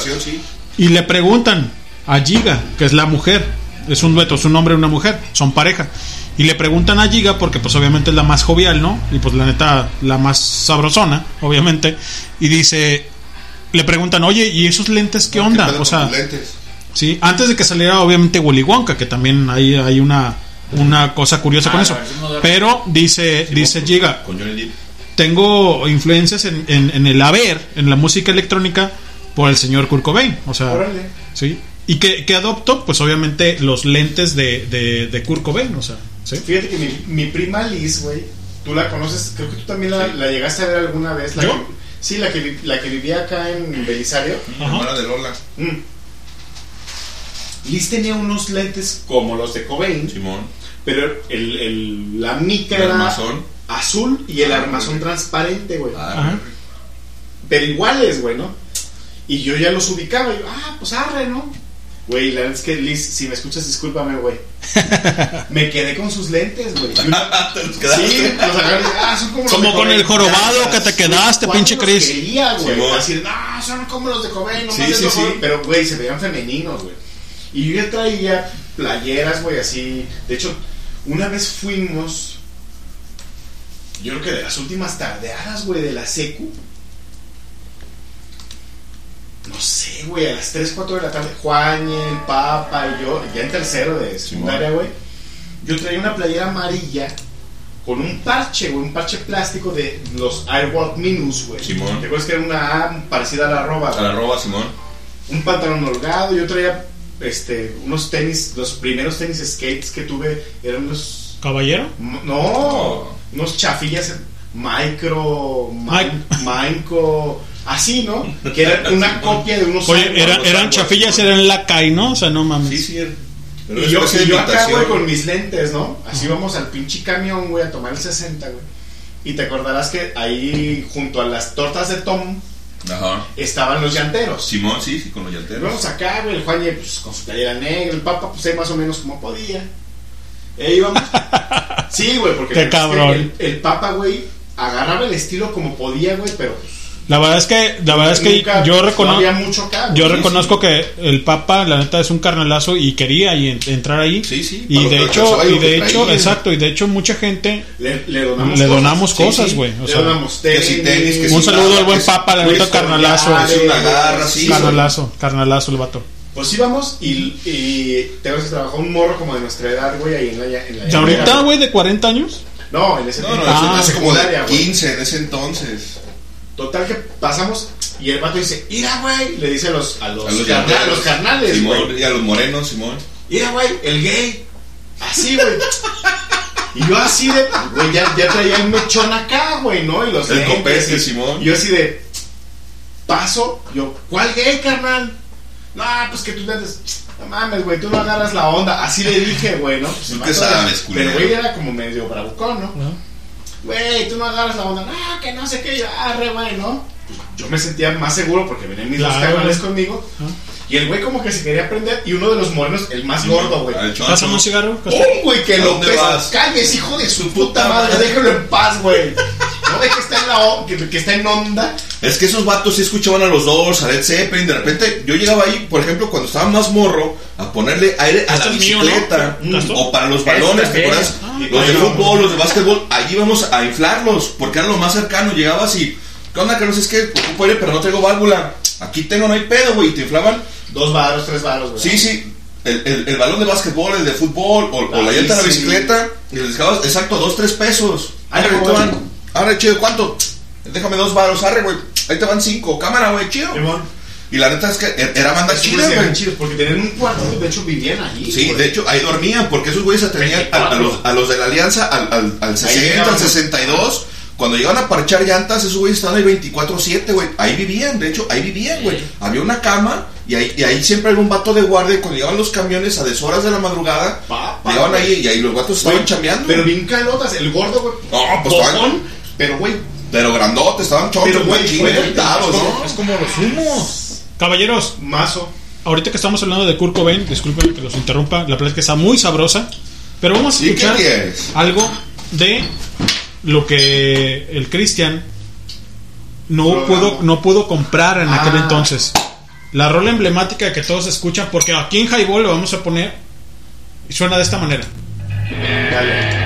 Y le preguntan a Giga, que es la mujer, es un dueto, es un hombre y una mujer, son pareja. Y le preguntan a Giga porque pues obviamente es la más jovial, ¿no? Y pues la neta la más sabrosona, obviamente. Y dice, le preguntan, "Oye, ¿y esos lentes qué onda?" pedo O sea? Sí, antes de que saliera obviamente Willy Wonka, que también hay, hay una, una cosa curiosa Ah, con eso. Pero dice, dice Giga, Con Johnny Depp. Tengo influencias en, en- en el haber, en la música electrónica, por el señor Kurt Cobain. O sea, Órale. sí. Y que, que adoptó, pues obviamente, los lentes de, de, de Kurt Cobain. O sea, sí. Fíjate que mi, mi prima Liz, güey, tú la conoces, creo que tú también la, la llegaste a ver alguna vez. La ¿Yo? que- sí, la que, la que vivía acá en Belisario. Hermana de Lola. Mm. Liz tenía unos lentes como los de Cobain, Simón. pero el, el- la mica El era. Azul y el Ah, armazón transparente, güey. Ajá. Pero iguales, güey, ¿no? Y yo ya los ubicaba y yo, ah, pues arre, ¿no? Güey, la verdad es que Liz, si me escuchas, discúlpame, güey. me quedé con sus lentes, güey. Una- Te los quedaste. Sí, los agarré, ah, son como, los Como de con el jorobado Ya, que te quedaste, ¿cuándo pinche los Chris? quería, güey. Así, no, son como los de Cobain, no Sí, sí, no sí. jodas". Pero, güey, se veían femeninos, güey. Y yo ya traía playeras, güey, así. De hecho, una vez fuimos. Yo creo que de las últimas tardeadas, güey, de la secu. No sé, güey, a las 3, 4 de la tarde. Juan, el Papa y yo, ya en tercero de secundaria, güey. Yo traía una playera amarilla con un parche, güey, un parche plástico de los Airwalk Minus, güey. Simón. ¿Te acuerdas que era una A parecida a la arroba? A la arroba, Simón. un pantalón holgado, yo traía este, unos tenis, los primeros tenis skates que tuve eran los... ¿Caballero? No, unos chafillas micro, minco, así, ¿no? Que eran una copia de unos... Oye, era- eran chafillas, eran lacay, ¿no? O sea, no mames. Sí, sí. Pero Y yo, y yo acá, güey, con mis lentes, ¿no? Así vamos al pinche camión, güey, a tomar el 60, güey. Y te acordarás que ahí, junto a las tortas de Tom, Ajá. estaban los llanteros. Simón, sí, sí, con los llanteros. Vamos acá, güey, el Juañe pues, con su playera negra, el Papa pues ahí más o menos como podía. E íbamos. Sí, güey, porque Qué cabrón. El, el Papa, güey, agarraba el estilo como podía, güey, pero pues, La verdad es que, la verdad es que Nunca- yo no reconozco, había mucho acá, yo reconozco que el Papa, la neta, es un carnalazo y quería y en- entrar ahí. Sí, sí, Y de hecho, y de hecho, traía. exacto, y de hecho mucha gente Le, le donamos le cosas. Sí, güey. Le sea, donamos que si tenis, que si un saludo al buen Papa, la neta, carnalazo. collar, Es una garra, sí. Carnalazo, carnalazo el vato. Pues íbamos y, y te ves que trabajó un morro como de nuestra edad, güey, ahí en la, en la ¿Y ahorita, güey, de 40 años? No, en ese No, no, Ah, hace como de secundaria, güey. 15 en ese entonces. Total que pasamos y el vato dice, mira, güey, le dice a los, a los, A los, carna- a llanteros. los carnales, Simón, güey. y a los morenos, Simón. Mira, güey, el gay. Así, güey. Y yo así de, güey, ya, ya traía el mechón acá, güey, ¿no? Y los El lentes, copete, y- Simón. Y yo así de, paso, yo, ¿cuál gay, carnal? No, pues que tú lentes, no mames, güey, tú no agarras la onda. Así le dije, güey, ¿no? Pues qué sabes, culero. Pero güey era como medio bravucón, ¿no? Güey, tú no agarras la onda. No, que no sé qué, yo, arre, güey, ¿no? Pues yo me sentía más seguro porque venían mis dos Claro. carnales conmigo. Y el güey como que se quería prender y uno de los morenos, el más gordo, güey. Choncho. Pásame un cigarro. Castor? ¡Pum, güey! Que ¿A lo pesa. Calles, hijo de su puta madre. Déjalo en paz, güey. No ve que está en la o- que, que está en onda. Es que esos vatos sí escuchaban a los Doors, a Led Zeppelin. De repente, yo llegaba ahí, por ejemplo, cuando estaba más morro, a ponerle aire a la mío, bicicleta. O para los balones, ¿te también. acuerdas? Ah, los de fútbol, los de básquetbol. Allí íbamos a inflarlos, porque era lo más cercano. Llegabas y, ¿qué onda, Carlos? Es que ocupo aire, pero no traigo válvula. Aquí tengo, no hay pedo, güey. Y te inflaban. Dos varos, tres varos, güey. Sí, sí. El, el, el balón de básquetbol, el de fútbol, o, o la llanta de la sí. bicicleta. Y les dejabas, exacto, dos, tres pesos. Ahí Arre, chido, ¿cuánto? Déjame dos varos, arre, güey. Ahí te van cinco. Cámara, güey, chido. Y la neta es que er- era banda chida, güey. chidos porque tenían un cuarto, de hecho vivían allí. Sí, güey. de hecho, ahí dormían, porque esos güeyes atendían a, a los, a los de la Alianza al, al, al 60, llegaban. al 62. Cuando llegaban a parchar llantas, esos güeyes estaban ahí 24-7, güey. Ahí vivían, de hecho, ahí vivían, güey. Había una cama y ahí, y ahí siempre había un vato de guardia. Y cuando llegaban los camiones a deshoras de la madrugada, Pa, pa, llegaban güey. ahí y ahí los vatos estaban chambeando. Pero bien calotas, el gordo, güey. No, pues, bofón, estaban- pero güey. Pero grandotes, estaban chonchos, Pero, güey. Es como los humos. Caballeros, Mazo. ahorita que estamos hablando de Kurt Cobain, disculpen que los interrumpa, la plática está muy sabrosa, pero vamos a ¿Y qué escuchar algo de lo que el Cristian no pudo, no pudo comprar en aquel Ah. entonces. La rola emblemática que todos escuchan, porque aquí en Highball lo vamos a poner y suena de esta manera. Dale.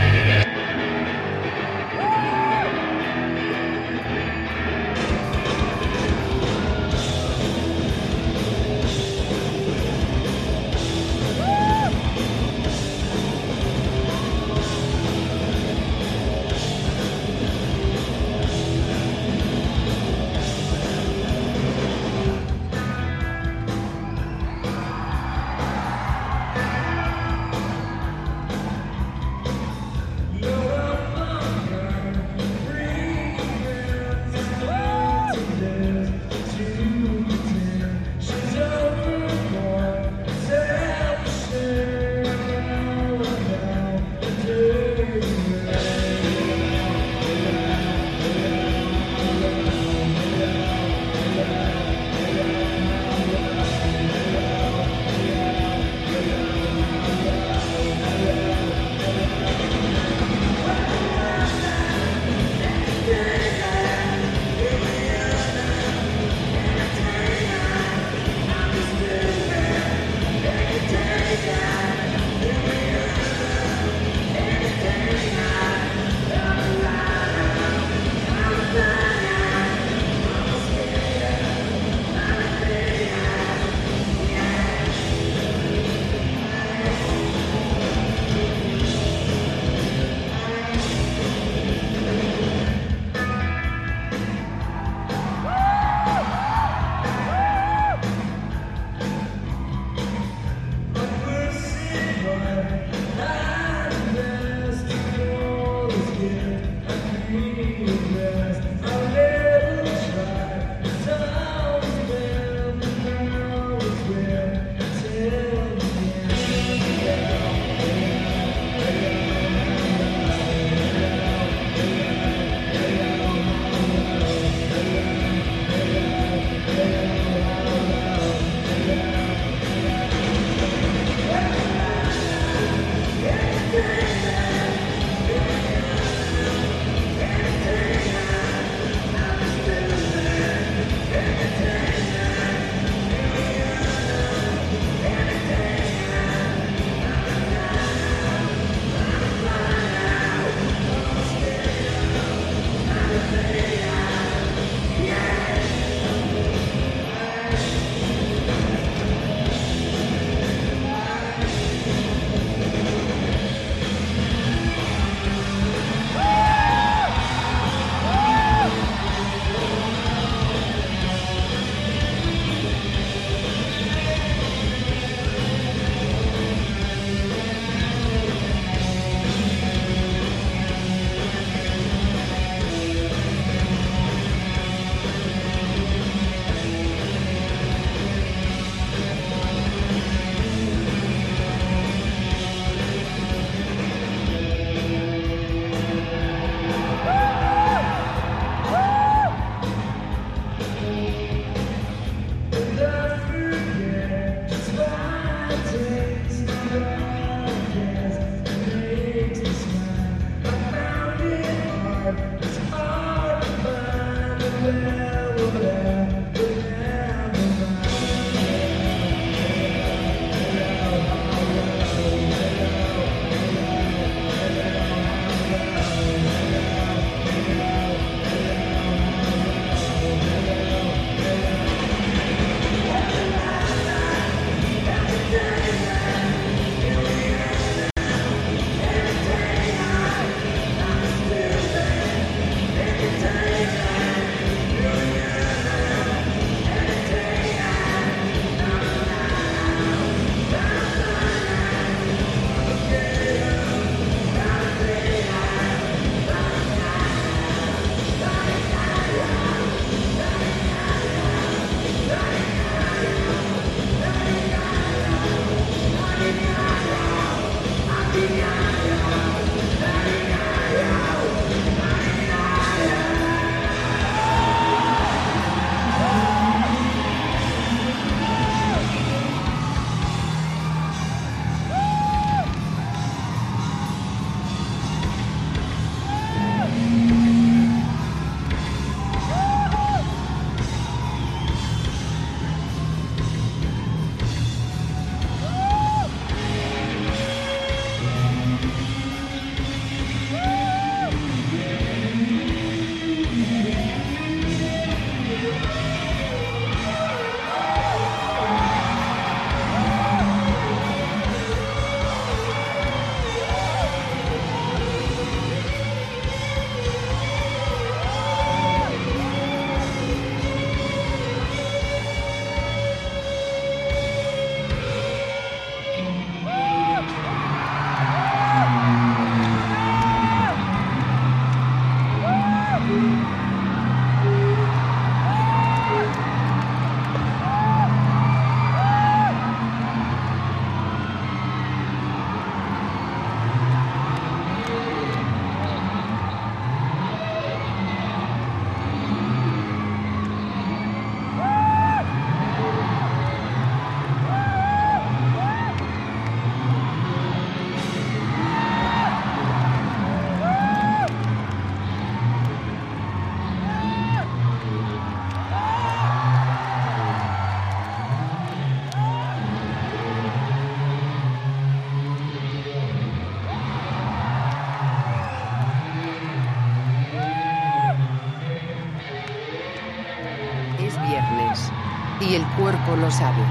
Sabe.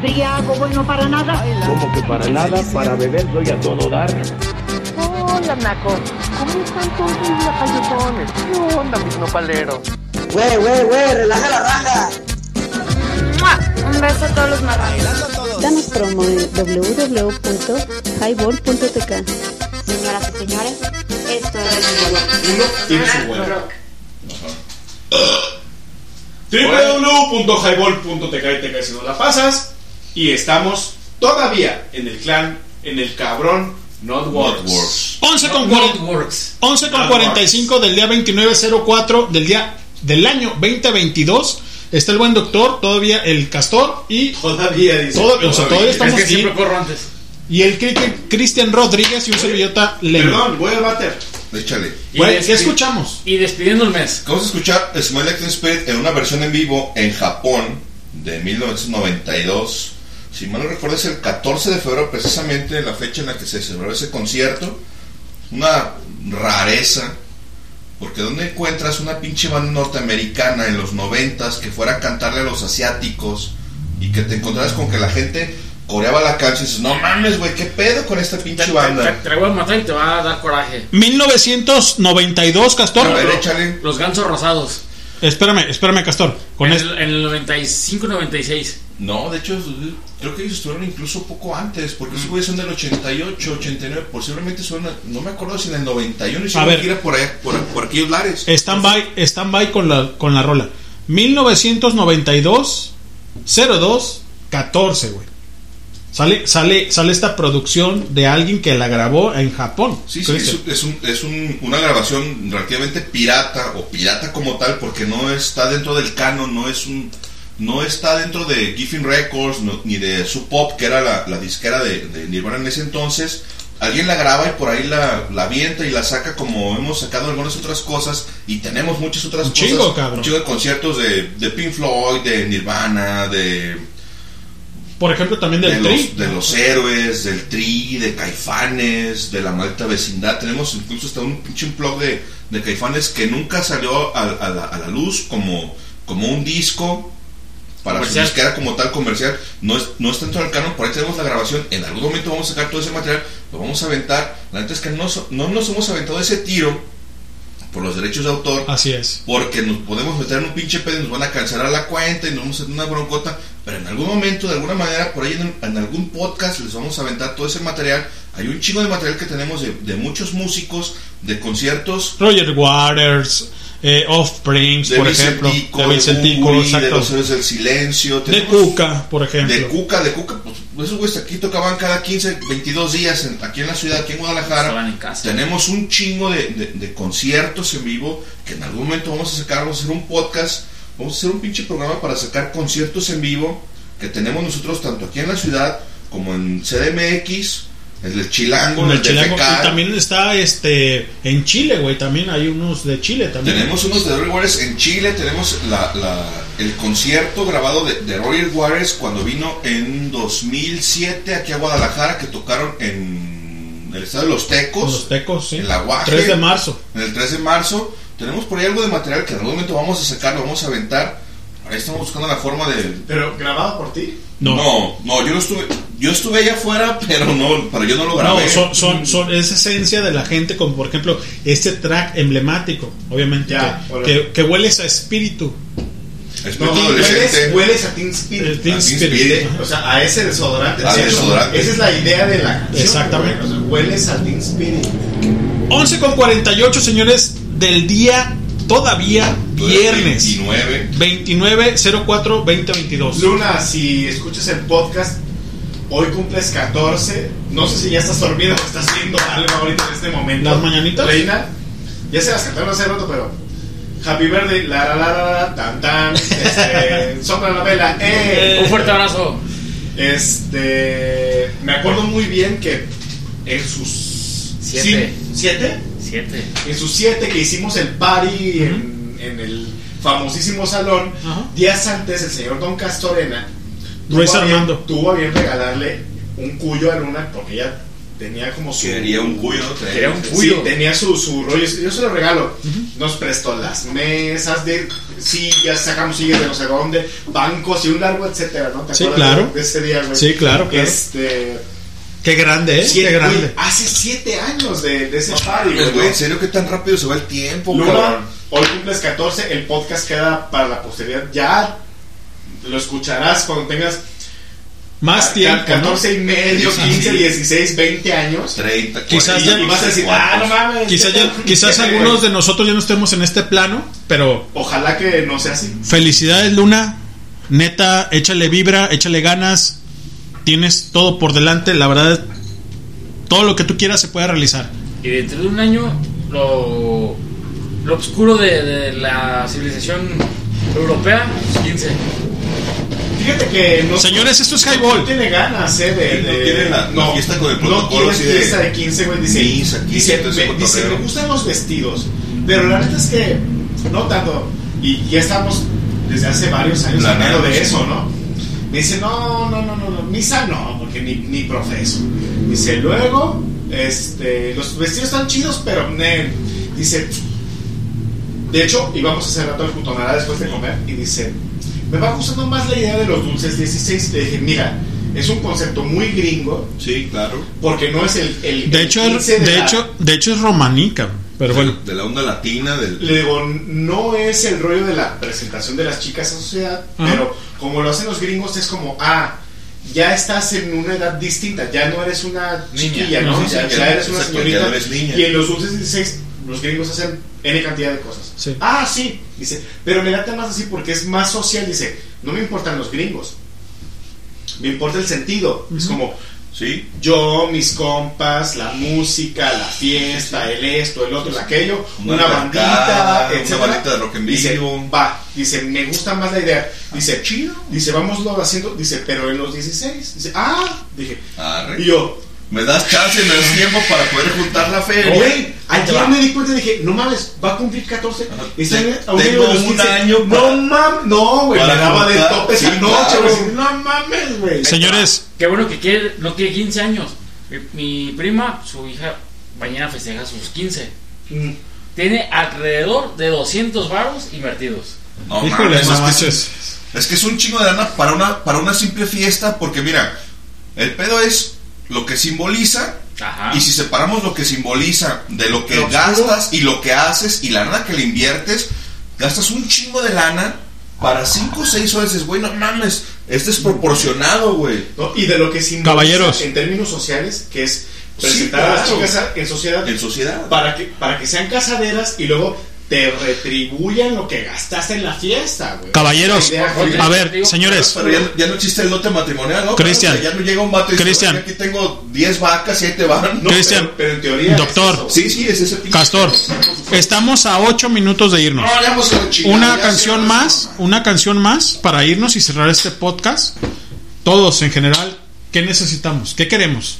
Briago, bueno para nada. Como que para nada, para beber doy a todo dar. Hola, Naco. ¿Cómo están todos mis lacayotones? ¿Qué onda, mis nopaleros? Güey, güey, güey, relaja la raja. Un beso a todos los marranos. Danos promo en www.highball.tk. Señoras y señores, esto es Uno tiene su web. www.highball.tk y te caes si no la pasas. Y estamos todavía en el clan, en el cabrón Notworks. 11 con, No, 40 Notworks. 11 con Notworks. 45 del día 2904 del día del año 2022. Está el buen doctor, todavía el castor y Todavía dice. Todo- o sea, todavía estamos Es que siempre corro antes. Y el cri- Cristian Rodríguez y un servillota Leno. Perdón, voy al váter. Échale. Y ¿qué escuchamos? Y despidiendo el mes. Vamos a escuchar Smile Like Teen Spirit en una versión en vivo en Japón de 1992. Si mal no recuerdo, es el 14 de febrero, precisamente la fecha en la que se celebró ese concierto. Una rareza, porque ¿dónde encuentras una pinche banda norteamericana en los 90 que fuera a cantarle a los asiáticos y que te encontraras con que la gente coreaba la canción y dices, no mames, güey, ¿qué pedo con esta pinche Te, banda? te voy a matar y te va a dar coraje. 1992, Castor. A ver, échale. Los gansos rosados. Espérame, espérame, Castor. Con en, el, en el 95-96. No, de hecho, creo que ellos estuvieron incluso poco antes, porque esos güeyes son del 88, 89, posiblemente son, no me acuerdo si en el 91 hicieron ver. gira por, allá, por, por aquellos lares. Stand by, stand by con la, con la rola. 1992 02 14, güey. Sale, sale, sale esta producción de alguien que la grabó en Japón. Sí, sí, es, un- es, un- es un- una grabación relativamente pirata, o pirata como tal, porque no está dentro del canon, no es un no está dentro de Giffen Records, no- ni de Sub Pop, que era la, la disquera de, de Nirvana en ese entonces. Alguien la graba y por ahí la, la avienta y la saca como hemos sacado algunas otras cosas y tenemos muchas otras Un cosas. chingo, cabrón. Un chingo de conciertos de, de Pink Floyd, de Nirvana, de Por ejemplo, también de del Tri. los, de los héroes, del tri, de caifanes, de la malta vecindad. Tenemos incluso hasta un pinche blog de, de caifanes que nunca salió a, a la, a la luz como, como un disco para Comercial. su disquera como tal comercial. No, es, no está dentro del canon, por ahí tenemos la grabación. En algún momento vamos a sacar todo ese material, lo vamos a aventar. La neta es que no, no nos hemos aventado ese tiro por los derechos de autor. Así es. Porque nos podemos meter en un pinche pedo y nos van a cancelar la cuenta y nos vamos a hacer una broncota. Pero en algún momento, de alguna manera, por ahí en, en algún podcast les vamos a aventar todo ese material. Hay un chingo de material que tenemos de, de muchos músicos, de conciertos. Roger Waters, eh, Offsprings, De por ejemplo. Vicentico, de Vicentico, Bumburi, de los héroes del silencio. De Cuca, por ejemplo. De Cuca, de Cuca, pues esos güeyes aquí tocaban cada 15, 22 días en- aquí en la ciudad, aquí en Guadalajara. Estaban en casa. Tenemos un chingo de, de- de conciertos en vivo que en algún momento vamos a sacar, vamos a hacer un podcast, vamos a hacer un pinche programa para sacar conciertos en vivo que tenemos nosotros tanto aquí en la ciudad como en CDMX, el Chilango, el el chilango. Y también está este en Chile, güey. También hay unos de Chile también. Tenemos unos de Roger Waters en Chile, tenemos la, la- el concierto grabado de, de Roger Waters cuando vino en 2007 aquí a Guadalajara, que tocaron en el estado de Los Tecos, Los tecos, sí. en la Guaje, 3 de marzo. en el 3 de marzo. Tenemos por ahí algo de material que en algún momento vamos a sacar, lo vamos a aventar. Ahí estamos buscando la forma de... Pero grabado por ti. No. no, no, yo no estuve, yo estuve allá afuera, pero no, pero yo no lo grabé. No, son, son, son, es esencia de la gente, como por ejemplo este track emblemático, obviamente, Ya, que, que, que hueles a espíritu. Espíritu No, hueles, hueles a Teen Spirit. El Teen A Teen Spirit. Spirit. O sea, a ese desodorante. Hecho, desodorante. Esa es la idea de la canción. Exactamente. güey. O sea, hueles a Teen Spirit. 11 con 48, señores, del día todavía viernes. 29. 29 04 2022. Luna, si escuchas el podcast, hoy cumples 14. No sé si ya estás dormido o estás viendo algo ahorita en este momento. ¿Las mañanitas? Reina, ya se las cantaron hace rato, pero. Happy birthday, la la la la, tan tan. Este, sopla la vela, eh. Un fuerte abrazo. Este. Me acuerdo muy bien que en sus. Siete. ¿Siete? Siete. En sus siete que hicimos el party en, en el famosísimo salón, días antes el señor Don Castorena Luis tuvo a bien- Armando. tuvo a bien regalarle un cuyo a Luna porque ella tenía como su. Quería un cuyo, Quería un Sí, cuyo. tenía su, su rollo. Yo se lo regalo. Nos prestó las mesas de sillas, sacamos sillas de no sé dónde, bancos y un largo etcétera, ¿no? ¿Te Sí, acuerdas claro. De ese día, güey. Sí, claro, claro. Este. Qué grande, ¿eh? siete- Qué grande. güey, hace siete años de, de ese party, güey. güey, en serio que tan rápido se va el tiempo, Luna, cabrón. hoy cumples 14, el podcast queda para la posteridad. Ya lo escucharás cuando tengas Más tiempo, ¿no? 14 y medio, Sí. 15, 16, 20 años. 30, Quizás y, ya- y vas a decir, ah, no mames. Quizás, ¿qué ya- quizás ¿Qué, algunos de nosotros ya no estemos en este plano, pero Ojalá que no sea así. felicidades Luna, neta, échale vibra, échale ganas, tienes todo por delante, la verdad, todo lo que tú quieras se puede realizar. Y dentro de un año, lo, lo oscuro de, de la civilización europea, pues, 15. Fíjate que no. Señores, esto es no highball. tiene ganas, eh, de. No la- la fiesta con el No protocolo quiere así de fiesta de 15, güey. Dice, misa, 15, dice, me, dice, me gustan los vestidos. Pero la neta es que. No tanto. Y ya estamos desde hace varios años hablando de sí. eso, ¿no? Me dice, no, no, no, no, no. Misa no, porque ni, ni profeso. Dice, luego. Este, los vestidos están chidos, pero ne, dice, de hecho, íbamos hace rato al putonara después de comer y dice, me va gustando más la idea de los dulces 16. Le dije, mira, es un concepto muy gringo Sí, claro. porque no es el, el, De el hecho, 15 de la- hecho, de hecho es romanica, pero bueno. De la onda latina, del. Le digo, no es el rollo de la presentación de las chicas a sociedad, Ajá. pero como lo hacen los gringos es como, ah, ya estás en una edad distinta, ya no eres una Niña. chiquilla, ¿no? Sí, sí, ya, no- eres una señorita. no eres niña. Y en los dulces 16, los gringos hacen N cantidad de cosas. Sí. Ah, sí, dice, pero me late más así porque es más social, dice, no me importan los gringos, me importa el sentido. Es como, Sí. yo, mis compas, la música, la fiesta, el esto, el otro, el aquello, Una bandita, una bandita de rock en Dice, vivo. va, dice, me gusta más la idea. Dice, chido. Dice, vámoslo haciendo. Dice, pero en los 16. Dice, ah, dije. Arre. Y yo, Me das chance, me das tiempo para poder juntar la feria. te ayer me di cuenta y dije, no mames, va a cumplir 14. Está en- a un Tengo un 15. año No mames, no, güey, me daba de tope esa noche, güey. No mames, güey. Señores, Qué bueno que quiere, no quiere 15 años. Mi, mi prima, su hija, mañana festeja sus 15. Mm. Tiene alrededor de 200 baros invertidos. No, híjole, mames, no es, que es, es que es un chingo de lana para una, para una simple fiesta, porque mira, el pedo es lo que simboliza, Ajá. y si separamos lo que simboliza de lo que Lo oscuro. gastas y lo que haces y la lana que le inviertes, gastas un chingo de lana para 5 o 6 horas. Dices, güey, no mames, es desproporcionado, güey. ¿no? Y de lo que simboliza Caballeros. en términos sociales, que es Sí, presentar a las claro. chicas en sociedad En sociedad. para que, para que sean casaderas y luego te retribuyan lo que gastaste en la fiesta, güey. Caballeros, idea, güey. a ver, señores, Pero ya, ya no existe el lote matrimonial, ¿no? Cristian. O sea, ya no llega un vato y Cristian. "Oye, aquí tengo 10 vacas y ahí te van. No, Cristian, pero, pero en teoría. doctor. es. Sí, sí, es ese Castor, estamos a 8 minutos de irnos. No, ya la chingada, Una ya canción se- más, una canción más para irnos y cerrar este podcast. Todos en general, ¿qué necesitamos? ¿Qué queremos?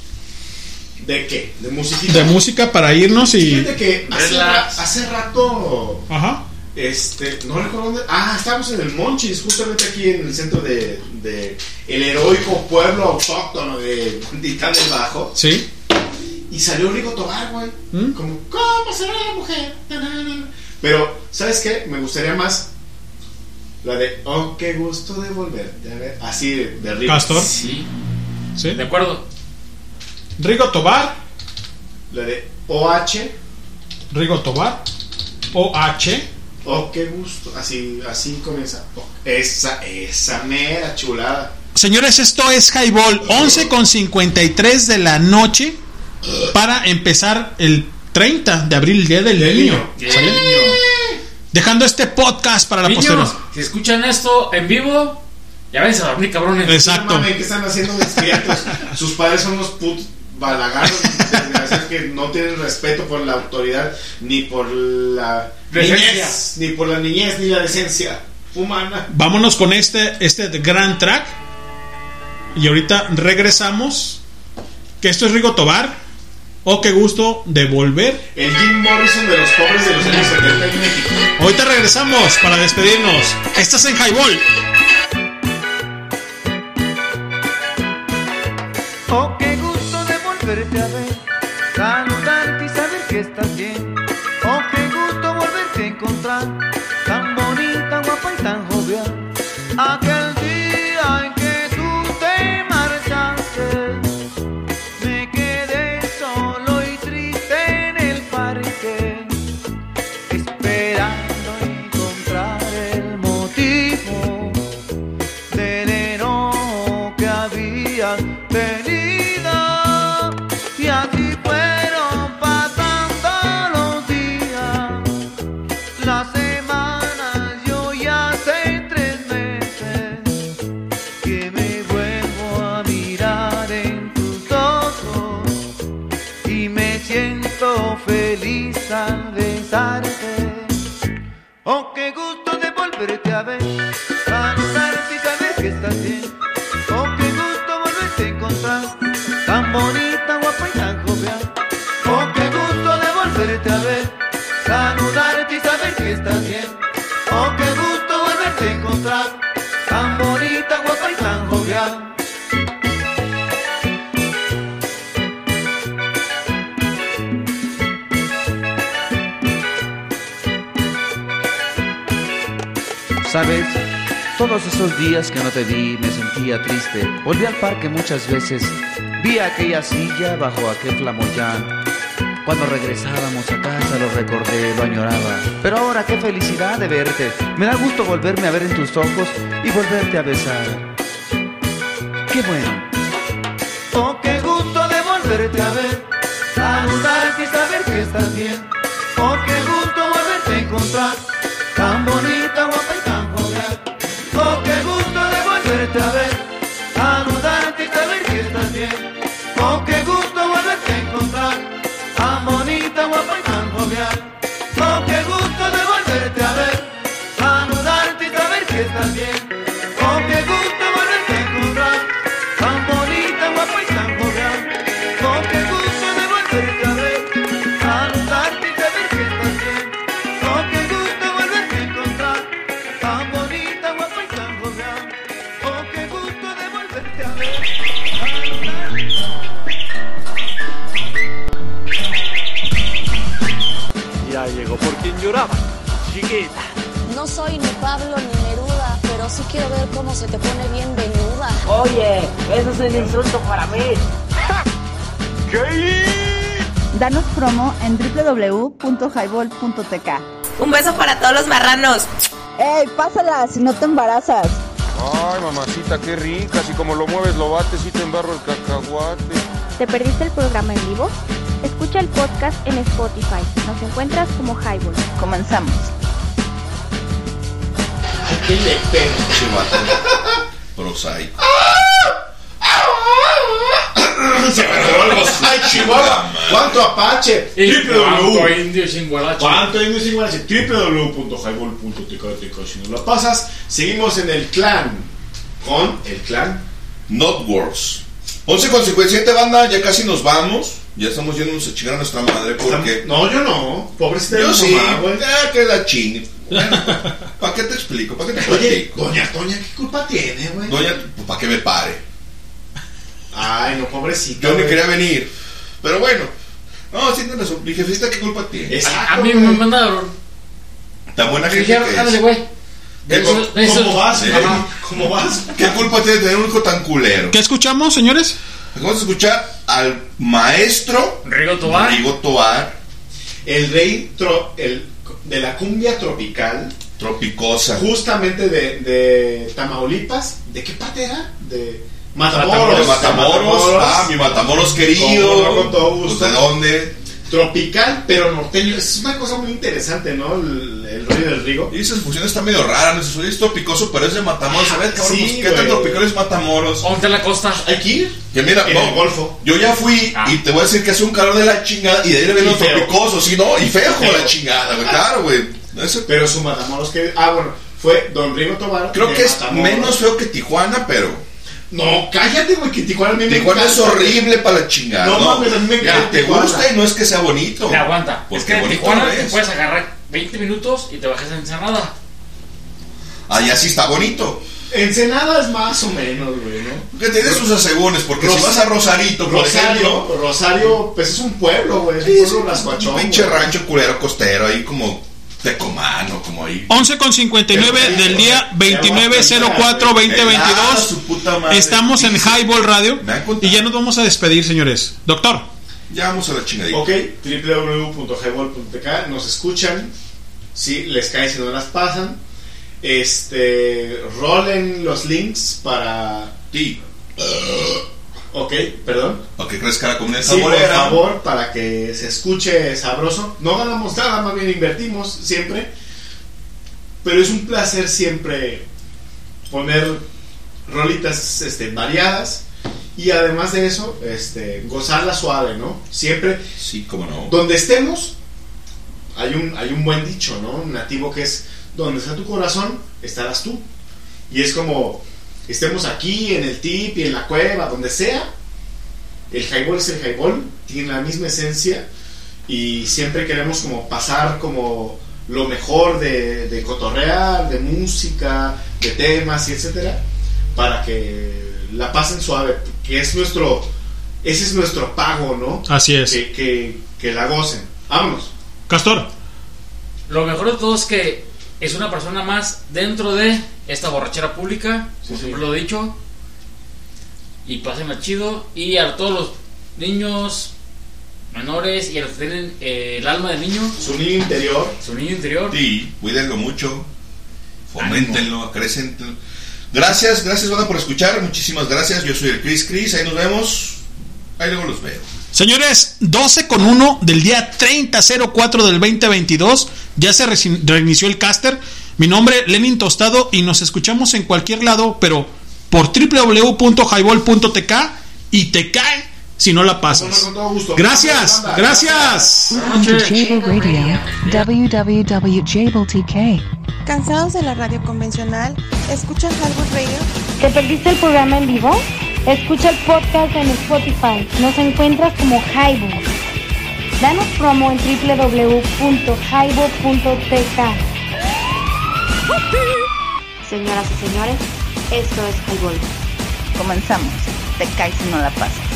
¿De qué? De musiquita. De música para irnos y... Fíjate que hace, ra- hace rato. Ajá. Este, no recuerdo dónde. Ah, estábamos en el Monchis, justamente aquí en el centro de, de el heroico pueblo autóctono de Titán del Bajo. ¿Sí? Y salió Rigo Tobar, güey. ¿Mm? Como, ¿cómo será la mujer? Pero, ¿sabes qué? Me gustaría más la de, oh, qué gusto de volver. a ver, Así de, de Rigo. Castor. Sí, ¿Sí? de acuerdo. Rigo Tobar, La de OH, Rigo Tobar, OH, oh, qué gusto. Así, así comienza. Oh, esa, esa mera chulada. Señores, esto es Highball, 11 con 53 de la noche para empezar el 30 de abril, el Día del Niño. niño. ¿Sale? Dejando este podcast para la Niños, posteridad. si escuchan esto en vivo, ya ven a dormir, cabrones. Exacto. No mames, ¿qué están haciendo despiertos? Sus padres son unos putos desgraciados que no tienen respeto por la autoridad ni por la niñez, ni por la niñez ni la decencia humana. Vámonos con este, este gran track. Y ahorita regresamos. Que esto es Rigo Tobar. Oh, qué gusto de volver. El Jim Morrison de los pobres de los años 70 en México. Ahorita regresamos para despedirnos. Estás en Highball. Oh, volverte a ver, saludarte y saber que estás bien. Todos esos días que no te vi me sentía triste. Volví al parque muchas veces, vi aquella silla bajo aquel flamoyán. Cuando regresábamos a casa lo recordé, lo añoraba. Pero ahora qué felicidad de verte. Me da gusto volverme a ver en tus ojos y volverte a besar. Qué bueno. Oh, qué gusto de volverte a ver, saludarte y saber que estás bien. Un beso para todos los marranos. ¡Ey, pásala si no te embarazas! Ay, mamacita, qué rica. Así como lo mueves, lo bates y te embarro el cacahuate. ¿Te perdiste el programa en vivo? Escucha el podcast en Spotify. Nos encuentras como Highball. Comenzamos. ¿Qué le pego? Prosaico. Se me robó el Ay, Chihuahua. ¿Cuánto Apache? Www. cuánto indio sin guarache. ¿Cuánto indio sin guarache? www.highball.tk Si no lo pasas, seguimos en el clan. Con el clan. Not Wars. 11 con 57 banda, ya casi nos vamos. Ya estamos yéndonos a chingar a nuestra madre porque. No, yo no. Pobrecita de Yo sí. mamá, que la chingue. ¿Para qué te explico? ¿Para qué te Oye, platico? doña Toña, ¿qué culpa tiene, güey? Doña, ¿para qué me pare? Ay, no, pobrecita. Yo ni quería venir. Pero bueno. No, sí tienes razón. Mi jefecita, ¿qué culpa tiene? Exacto, A mí me mandaron. Tan buena gente dijeron, que ándale, es. güey. ¿Qué Eso- cul- eso- ¿Cómo vas? Ajá, ¿Cómo vas? ¿Qué culpa tiene tener un hijo tan culero? ¿Qué escuchamos, señores? Vamos a escuchar al maestro Rigo Tobar. Rigo Tobar, El rey tro- el, de la cumbia tropical, Tropicosa. justamente de, de Tamaulipas. ¿De qué parte era? De Matamoros, Matamoros. de Matamoros, ah, mi Matamoros querido. Cómo no, con todo gusto. Pues, ¿De dónde? Tropical, pero norteño. Es una cosa muy interesante, ¿no? El, el rollo del Rigo. Y esa fusión está medio rara, no es tropicoso, pero es de Matamoros. A ver, cabrón, Sí, pues, ¿qué tan tropical es Matamoros? Ponte la costa. Hay que ir. Que mira, En no, el Golfo. yo ya fui Ah. y te voy a decir que hace un calor de la chingada y de ahí le ven los tropicosos, ¿sí, no? Y feo con Feo. la chingada, güey, claro, güey. Ese- Pero su Matamoros que. Ah, bueno, fue Don Rigo Tobar. Creo que es Matamoros. menos feo que Tijuana, pero No, cállate, güey, que Tijuana a mí me Tijuana es horrible para la chingada. No mames, a mí me encanta te Tijuana. gusta y no es que sea bonito. Te aguanta. Porque es que en bonito Tijuana te es. puedes agarrar 20 minutos y te bajas en Ensenada. Allá sí está bonito. Ensenada es más o menos, güey, ¿no? Que tiene sus asegúnes, porque si vas a Rosarito, por Rosario, ejemplo. Rosario, pues es un pueblo, güey. Es Sí, un es pueblo un pinche rancho culero costero, ahí como Tecomano, como ahí. 11 con 59 del día 2904-2022. Su puta madre. Estamos en Highball Radio y ya nos vamos a despedir, señores. Doctor. Ya vamos a la chingadita. Ok, www.highball.tk, nos escuchan, si les cae si no las pasan. Este, rolen los links para ti. Ok, perdón. O que crezca la comunidad Sí, por saborera. favor, para que se escuche sabroso. No ganamos nada, más bien invertimos siempre. Pero es un placer siempre poner rolitas este, variadas. Y además de eso, este, gozarla suave, ¿no? Siempre. Sí, cómo no. Donde estemos, hay un, hay un buen dicho, ¿no? Un nativo que es: donde está tu corazón, estarás tú. Y es como: estemos aquí, en el tip y en la cueva, donde sea. El highball es el highball, tiene la misma esencia. Y siempre queremos como pasar como lo mejor de, de cotorrear, de música, de temas y etcétera, para que la pasen suave, que es nuestro, ese es nuestro pago, ¿no? Así es. Que, que, que la gocen. Vámonos. Castor. Lo mejor de todo es que es una persona más dentro de esta borrachera pública, como siempre lo he dicho. Y pásenla chido. Y a todos los niños menores y a los que tienen eh, el alma de niño. Su niño interior. Su niño interior. Sí, cuídenlo mucho. Foméntenlo, acrecéntenlo. Gracias, gracias, Banda, por escuchar. Muchísimas gracias. Yo soy el Chris Chris. Ahí nos vemos. Ahí luego los veo. Señores, 12 con 1 del día 3004 del 2022. Ya se reinició el caster. Mi nombre, Lenin Tostado, y nos escuchamos en cualquier lado, pero por www.highball.tk y te cae si no la pasas. Gracias, gracias. ¿Cansados de la radio convencional? ¿Escuchan Highball Radio? ¿Te perdiste el programa en vivo? Escucha el podcast en Spotify. Nos encuentras como Highball. Danos promo en www.highball.tk. Señoras y señores, esto es Highball. Comenzamos. Te caes y no la pasas.